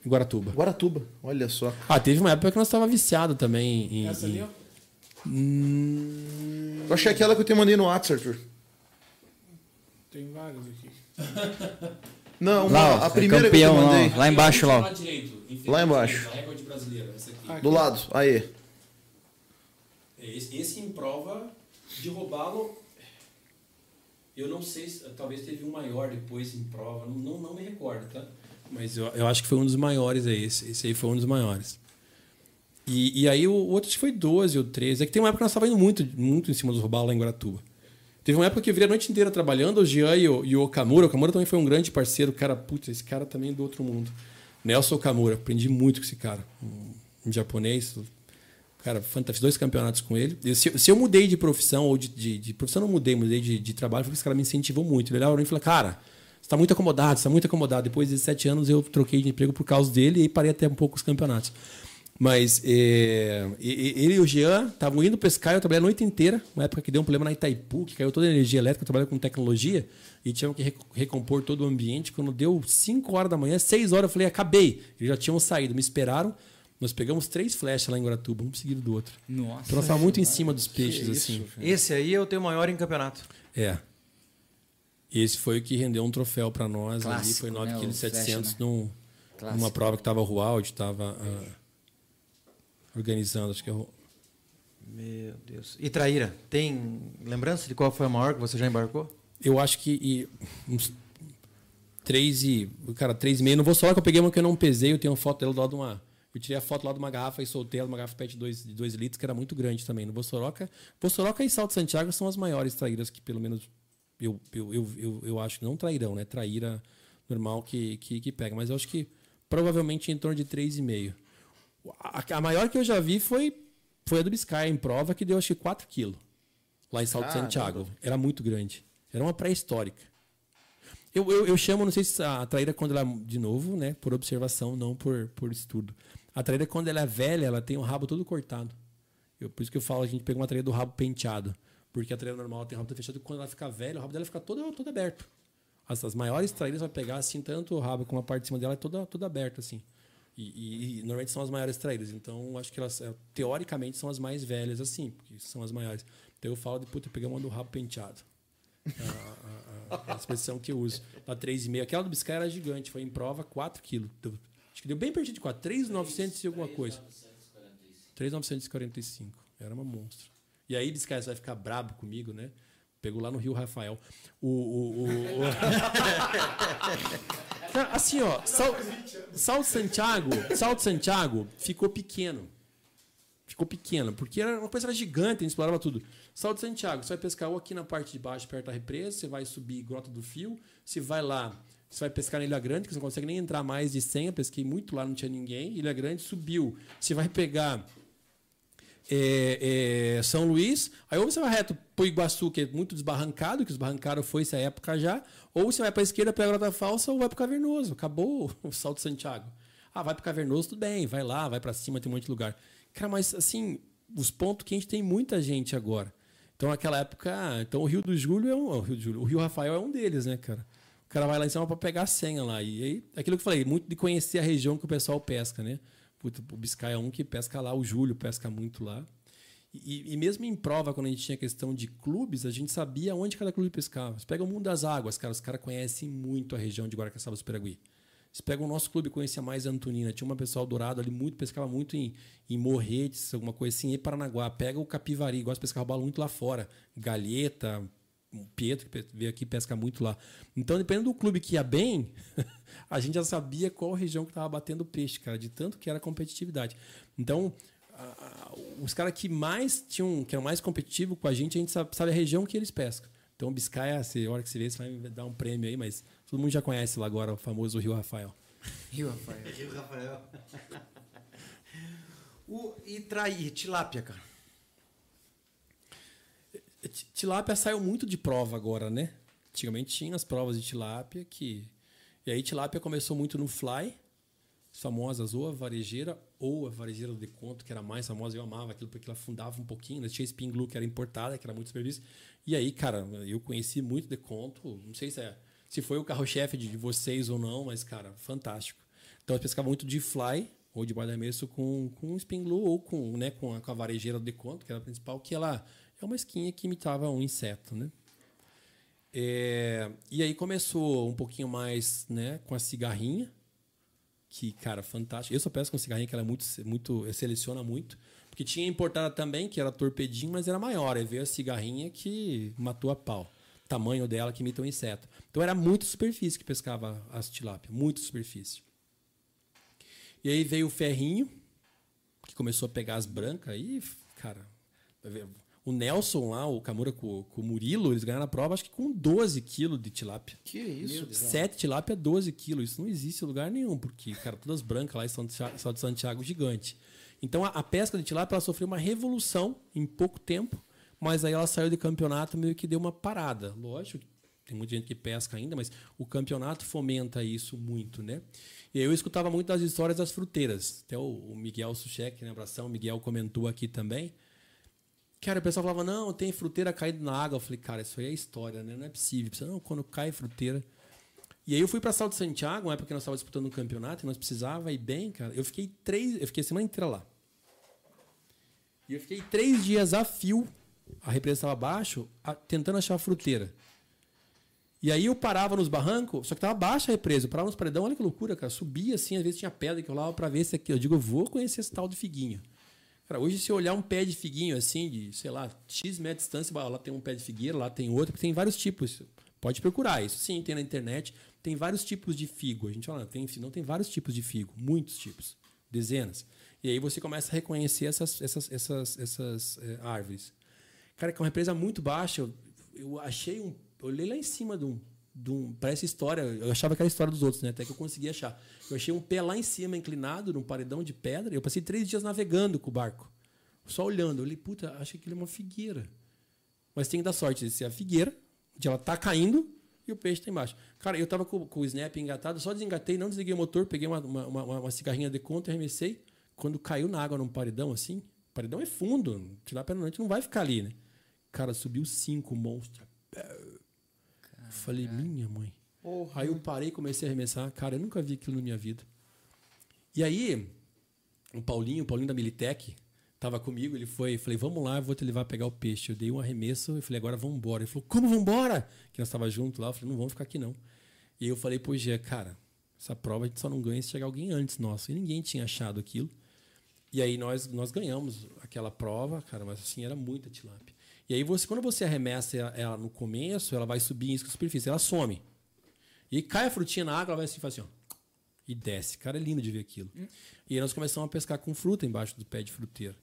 Guaratuba. Guaratuba. Olha só. Ah, teve uma época que nós estava viciado também em. Essa ali, ó. Hum, Eu achei aquela que eu te mandei no WhatsApp, Arthur. Tem vários aqui. Não, uma- Lá, ó, a é primeira campeão, que eu te mandei. ó. Lá embaixo, lá. Lá embaixo. Essa aqui. Do lado. Aí. Esse, esse em prova de roubá-lo. Eu não sei se. Talvez teve um maior depois em prova. Não, não, não me recordo, tá? Mas eu, eu acho que foi um dos maiores aí. Esse, esse aí foi um dos maiores. E, e aí o outro acho que foi 12 ou 13. É que tem uma época que nós estávamos indo muito, muito em cima dos roubalos lá em Guaratuba. Teve uma época que eu virei a noite inteira trabalhando, o Jean e o, e o Okamura. O Okamura também foi um grande parceiro. Cara, putz, esse cara também é do outro mundo. Nelson Okamura, aprendi muito com esse cara. Um, japonês. Cara, fantástico. Dois campeonatos com ele. E se, se eu mudei de profissão, ou de, de, de profissão não mudei, mudei de, de trabalho, porque esse cara me incentivou muito. Ele olhava e falou, cara, você está muito acomodado, você está muito acomodado. Depois de sete anos eu troquei de emprego por causa dele e parei até um pouco os campeonatos. Mas é, ele e o Jean estavam indo pescar, eu trabalhei a noite inteira, uma época que deu um problema na Itaipu, que caiu toda a energia elétrica, eu trabalhava com tecnologia, e tinham que rec- recompor todo o ambiente. Quando deu 5 horas da manhã, 6 horas, eu falei, acabei. Eles já tinham saído, me esperaram. Nós pegamos três flechas lá em Guaratuba, um seguido do outro. Nossa. Então nós muito em cima dos peixes, assim. Esse aí é o teu maior em campeonato. É. Esse foi o que rendeu um troféu para nós ali, Clássico, foi né? 9,7 O kg flecha, né? num, numa prova que estava o Rualdi, estava organizando, acho que é o Meu Deus. E traíra? Tem lembrança de qual foi a maior que você já embarcou? Eu acho que e, uns três e. Cara, três e meio. Não vou falar que eu peguei uma que eu não pesei, eu tenho uma foto dela do lado de uma. Eu tirei a foto lá de uma garrafa e soltei ela, uma garrafa PET de 2 de dois litros, que era muito grande também. No Bossoroca. Bossoroca e Salto Santiago são as maiores traíras que, pelo menos, eu, eu, eu, eu, eu acho que não trairão, né? Traíra normal que, que, que pega. Mas eu acho que provavelmente em torno de 3,5. A, a maior que eu já vi foi, foi a do Biscay em prova, que deu acho que 4 quilos. Lá em Salto Caramba. Santiago. Era muito grande. Era uma pré-histórica. Eu, eu, eu chamo, não sei se a traíra quando ela, de novo, né, por observação, não por, por estudo. A traíra quando ela é velha, ela tem o rabo todo cortado. Eu, por isso que eu falo, a gente pega uma traíra do rabo penteado. Porque a traíra normal tem o rabo todo fechado quando ela fica velha, o rabo dela fica todo, todo aberto. As, as maiores traíras vai pegar assim, tanto o rabo como a parte de cima dela é toda, toda aberta, assim. E, e- e normalmente são as maiores traíras. Então, acho que elas, é, teoricamente, são as mais velhas, assim, porque são as maiores. Então, eu falo de, puta, peguei uma do rabo penteado. A, a- a- a expressão que eu uso. Da 3,5. Aquela do Biscay era gigante, foi em prova 4 quilos. Acho que deu bem pertinho de 4. 3,900 e alguma coisa. 3,945. Era uma monstro. E aí, Biscay, você vai ficar brabo comigo, né? Pegou lá no Rio Rafael. O. o, o, o- Cara, assim, ó, Sal, Salto Santiago, Salto Santiago ficou pequeno. Ficou pequeno, porque era uma coisa era gigante, a gente explorava tudo. Salto Santiago, você vai pescar ou aqui na parte de baixo, perto da represa, você vai subir Grota do Fio, você vai lá, você vai pescar na Ilha Grande, que você não consegue nem entrar mais de 100, eu pesquei muito lá, não tinha ninguém. Ilha Grande subiu. Você vai pegar é, é, São Luís, aí ou você vai reto para Iguaçu, que é muito desbarrancado, que desbarrancado foi essa época já, ou você vai para a esquerda para a Grota Falsa ou vai para Cavernoso. Acabou o Salto Santiago. Ah, vai para Cavernoso, tudo bem, vai lá, vai para cima, tem um monte de lugar. Cara, mas assim, os pontos que a gente tem muita gente agora. Então, naquela época, ah, então o Rio do Julho é um. O Rio, Julho, o Rio Rafael é um deles, né, cara? O cara vai lá em cima para pegar a senha lá. E aí, aquilo que eu falei, muito de conhecer a região que o pessoal pesca, né? O Biscay é um que pesca lá, o Júlio pesca muito lá. E, e, mesmo em prova, quando a gente tinha questão de clubes, a gente sabia onde cada clube pescava. Você pega o Mundo das Águas, cara, os caras conhecem muito a região de Guaracaçaba do Peragui. Você pega o nosso clube, conhecia mais a Antonina. Tinha uma pessoal dourado ali, muito, pescava muito em, em Morretes, alguma coisa assim, e Paranaguá. Pega o Capivari, gosta de pescar bala muito lá fora. Galheta, o Pietro, que veio aqui, pesca muito lá. Então, dependendo do clube que ia bem, a gente já sabia qual região que estava batendo peixe, cara, de tanto que era competitividade. Então, a, a, os caras que mais tinham, que eram mais competitivos com a gente, a gente sabe, sabe a região que eles pescam. Então, Biscaia, a hora que você vê, você vai dar um prêmio aí, mas todo mundo já conhece lá agora o famoso Rio Rafael. Rio Rafael. Rio Rafael. o, e trair, tilápia, cara. Tilápia saiu muito de prova agora, né? Antigamente tinha as provas de tilápia que. E aí tilápia começou muito no fly, famosas ou a varejeira ou a varejeira de conto, que era mais famosa. Eu amava aquilo porque ela afundava um pouquinho. Né? Tinha spin glue que era importada, que era muito serviço. E aí, cara, eu conheci muito de conto. Não sei se, é, se foi o carro-chefe de vocês ou não, mas, cara, fantástico. Então, eu pescava muito de fly ou de guarda-meso com, com glue ou com, né, com, a, com a varejeira de conto, que era a principal, que ela é uma esquinha que imitava um inseto, né? É, e aí começou um pouquinho mais né, com a cigarrinha, que, cara, fantástico. Eu só peço com cigarrinha, que ela é muito, muito, seleciona muito. Porque tinha importada também, que era torpedinho, mas era maior. Aí veio a cigarrinha que matou a pau. Tamanho dela que imita um inseto. Então era muito superfície que pescava as tilápia, muito superfície. E aí veio o ferrinho, que começou a pegar as brancas, e, cara, o Nelson lá, o Camura com, com o Murilo, eles ganharam a prova, acho que com 12 quilos de tilápia. Que isso? 7 tilápia, 12 quilos. Isso não existe em lugar nenhum, porque, cara, todas brancas lá são de Santiago gigante. Então a, a pesca de tilápia sofreu uma revolução em pouco tempo, mas aí ela saiu de campeonato meio que deu uma parada. Lógico, tem muita gente que pesca ainda, mas o campeonato fomenta isso muito, né? E eu escutava muito das histórias das fruteiras. Até o, o Miguel Suchek, né? Abração, o Miguel comentou aqui também Cara, o pessoal falava, não, tem fruteira caída na água. Eu falei, cara, isso aí é história, né? Não é possível. Não, quando cai fruteira. E aí eu fui para Salto Santiago, uma época que nós estávamos disputando um campeonato, e nós precisava ir bem, cara. Eu fiquei três, eu fiquei a semana inteira lá. E eu fiquei três dias a fio, a represa estava abaixo, a, tentando achar a fruteira. E aí eu parava nos barrancos, só que estava baixa a represa. Eu parava nos paredão, olha que loucura, cara. Subia assim, às vezes tinha pedra que eu lá para ver se aqui. Eu digo, eu vou conhecer esse tal do figuinho. Cara, hoje se olhar um pé de figuinho assim, de, sei lá, X metros de distância, lá tem um pé de figueira, lá tem outro, tem vários tipos. Pode procurar isso. Sim, tem na internet. Tem vários tipos de figo. A gente fala, tem, não tem vários tipos de figo, muitos tipos, dezenas. E aí você começa a reconhecer essas, essas, essas, essas é, árvores. Cara, que é uma represa muito baixa. Eu, eu achei um. Eu olhei lá em cima de um, um, parece história. Eu achava que era história dos outros, né? Até que eu consegui achar. Eu achei um pé lá em cima, inclinado, num paredão de pedra. Eu passei três dias navegando com o barco. Só olhando. Eu falei, puta, acho que ele é uma figueira. Mas tem que dar sorte de ser a figueira, de ela tá caindo e o peixe está embaixo. Cara, eu tava com, com, o snap engatado, só desengatei, não desliguei o motor, peguei uma, uma, uma, uma cigarrinha de conta e arremessei. Quando caiu na água num paredão assim, paredão é fundo, tirar pela noite não vai ficar ali, né? Cara, subiu cinco monstros. Falei, minha mãe. Aí eu parei e comecei a arremessar. Cara, eu nunca vi aquilo na minha vida. E aí, o Paulinho, o Paulinho da Militec, tava comigo, ele foi, falei, vamos lá, eu vou te levar a pegar o peixe. Eu dei um arremesso e falei, agora vamos embora. Ele falou, como vamos embora? Que nós tava junto lá, eu falei, não vamos ficar aqui não. E eu falei, pô, Gê, cara, essa prova a gente só não ganha se chegar alguém antes nosso. E ninguém tinha achado aquilo. E aí nós, nós ganhamos aquela prova, cara, mas assim, era muita tilápia. E aí, você, quando você arremessa ela no começo, ela vai subir em superfície, ela some. E cai a frutinha na água, ela vai assim, faz assim, ó. E desce. Cara, é lindo de ver aquilo. Hum. E aí nós começamos a pescar com fruta embaixo do pé de fruteira.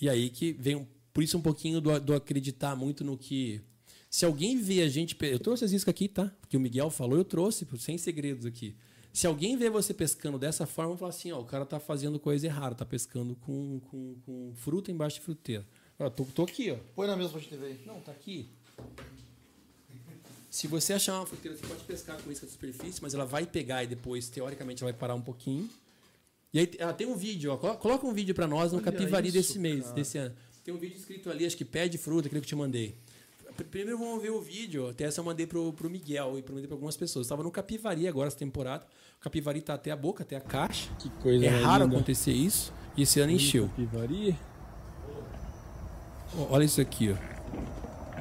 E aí que vem, por isso um pouquinho do, do acreditar muito no que... Se alguém vê a gente... Eu trouxe as iscas aqui, tá? Porque o Miguel falou, eu trouxe, sem segredos aqui. Se alguém vê você pescando dessa forma, vai falar assim, ó, o cara tá fazendo coisa errada, tá pescando com, com, com fruta embaixo de fruteira. Ó, tô, tô aqui, ó. Põe na mesa pra gente ver aí. Não, tá aqui. Se você achar uma fruteira, você pode pescar com isca de superfície, mas ela vai pegar e depois, teoricamente, ela vai parar um pouquinho. E aí ah, tem um vídeo, ó. colo- Coloca um vídeo pra nós no Olha Capivari isso, desse mês, cara. desse ano. Tem um vídeo escrito ali, acho que pé de fruta, aquele que eu te mandei. Pr- Primeiro vamos ver o vídeo. Até essa eu mandei pro, pro Miguel e mandei pra algumas pessoas. Estava no Capivari agora essa temporada. O Capivari tá até a boca, até a caixa. Que coisa é raro linda. acontecer isso. E esse ano encheu. Capivari. Olha isso aqui, ó.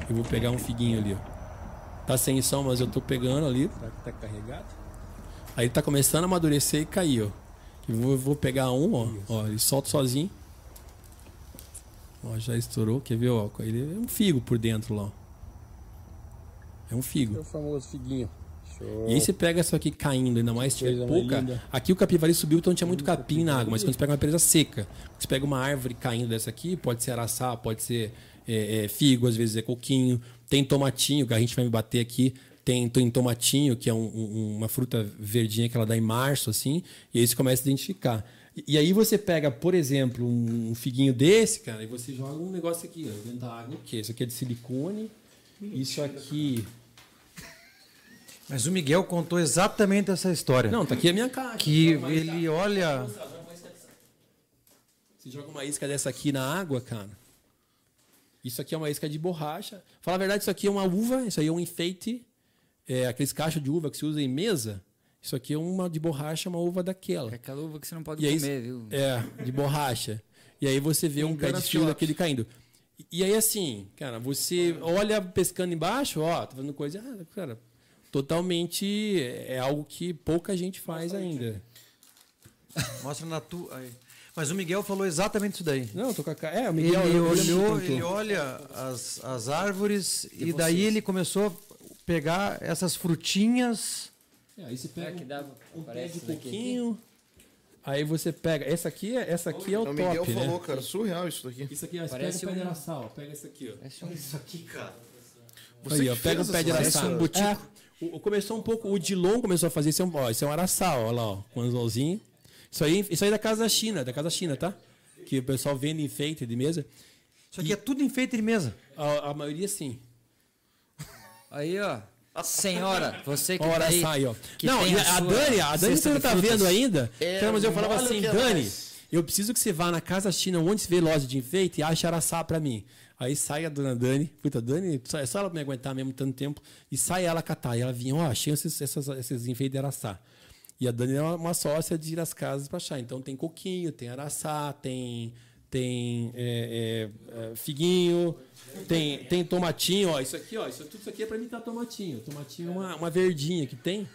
Eu vou pegar um figuinho ali, ó. Tá sem som, mas eu tô pegando ali. Será que tá carregado? Aí tá começando a amadurecer e cair, ó. Eu vou, vou pegar um, ó. Ó, ele solta sozinho. Ó, já estourou. Quer ver, ó? Ele é um figo por dentro lá, ó. É um É figo. o famoso figuinho. Show. E aí você pega isso aqui caindo, ainda mais tiver pouca. Aqui o capivari subiu, então tinha muito capim na água, mas quando você pega uma presa seca, você pega uma árvore caindo dessa aqui, pode ser araçá, pode ser é, é, figo, às vezes é coquinho, tem tomatinho, que a gente vai me bater aqui. Tem, tem tomatinho, que é um- um- uma fruta verdinha que ela dá em março, assim, e aí você começa a identificar. E, aí você pega, por exemplo, um, um figuinho desse, cara, e você joga um negócio aqui, ó, dentro da água, o quê? Isso aqui é de silicone, isso aqui. Mas o Miguel contou exatamente essa história. Não, tá aqui a minha caixa. Que ele olha. Você joga uma isca dessa aqui na água, cara. Isso aqui é uma isca de borracha. Fala a verdade, isso aqui é uma uva, isso aí é um enfeite. É, aqueles cachos de uva que se usa em mesa. Isso aqui é uma de borracha, uma uva daquela. É aquela uva que você não pode E aí, comer, viu? É, de borracha. E aí você vê um pé de fio daquele caindo. E- E aí, assim, cara, você olha pescando embaixo, ó, tá fazendo coisa. Ah, cara, totalmente é algo que pouca gente faz ainda. Mostra na tua. Mas o Miguel falou exatamente isso daí. Não, tô com a cara. É, o Ele Miguel que olhou, ele olha as, as árvores e daí ele começou a pegar essas frutinhas. É, aí você pega que dá, um pé parece de isso coquinho. Aí você pega. Essa aqui, é- essa aqui é o o Miguel top, falou, né? cara, surreal isso daqui. Isso aqui, ó, você Parece pega um pé de um- araçá, ó. Pega esse aqui, ó. Parece um- Isso aqui, cara. Aí, ó, pega um pé de araçá. Parece um butico. É, o- começou um pouco, o Dilon começou a fazer, esse é um, ó, esse é um araçá, ó, lá, ó, com anzolzinho. Isso aí, isso aí é da casa da China, da casa da China, tá? Que o pessoal vende enfeite de mesa. Isso aqui é tudo enfeite de mesa. A, a maioria sim. Aí, ó. Senhora, você que Ó, o tá aí, araçá aí, ó. que Não, tem e a a, Dani, a Dani você não tá frutas. vendo ainda. É, Cara, mas eu falava olha assim, é Dani, eu preciso que você vá na casa China, onde se vê loja de enfeite, e ache araçá pra mim. Aí sai a dona Dani, puta, Dani, é só ela me aguentar mesmo tanto tempo, e sai ela catar. E ela vinha, ó, achei esses, essas, esses enfeites de araçá. E a Dani é uma, uma sócia de ir às casas pra achar. Então tem coquinho, tem araçá, tem, tem é, é, é, figuinho, tem, tem tomatinho, ó. Isso aqui, ó, isso, tudo isso aqui é pra mim tá tomatinho. Tomatinho é uma, uma verdinha que tem.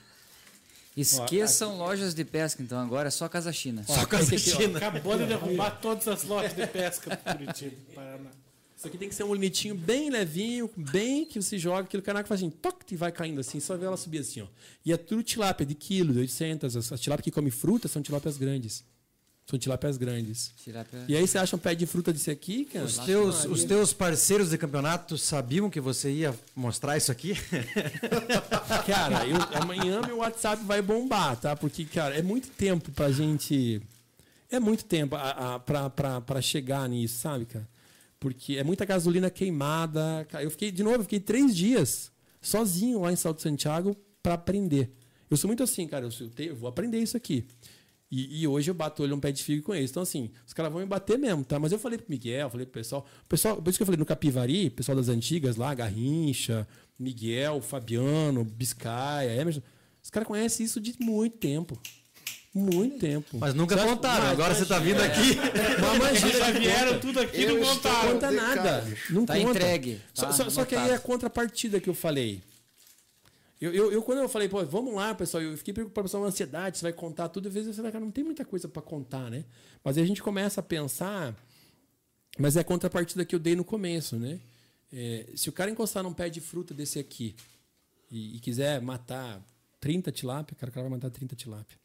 Esqueçam lojas de pesca, então. Agora é só Casa China. Só casa China. Acabou de derrubar todas as lojas de pesca do Curitiba, Paraná. Isso aqui tem que ser um limitinho bem levinho, bem que você joga, aquele canaco faz assim, toque, e vai caindo assim, só vê ela subir assim, ó. E é tudo tilápia de quilo, de 800. As, as tilápias que comem fruta são tilápias grandes. São tilápias grandes. Tilápia- E aí você acha um pé de fruta desse aqui, cara? Os teus, os teus parceiros de campeonato sabiam que você ia mostrar isso aqui? Cara, eu, amanhã meu WhatsApp vai bombar, tá? Porque, cara, é muito tempo pra gente. É muito tempo a, a, pra, pra, pra chegar nisso, sabe, cara? Porque é muita gasolina queimada. Eu fiquei, de novo, fiquei três dias sozinho lá em Salto Santiago pra aprender. Eu sou muito assim, cara. Eu, eu vou aprender isso aqui. E, e hoje eu bato olho um pé de figo com eles. Então, assim, os caras vão me bater mesmo, tá? Mas eu falei pro Miguel, falei pro pessoal. Pessoal, por isso que eu falei no Capivari, pessoal das antigas lá, Garrincha, Miguel, Fabiano, Biscaia, Emerson. Os caras conhecem isso de muito tempo. Muito tempo. Mas nunca Você acha- contaram. Mas, Agora você tá vindo aqui. Mas imagina, Já vieram tudo aqui e Eu não contaram. não conta nada. Não Tá conta. entregue, Só, tá só- só que aí é a contrapartida que eu falei. Eu, eu, eu, quando eu falei, pô, vamos lá, pessoal, eu fiquei preocupado com a ansiedade, você vai contar tudo. Às vezes falei, cara, não tem muita coisa para contar, né? Mas aí a gente começa a pensar, mas é a contrapartida que eu dei no começo, né? É, se o cara encostar num pé de fruta desse aqui e, e quiser matar 30 tilápia, cara, o cara vai matar 30 tilápia.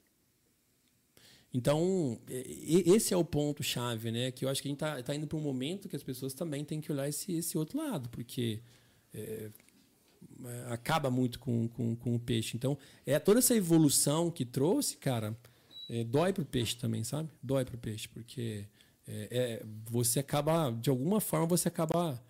Então, e- esse é o ponto-chave, né? Que eu acho que a gente está indo para um momento que as pessoas também têm que olhar esse, esse outro lado, porque é, é, acaba muito com, com, com o peixe. Então, é toda essa evolução que trouxe, cara, é, dói pro peixe também, sabe? Dói pro peixe, porque é, é, você acaba, de alguma forma, você acaba.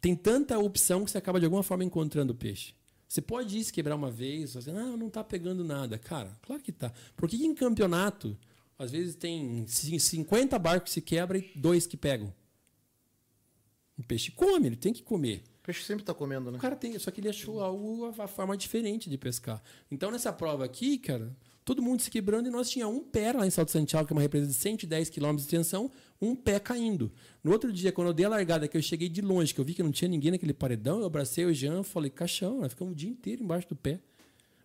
Tem tanta opção que você acaba de alguma forma encontrando o peixe. Você pode ir se quebrar uma vez, você, não, não tá pegando nada. Cara, claro que tá. Por que em campeonato, às vezes tem 50 barcos que se quebram e dois que pegam? O peixe come, ele tem que comer. O peixe sempre está comendo, né? O cara tem, só que ele achou algo, a forma diferente de pescar. Então, nessa prova aqui, cara, todo mundo se quebrando e nós tinha um pé lá em Salto Santiago, que é uma represa de 110 km de extensão, um pé caindo. No outro dia, quando eu dei a largada, que eu cheguei de longe, que eu vi que não tinha ninguém naquele paredão, eu abracei o Jean, falei, caixão, nós ficamos o dia inteiro embaixo do pé.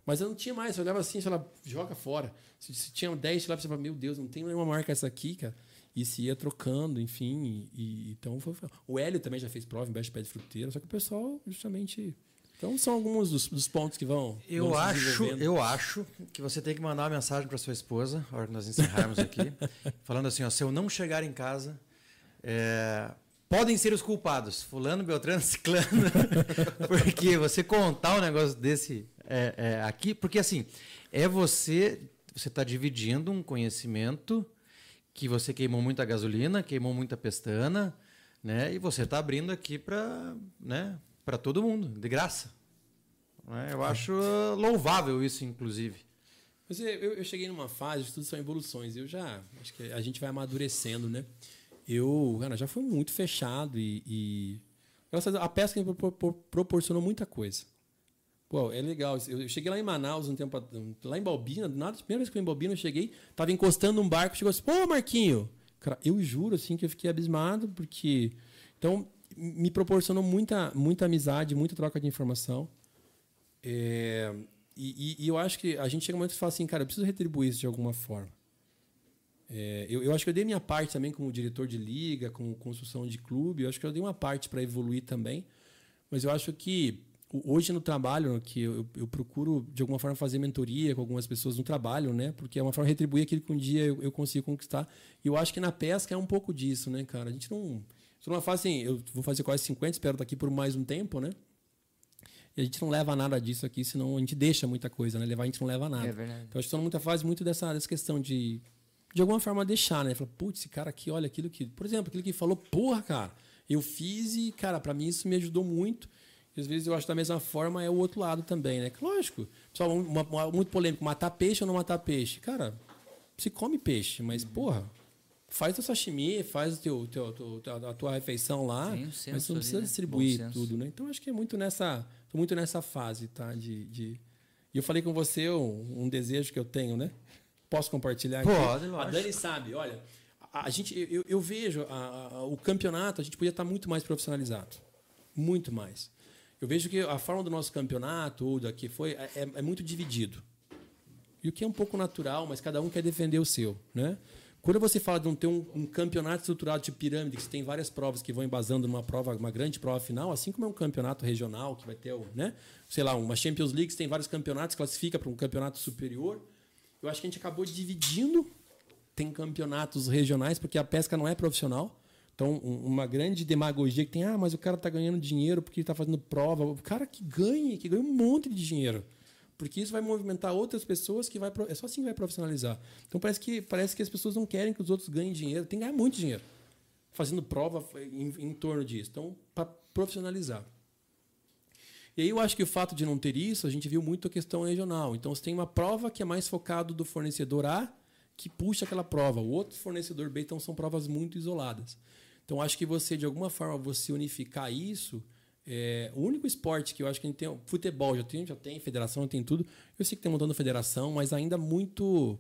Mas eu não tinha mais, eu olhava assim, lá, joga fora. Se, se tinha 10 lá, você falava, meu Deus, não tem nenhuma marca essa aqui, cara e se ia trocando, enfim. E, e, então foi, o Hélio também já fez prova embaixo de pé de fruteira, só que o pessoal justamente. Então são alguns dos, dos pontos que vão. Eu vão acho, eu acho que você tem que mandar uma mensagem para sua esposa, na hora que nós encerrarmos aqui, falando assim: ó, se eu não chegar em casa, é, podem ser os culpados, fulano, Beltrano, ciclano, porque você contar um negócio desse é, é, aqui, porque assim é você, você está dividindo um conhecimento que você queimou muita gasolina, queimou muita pestana, né? E você está abrindo aqui para, né? Para todo mundo, de graça. Né? Eu acho louvável isso, inclusive. Mas eu, eu cheguei numa fase, tudo são evoluções. Eu já, acho que a gente vai amadurecendo, né? Eu, cara, já fui muito fechado e, e a pesca me proporcionou muita coisa. Pô, é legal. Eu cheguei lá em Manaus um tempo, lá em Balbina, nada, primeira vez que eu fui em Balbina, eu cheguei, tava encostando um barco, chegou assim, pô, Marquinho. Cara, eu juro assim que eu fiquei abismado porque então me proporcionou muita muita amizade, muita troca de informação. É, e, e, eu acho que a gente chega um momento que fala assim, cara, eu preciso retribuir isso de alguma forma. É, eu, eu, acho que eu dei minha parte também como diretor de liga, como construção de clube. Eu acho que eu dei uma parte para evoluir também. Mas eu acho que hoje no trabalho, que eu, eu, procuro de alguma forma fazer mentoria com algumas pessoas no trabalho, né? Porque é uma forma de retribuir aquilo que um dia eu, eu consigo conquistar. E eu acho que na pesca é um pouco disso, né, cara? A gente não. Isso não fácil assim, eu vou fazer quase 50, espero estar aqui por mais um tempo, né? E a gente não leva nada disso aqui, senão a gente deixa muita coisa, né? Levar a gente não leva nada. É verdade. Então, acho que estou muita fase muito dessa, dessa questão de, de alguma forma, deixar, né? Falar, putz, esse cara aqui, olha aquilo que. Por exemplo, aquilo que falou, porra, cara, eu fiz e, cara, para mim isso me ajudou muito. E às vezes eu acho da mesma forma é o outro lado também, né? Lógico. Pessoal, uma, uma, muito polêmico, matar peixe ou não matar peixe? Cara, se come peixe, mas, uhum. porra, faz o sashimi, faz o teu, teu, teu, a tua refeição lá, Sim, mas você não precisa né? distribuir tudo, né? Então acho que é muito nessa, muito nessa fase, tá? De, de... E eu falei com você um, um desejo que eu tenho, né? Posso compartilhar? Pode, aqui? A Dani sabe, olha, a, a gente, eu, eu vejo a, a, o campeonato, a gente podia estar muito mais profissionalizado, muito mais. Eu vejo que a forma do nosso campeonato, ou daqui foi, é, é, muito dividido. E o que é um pouco natural, mas cada um quer defender o seu. Né? Quando você fala de não ter um, um, campeonato estruturado de pirâmide, que você tem várias provas que vão embasando numa prova, uma grande prova final, assim como é um campeonato regional, que vai ter, né? sei lá, uma Champions League, que tem vários campeonatos, classifica para um campeonato superior. Eu acho que a gente acabou dividindo. Tem campeonatos regionais, porque a pesca não é profissional. Então, uma grande demagogia que tem, ah, mas o cara está ganhando dinheiro porque ele está fazendo prova. O cara que ganha, que ganha um monte de dinheiro. Porque isso vai movimentar outras pessoas que vai. É só assim que vai profissionalizar. Então parece que, parece que as pessoas não querem que os outros ganhem dinheiro. Tem que ganhar muito dinheiro. Fazendo prova em, em torno disso. Então, para profissionalizar. E aí eu acho que o fato de não ter isso, a gente viu muito a questão regional. Então você tem uma prova que é mais focado do fornecedor A, que puxa aquela prova. O outro fornecedor B, então são provas muito isoladas. Então, acho que você, de alguma forma, você unificar isso. É, o único esporte que eu acho que a gente tem. Futebol já tem, já tem, federação já tem tudo. Eu sei que tem montando federação, mas ainda muito.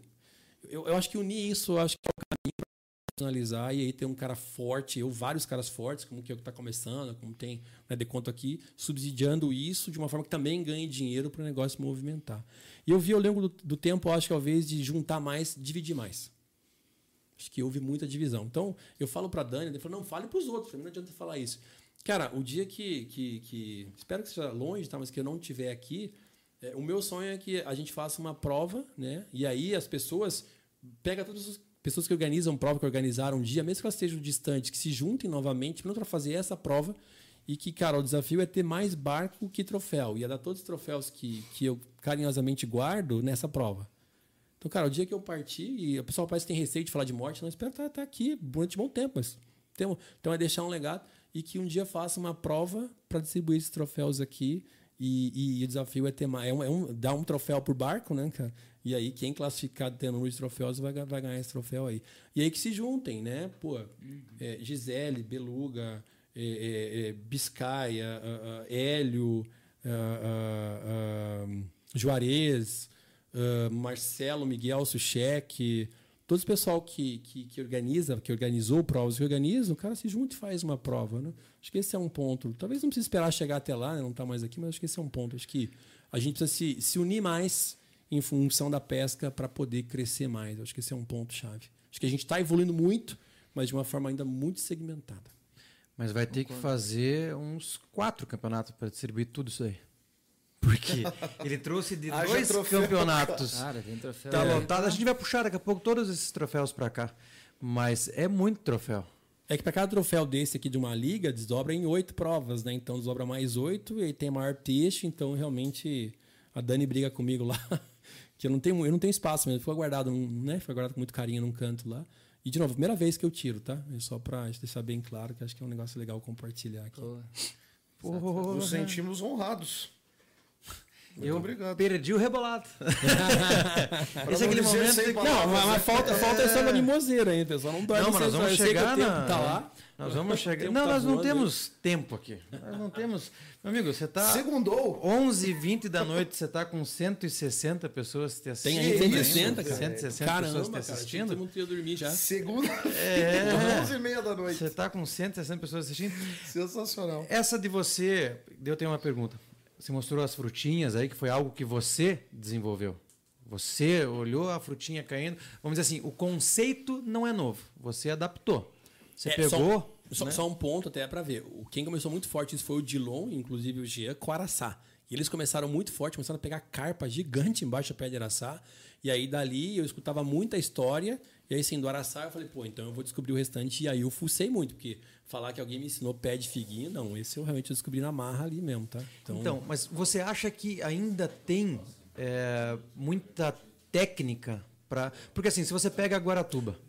Eu, eu acho que unir isso, eu acho que é o caminho para personalizar e aí ter um cara forte, eu, vários caras fortes, como que é o que está começando, como tem né, de conta aqui, subsidiando isso de uma forma que também ganhe dinheiro para o negócio movimentar. E eu vi ao longo do, do tempo, acho que talvez de juntar mais, dividir mais. Acho que houve muita divisão. Então, eu falo para a Dani, ele falou, não, fale para os outros, não adianta falar isso. Cara, o dia que, que, que, Espero que seja longe, tá? mas que eu não estiver aqui, é, o meu sonho é que a gente faça uma prova, né? E aí as pessoas. Pega todas as pessoas que organizam prova, que organizaram um dia, mesmo que elas estejam distantes, que se juntem novamente para fazer essa prova E que, cara, o desafio é ter mais barco que troféu. Ia dar todos os troféus que, que eu carinhosamente guardo nessa prova. Então, cara, o dia que eu partir, e o pessoal parece que tem receio de falar de morte, não, espero estar, estar aqui durante bom tempo. Mas então é deixar um legado e que um dia faça uma prova para distribuir esses troféus aqui. E, e, e o desafio é ter mais. É um, é um, dar um troféu por barco, né, cara? E aí, quem classificado tendo número de troféus vai, vai ganhar esse troféu aí. E aí que se juntem, né? Pô, é, Gisele, Beluga, é, é, é Biscaia, uh, uh, Hélio, uh, Juarez, Marcelo, Miguel, Sucheque, todo esse pessoal que, que, que, organiza, que organizou provas que organiza, o cara se junta e faz uma prova, né? Acho que esse é um ponto. Talvez não precise esperar chegar até lá, né? não está mais aqui, mas acho que esse é um ponto. Acho que a gente precisa se, se unir mais em função da pesca para poder crescer mais. Acho que esse é um ponto chave. Acho que a gente está evoluindo muito, mas de uma forma ainda muito segmentada. Mas vai ter que fazer uns quatro campeonatos para distribuir tudo isso aí. Porque ele trouxe de dois troféu. campeonatos. Cara, tem troféu. Tá é. lotado. A gente vai puxar daqui a pouco todos esses troféus para cá. Mas é muito troféu. É que para cada troféu desse aqui de uma liga, desdobra em oito provas, né? Então desdobra mais oito e aí tem maior peixe. Então realmente a Dani briga comigo lá. que eu não tenho, eu não tenho espaço mesmo. Ficou guardado, né? Foi guardado com muito carinho num canto lá. E, de novo, primeira vez que eu tiro, tá? É só para deixar bem claro que acho que é um negócio legal compartilhar aqui. Porra. Nos sentimos honrados. Muito eu obrigado. perdi o rebolado. Esse é aquele momento. Que... Não, mas, mas falta, é... falta essa limoseira ainda, pessoal. Não dorme Não, mas nós vamos chegar na... tá lá. Nós vamos chegar. Não, tá nós não temos tempo aqui. Nós não temos. Meu amigo, você está. Segundou. 11 h 20 da noite, você está com 160 pessoas te assistindo. Tem aí 160, cara. 160 Caramba, pessoas te assistindo. Cara, todo mundo dormir já. Segunda. É. 11 h 30 da noite. Você está com 160 pessoas assistindo. Sensacional. Essa de você. Eu tenho uma pergunta. Você mostrou as frutinhas aí, que foi algo que você desenvolveu. Você olhou a frutinha caindo. Vamos dizer assim, o conceito não é novo. Você adaptou. Você é, pegou. Só, né? só, um ponto até para ver. Quem começou muito forte isso foi o Dilon, inclusive o Jean, com o Araçá. E eles começaram muito forte, começaram a pegar carpa gigante embaixo da pé de Araçá. E aí dali eu escutava muita história. E aí, sendo Araçá, eu falei, pô, então eu vou descobrir o restante. E aí eu fucei muito, porque falar que alguém me ensinou pé de figuinha, não. Esse eu realmente descobri na marra ali mesmo, tá? Então, então mas você acha que ainda tem é, muita técnica para. Porque assim, se você pega a Guaratuba,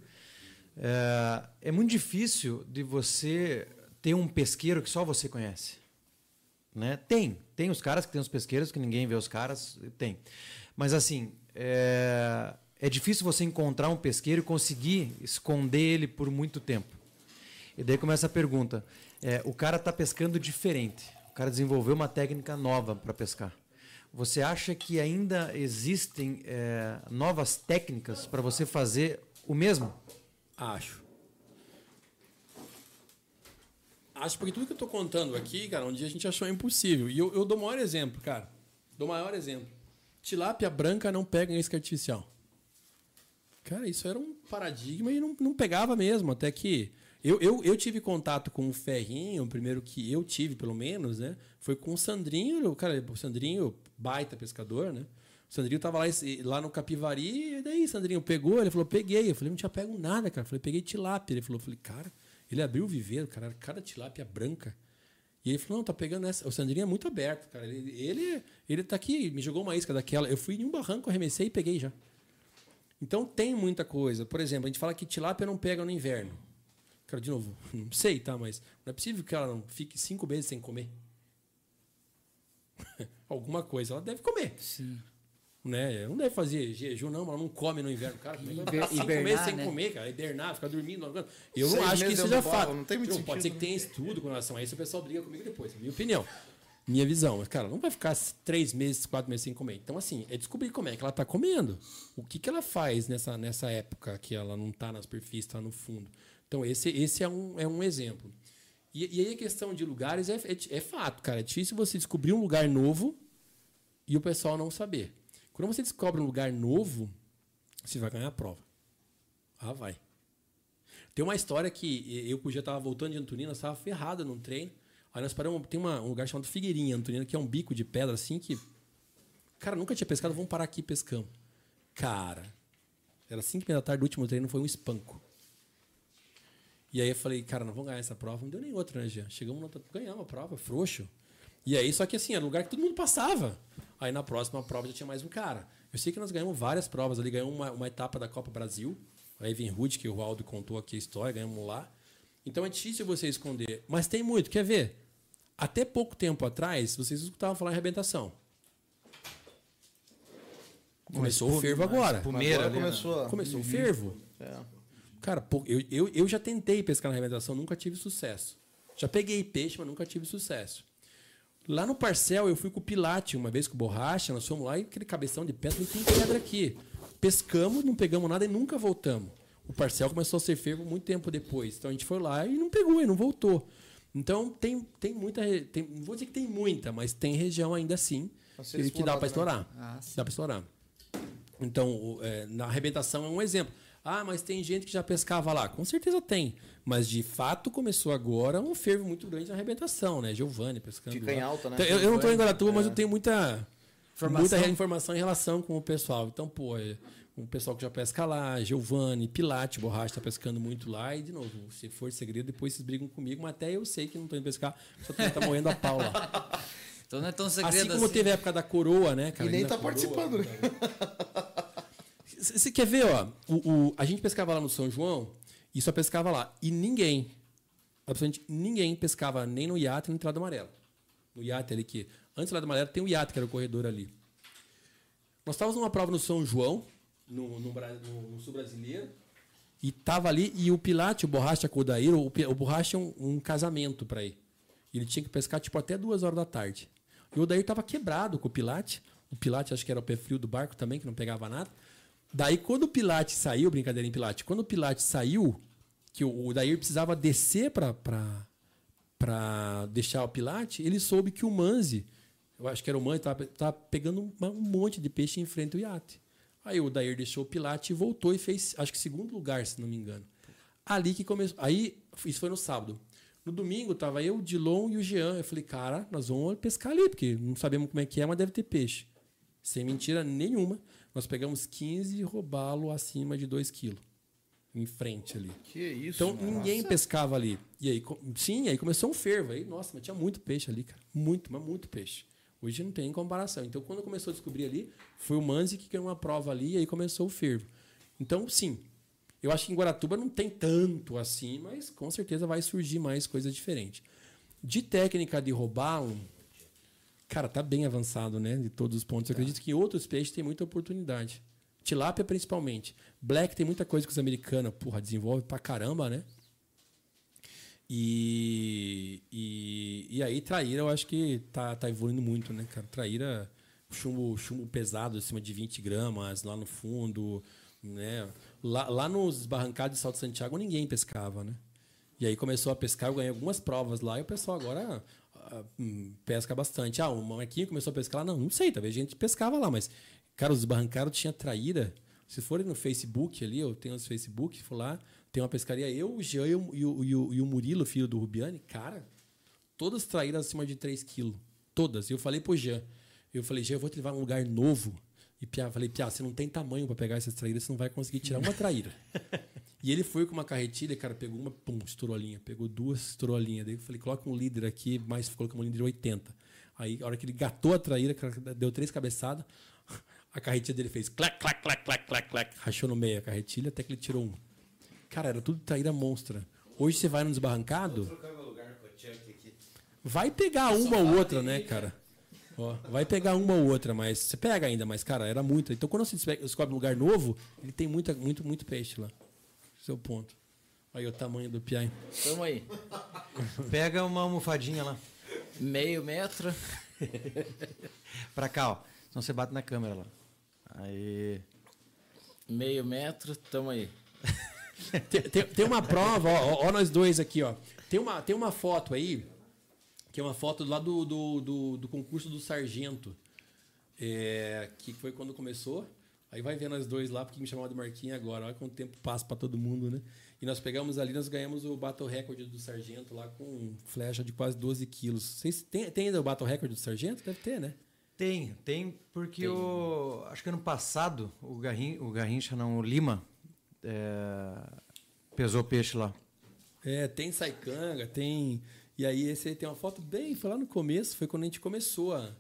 é, é muito difícil de você ter um pesqueiro que só você conhece. Né? Tem. Tem os caras que tem os pesqueiros que ninguém vê os caras. Tem. Mas assim, é, é difícil você encontrar um pesqueiro e conseguir esconder ele por muito tempo. E daí começa a pergunta: é, o cara está pescando diferente, o cara desenvolveu uma técnica nova para pescar. Você acha que ainda existem é, novas técnicas para você fazer o mesmo? Acho. Acho porque tudo que eu estou contando aqui, cara, um dia a gente achou impossível. E eu, eu dou o maior exemplo, cara. Dou o maior exemplo. Tilápia branca não pega em isca artificial. Cara, isso era um paradigma e não, não pegava mesmo. Até que eu, eu, eu tive contato com o Ferrinho, o primeiro que eu tive, pelo menos, né? Foi com o Sandrinho, cara, o Sandrinho, baita pescador, né? O Sandrinho tava lá, lá no Capivari, e daí, Sandrinho, pegou? Ele falou, peguei. Eu falei, não tinha pego nada, cara. Eu falei, peguei tilápia. Ele falou, falei, cara, ele abriu o viveiro, cara, cada tilápia branca. E ele falou, não, tá pegando essa. O Sandrinho é muito aberto, cara. Ele, ele, ele tá aqui, me jogou uma isca daquela. Eu fui em um barranco, arremessei e peguei já. Então tem muita coisa. Por exemplo, a gente fala que tilápia não pega no inverno. Cara, de novo, não sei, tá? Mas não é possível que ela não fique cinco meses sem comer. Alguma coisa ela deve comer. Sim. Né? Não deve fazer jejum, não, mas ela não come no inverno. Cara, como é que cinco meses sem né? comer, cara? Hibernar, ficar dormindo. Eu não Seis acho que isso seja fato. Não tem muito não, Pode ser que tenha estudo com relação a isso, o pessoal briga comigo depois. Minha opinião. Minha visão. Mas, cara, não vai ficar três meses, quatro meses sem comer. Então, assim, é descobrir como é que ela está comendo. O que, que ela faz nessa, nessa época que ela não está na superfície, está no fundo. Então, esse, esse é, um, é um exemplo. E, e aí a questão de lugares é, é, é, fato, cara. É difícil você descobrir um lugar novo e o pessoal não saber. Quando você descobre um lugar novo, você vai ganhar a prova. Ah, vai. Tem uma história que eu, já estava voltando de Antonina, estava ferrada num treino. Aí nós paramos, tem uma, um lugar chamado Figueirinha, Antonina, que é um bico de pedra assim que. Cara, nunca tinha pescado, vamos parar aqui pescando. Cara, era 5 da tarde, o último treino foi um espanco. E aí eu falei, cara, não vamos ganhar essa prova. Não deu nem outra, né, Jean? Chegamos na ganhamos a prova, frouxo. E aí, só que assim, era um lugar que todo mundo passava. Aí na próxima prova já tinha mais um cara. Eu sei que nós ganhamos várias provas ali, ganhamos uma, uma etapa da Copa Brasil, a Evenhood, que o Aldo contou aqui a história, ganhamos lá. Então é difícil você esconder. Mas tem muito, quer ver? Até pouco tempo atrás, vocês escutavam falar em arrebentação. Começou o fervo agora. Pumeira Agora ali, né? começou. Começou o fervo. É. Cara, eu, eu, eu já tentei pescar na arrebentação, nunca tive sucesso. Já peguei peixe, mas nunca tive sucesso. Lá no Parcel, eu fui com o Pilate uma vez com borracha, nós fomos lá e aquele cabeção de pedra, não tem pedra aqui. Pescamos, não pegamos nada e nunca voltamos. O Parcel começou a ser fervo muito tempo depois. Então a gente foi lá e não pegou, e não voltou. Então tem, tem muita. Tem, não vou dizer que tem muita, mas tem região ainda assim que, que dá para estourar. Ah, sim. dá para estourar. Então, é, na arrebentação é um exemplo. Ah, mas tem gente que já pescava lá. Com certeza tem. Mas de fato começou agora um fervo muito grande na arrebentação, né? Giovanni pescando. Fica em lá. alta, né? Então, Eu, eu não estou em Guaratuba, mas É. eu tenho muita Informação. muita informação em relação com o pessoal. Então, pô, é, um pessoal que já pesca lá, Giovanni, Pilate, Borracha tá pescando muito lá. E, de novo, se for segredo, depois vocês brigam comigo. Mas até eu sei que não tô indo pescar, só que tá morrendo a pau lá. Então não é tão segredo Assim como teve a época da coroa, né, cara? E nem tá coroa, participando, né? Você quer ver, ó? O, o- a gente pescava lá no São João e só pescava lá. E ninguém, absolutamente ninguém pescava nem no iate nem no Entrada Amarela. No iate ali que. Antes do Entrada Amarela tem o iate, que era o corredor ali. Nós estávamos numa prova no São João, no, no, no- no sul brasileiro, e tava ali, e o Pilate, o Borracha com o o, Borracha é um, um casamento para ir. E ele tinha que pescar tipo até duas horas da tarde. E o Daír tava quebrado com o Pilate. O Pilate acho que era o pé frio do barco também, que não pegava nada. Daí quando o Pilate saiu, brincadeira em Pilate, quando o Pilate saiu, que o, Daír precisava descer para para deixar o Pilate, ele soube que o Manzi, eu acho que era o Manzi, tava, tava pegando uma- um monte de peixe em frente ao iate. Aí o Daír deixou o Pilate e voltou e fez, acho que segundo lugar, se não me engano. Ali que começou. Aí, isso foi no sábado. No domingo, tava eu, o Dilon e o Jean. Eu falei, cara, nós vamos pescar ali, porque não sabemos como é que é, mas deve ter peixe. Sem mentira nenhuma. Nós pegamos 15 robalo acima de 2 quilos. Em frente ali. Que isso, Então mano. ninguém pescava ali. E aí, sim, aí começou um fervo. Aí, nossa, mas tinha muito peixe ali, cara. Muito, mas muito peixe. Hoje não tem comparação. Então, quando começou a descobrir ali, foi o Manzi que ganhou uma prova ali e aí começou o fervo. Então, sim. Eu acho que em Guaratuba não tem tanto assim, mas com certeza vai surgir mais coisas diferentes. De técnica de roubalo, cara, tá bem avançado, né? De todos os pontos. Eu acredito que outros peixes tem muita oportunidade. Tilápia, principalmente. Black tem muita coisa que os americanos, porra, desenvolve pra caramba, né? E, e, e aí, traíra, eu acho que tá, tá evoluindo muito, né, cara? Traíra, chumbo, chumbo pesado, acima de 20 gramas, lá no fundo, né? Lá, lá nos barrancados de Salto Santiago, ninguém pescava, né? E aí começou a pescar, eu ganhei algumas provas lá, e o pessoal agora pesca bastante. Ah, o Marquinho começou a pescar lá? Não, não sei, talvez a gente pescava lá, mas, cara, os barrancados tinha traíra. Se forem no Facebook ali, eu tenho os Facebook, for lá, tem uma pescaria, eu, o Jean e o, e o, e o, Murilo, filho do Rubiani, cara, todas traíras acima de 3 quilos. Todas. E eu falei pro Jean, eu falei, Jean, eu vou te levar a um lugar novo. E Pia, falei, Pia, você não tem tamanho para pegar essas traíras, você não vai conseguir tirar uma traíra. e ele foi com uma carretilha, cara, pegou uma, pum, estourou a linha. Pegou duas, estourou a linha. Daí eu falei, coloca um líder aqui, mas colocou um líder 80. Aí, a hora que ele gatou a traíra, cara, deu três cabeçadas, a carretilha dele fez clac, clac, clac, clac, clac, clac, rachou no meio a carretilha até que ele tirou um. Cara, era tudo traíra monstra. Hoje você vai no desbarrancado, vai pegar uma ou outra, né, cara? Ó, vai pegar uma ou outra, mas você pega ainda, mas, cara, era muita. Então, quando você descobre um lugar novo, ele tem muita, muito, muito peixe lá. Esse é o ponto. Aí o tamanho do piai. Tamo aí. Pega uma almofadinha lá. Meio metro. Pra cá, ó. Senão você bate na câmera lá. Aí. Meio metro, tamo aí. Tem, tem- tem uma prova, ó, ó, ó nós dois aqui, ó. Tem uma, tem uma foto aí, que é uma foto lá do, do, do, do concurso do Sargento, é, que foi quando começou. Aí vai ver nós dois lá, porque me chamavam de Marquinhos agora. Olha quanto tempo passa para todo mundo, né? E nós pegamos ali, nós ganhamos o Battle Record do Sargento lá com flecha de quase 12 quilos. Vocês têm, tem ainda o Battle Record do Sargento? Deve ter, né? Tem, tem, porque o. Acho que ano passado o, Garrin, o Garrincha, não, o Lima, é, pesou peixe lá. É, tem saicanga, tem. E aí esse aí tem uma foto bem, foi lá no começo, foi quando a gente começou a,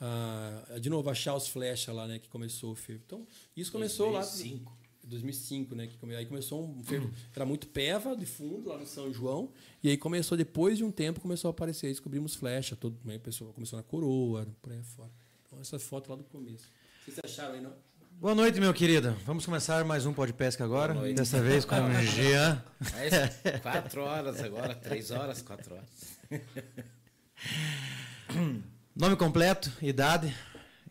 a, a de novo achar os flechas lá, né, que começou o fervo. Então, isso começou 2005. lá 2005, né, que come, aí começou um fervo, era muito peva de fundo lá no São João, e aí começou depois de um tempo começou a aparecer, aí descobrimos flecha, todo, o pessoal começou na coroa, por aí fora. Então essa foto lá do começo. Vocês acharam aí, não? Boa noite, meu querido. Vamos começar mais um Pesca agora. Dessa vez com o Jean. Mas quatro horas agora, três horas, quatro horas. Nome completo, idade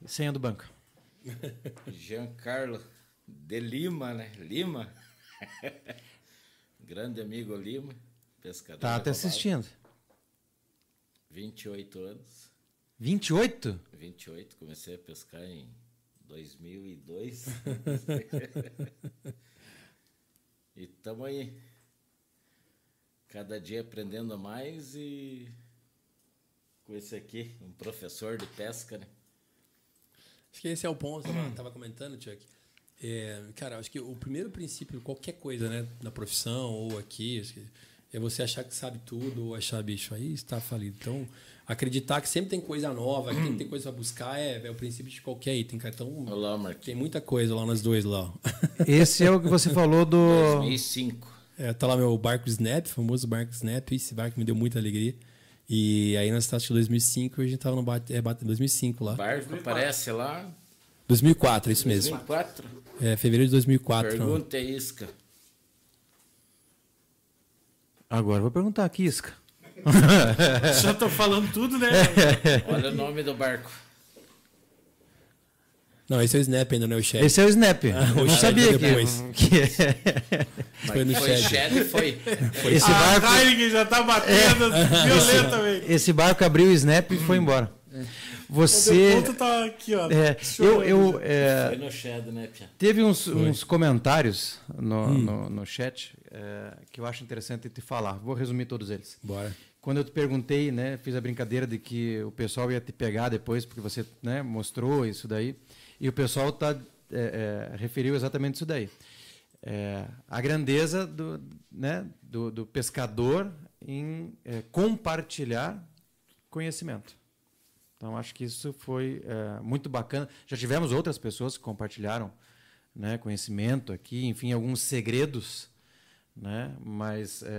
e senha do banco. Giancarlo de Lima, né? Lima. Grande amigo Lima, pescador. Tá robalo. assistindo. 28 anos. 28? 28, comecei a pescar em 2002. e estamos aí. Cada dia aprendendo mais e com esse aqui, um professor de pesca, né? Acho que esse é o ponto, eu tava comentando, Chuck. É, cara, acho que o primeiro princípio, qualquer coisa, né, na profissão ou aqui, é você achar que sabe tudo ou achar, bicho, aí está falido. Então, acreditar que sempre tem coisa nova, que sempre tem coisa pra buscar, é, é o princípio de qualquer item, cara. Então, Olá, Marquinhos. tem muita coisa lá nas duas lá. Esse é o que você falou do. 2005. É, tá lá meu barco Snap, famoso barco Snap. Esse barco me deu muita alegria. E aí nós estávamos em 2005 e a gente tava no bate, é, bate 2005 lá. Barco aparece lá. 2004, isso mesmo. 2004. É, fevereiro de 2004. não. Pergunta é isca. Agora eu vou perguntar aqui, Isca. Já tô falando tudo, né? Olha o nome do barco. Não, esse é o Snap ainda, não é o Shed. Esse é o Snap. eu o Shed sabia que, depois. que Foi no Foi Shed. Shed, foi. esse A barco. Heineken já tá batendo violentamente. Esse barco abriu o Snap e foi embora. Você. O ponto tá aqui, ó. É, eu, eu, é, Foi no né, Pia? Teve uns, uns comentários no, no, no chat é, que eu acho interessante te falar. Vou resumir todos eles. Bora. Quando eu te perguntei, né, fiz a brincadeira de que o pessoal ia te pegar depois, porque você né, mostrou isso daí, e o pessoal tá, é, é, referiu exatamente isso daí. É, a grandeza do, né, do, do pescador em é, compartilhar conhecimento. Então, acho que isso foi é, muito bacana. Já tivemos outras pessoas que compartilharam né, conhecimento aqui, enfim, alguns segredos, né? mas é,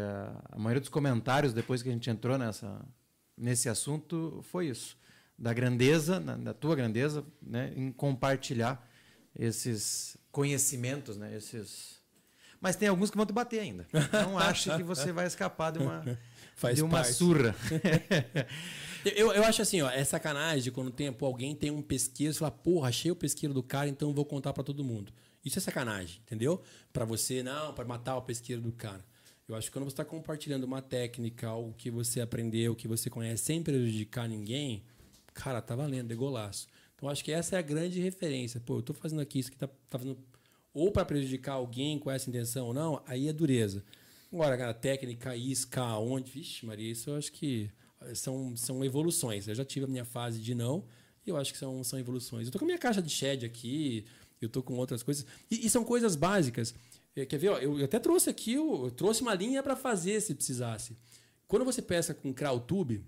a maioria dos comentários, depois que a gente entrou nessa, nesse assunto, foi isso. Da grandeza, na- da tua grandeza, né, em compartilhar esses conhecimentos, né, esses... Mas tem alguns que vão te bater ainda. Não ache que você vai escapar de uma, Faz de uma parte. surra. Eu, eu acho assim, ó, é sacanagem quando tem, pô, alguém tem um pesqueiro e fala, porra, achei o pesqueiro do cara, então vou contar pra todo mundo. Isso é sacanagem, entendeu? Pra você, não, pra matar o pesqueiro do cara. Eu acho que quando você está compartilhando uma técnica, algo que você aprendeu, que você conhece, sem prejudicar ninguém, cara, tá valendo, é golaço. Então acho que essa é a grande referência. Pô, eu tô fazendo aqui isso que tá, tá fazendo ou para prejudicar alguém com essa intenção ou não, aí é dureza. Agora, cara, técnica, isca, onde, vixe, Maria, isso eu acho que são, são evoluções. Eu já tive a minha fase de não, e eu acho que são, são evoluções. Eu tô com a minha caixa de shed aqui, eu tô com outras coisas. E, e são coisas básicas. Eh, Quer ver? ó, eu, eu até trouxe aqui, eu, eu trouxe uma linha para fazer se precisasse. Quando você pesca com crowtube,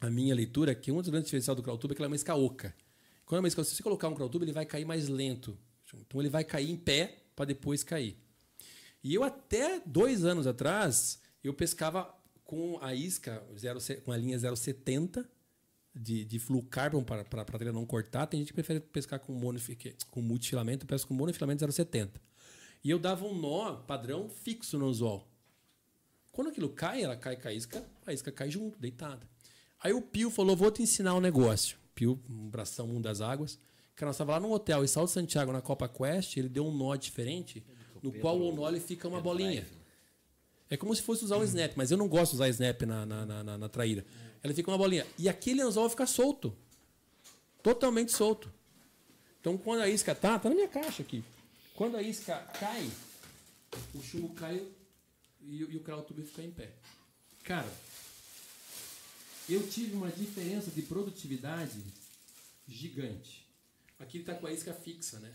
a minha leitura é que um dos grandes diferenciais do crowtube é que ela é uma isca oca. Quando é uma isca, se você colocar um crowtube, ele vai cair mais lento. Então ele vai cair em pé para depois cair. E eu até dois anos atrás, eu pescava com a isca, 0, com a linha 070 de, de fluocarbon para para a trilha não cortar. Tem gente que prefere pescar com, com multifilamento, eu pesco com monofilamento 070. E eu dava um nó padrão fixo no anzol. Quando aquilo cai, ela cai com a isca, a isca cai junto, deitada. Aí o Pio falou: vou te ensinar um negócio. Pio, um bração, um das águas. Que nós estava lá no hotel em Salto Santiago, na Copa Quest, ele deu um nó diferente, no qual o nó fica uma bolinha. É como se fosse usar um snap, mas eu não gosto de usar snap na, na, na, na- traíra. Ela fica uma bolinha. E aquele anzol fica solto. Totalmente solto. Então quando a isca tá, tá na minha caixa aqui. Quando a isca cai, o chumbo cai e, e o crowtube fica em pé. Cara, eu tive uma diferença de produtividade gigante. Aqui ele tá com a isca fixa, né?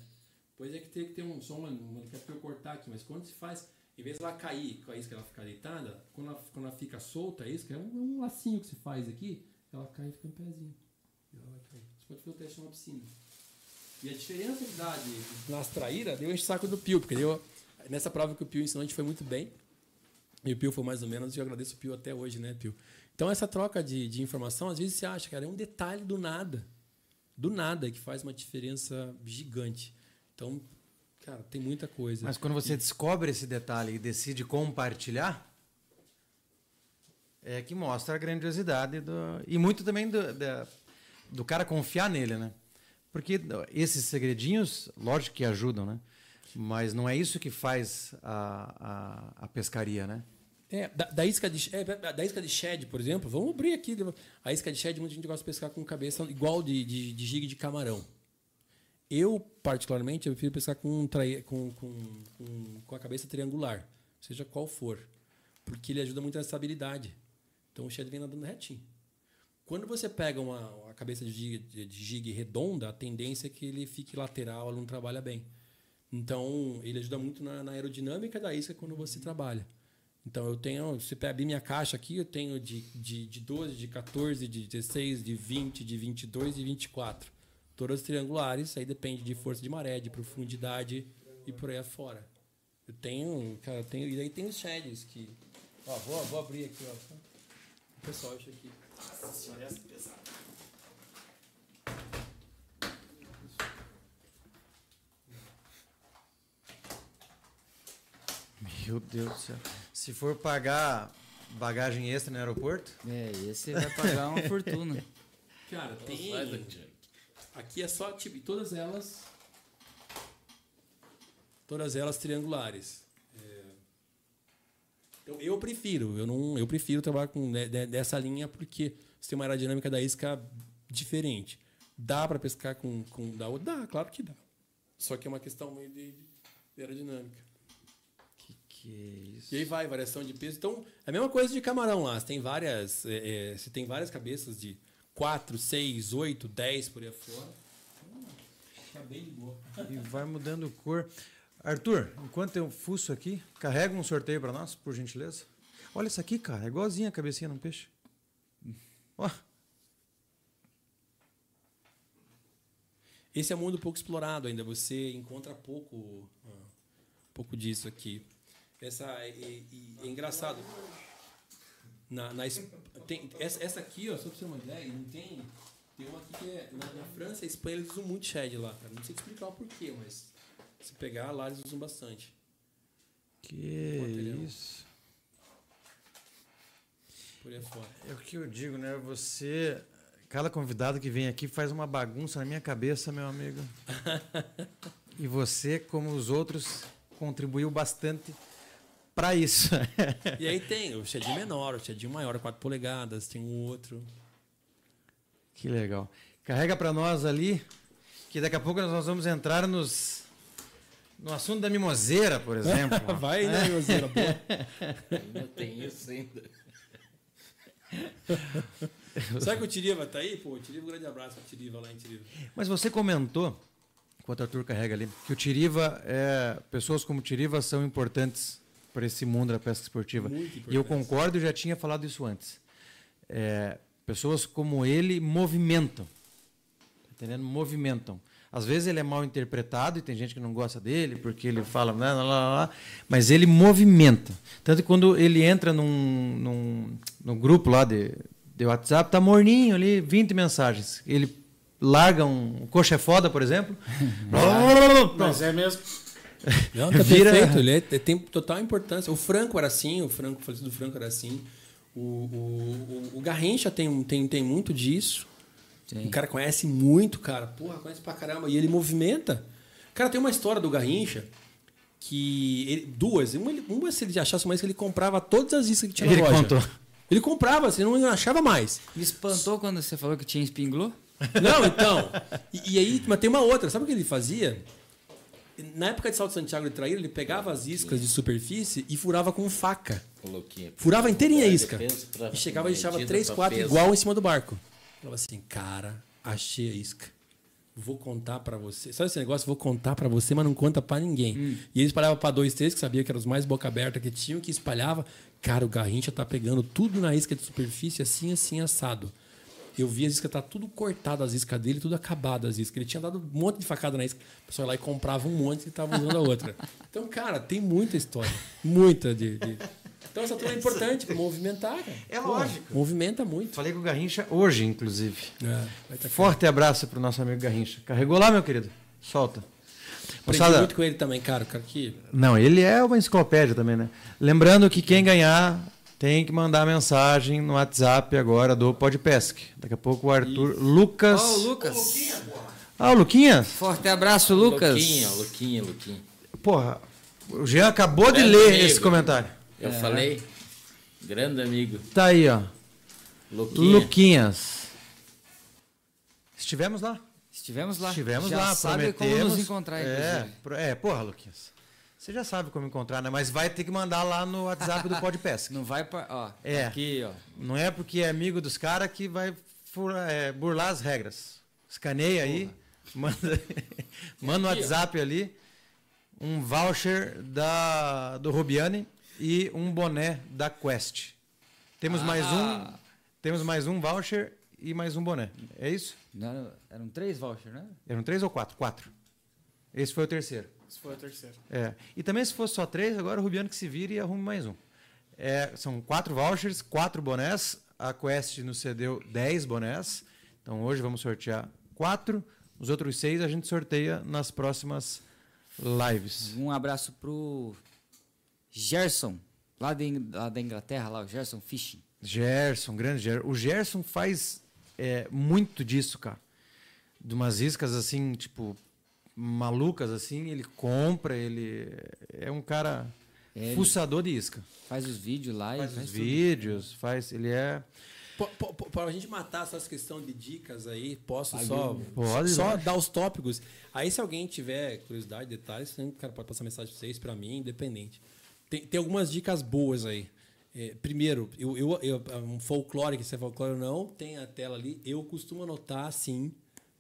Pois é que teria que ter um uma, uma pra eu cortar aqui, mas quando se faz. Em vez de ela cair com a isca ela ficar deitada, quando ela, quando ela fica solta, a isca é um, é um lacinho que se faz aqui, ela cai e fica em pezinho. E ela vai cair. Você pode fazer o teste numa piscina. E a diferença de, nas traíras deu o saco do Pio, porque deu, nessa prova que o Pio ensinou a gente foi muito bem. E o Pio foi mais ou menos, e eu agradeço o Pio até hoje, né, Pio? Então essa troca de, de informação, às vezes você acha, cara, é um detalhe do nada. Do nada que faz uma diferença gigante. Então, cara, tem muita coisa. Mas quando você descobre esse detalhe e decide compartilhar, é que mostra a grandiosidade do. E muito também do, da- do cara confiar nele, né? Porque esses segredinhos, lógico que ajudam, né? Mas não é isso que faz a, a, a pescaria, né? É, da, da isca de, é, da isca de shed, por exemplo, vamos abrir aqui. A isca de shed, muita gente gosta de pescar com cabeça igual de, de, de gigue de camarão. Eu, particularmente, eu prefiro pescar com, trai- com, com, com, com a cabeça triangular, seja qual for, porque ele ajuda muito na estabilidade. Então o shed vem nadando retinho. Quando você pega uma, uma cabeça de de, de gigue redonda, a tendência é que ele fique lateral, ela não trabalha bem. Então, ele ajuda muito na, na aerodinâmica da isca quando você trabalha. Então, eu tenho, se abrir minha caixa aqui, eu tenho de, de, de 12, de 14, de 16, de 20, de 22 e 24. Todas triangulares, aí depende de força de maré, de profundidade e por aí afora. Eu tenho, cara, eu tenho, e aí tem os sheds que. Ó, vou, vou abrir aqui, ó. O pessoal acha aqui. Nossa senhora, essa é pesada. Meu Deus do céu. Se for pagar bagagem extra no aeroporto, É, esse vai pagar uma fortuna. Cara, tem. Aqui é só, tipo, todas elas. Todas elas triangulares. É, Então, eu prefiro, eu não, eu prefiro trabalhar com de- de- dessa linha porque você tem uma aerodinâmica da isca diferente. Dá para pescar com, com da outra? Dá, claro que dá. Só que é uma questão meio de, de aerodinâmica. que, que é isso? E aí vai, variação de peso. Então, é a mesma coisa de camarão lá. Você tem várias, é, é, você tem várias cabeças de 4, 6, 8, 10 por aí afora. Então, Tá bem de boa. E vai mudando cor. Arthur, enquanto eu fuço aqui, carrega um sorteio para nós, por gentileza. Olha isso aqui, cara. É igualzinho a cabecinha num peixe. Ó, Esse é um mundo pouco explorado ainda. Você encontra pouco, ah, pouco disso aqui. Essa e, e- é engraçado. Na, na tem, essa, essa aqui, ó, só pra você ter uma ideia, não tem. Tem uma aqui que é. Na, na França e Espanha eles usam muito shed lá, cara. Não sei te explicar o porquê, mas se pegar lá eles usam bastante. que Material. isso. Por aí fora. É o que eu digo, né? Você. Cada convidado que vem aqui faz uma bagunça na minha cabeça, meu amigo. e você, como os outros, contribuiu bastante para isso. E aí tem o shedinho menor, o shedinho maior, 4 polegadas, tem um outro. que legal. Carrega para nós ali, que daqui a pouco nós vamos entrar nos no assunto da mimoseira, por exemplo. Vai, né? Boa. Ainda tem isso ainda. Sabe que o Tiriva tá aí? Pô, o Tiriva, um grande abraço pro Tiriva lá em Tiriva. Mas você comentou, enquanto o Arthur carrega ali, que o Tiriva, é, pessoas como o Tiriva são importantes para esse mundo da pesca esportiva. E eu concordo, eu já tinha falado isso antes. É, pessoas como ele movimentam. Tá Entendendo? Movimentam. Às vezes ele é mal interpretado e tem gente que não gosta dele porque ele fala, lá, lá, lá, lá, mas ele movimenta. Tanto que quando ele entra num, num, num grupo lá de, de WhatsApp, tá morninho ali, 20 mensagens. Ele larga um coxa é foda, por exemplo. Mas é mesmo. Não, tá Vira- perfeito, ele é- tem total importância. O Franco era assim, o Franco, o falecido Franco era assim. O, o, o, o Garrincha tem, tem, tem muito disso. Sim. O cara conhece muito, cara. Porra, conhece pra caramba. E ele movimenta. Cara, tem uma história do Garrincha que. ele- duas. Uma, uma, se ele achasse mais, que ele comprava todas as iscas que tinha Ele na loja. contou. Ele comprava, você não achava mais. Me espantou quando você falou que tinha espinglô? Não, então. E, e aí, mas tem uma outra. Sabe o que ele fazia? Na época de Salto Santiago de Traíra, ele pegava as iscas de superfície e furava com faca. Coloquinha. Furava inteirinha a isca. E chegava e deixava medida três, pra quatro peso. igual em cima do barco. Falava assim, cara, achei a isca. vou contar pra você. Sabe esse negócio? Vou contar pra você, mas não conta pra ninguém. E ele espalhava pra dois, três, que sabia que eram os mais boca aberta que tinham, que espalhava. Cara, o Garrincha tá pegando tudo na isca de superfície, assim, assim, assado. Eu vi as iscas, tá tudo cortado, as iscas dele, tudo acabado as iscas. Ele tinha dado um monte de facada na isca. O pessoal ia lá e comprava um monte e tava usando a outra. Então, cara, tem muita história. Muita de. de- Então, essa turma é importante pra movimentar, cara. É Porra, lógico. Movimenta muito. Falei com o Garrincha hoje, inclusive. É, tá Forte abraço pro nosso amigo Garrincha. Carregou lá, meu querido? Solta. Aprendi Moçada, muito com ele também, cara. Cara que Não, ele é uma enciclopédia também, né? Lembrando que quem ganhar tem que mandar mensagem no WhatsApp agora do Podpesc. Daqui a pouco o Arthur Lucas. Ó, o Lucas. Ah, o Luquinhas? Forte abraço, Lucas. Luquinha, Luquinha, Luquinha. Porra, o Jean acabou de Grande ler amigo. esse comentário. Eu falei, grande amigo. Tá aí, ó. Luquinha. Luquinhas. Estivemos lá. Estivemos lá. Estivemos Já lá, sabe como prometemos. nos encontrar, é, inclusive. é, porra, Luquinhas. Você já sabe como encontrar, né? Mas vai ter que mandar lá no WhatsApp do Podpesc. Não vai pra. Ó, É. aqui, ó. Não é porque é amigo dos caras que vai fura- é, burlar as regras. Escaneia aí, manda, manda WhatsApp ali um voucher da, do Rubiani e um boné da Quest. Temos mais um, temos mais um voucher e mais um boné. É isso? Não, era- eram três vouchers, né? Eram três ou quatro? Quatro. Esse foi o terceiro. Esse foi o terceiro. É. E também se fosse só três, agora o Rubiano que se vire e arrume mais um. É, são quatro vouchers, quatro bonés. A Quest nos cedeu 10 bonés. Então hoje vamos sortear quatro. Os outros seis a gente sorteia nas próximas lives. Um abraço pro Gerson, lá, de, lá da Inglaterra, lá, o Gerson Fishing. Gerson, grande Gerson. O Gerson faz é, muito disso, cara. De umas iscas assim, tipo, malucas assim. Ele compra, ele é um cara Ele- fuçador de isca. Faz os vídeos lá e Faz faz os tudo. vídeos, faz. Ele é. Para a gente matar essas questões de dicas aí, posso só, Pode, só dar os tópicos. Aí, se alguém tiver curiosidade, detalhes, o cara pode passar mensagem para vocês, para mim, independente. Tem, tem algumas dicas boas aí. É, primeiro, eu, eu, eu- um folclore, que se é folclore ou não, tem a tela ali. Eu costumo anotar, sim.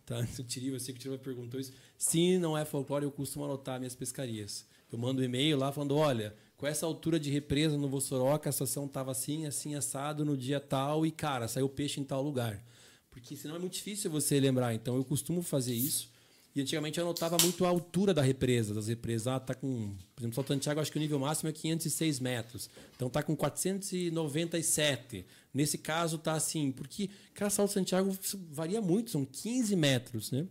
Tá? O Tiriva, eu sei que o Tiriva perguntou isso. Se não é folclore, eu costumo anotar minhas pescarias. Eu mando um e-mail lá falando: olha, com essa altura de represa no Vossoroca, a situação estava assim, assim, assado no dia tal, e cara, saiu peixe em tal lugar. Porque senão é muito difícil você lembrar. Então eu costumo fazer isso. E antigamente eu anotava muito a altura da represa, das represas. Ah, tá com. Por exemplo, Salto Santiago, acho que o nível máximo é 506 metros. Então tá com 497. Nesse caso tá assim, porque, cara, Salto Santiago varia muito, são 15 metros, né?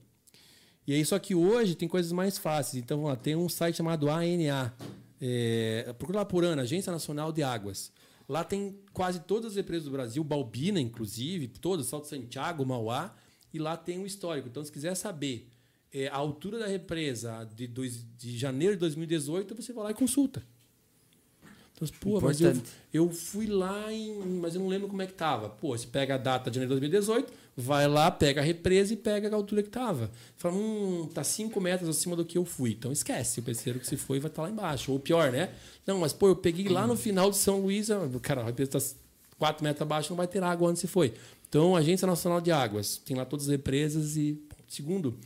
E aí, só que hoje tem coisas mais fáceis. Então, lá, tem um site chamado ANA. É, procura lá por ANA, Agência Nacional de Águas. Lá tem quase todas as represas do Brasil, Balbina, inclusive, todas, Salto Santiago, Mauá, e lá tem um histórico. Então, se quiser saber é, a altura da represa de, dois, de janeiro de 2018, você vai lá e consulta. Então, pô, mas eu, eu fui lá em. Mas eu não lembro como é que tava. Pô, você pega a data de janeiro de 2018, vai lá, pega a represa e pega a altura que tava. Fala, hum, tá 5 metros acima do que eu fui. Então esquece, o terceiro que se foi vai estar lá embaixo. Ou pior, né? Não, mas pô, eu peguei lá no final de São Luís, ah, cara, a represa tá 4 metros abaixo, não vai ter água onde se foi. Então, Agência Nacional de Águas, tem lá todas as represas e. Segundo,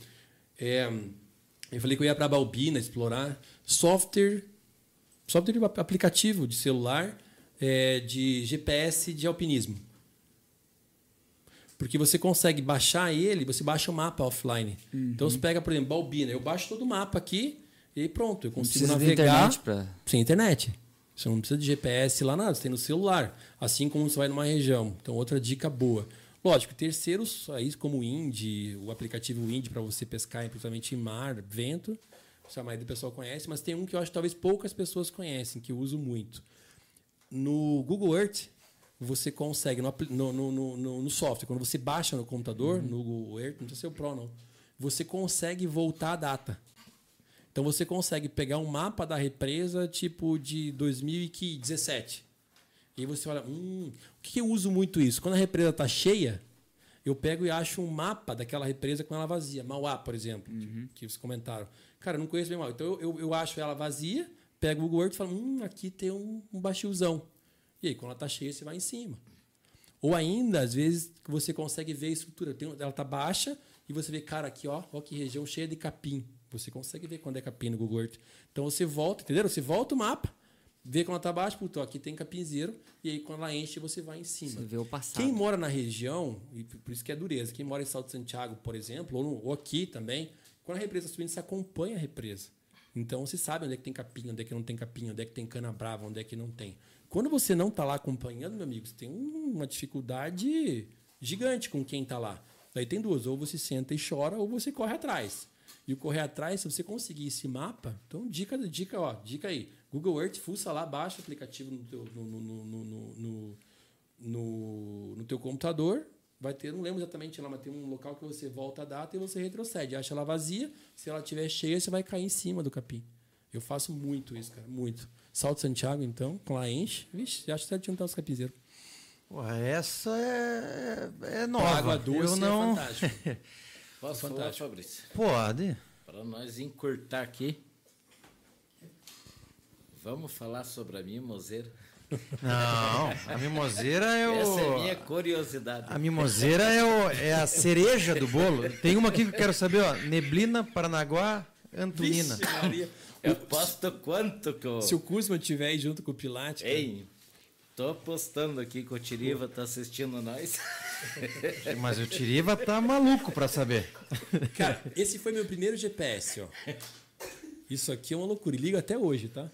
é, eu falei que eu ia para Balbina explorar software software de aplicativo de celular é, de GPS de alpinismo. Porque você consegue baixar ele, você baixa o mapa offline. Então você pega, por exemplo, Balbina, eu baixo todo o mapa aqui e pronto, eu consigo de navegar internet pra- sem internet. Você não precisa de GPS lá nada, você tem no celular, assim como você vai numa região. Então outra dica boa. Lógico, terceiros aí como o Indy, o aplicativo Indy para você pescar, principalmente em mar, vento, isso a maioria do pessoal conhece, mas tem um que eu acho que talvez poucas pessoas conhecem, que eu uso muito. No Google Earth, você consegue, no, no, no, no- software, quando você baixa no computador, no Google Earth, não precisa ser o Pro, não, você consegue voltar a data. Então você consegue pegar um mapa da represa tipo de 2017. E aí você olha, hum, o que eu uso muito isso? Quando a represa está cheia, eu pego e acho um mapa daquela represa com ela vazia. Mauá, por exemplo, que vocês comentaram. Cara, eu não conheço bem Mauá. Então eu, eu, eu acho ela vazia, pego o Google Earth e falo, hum, aqui tem um, um. E aí, quando ela está cheia, você vai em cima. Ou ainda, às vezes, você consegue ver a estrutura. Tem- ela está baixa e você vê, cara, aqui, ó, ó que região cheia de capim. Você consegue ver quando é capim no Google Earth. Então você volta, entendeu? Você volta o mapa, vê quando ela tá baixo, puto, ó, aqui tem capinzeiro, e aí quando ela enche, você vai em cima. Você vê o passado. Quem mora na região, e por isso que é dureza, quem mora em Salto Santiago, por exemplo, ou, no- ou aqui também, quando a represa subindo, você acompanha a represa. Então você sabe onde é que tem capim, onde é que não tem capim, onde é que tem cana brava, onde é que não tem. Quando você não tá lá acompanhando, meu amigo, você tem um- uma dificuldade gigante com quem tá lá. Daí tem duas, ou você senta e chora, ou você corre atrás. E o correr atrás, se você conseguir esse mapa, então dica, dica, ó, dica aí. Google Earth, fuça lá, baixa o aplicativo no teu, no, no, no, no, no- no, no teu computador. Vai ter, não lembro exatamente lá, mas tem um local que você volta a data e você retrocede. Acha ela vazia, se ela estiver cheia, você vai cair em cima do capim. Eu faço muito isso, cara, muito. Salto Santiago, então, com lá enche. Vixe, acho certinho tá os capinzeiros. Porra, essa é, é nova. água doce Eu não... é fantástico. Posso falar, Fantástico. Fabrício? Pode. Para nós encurtar aqui. Vamos falar sobre a mimoseira. Não, a mimoseira é o... Essa é minha curiosidade. A mimoseira é, o- é a cereja do bolo. Tem uma aqui que eu quero saber, ó. Neblina, Paranaguá, Antonina. Vixe, Maria. Eu posto quanto que eu... Se o Kuzma estiver aí junto com o Pilate. cara, Ei, tô postando aqui que o Tiriva tá assistindo nós. Mas o Tiriva tá maluco pra saber. Cara, esse foi meu primeiro GPS, ó. Isso aqui é uma loucura. E liga até hoje, tá?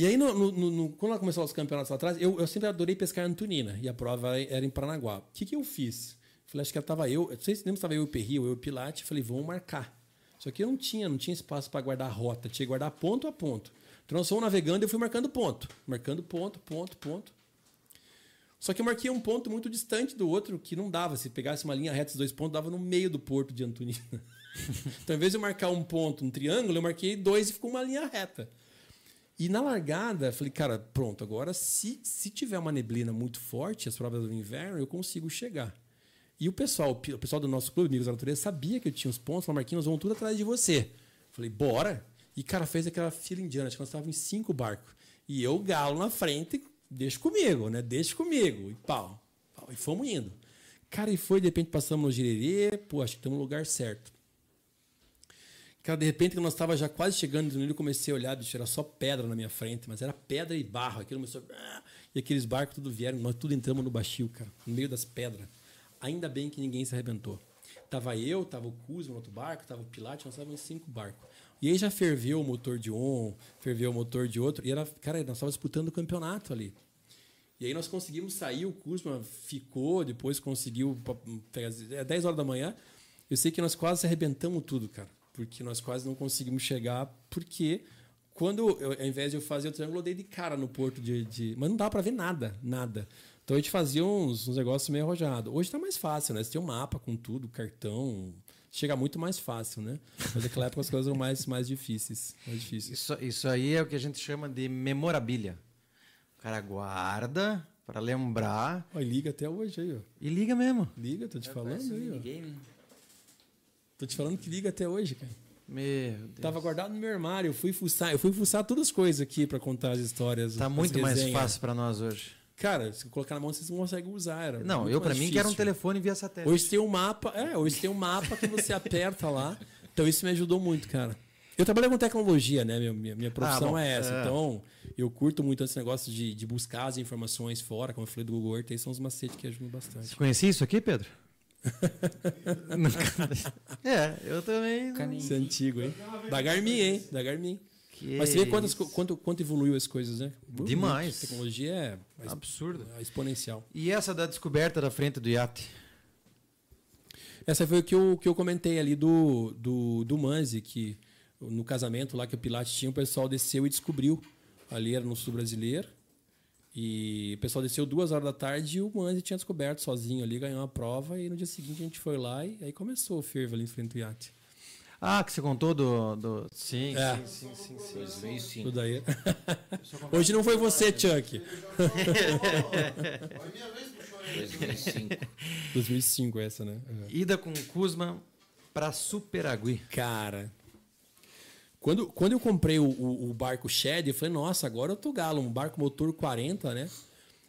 E aí, no, no- no- quando ela começou os campeonatos lá atrás, eu, eu sempre adorei pescar Antonina. E a prova era em Paranaguá. O que, que eu fiz? Falei, acho que tava eu. Não sei se lembra se tava eu e o Perri ou eu e o Pilate. Falei, vamos marcar. Só que eu não tinha, não tinha espaço para guardar rota. Tinha que guardar ponto a ponto. Então nós fomos navegando e eu fui marcando ponto. Marcando ponto, ponto, ponto. Só que eu marquei um ponto muito distante do outro que não dava. Se pegasse uma linha reta, os dois pontos, dava no meio do porto de Antonina. então, ao invés de eu marcar um ponto, um triângulo, eu marquei dois e ficou uma linha reta. E na largada, falei, cara, pronto, agora se, se tiver uma neblina muito forte, as provas do inverno, eu consigo chegar. E o pessoal, o pessoal do nosso clube, Amigos da Natureza, sabia que eu tinha os pontos, falou, Marquinhos, vão tudo atrás de você. Falei, bora. E, cara, fez aquela fila indiana, acho que nós estávamos em cinco barcos. E eu, galo na frente, deixa comigo, né? Deixa comigo. E pau. pau. E fomos indo. Cara, e foi, de repente passamos no Girerê, pô, acho que estamos no lugar certo. Cara, de repente, quando nós estava já quase chegando no Nilo, comecei a olhar, bicho, era só pedra na minha frente, mas era pedra e barro. Aquilo começou. E aqueles barcos tudo vieram, nós tudo entramos no baixio, cara, no meio das pedras. Ainda bem que ninguém se arrebentou. Tava eu, tava o Kuzma no outro barco, tava o Pilate, nós estávamos em cinco barcos. E aí já ferveu o motor de um, ferveu o motor de outro, e era, cara, nós estávamos disputando o campeonato ali. E aí nós conseguimos sair, o Kuzma ficou, depois conseguiu é 10 horas da manhã. Eu sei que nós quase arrebentamos tudo, cara, porque nós quase não conseguimos chegar, porque quando eu, ao invés de eu fazer o triângulo, eu dei de cara no porto de, de- mas não dá para ver nada, nada. Então a gente fazia uns, uns negócios meio arrojados. Hoje tá mais fácil, né? Você tem um mapa com tudo, cartão, chega muito mais fácil, né? Mas naquela época as coisas eram mais mais difíceis, mais difíceis. Isso, isso aí é o que a gente chama de memorabilia. O cara guarda pra lembrar Ó, e liga até hoje aí, ó. e liga mesmo. Liga, tô te falando aí, ó. Ninguém, Tô te falando que liga até hoje, cara. Meu Deus. Tava guardado no meu armário. Eu fui fuçar, eu fui fuçar todas as coisas aqui pra contar as histórias. Tá as muito mais fácil pra nós hoje. Cara, se colocar na mão, vocês não conseguem usar. Era Não, eu pra mais mim que era um telefone via satélite. Hoje tem um mapa. É, hoje tem um mapa que você aperta lá. Então isso me ajudou muito, cara. Eu trabalho com tecnologia, né? Minha, minha, minha profissão bom, é essa. é. Então, eu curto muito esse negócio de, de buscar as informações fora, como eu falei do Google Earth, aí são os macetes que ajudam bastante. Você conhecia isso aqui, Pedro? é, eu também. não- Isso é antigo, hein? Da Garmin, hein? Da Garmin. Que Mas você vê quantas, quanto, quanto evoluiu as coisas, né? Demais. A tecnologia é Absurdo. é exponencial. E essa da descoberta da frente do iate? Essa foi o que eu, que eu comentei ali do, do, do Manzi, que no casamento lá que o Pilates tinha, o pessoal desceu e descobriu. Ali era no sul brasileiro. E o pessoal desceu duas horas da tarde e o Manzi tinha descoberto sozinho ali, ganhou uma prova. E no dia seguinte a gente foi lá e aí começou o fervo ali em frente ao iate. Ah, que você contou do. do... Sim, É. sim, sim, sim, sim. 2005. Tudo aí. Hoje não foi você, Chuck. 2005. 2005 essa, né? É. Ida com Kuzma pra Superagui. Cara. Quando, quando eu comprei o, o, o barco Shed, eu falei, nossa, agora eu tô galo, um barco motor 40, né?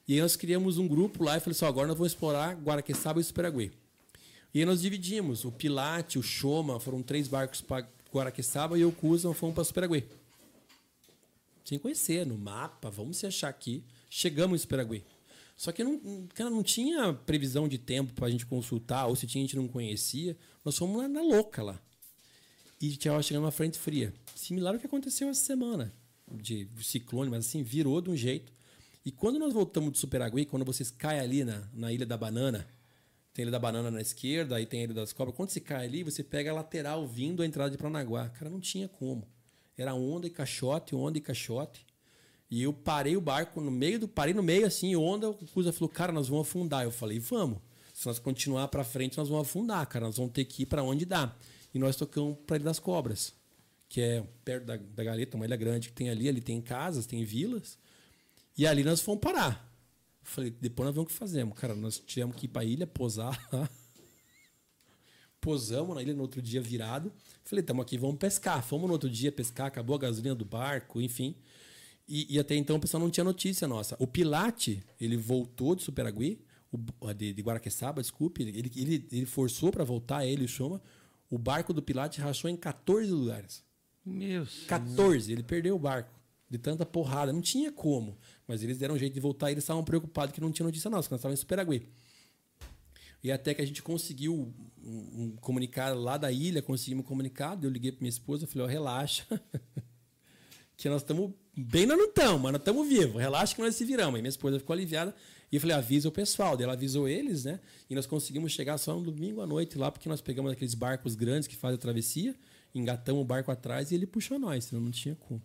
E aí nós criamos um grupo lá e falei assim, ó, agora nós vamos explorar Guaraqueçaba e Superagui. E aí nós dividimos. O Pilate, o Choma, foram três barcos para Guaraqueçaba e o Cusa fomos para Superaguê. Sem conhecer, no mapa, vamos se achar aqui. Chegamos em Superaguê. Só que não, cara, não tinha previsão de tempo para a gente consultar, ou se tinha, a gente não conhecia. Nós fomos lá na louca lá. E tinha chegando uma frente fria. Similar ao que aconteceu essa semana, de ciclone, mas assim, virou de um jeito. E quando nós voltamos de Superaguê, quando vocês caem ali na, na Ilha da Banana, tem a Ilha da Banana na esquerda, aí tem a Ilha das Cobras. Quando você cai ali, você pega a lateral vindo a entrada de Paranaguá. Cara, não tinha como. Era onda e caixote, onda e caixote. E eu parei o barco no meio do. Parei no meio assim, onda, o Cusa falou, cara, nós vamos afundar. Eu falei, vamos. Se nós continuar para frente, nós vamos afundar, cara. Nós vamos ter que ir para onde dá. E nós tocamos para Ilha das Cobras, que é perto da, da Galeta, uma ilha grande que tem ali. Ali tem casas, tem vilas. E ali nós fomos parar. Falei, depois nós vamos o que fazemos. Cara, nós tivemos que ir para a ilha, posar lá. Posamos na ilha no outro dia virado. Falei, estamos aqui, vamos pescar. Fomos no outro dia pescar, acabou a gasolina do barco, enfim. E, e, até então o pessoal não tinha notícia nossa. O Pilate, ele voltou de Superagui, de, de Guaraqueçaba, desculpe, ele, ele, ele forçou para voltar, ele e o Choma. O barco do Pilate rachou em 14 lugares. Meu 14, ele perdeu o barco. De tanta porrada. Não tinha como. Mas eles deram um jeito de voltar e eles estavam preocupados que não tinha notícia nossa, que nós estávamos em Superagui. E até que a gente conseguiu um, um comunicado lá da ilha, conseguimos um comunicado. Eu liguei para minha esposa, falei: ó, relaxa, que nós estamos bem, nós não estamos, mas nós estamos vivos. Relaxa que nós se viramos. E minha esposa ficou aliviada. E eu falei: avisa o pessoal. Daí ela avisou eles, né? E nós conseguimos chegar só no domingo à noite lá, porque nós pegamos aqueles barcos grandes que fazem a travessia, engatamos o barco atrás e ele puxou nós, senão não tinha como.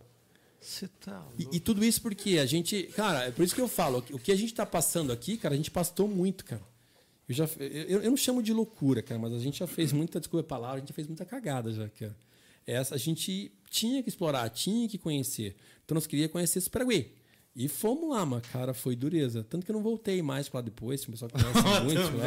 Você tá e, e, tudo isso porque a gente. Cara, é por isso que eu falo, o que a gente está passando aqui, cara, a gente pastou muito, cara. Eu, já, eu, eu, não chamo de loucura, cara, mas a gente já fez muita, desculpa a palavra, a gente já fez muita cagada já, cara. Essa a gente tinha que explorar, tinha que conhecer. Então nós queríamos conhecer esse Paraguai. E fomos lá, mas, cara, foi dureza. Tanto que eu não voltei mais para lá depois, o pessoal conhece muito.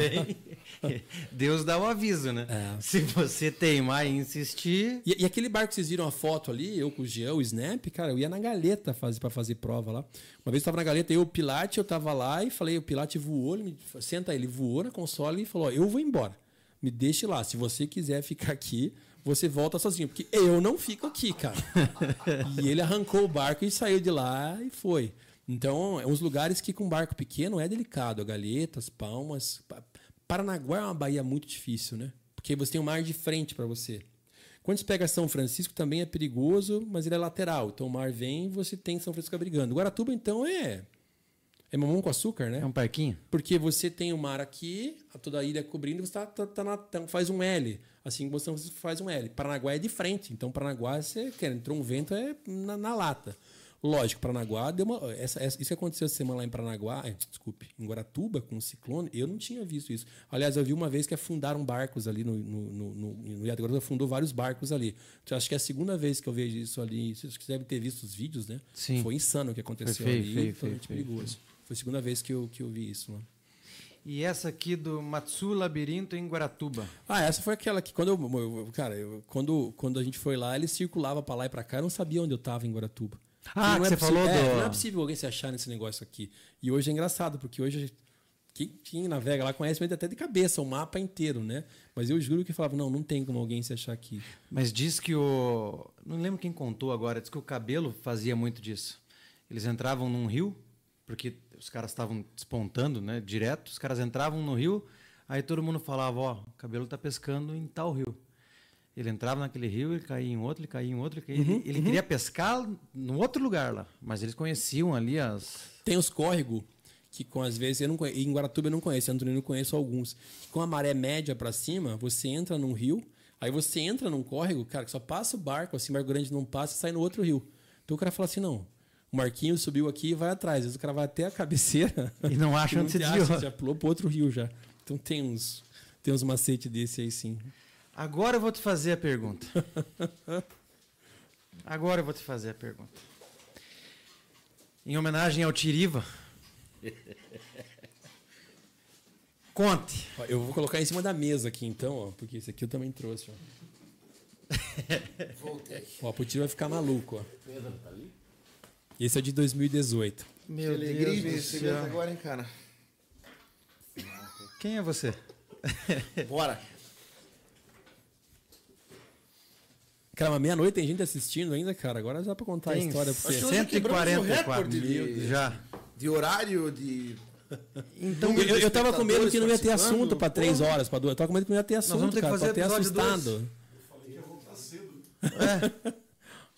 Lá. Deus dá o um aviso, né? É. Se você teimar e insistir. E, e, aquele barco que vocês viram a foto ali, eu com o Jean, o Snap, cara, eu ia na galeta fazer, para fazer prova lá. Uma vez eu tava na galeta, eu, o Pilate, eu tava lá e falei, o Pilate voou, ele me, senta aí, ele voou na console e falou: eu vou embora. Me deixe lá. Se você quiser ficar aqui, você volta sozinho. Porque eu não fico aqui, cara. e ele arrancou o barco e saiu de lá e foi. Então, é uns lugares que com barco pequeno é delicado. Galetas, Palmas. Paranaguá é uma baía muito difícil, né? Porque você tem o um mar de frente para você. Quando você pega São Francisco, também é perigoso, mas ele é lateral. Então o mar vem e você tem São Francisco brigando. Guaratuba, então, é. É mamão com açúcar, né? É um parquinho. Porque você tem o mar aqui, toda a ilha cobrindo, você tá, tá, tá na, tá, faz um L. Assim você faz um L. Paranaguá é de frente. Então, Paranaguá, você quer, entrou um vento, é na, na lata. Lógico, Paranaguá deu uma. Essa, essa, isso que aconteceu essa semana lá em Paranaguá, é, desculpe, em Guaratuba, com o ciclone, eu não tinha visto isso. Aliás, eu vi uma vez que afundaram barcos ali no, no, no, no, no Guaratuba, afundou vários barcos ali. Então, acho que é a segunda vez que eu vejo isso ali. Vocês devem ter visto os vídeos, né? Sim. Foi insano o que aconteceu feio, ali. Feio, foi feio, perigoso. Feio. Foi a segunda vez que eu, que eu vi isso lá. E essa aqui do Matsu Labirinto em Guaratuba. Ah, essa foi aquela que quando eu, eu cara, eu, quando, quando a gente foi lá, ele circulava para lá e para cá, eu não sabia onde eu estava em Guaratuba. Ah, que é você falou é, do... Não é possível alguém se achar nesse negócio aqui. E hoje é engraçado, porque hoje quem, quem navega lá conhece até de cabeça o mapa inteiro, né? Mas eu juro que falava, não, não tem como alguém se achar aqui. Mas diz que o... Não lembro quem contou agora, diz que o Cabelo fazia muito disso. Eles entravam num rio, porque os caras estavam despontando, né, direto. Os caras entravam no rio, aí todo mundo falava, ó, o Cabelo tá pescando em tal rio. Ele entrava naquele rio, ele caía em outro, ele caía em outro. Ele, uhum, ele uhum. queria pescar no outro lugar lá. Mas eles conheciam ali as. Tem os córregos que com às vezes eu não conheço, em Guaratuba eu não conheço, Antônio eu conheço alguns. Com a maré média para cima, você entra num rio, aí você entra num córrego, cara, que só passa o barco, assim, o barco grande não passa e sai no outro rio. Então o cara fala assim: não, o Marquinho subiu aqui e vai atrás. Às vezes o cara vai até a cabeceira e não acha onde você desviou. Já pulou para outro rio já. Então tem uns, tem uns macetes desse aí sim. Agora eu vou te fazer a pergunta. Agora eu vou te fazer a pergunta. Em homenagem ao Tiriva. Conte. Eu vou colocar em cima da mesa aqui então, ó, porque esse aqui eu também trouxe. Ó. Voltei. Ó, o Tiriva vai ficar maluco. Ó. Pedro, tá ali? Esse é de 2018. Meu Deus do céu. agora, hein, cara? Quem é você? Bora. Cara, mas meia-noite tem gente assistindo ainda, cara. Agora já pra contar Tem a história pra que você. nós já quebramos o 144 recorde mil de- já. De horário, de. Então, eu, eu tava com medo que não ia ter assunto pra três horas, pra duas. Eu tava com medo que não ia ter assunto, vamos ter que cara. fazer Tô até episódio dois. assustado.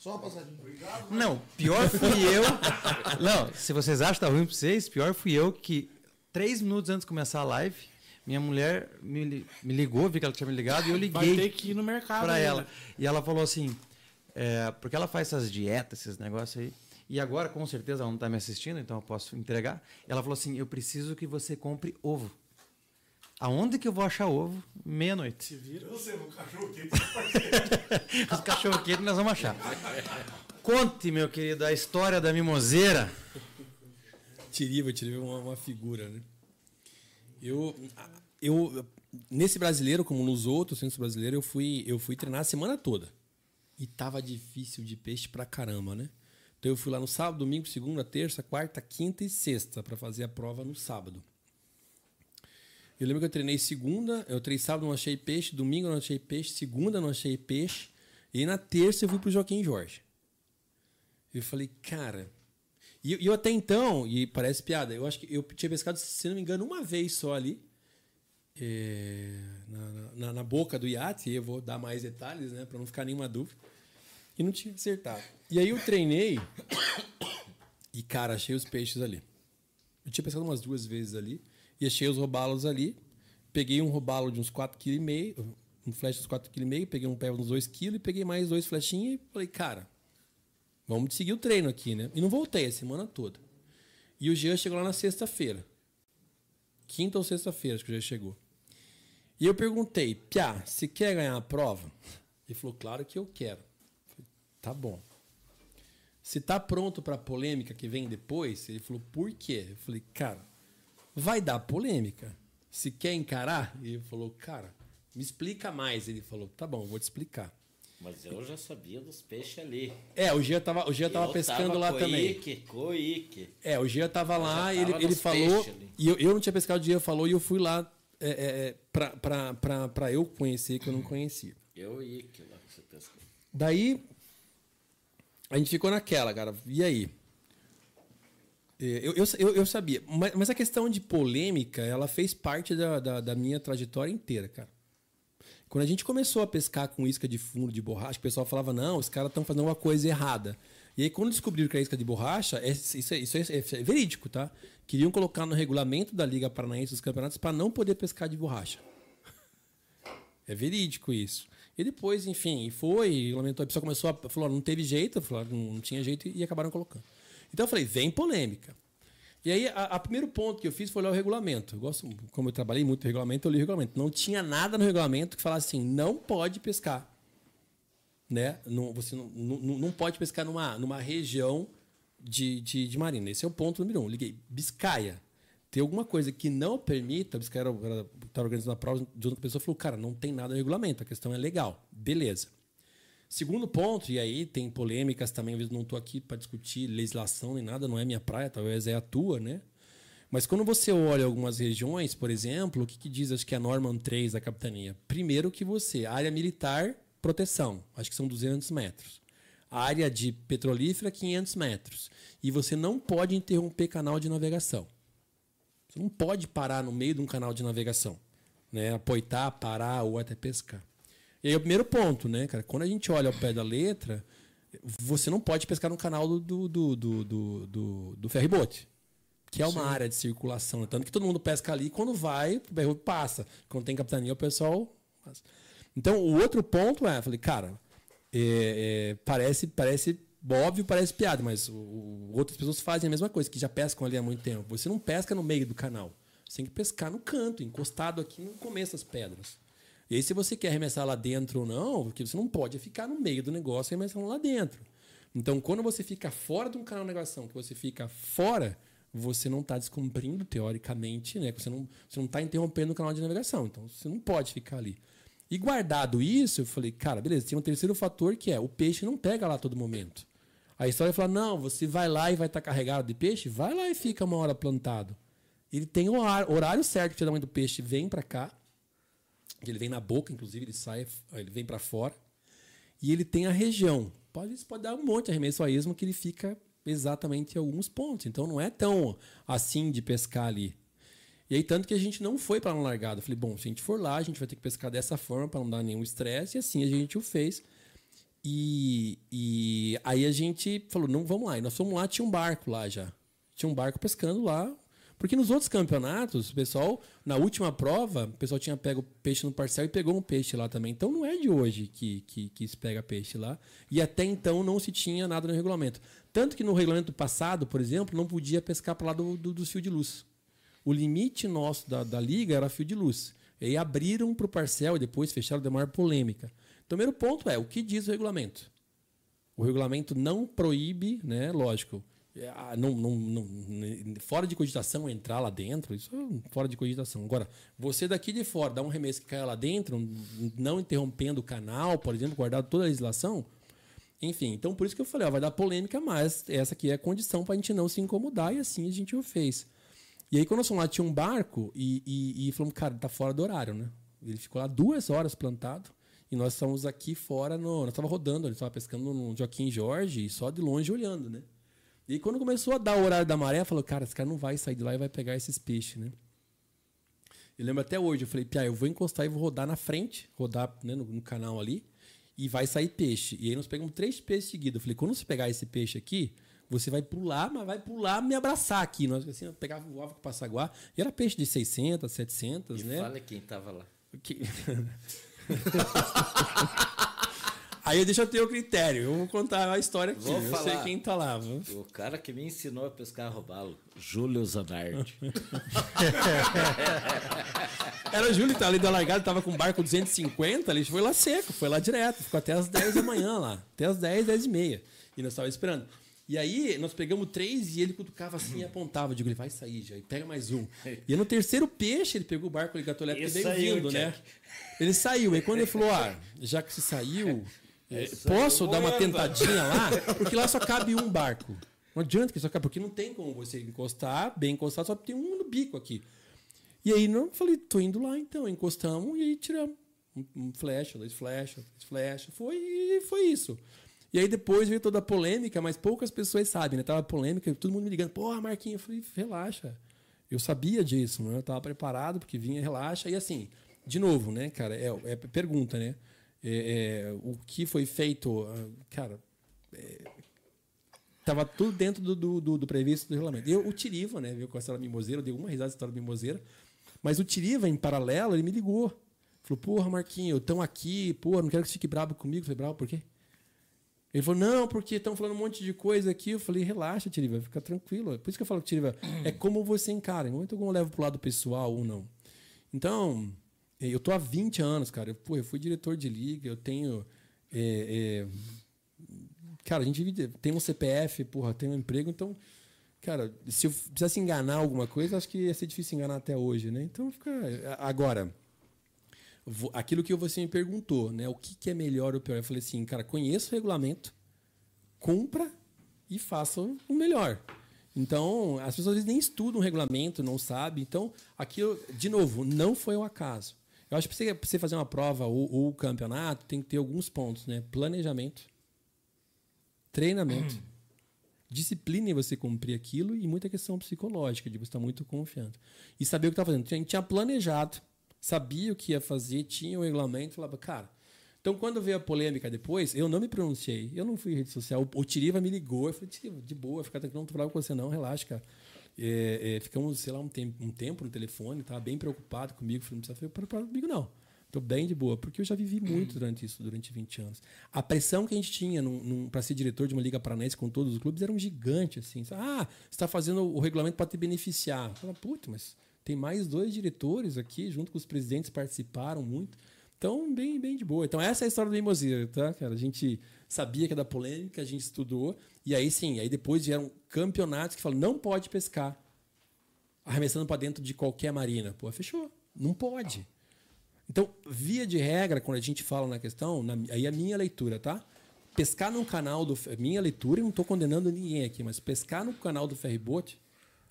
Só uma passadinha. Não, pior fui eu. Não, se vocês acham que tá ruim pra vocês, pior fui eu que três minutos antes de começar a live, minha mulher me, me ligou, vi que ela tinha me ligado e eu Vai ter liguei que ir no mercado. pra ainda. ela. E ela falou assim, é, porque ela faz essas dietas, esses negócios aí. E agora, com certeza, ela não tá me assistindo, então eu posso entregar. Ela falou assim: eu preciso que você compre ovo. Aonde que eu vou achar ovo? Meia-noite. Se vira. Você, no cachorro quente. Os cachorro quente nós vamos achar. Conte, meu querido, a história da mimoseira. Tiriva, Tiriva é uma, uma figura, né? Eu, eu, nesse brasileiro, como nos outros centros brasileiros, eu fui, eu fui treinar a semana toda. E tava difícil de peixe pra caramba, né? Então eu fui lá no sábado, domingo, segunda, terça, quarta, quinta e sexta pra fazer a prova no sábado. Eu lembro que eu treinei segunda, eu treinei sábado, não achei peixe, domingo não achei peixe, segunda não achei peixe, e na terça eu fui pro Joaquim Jorge. Eu falei, cara, e eu até então, e parece piada, eu acho que eu tinha pescado, se não me engano, uma vez só ali, é, na, na- na boca do iate, e eu vou dar mais detalhes, né, para não ficar nenhuma dúvida, e não tinha acertado. E aí eu treinei, e cara, achei os peixes ali. Eu tinha pescado umas duas vezes ali, e achei os robalos ali, peguei um robalo de uns 4,5 kg, um flash uns 4,5 kg, peguei um pé uns 2 kg, e peguei mais dois flechinhos, e falei, cara, Vamos seguir o treino aqui, né? E não voltei a semana toda. E o Jean chegou lá na sexta-feira. Quinta ou sexta-feira, acho que o Jean chegou. E eu perguntei, Piá, você quer ganhar a prova? Ele falou, claro que eu quero. Falei, tá bom. Se tá pronto pra polêmica que vem depois? Ele falou, por quê? Eu falei, cara, vai dar polêmica. Se quer encarar? Ele falou, cara, me explica mais. Ele falou, tá bom, vou te explicar. Mas eu já sabia dos peixes ali. É, o Jean tava, o Jean tava Eu pescando tava lá com também. Ike. É, o Gia tava lá, já ele, tava ele falou. E eu, eu não tinha pescado, o Gia falou, e eu fui lá é, é, é, pra, pra, pra, pra eu conhecer, que eu não conhecia. Eu e Ike lá que você pescou. Daí, a gente ficou naquela, cara. E aí? É, Eu, eu, eu, sabia. Mas, mas a questão de polêmica, ela fez parte da, da, da minha trajetória inteira, cara. Quando a gente começou a pescar com isca de fundo, de borracha, o pessoal falava, não, os caras estão fazendo uma coisa errada. E aí, quando descobriram que era isca de borracha, é- isso, é, isso, é, isso é verídico, tá? Queriam colocar no regulamento da Liga Paranaense dos Campeonatos para não poder pescar de borracha. É verídico isso. E depois, enfim, foi, lamentou, a pessoa começou a falou, não teve jeito, falou, não tinha jeito e acabaram colocando. Então eu falei, vem polêmica. E aí, a, a primeiro ponto que eu fiz foi olhar o regulamento. Eu gosto, como eu trabalhei muito no regulamento, eu li o regulamento. Não tinha nada no regulamento que falasse assim, não pode pescar. Né? Não, você não, não, não pode pescar numa, numa região de, de, de marina. Esse é o ponto número um. Liguei, Biscaia. Tem alguma coisa que não permita, a Biscaia está organizando a prova de outra pessoa falou, cara, não tem nada no regulamento, a questão é legal. Beleza. Segundo ponto, e aí tem polêmicas também, vezes não estou aqui para discutir legislação nem nada, não é minha praia, talvez é a tua, né? Mas quando você olha algumas regiões, por exemplo, o que, que diz, acho que é a Norman 3 da capitania? Primeiro que você, área militar, proteção, acho que são 200 metros. Área de petrolífera, 500 metros. E você não pode interromper canal de navegação. Você não pode parar no meio de um canal de navegação. Né? Apoitar, parar ou até pescar. E aí é o primeiro ponto, né, cara? Quando a gente olha ao pé da letra, você não pode pescar no canal do, do, do, do, do, do, ferryboat, que é uma área de circulação. né? Tanto que todo mundo pesca ali, quando vai, o ferryboat passa. Quando tem capitania, o pessoal... passa. Então, o outro ponto é, eu falei, cara, é, é, parece, parece óbvio, parece piada, mas o- o- outras pessoas fazem a mesma coisa, que já pescam ali há muito tempo. Você não pesca no meio do canal. Você tem que pescar no canto, encostado aqui no começo das pedras. E aí, se você quer arremessar lá dentro ou não, porque você não pode ficar no meio do negócio arremessar lá dentro. Então, quando você fica fora de um canal de navegação, que você fica fora, você não está descumprindo, teoricamente, né? Você não está você não tá interrompendo o canal de navegação. Então, você não pode ficar ali. E guardado isso, eu falei, cara, beleza, tem um terceiro fator que é o peixe não pega lá todo momento. A história fala, não, você vai lá e vai estar carregado de peixe, vai lá e fica uma hora plantado. Ele tem o horário, certo que o do peixe vem para cá, Ele vem na boca, inclusive, ele sai, ele vem para fora. E ele tem a região. Pode, isso pode dar um monte de arremesso a esmo que ele fica exatamente em alguns pontos. Então não é tão assim de pescar ali. E aí, tanto que a gente não foi para uma largada. Eu falei, bom, se a gente for lá, a gente vai ter que pescar dessa forma para não dar nenhum estresse. E assim a gente o fez. E, e aí a gente falou, não, vamos lá. E nós fomos lá, tinha um barco lá já. Tinha um barco pescando lá. Porque nos outros campeonatos, o pessoal, na última prova, o pessoal tinha pego peixe no parcel e pegou um peixe lá também. Então não é de hoje que, que, que se pega peixe lá. E até então não se tinha nada no regulamento. Tanto que no regulamento passado, por exemplo, não podia pescar para lá do, do, do fio de luz. O limite nosso da, da liga era fio de luz. E aí abriram para o parcel e depois fecharam de maior polêmica. Então, o primeiro ponto é o que diz o regulamento. O regulamento não proíbe, né? Lógico. É, Não, não, não, fora de cogitação entrar lá dentro, isso é fora de cogitação. Agora, você daqui de fora dar um remesso que cai lá dentro, não interrompendo o canal, por exemplo, guardado toda a legislação, enfim, então por isso que eu falei, ó, vai dar polêmica, mas essa aqui é a condição para a gente não se incomodar e assim a gente o fez. E aí, quando nós fomos lá, tinha um barco e, e, e falamos, cara, tá fora do horário, né? Ele ficou lá duas horas plantado e nós estamos aqui fora, no, nós estávamos rodando, ele estava pescando no Joaquim Jorge e só de longe olhando, né? E aí, quando começou a dar o horário da maré, falou, cara, esse cara não vai sair de lá e vai pegar esses peixes, né? Eu lembro até hoje, eu falei, Pia, eu vou encostar e vou rodar na frente, rodar né, no, no canal ali, e vai sair peixe. E aí nós pegamos três peixes seguidos. Eu falei, quando você pegar esse peixe aqui, você vai pular, mas vai pular me abraçar aqui. Nós assim, eu pegava voava com o passaguá, e era peixe de 600, 700, E né? fala quem tava lá. Que- Aí deixa eu ter o critério. Eu vou contar a história aqui. Vou eu falar. sei quem tá lá. viu? O cara que me ensinou a pescar robalo, Júlio Zanardi. Era o Júlio, tá ali da largada, tava com um barco 250, ele foi lá seco, foi lá direto, ficou até as 10 da manhã lá, até as 10, 10 e meia. E nós tava esperando. E aí, nós pegamos três e ele cutucava assim e apontava. Eu digo, ele vai sair já, e pega mais um. E no terceiro peixe, ele pegou o barco de gatolete e veio vindo, né? Ele saiu. E quando ele falou, ah, já que você saiu, posso dar uma tentadinha lá? Porque lá só cabe um barco. Não adianta que só cabe, porque não tem como você encostar, bem encostado, só tem um no bico aqui. E aí não falei, tô indo lá então, encostamos e aí tiramos. Um, um flecha, dois flechas, três flechas. Foi, e foi isso. E aí depois veio toda a polêmica, mas poucas pessoas sabem, né? Tava polêmica, todo mundo me ligando, porra, Marquinhos, eu falei, relaxa. Eu sabia disso, né? Eu tava preparado, porque vinha, relaxa. E assim, de novo, né, cara, é, é pergunta, né? É, é, o que foi feito, ah, cara, é, tava tudo dentro do, do, do, previsto do regulamento. Eu, o Tiriva, né, viu com a história mimoseira, eu dei uma risada da história mimoseira, mas o Tiriva, em paralelo, ele me ligou. Falou, porra, Marquinhos, estão aqui, porra, não quero que você fique bravo comigo. Eu falei, bravo por quê? Ele falou, não, porque estão falando um monte de coisa aqui. Eu falei, relaxa, Tiriva, fica tranquilo. Por isso que eu falo que Tiriva, é como você encara. Em momento algum eu levo pro lado pessoal ou não. Então, eu tô há 20 anos, cara. Eu, pô, eu fui diretor de liga, eu tenho. eh, eh, cara, a gente tem um CPF, porra, tem um emprego, então. Cara, se eu precisasse enganar alguma coisa, acho que ia ser difícil enganar até hoje, né? Então fica. Agora, aquilo que você me perguntou, né? O que, é melhor ou pior? Eu falei assim, cara, conheça o regulamento, cumpra e faça o melhor. Então, as pessoas às vezes nem estudam o regulamento, não sabem. Então, aquilo, de novo, não foi o acaso. Eu acho que pra você, pra você fazer uma prova ou, ou campeonato, tem que ter alguns pontos, né? Planejamento, treinamento, disciplina em você cumprir aquilo e muita questão psicológica, de você estar muito confiante. E saber o que está fazendo. A gente tinha planejado, sabia o que ia fazer, tinha o regulamento, falava, cara. Então, quando veio a polêmica depois, eu não me pronunciei, eu não fui em rede social. O, o Tiriva me ligou, eu falei, Tiriva, de boa, fica tranquilo, não tô falando com você, não, relaxa, cara. É, é, ficamos, sei lá, um tempo, um tempo no telefone, tava bem preocupado comigo, falei, não precisa ficar preocupado comigo, não. Tô bem de boa, porque eu já vivi muito durante isso, durante 20 anos. A pressão que a gente tinha para ser diretor de uma liga paranaense com todos os clubes era um gigante, assim. Ah, você está fazendo o regulamento para te beneficiar. Fala, puta, mas tem mais dois diretores aqui, junto com os presidentes, participaram muito. Então, bem, bem de boa. Então, essa é a história do Mimoseira, tá, cara? A gente sabia que era polêmica, a gente estudou. E aí, sim, aí depois vieram campeonatos que falam, não pode pescar arremessando para dentro de qualquer marina. Pô, fechou. Não pode. Então, via de regra, quando a gente fala na questão, na, aí a minha leitura, tá? Pescar no canal do. Minha leitura, e não estou condenando ninguém aqui, mas pescar no canal do ferryboat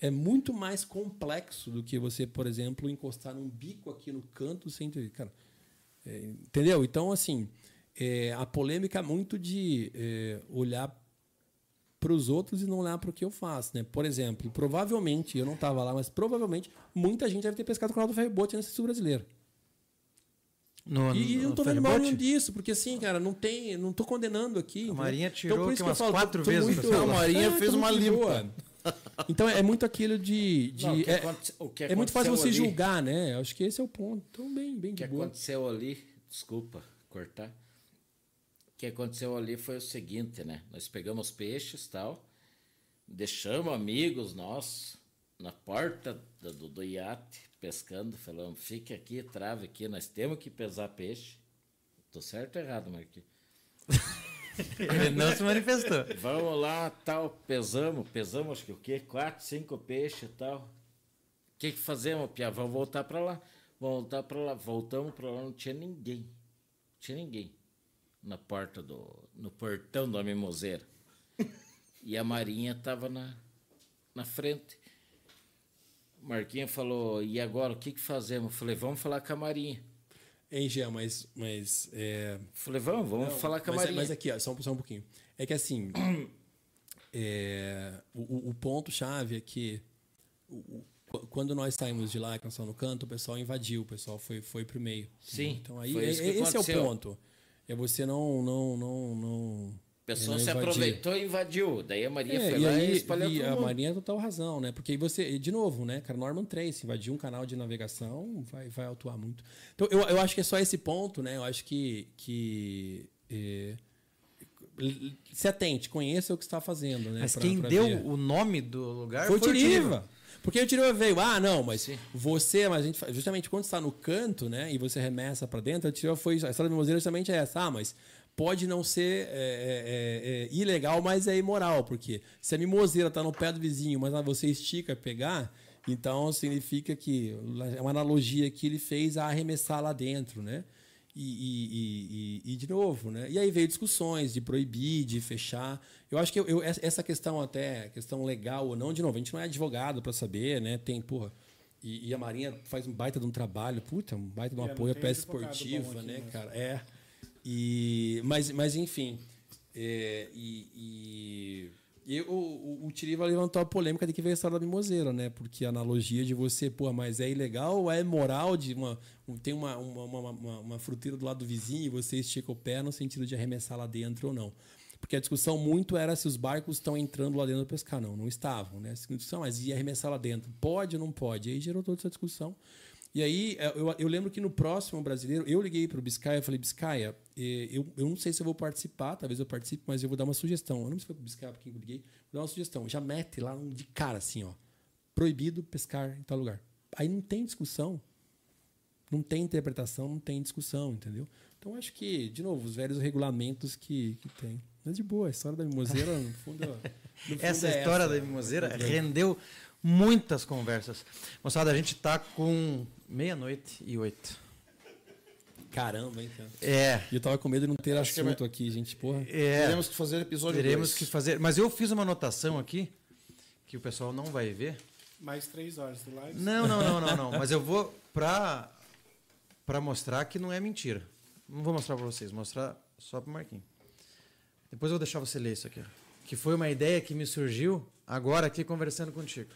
é muito mais complexo do que você, por exemplo, encostar num bico aqui no canto sem. Cara, É, entendeu? Então, assim, é, a polêmica é muito de é, olhar para os outros e não olhar para o que eu faço, né? Por exemplo, provavelmente, eu não estava lá, mas provavelmente muita gente deve ter pescado com o Ronaldo Ferrebote nesse sul brasileiro. No, E eu não no tô vendo mal nenhum disso, porque assim, cara, não tem. Não tô condenando aqui. entendeu? Marinha tirou por aqui isso que eu umas falo, tô- quatro tô vezes, muito-. A Marinha tô fez uma limpa. Então é muito aquilo de. de- Não, o que é, aconte- o que é muito fácil você ali- julgar, né? Acho que esse é o ponto. Então, bem, bem O que boa. aconteceu ali, desculpa cortar. O que aconteceu ali foi o seguinte, né? Nós pegamos peixes tal, deixamos amigos nossos na porta do, do, do iate pescando, falando, fique aqui, trave aqui, nós temos que pesar peixe. Tô certo ou errado, Marquinhos? Ele não se manifestou. Vamos lá, tal, pesamos, pesamos acho que o quê? Quatro, cinco peixes e tal. O que que fazemos, Pia? Vamos voltar para lá. Vamos voltar para lá. Voltamos para lá, não tinha ninguém. Não tinha ninguém. Na porta do. no portão da mimoseira. E a Marinha tava na, na frente. Marquinha falou, e agora o que que fazemos? Eu falei, vamos falar com a Marinha. Hein, Jean, mas. mas é, Falei, vamos, vamos Não, falar com a mas, Marinha. mas aqui, ó, só, um- só um pouquinho. É que assim, é, o, o- ponto-chave é que o- o- qu- quando nós saímos de lá, que nós estávamos no canto, o pessoal invadiu, o pessoal foi, foi pro meio. Sim, Então aí é- que esse é o aconteceu. ponto. É você não. não, não, não O pessoal não se invadir. aproveitou e invadiu. Daí a Marinha É, foi e lá aí, e espalhou e todo a mundo. Marinha tem total razão, né? Porque aí você, de novo, né, cara, Norman Trace, invadir um canal de navegação vai, vai autuar muito. Então, eu, eu acho que é só esse ponto, né? Eu acho que. que é, se atente, conheça o que está fazendo, né? Mas pra- quem pra deu ver. o nome do lugar Foi o Tiriva. Porque o Tiriva veio, ah, não, mas você, mas a gente, justamente quando está no canto, né, e você remessa para dentro, o Tiriva foi, a história do Mimoseiro justamente é essa, ah, mas pode não ser é, é, é, é, ilegal, mas é imoral, porque se a mimoseira está no pé do vizinho, mas você estica pegar, então significa que é uma analogia que ele fez a arremessar lá dentro, né? E, e- e- e- de novo, né? E aí veio discussões de proibir, de fechar. Eu acho que eu- eu- essa questão até, questão legal ou não, de novo, a gente não é advogado para saber, né? Tem, porra. E, a Marinha faz um baita de um trabalho, puta, um baita de um É, apoio à peça esportiva, aqui né, mesmo. cara? É. E, mas, mas enfim. é, e, e- o, o, o Tiriva levantou a polêmica de que veio a história da mimoseira, né? Porque a analogia de você, pô, mas é ilegal ou é moral de uma. um- tem uma, uma, uma, uma, uma fruteira do lado do vizinho e você estica o pé no sentido de arremessar lá dentro ou não. Porque a discussão muito era se os barcos estão entrando lá dentro para pescar. Não, não estavam, né? A discussão, mas ia arremessar lá dentro. Pode ou não pode? E aí gerou toda essa discussão. E aí, é, eu, eu lembro que no próximo brasileiro, eu liguei para o Biscaia e falei: Biscaia, eh, eu, eu não sei se eu vou participar, talvez eu participe, mas eu vou dar uma sugestão. Eu não sei se foi para o Biscaia, para quem eu liguei, vou dar uma sugestão. Já mete lá de cara assim, ó: proibido pescar em tal lugar. Aí não tem discussão, não tem interpretação, não tem discussão, entendeu? Então acho que, de novo, os velhos regulamentos que, que tem. Mas de boa, a história da mimoseira, no fundo. no fundo Essa é história essa. da mimoseira rendeu muitas conversas. Moçada, a gente tá com meia-noite e oito. Caramba, hein, cara. É. E eu tava com medo de não ter Acho que assunto aqui, gente, porra. É. Teremos que fazer episódio Teremos dois. que fazer. Mas eu fiz uma anotação aqui que o pessoal não vai ver. Mais três horas de live. Não, não, não, não, não. Mas eu vou pra, pra mostrar que não é mentira. Não vou mostrar pra vocês, mostrar só pro Marquinhos. Depois eu vou deixar você ler isso aqui. ó. Que foi uma ideia que me surgiu agora aqui conversando contigo.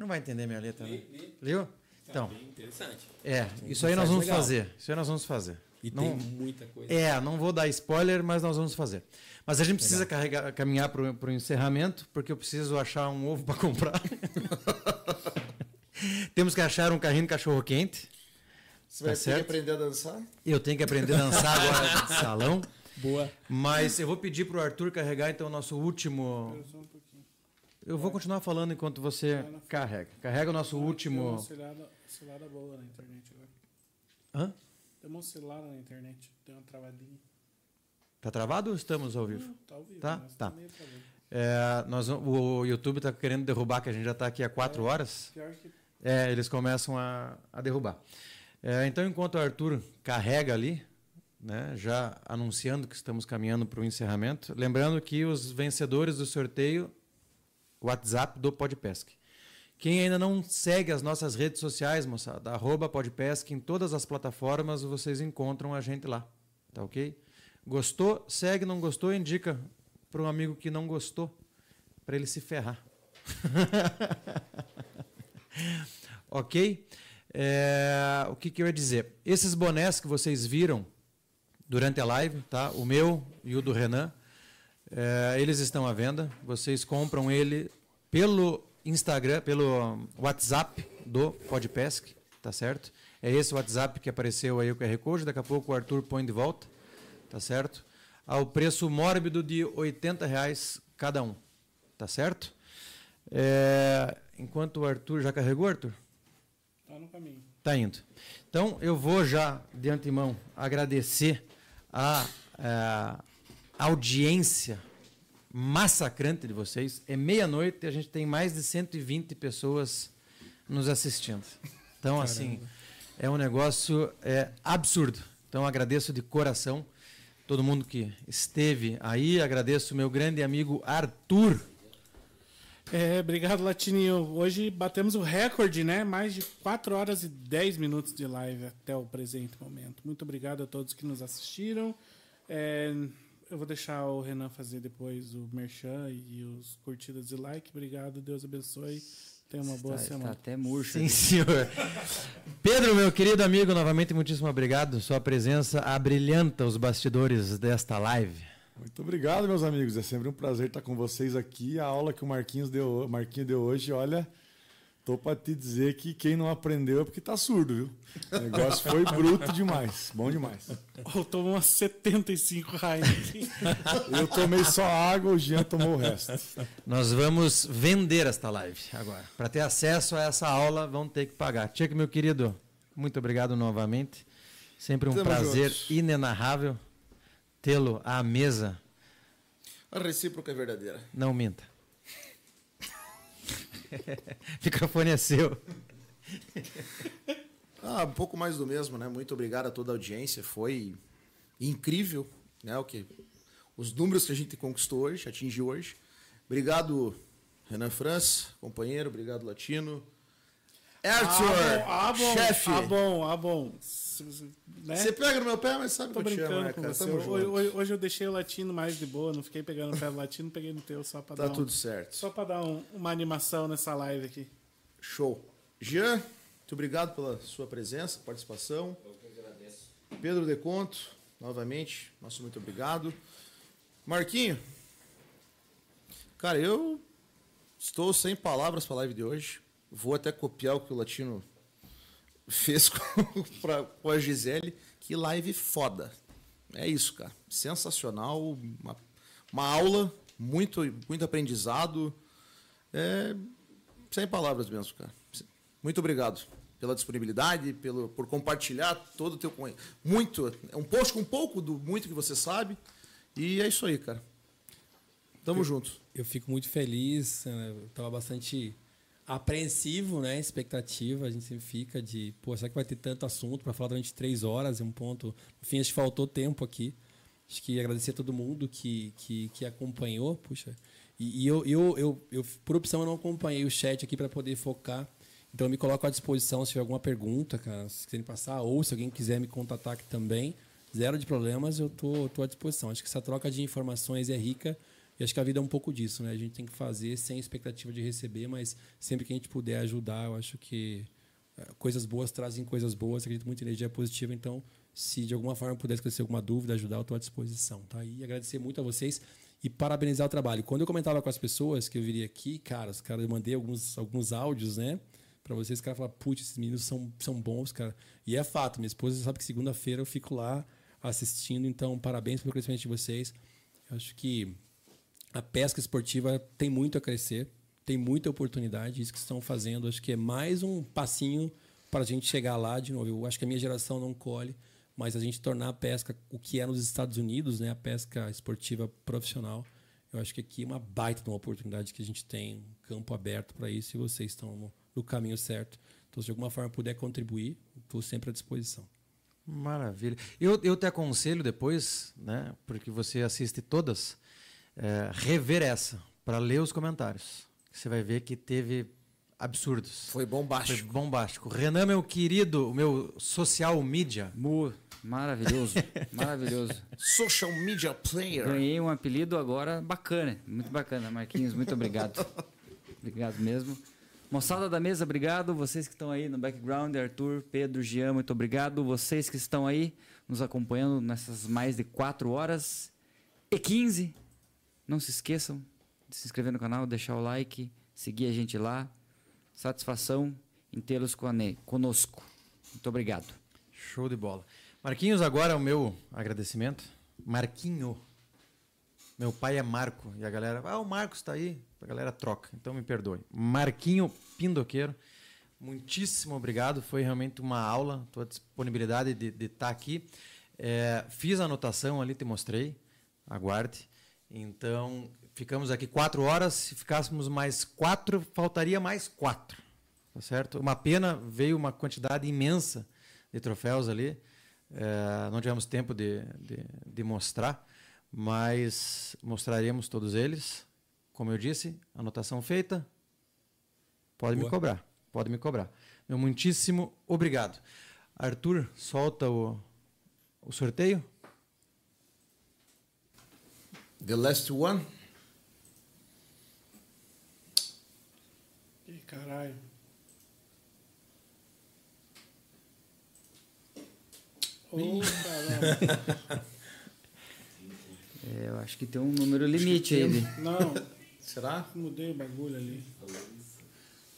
Não vai entender minha letra, né? Leu? Então, Interessante. é, isso aí nós vamos legal. fazer. Isso aí nós vamos fazer. E Não- tem muita coisa. é, não vou dar spoiler, mas nós vamos fazer. Mas a gente precisa carregar, caminhar para o encerramento, porque eu preciso achar um ovo para comprar. Temos que achar um carrinho de cachorro quente. Você vai Tá ter certo? que aprender a dançar? Eu tenho que aprender a dançar agora de salão. Boa. Mas eu vou pedir para o Arthur carregar então o nosso último. Eu vou continuar falando enquanto você carrega. Carrega o nosso Deu uma último. oscilada, oscilada boa na internet agora. Hã? Deu uma oscilada na internet. Deu uma travadinha. Tá travado ou estamos ao vivo? Não, tá ao vivo. Tá? Tá. travado. É, nós, o YouTube está querendo derrubar, que a gente já está aqui há quatro horas. Pior que É, eles começam a, a derrubar. É, então, enquanto o Arthur carrega ali, né, já anunciando que estamos caminhando para o encerramento, lembrando que os vencedores do sorteio, WhatsApp do Podpesc, Quem ainda não segue as nossas redes sociais, moçada, arroba podpesc, em todas as plataformas vocês encontram a gente lá. Tá ok? Gostou? Segue, não gostou? Indica para um amigo que não gostou, para ele se ferrar. ok? É, o que, que eu ia dizer? Esses bonés que vocês viram durante a live, tá? O meu e o do Renan, é, eles estão à venda. Vocês compram ele pelo Instagram, pelo WhatsApp do Podpesc, tá certo? É esse WhatsApp que apareceu aí o QR Code, daqui a pouco o Arthur põe de volta, tá certo? Ao preço mórbido de 80 reais cada um, tá certo? É, enquanto o Arthur já carregou, Arthur? Tá no caminho. Tá indo. Então eu vou já de antemão agradecer a, a audiência massacrante de vocês. É meia-noite e a gente tem mais de 120 pessoas nos assistindo. Então, Caramba. assim, é um negócio é, absurdo. Então, agradeço de coração todo mundo que esteve aí. Agradeço meu grande amigo Arthur. É, obrigado, Latininho. Hoje batemos o recorde, né? Mais de 4 horas e 10 minutos de live até o presente momento. Muito obrigado a todos que nos assistiram. É, eu vou deixar o Renan fazer depois o merchan e os curtidas e like. Obrigado, Deus abençoe. Tenha uma boa está, semana. Está até murcho. Sim, senhor. Pedro, meu querido amigo, novamente muitíssimo obrigado. Sua presença abrilhanta os bastidores desta live. Muito obrigado, meus amigos. É sempre um prazer estar com vocês aqui. A aula que o Marquinhos deu, Marquinhos deu hoje, olha, Tô para te dizer que quem não aprendeu é porque tá surdo, viu? O negócio foi bruto demais. Bom demais. Eu tomou umas 75 Heineken. Eu tomei só água, o Jean tomou o resto. Nós vamos vender esta live agora. Para ter acesso a essa aula, vão ter que pagar. Tchek, meu querido, muito obrigado novamente. Sempre um Tamo prazer juntos. inenarrável tê-lo à mesa. A recíproca é verdadeira. Não minta. O microfone é seu. Ah, um pouco mais do mesmo, né? Muito obrigado a toda a audiência. Foi incrível, né? O que os números que a gente conquistou hoje, atingiu hoje. Obrigado, Renan França, companheiro. Obrigado, Latino. Arthur, ah, bom, chefe. Ah, bom, ah, bom. Né? Você pega no meu pé, mas sabe Tô que eu te amo, né, cara? Hoje, hoje, eu deixei o latino mais de boa, não fiquei pegando o pé do latino, peguei no teu só pra tá dar. Tá tudo certo. Só pra dar um, uma animação nessa live aqui. Show. Jean, muito obrigado pela sua presença, participação. Eu que agradeço. Pedro Deconto, novamente, nosso muito obrigado. Marquinho, cara, eu estou sem palavras para a live de hoje. Vou até copiar o que o Latino fez com, pra, com a Gisele. Que live foda. É isso, cara. Sensacional. Uma, uma aula, muito, muito aprendizado. É, sem palavras mesmo, cara. Muito obrigado pela disponibilidade, pelo, por compartilhar todo o teu muito, é um post com um pouco do muito que você sabe. E é isso aí, cara. Tamo eu, junto. Eu fico muito feliz. Né? Eu tava bastante apreensivo, né? Expectativa, a gente sempre fica de, pô, será que vai ter tanto assunto para falar durante três horas? É um ponto. No fim, acho que faltou tempo aqui. Acho que agradecer a todo mundo que, que, que acompanhou, puxa. E, e eu, eu, eu, eu, por opção, eu não acompanhei o chat aqui para poder focar. Então, eu me coloco à disposição se tiver alguma pergunta, cara, se quiserem passar, ou se alguém quiser me contatar aqui também. Zero de problemas, eu tô, tô à disposição. Acho que essa troca de informações é rica e acho que a vida é um pouco disso, né? A gente tem que fazer sem expectativa de receber, mas sempre que a gente puder ajudar, eu acho que eh, coisas boas trazem coisas boas, acredito muito em energia positiva, então se de alguma forma puder esclarecer alguma dúvida, ajudar, eu estou à disposição, tá? E agradecer muito a vocês e parabenizar o trabalho. Quando eu comentava com as pessoas que eu viria aqui, cara, os caras, eu mandei alguns, alguns áudios, né? Para vocês, os caras falaram, putz, esses meninos são, são bons, cara. E é fato, minha esposa sabe que segunda-feira eu fico lá assistindo, então parabéns pelo crescimento de vocês. Eu acho que a pesca esportiva tem muito a crescer, tem muita oportunidade. Isso que estão fazendo, acho que é mais um passinho para a gente chegar lá de novo. Eu acho que a minha geração não colhe, mas a gente tornar a pesca o que é nos Estados Unidos, né, a pesca esportiva profissional, eu acho que aqui é uma baita uma oportunidade que a gente tem, um campo aberto para isso e vocês estão no, no caminho certo. Então, se de alguma forma puder contribuir, estou sempre à disposição. Maravilha. Eu, eu te aconselho depois, né, porque você assiste todas, é, rever essa, para ler os comentários. Você vai ver que teve absurdos. Foi bombástico. Foi bombástico. Renan, meu querido, o meu social media. Mu, maravilhoso, maravilhoso. Social media player. Ganhei um apelido agora bacana, muito bacana, Marquinhos, muito obrigado. obrigado mesmo. Moçada da mesa, obrigado. Vocês que estão aí no background, Arthur, Pedro, Jean, muito obrigado. Vocês que estão aí nos acompanhando nessas mais de 4 horas e 15. Não se esqueçam de se inscrever no canal, deixar o like, seguir a gente lá. Satisfação em tê-los conosco. Muito obrigado. Show de bola. Marquinhos, agora o meu agradecimento. Marquinho. Meu pai é Marco. E a galera, ah, o Marcos está aí. A galera troca, então me perdoe. Marquinho Pindoqueiro, muitíssimo obrigado. Foi realmente uma aula, tua disponibilidade de estar aqui. É, fiz a anotação ali, te mostrei. Aguarde. Então, ficamos aqui quatro horas. Se ficássemos mais quatro, faltaria mais quatro. Tá certo? Uma pena, veio uma quantidade imensa de troféus ali. É, não tivemos tempo de, de, de mostrar, mas mostraremos todos eles. Como eu disse, anotação feita. Pode me Boa. cobrar. Pode me cobrar. Meu muitíssimo obrigado. Arthur, solta o, o sorteio. The last one. Ih, caralho. Caralho. É, eu acho que tem um número limite aí. de- Não, Será? mudei o bagulho ali.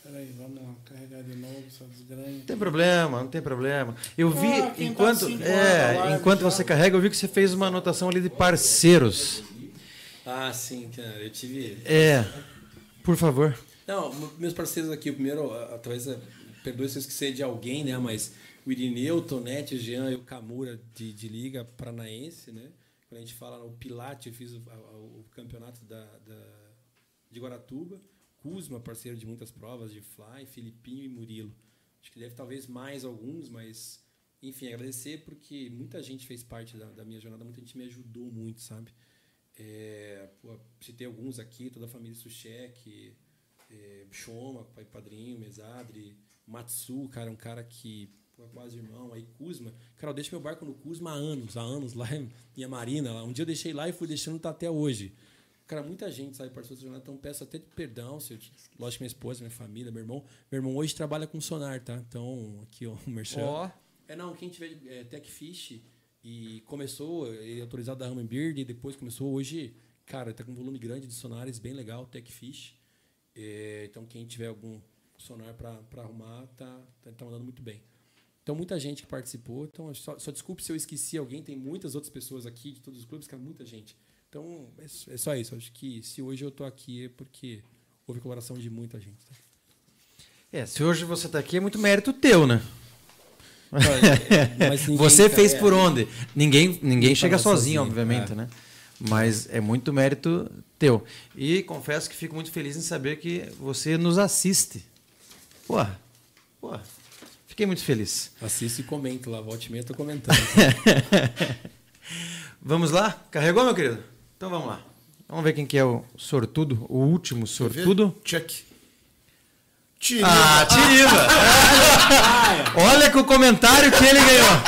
Peraí, vamos lá, carregar de novo essa desgranha. Não tem problema, não tem problema. Eu vi, Ah, tá enquanto, cinco é, enquanto já. você carrega, eu vi que você fez uma anotação ali de parceiros. Ah, sim, cara. Eu tive. É, por favor. Não, meus parceiros aqui, o primeiro, talvez, é, perdoe se eu esquecer de alguém, né? Mas o Irineu, o Tonete, o Jean e o Camura de, de Liga Paranaense, né? Quando a gente fala no Pilate, eu fiz o, o campeonato da, da- de Guaratuba. Kuzma, parceiro de muitas provas de fly, Filipinho e Murilo. Acho que deve talvez mais alguns, mas enfim, agradecer porque muita gente fez parte da, da minha jornada, muita gente me ajudou muito, sabe? É, pô, citei alguns aqui, toda a família Suchek, é, Shoma, pai padrinho, Mesadri, Matsu, cara, um cara que pô, é quase irmão, aí Kuzma. Cara, eu deixo meu barco no Kuzma há anos, há anos lá em a Marina. Lá. Um dia eu deixei lá e fui deixando tá até hoje. Cara, muita gente sabe participou dessa jornada, então peço até perdão, se eu, lógico, minha esposa, minha família, meu irmão. Meu irmão hoje trabalha com sonar, tá? Então, aqui, ó, o Merchan. Ó. É, não, quem tiver é, Techfish e começou, ele é autorizado da Humminbird e depois começou hoje, cara, tá com um volume grande de sonares, bem legal, Techfish. É, então, quem tiver algum sonar para arrumar, tá, tá, tá mandando muito bem. Então, muita gente que participou. Então, só, só desculpe se eu esqueci alguém, tem muitas outras pessoas aqui de todos os clubes, cara, muita gente. Então, é, é só isso. Acho que se hoje eu tô aqui é porque houve colaboração de muita gente. Tá? É, se hoje você está aqui é muito mérito teu, né? Você fez por onde? Ninguém, ninguém chega sozinho, sozinho, obviamente, é. né? Mas é muito mérito teu. E confesso que fico muito feliz em saber que você nos assiste. Porra, porra. Fiquei muito feliz. Assisto e comento lá, volta e meia tô comentando. Vamos lá? Carregou, meu querido? Então vamos lá. Vamos ver quem que é o sortudo, o último sortudo. Check. Tira. Ah, Tiriva! Olha com o comentário que ele ganhou.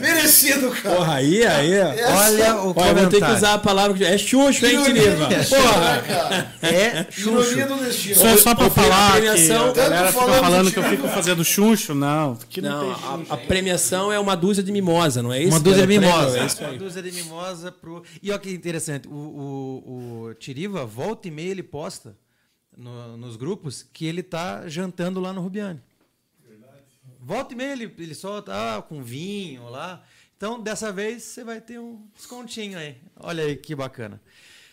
Merecido, cara. Porra, aí, aí. Olha o Olha, eu comentário. vou ter que usar a palavra. que- É xuxo, hein, Tiriva? Porra! cara. É Xuxo. do destino. Só, só pra a falar que premiação- a galera fica falando que eu fico fazendo chuncho. Não, que não, Não, chuncho. a, a premiação é uma dúzia de mimosa, não é isso? Uma dúzia de mimosa. É isso Uma aí. dúzia de mimosa pro. E olha que interessante, o, o, o Tiriva, volta e meia, ele posta no- nos grupos que ele tá jantando lá no Rubiane. Volta e meia ele, ele solta ah, com vinho lá. Então, dessa vez, você vai ter um descontinho aí. Olha aí que bacana.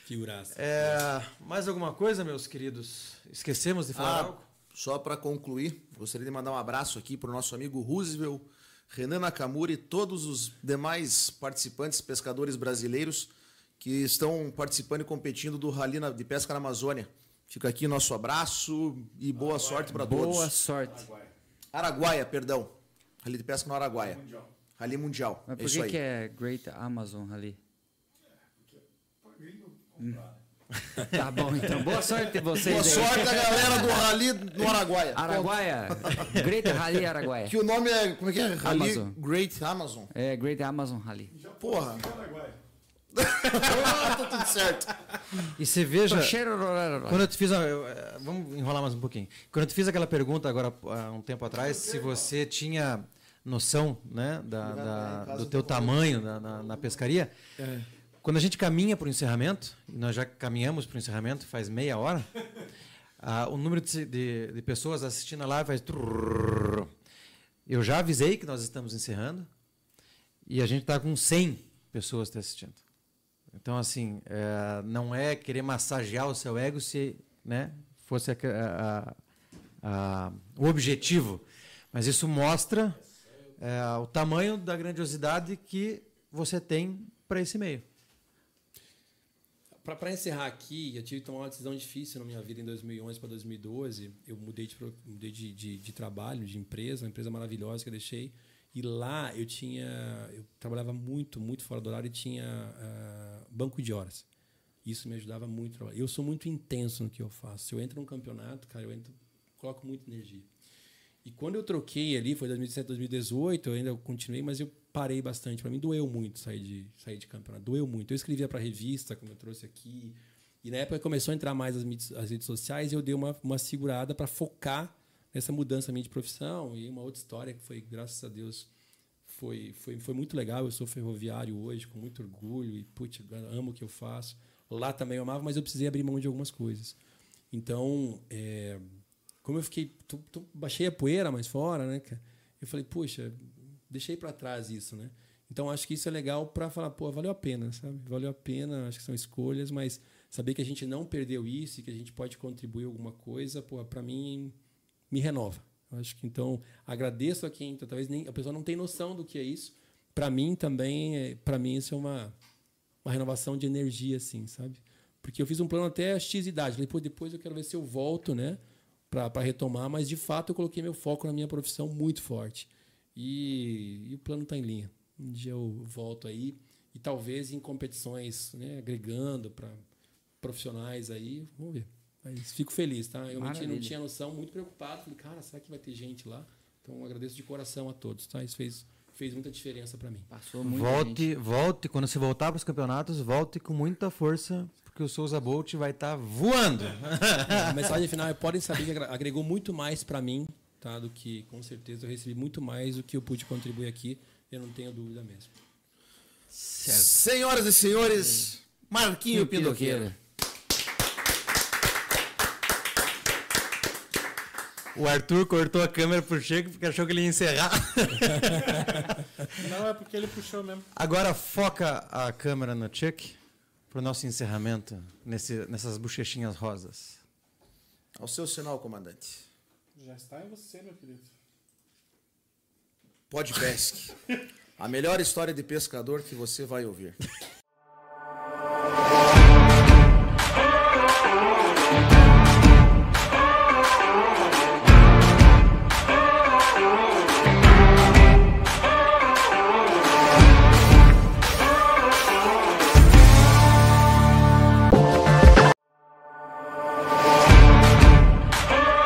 Figuraça. É, mais alguma coisa, meus queridos? Esquecemos de falar Ah, algo? só para concluir, gostaria de mandar um abraço aqui para o nosso amigo Roosevelt, Renan Nakamura e todos os demais participantes, pescadores brasileiros que estão participando e competindo do Rally de Pesca na Amazônia. Fica aqui nosso abraço e boa sorte para todos. Boa sorte. Araguaia, perdão. Rally de Pesca no Araguaia. Rally Mundial. Mas é por isso que, aí. que é Great Amazon ali? Tá bom, então. Boa sorte de vocês Boa aí. sorte a galera do Rally no Araguaia. Araguaia. Great Rally Araguaia. Que o nome é. Como é que é? Rally Amazon. Great Amazon. É, Great Amazon Rally. Porra. Tá tudo certo. E você veja. Quando eu te fiz. a- eh, vamos enrolar mais um pouquinho. Quando eu te fiz aquela pergunta agora há um tempo atrás, se você tinha noção né, da, da- do teu tamanho na, na- na pescaria, quando a gente caminha para o encerramento, e nós já caminhamos para o encerramento faz meia hora, ah, o número de, de- de pessoas assistindo a live faz. Eu já avisei que nós estamos encerrando e a gente está com 100 pessoas te assistindo. Então, assim, é, não é querer massagear o seu ego se né, fosse a- a- a- o objetivo. Mas isso mostra é, o tamanho da grandiosidade que você tem para esse meio. Para encerrar aqui, eu tive que tomar uma decisão difícil na minha vida em 2011 para 2012. Eu mudei, de, mudei de, de, de trabalho, de empresa, uma empresa maravilhosa que eu deixei. E lá eu tinha. Eu trabalhava muito, muito fora do horário e tinha ah, banco de horas. Isso me ajudava muito. Eu sou muito intenso no que eu faço. Se eu entro num campeonato, cara, eu entro, coloco muita energia. E quando eu troquei ali, foi 2017, 2018, eu ainda continuei, mas eu parei bastante. Para mim doeu muito sair de, sair de campeonato. Doeu muito. Eu escrevia para revista, como eu trouxe aqui. E na época começou a entrar mais as, as redes sociais e eu dei uma, uma segurada para focar nessa mudança minha de profissão. E uma outra história que foi, graças a Deus, foi, foi, foi muito legal. Eu sou ferroviário hoje, com muito orgulho. E, putz, amo o que eu faço. Lá também eu amava, mas eu precisei abrir mão de algumas coisas. Então, é, como eu fiquei. baixei a poeira mais fora, né? Eu falei, puxa, deixei para trás isso, né? Então acho que isso é legal para falar, pô, valeu a pena, sabe? Valeu a pena, acho que são escolhas, mas saber que a gente não perdeu isso e que a gente pode contribuir alguma coisa, pô, para mim me renova. Eu acho que então agradeço a quem, talvez nem a pessoa não tem noção do que é isso. Para mim também, para mim isso é uma uma renovação de energia assim, sabe? Porque eu fiz um plano até X idade, falei, depois eu quero ver se eu volto, né? para retomar, mas de fato eu coloquei meu foco na minha profissão muito forte. E, e o plano está em linha. Um dia eu volto aí e talvez em competições, né, agregando para profissionais aí, vamos ver. Mas fico feliz, tá? Eu realmente não Maravilha. tinha noção, muito preocupado. Falei, cara, será que vai ter gente lá? Então agradeço de coração a todos, tá? Isso fez, fez muita diferença para mim. Passou muito. Volte, volte, quando você voltar para os campeonatos, volte com muita força, porque o Souza Bolt vai estar voando. A mensagem final é podem saber que agregou muito mais para mim, tá? Do que com certeza eu recebi muito mais do que eu pude contribuir aqui. Eu não tenho dúvida mesmo. Senhoras e senhores, Marquinho Pindoqueira. O Arthur cortou a câmera pro Chico porque achou que ele ia encerrar. Não, é porque ele puxou mesmo. Agora foca a câmera no Chuck pro nosso encerramento nesse, nessas bochechinhas rosas. Ao seu sinal, comandante. Já está em você, meu querido. Pode pesque. a melhor história de pescador que você vai ouvir.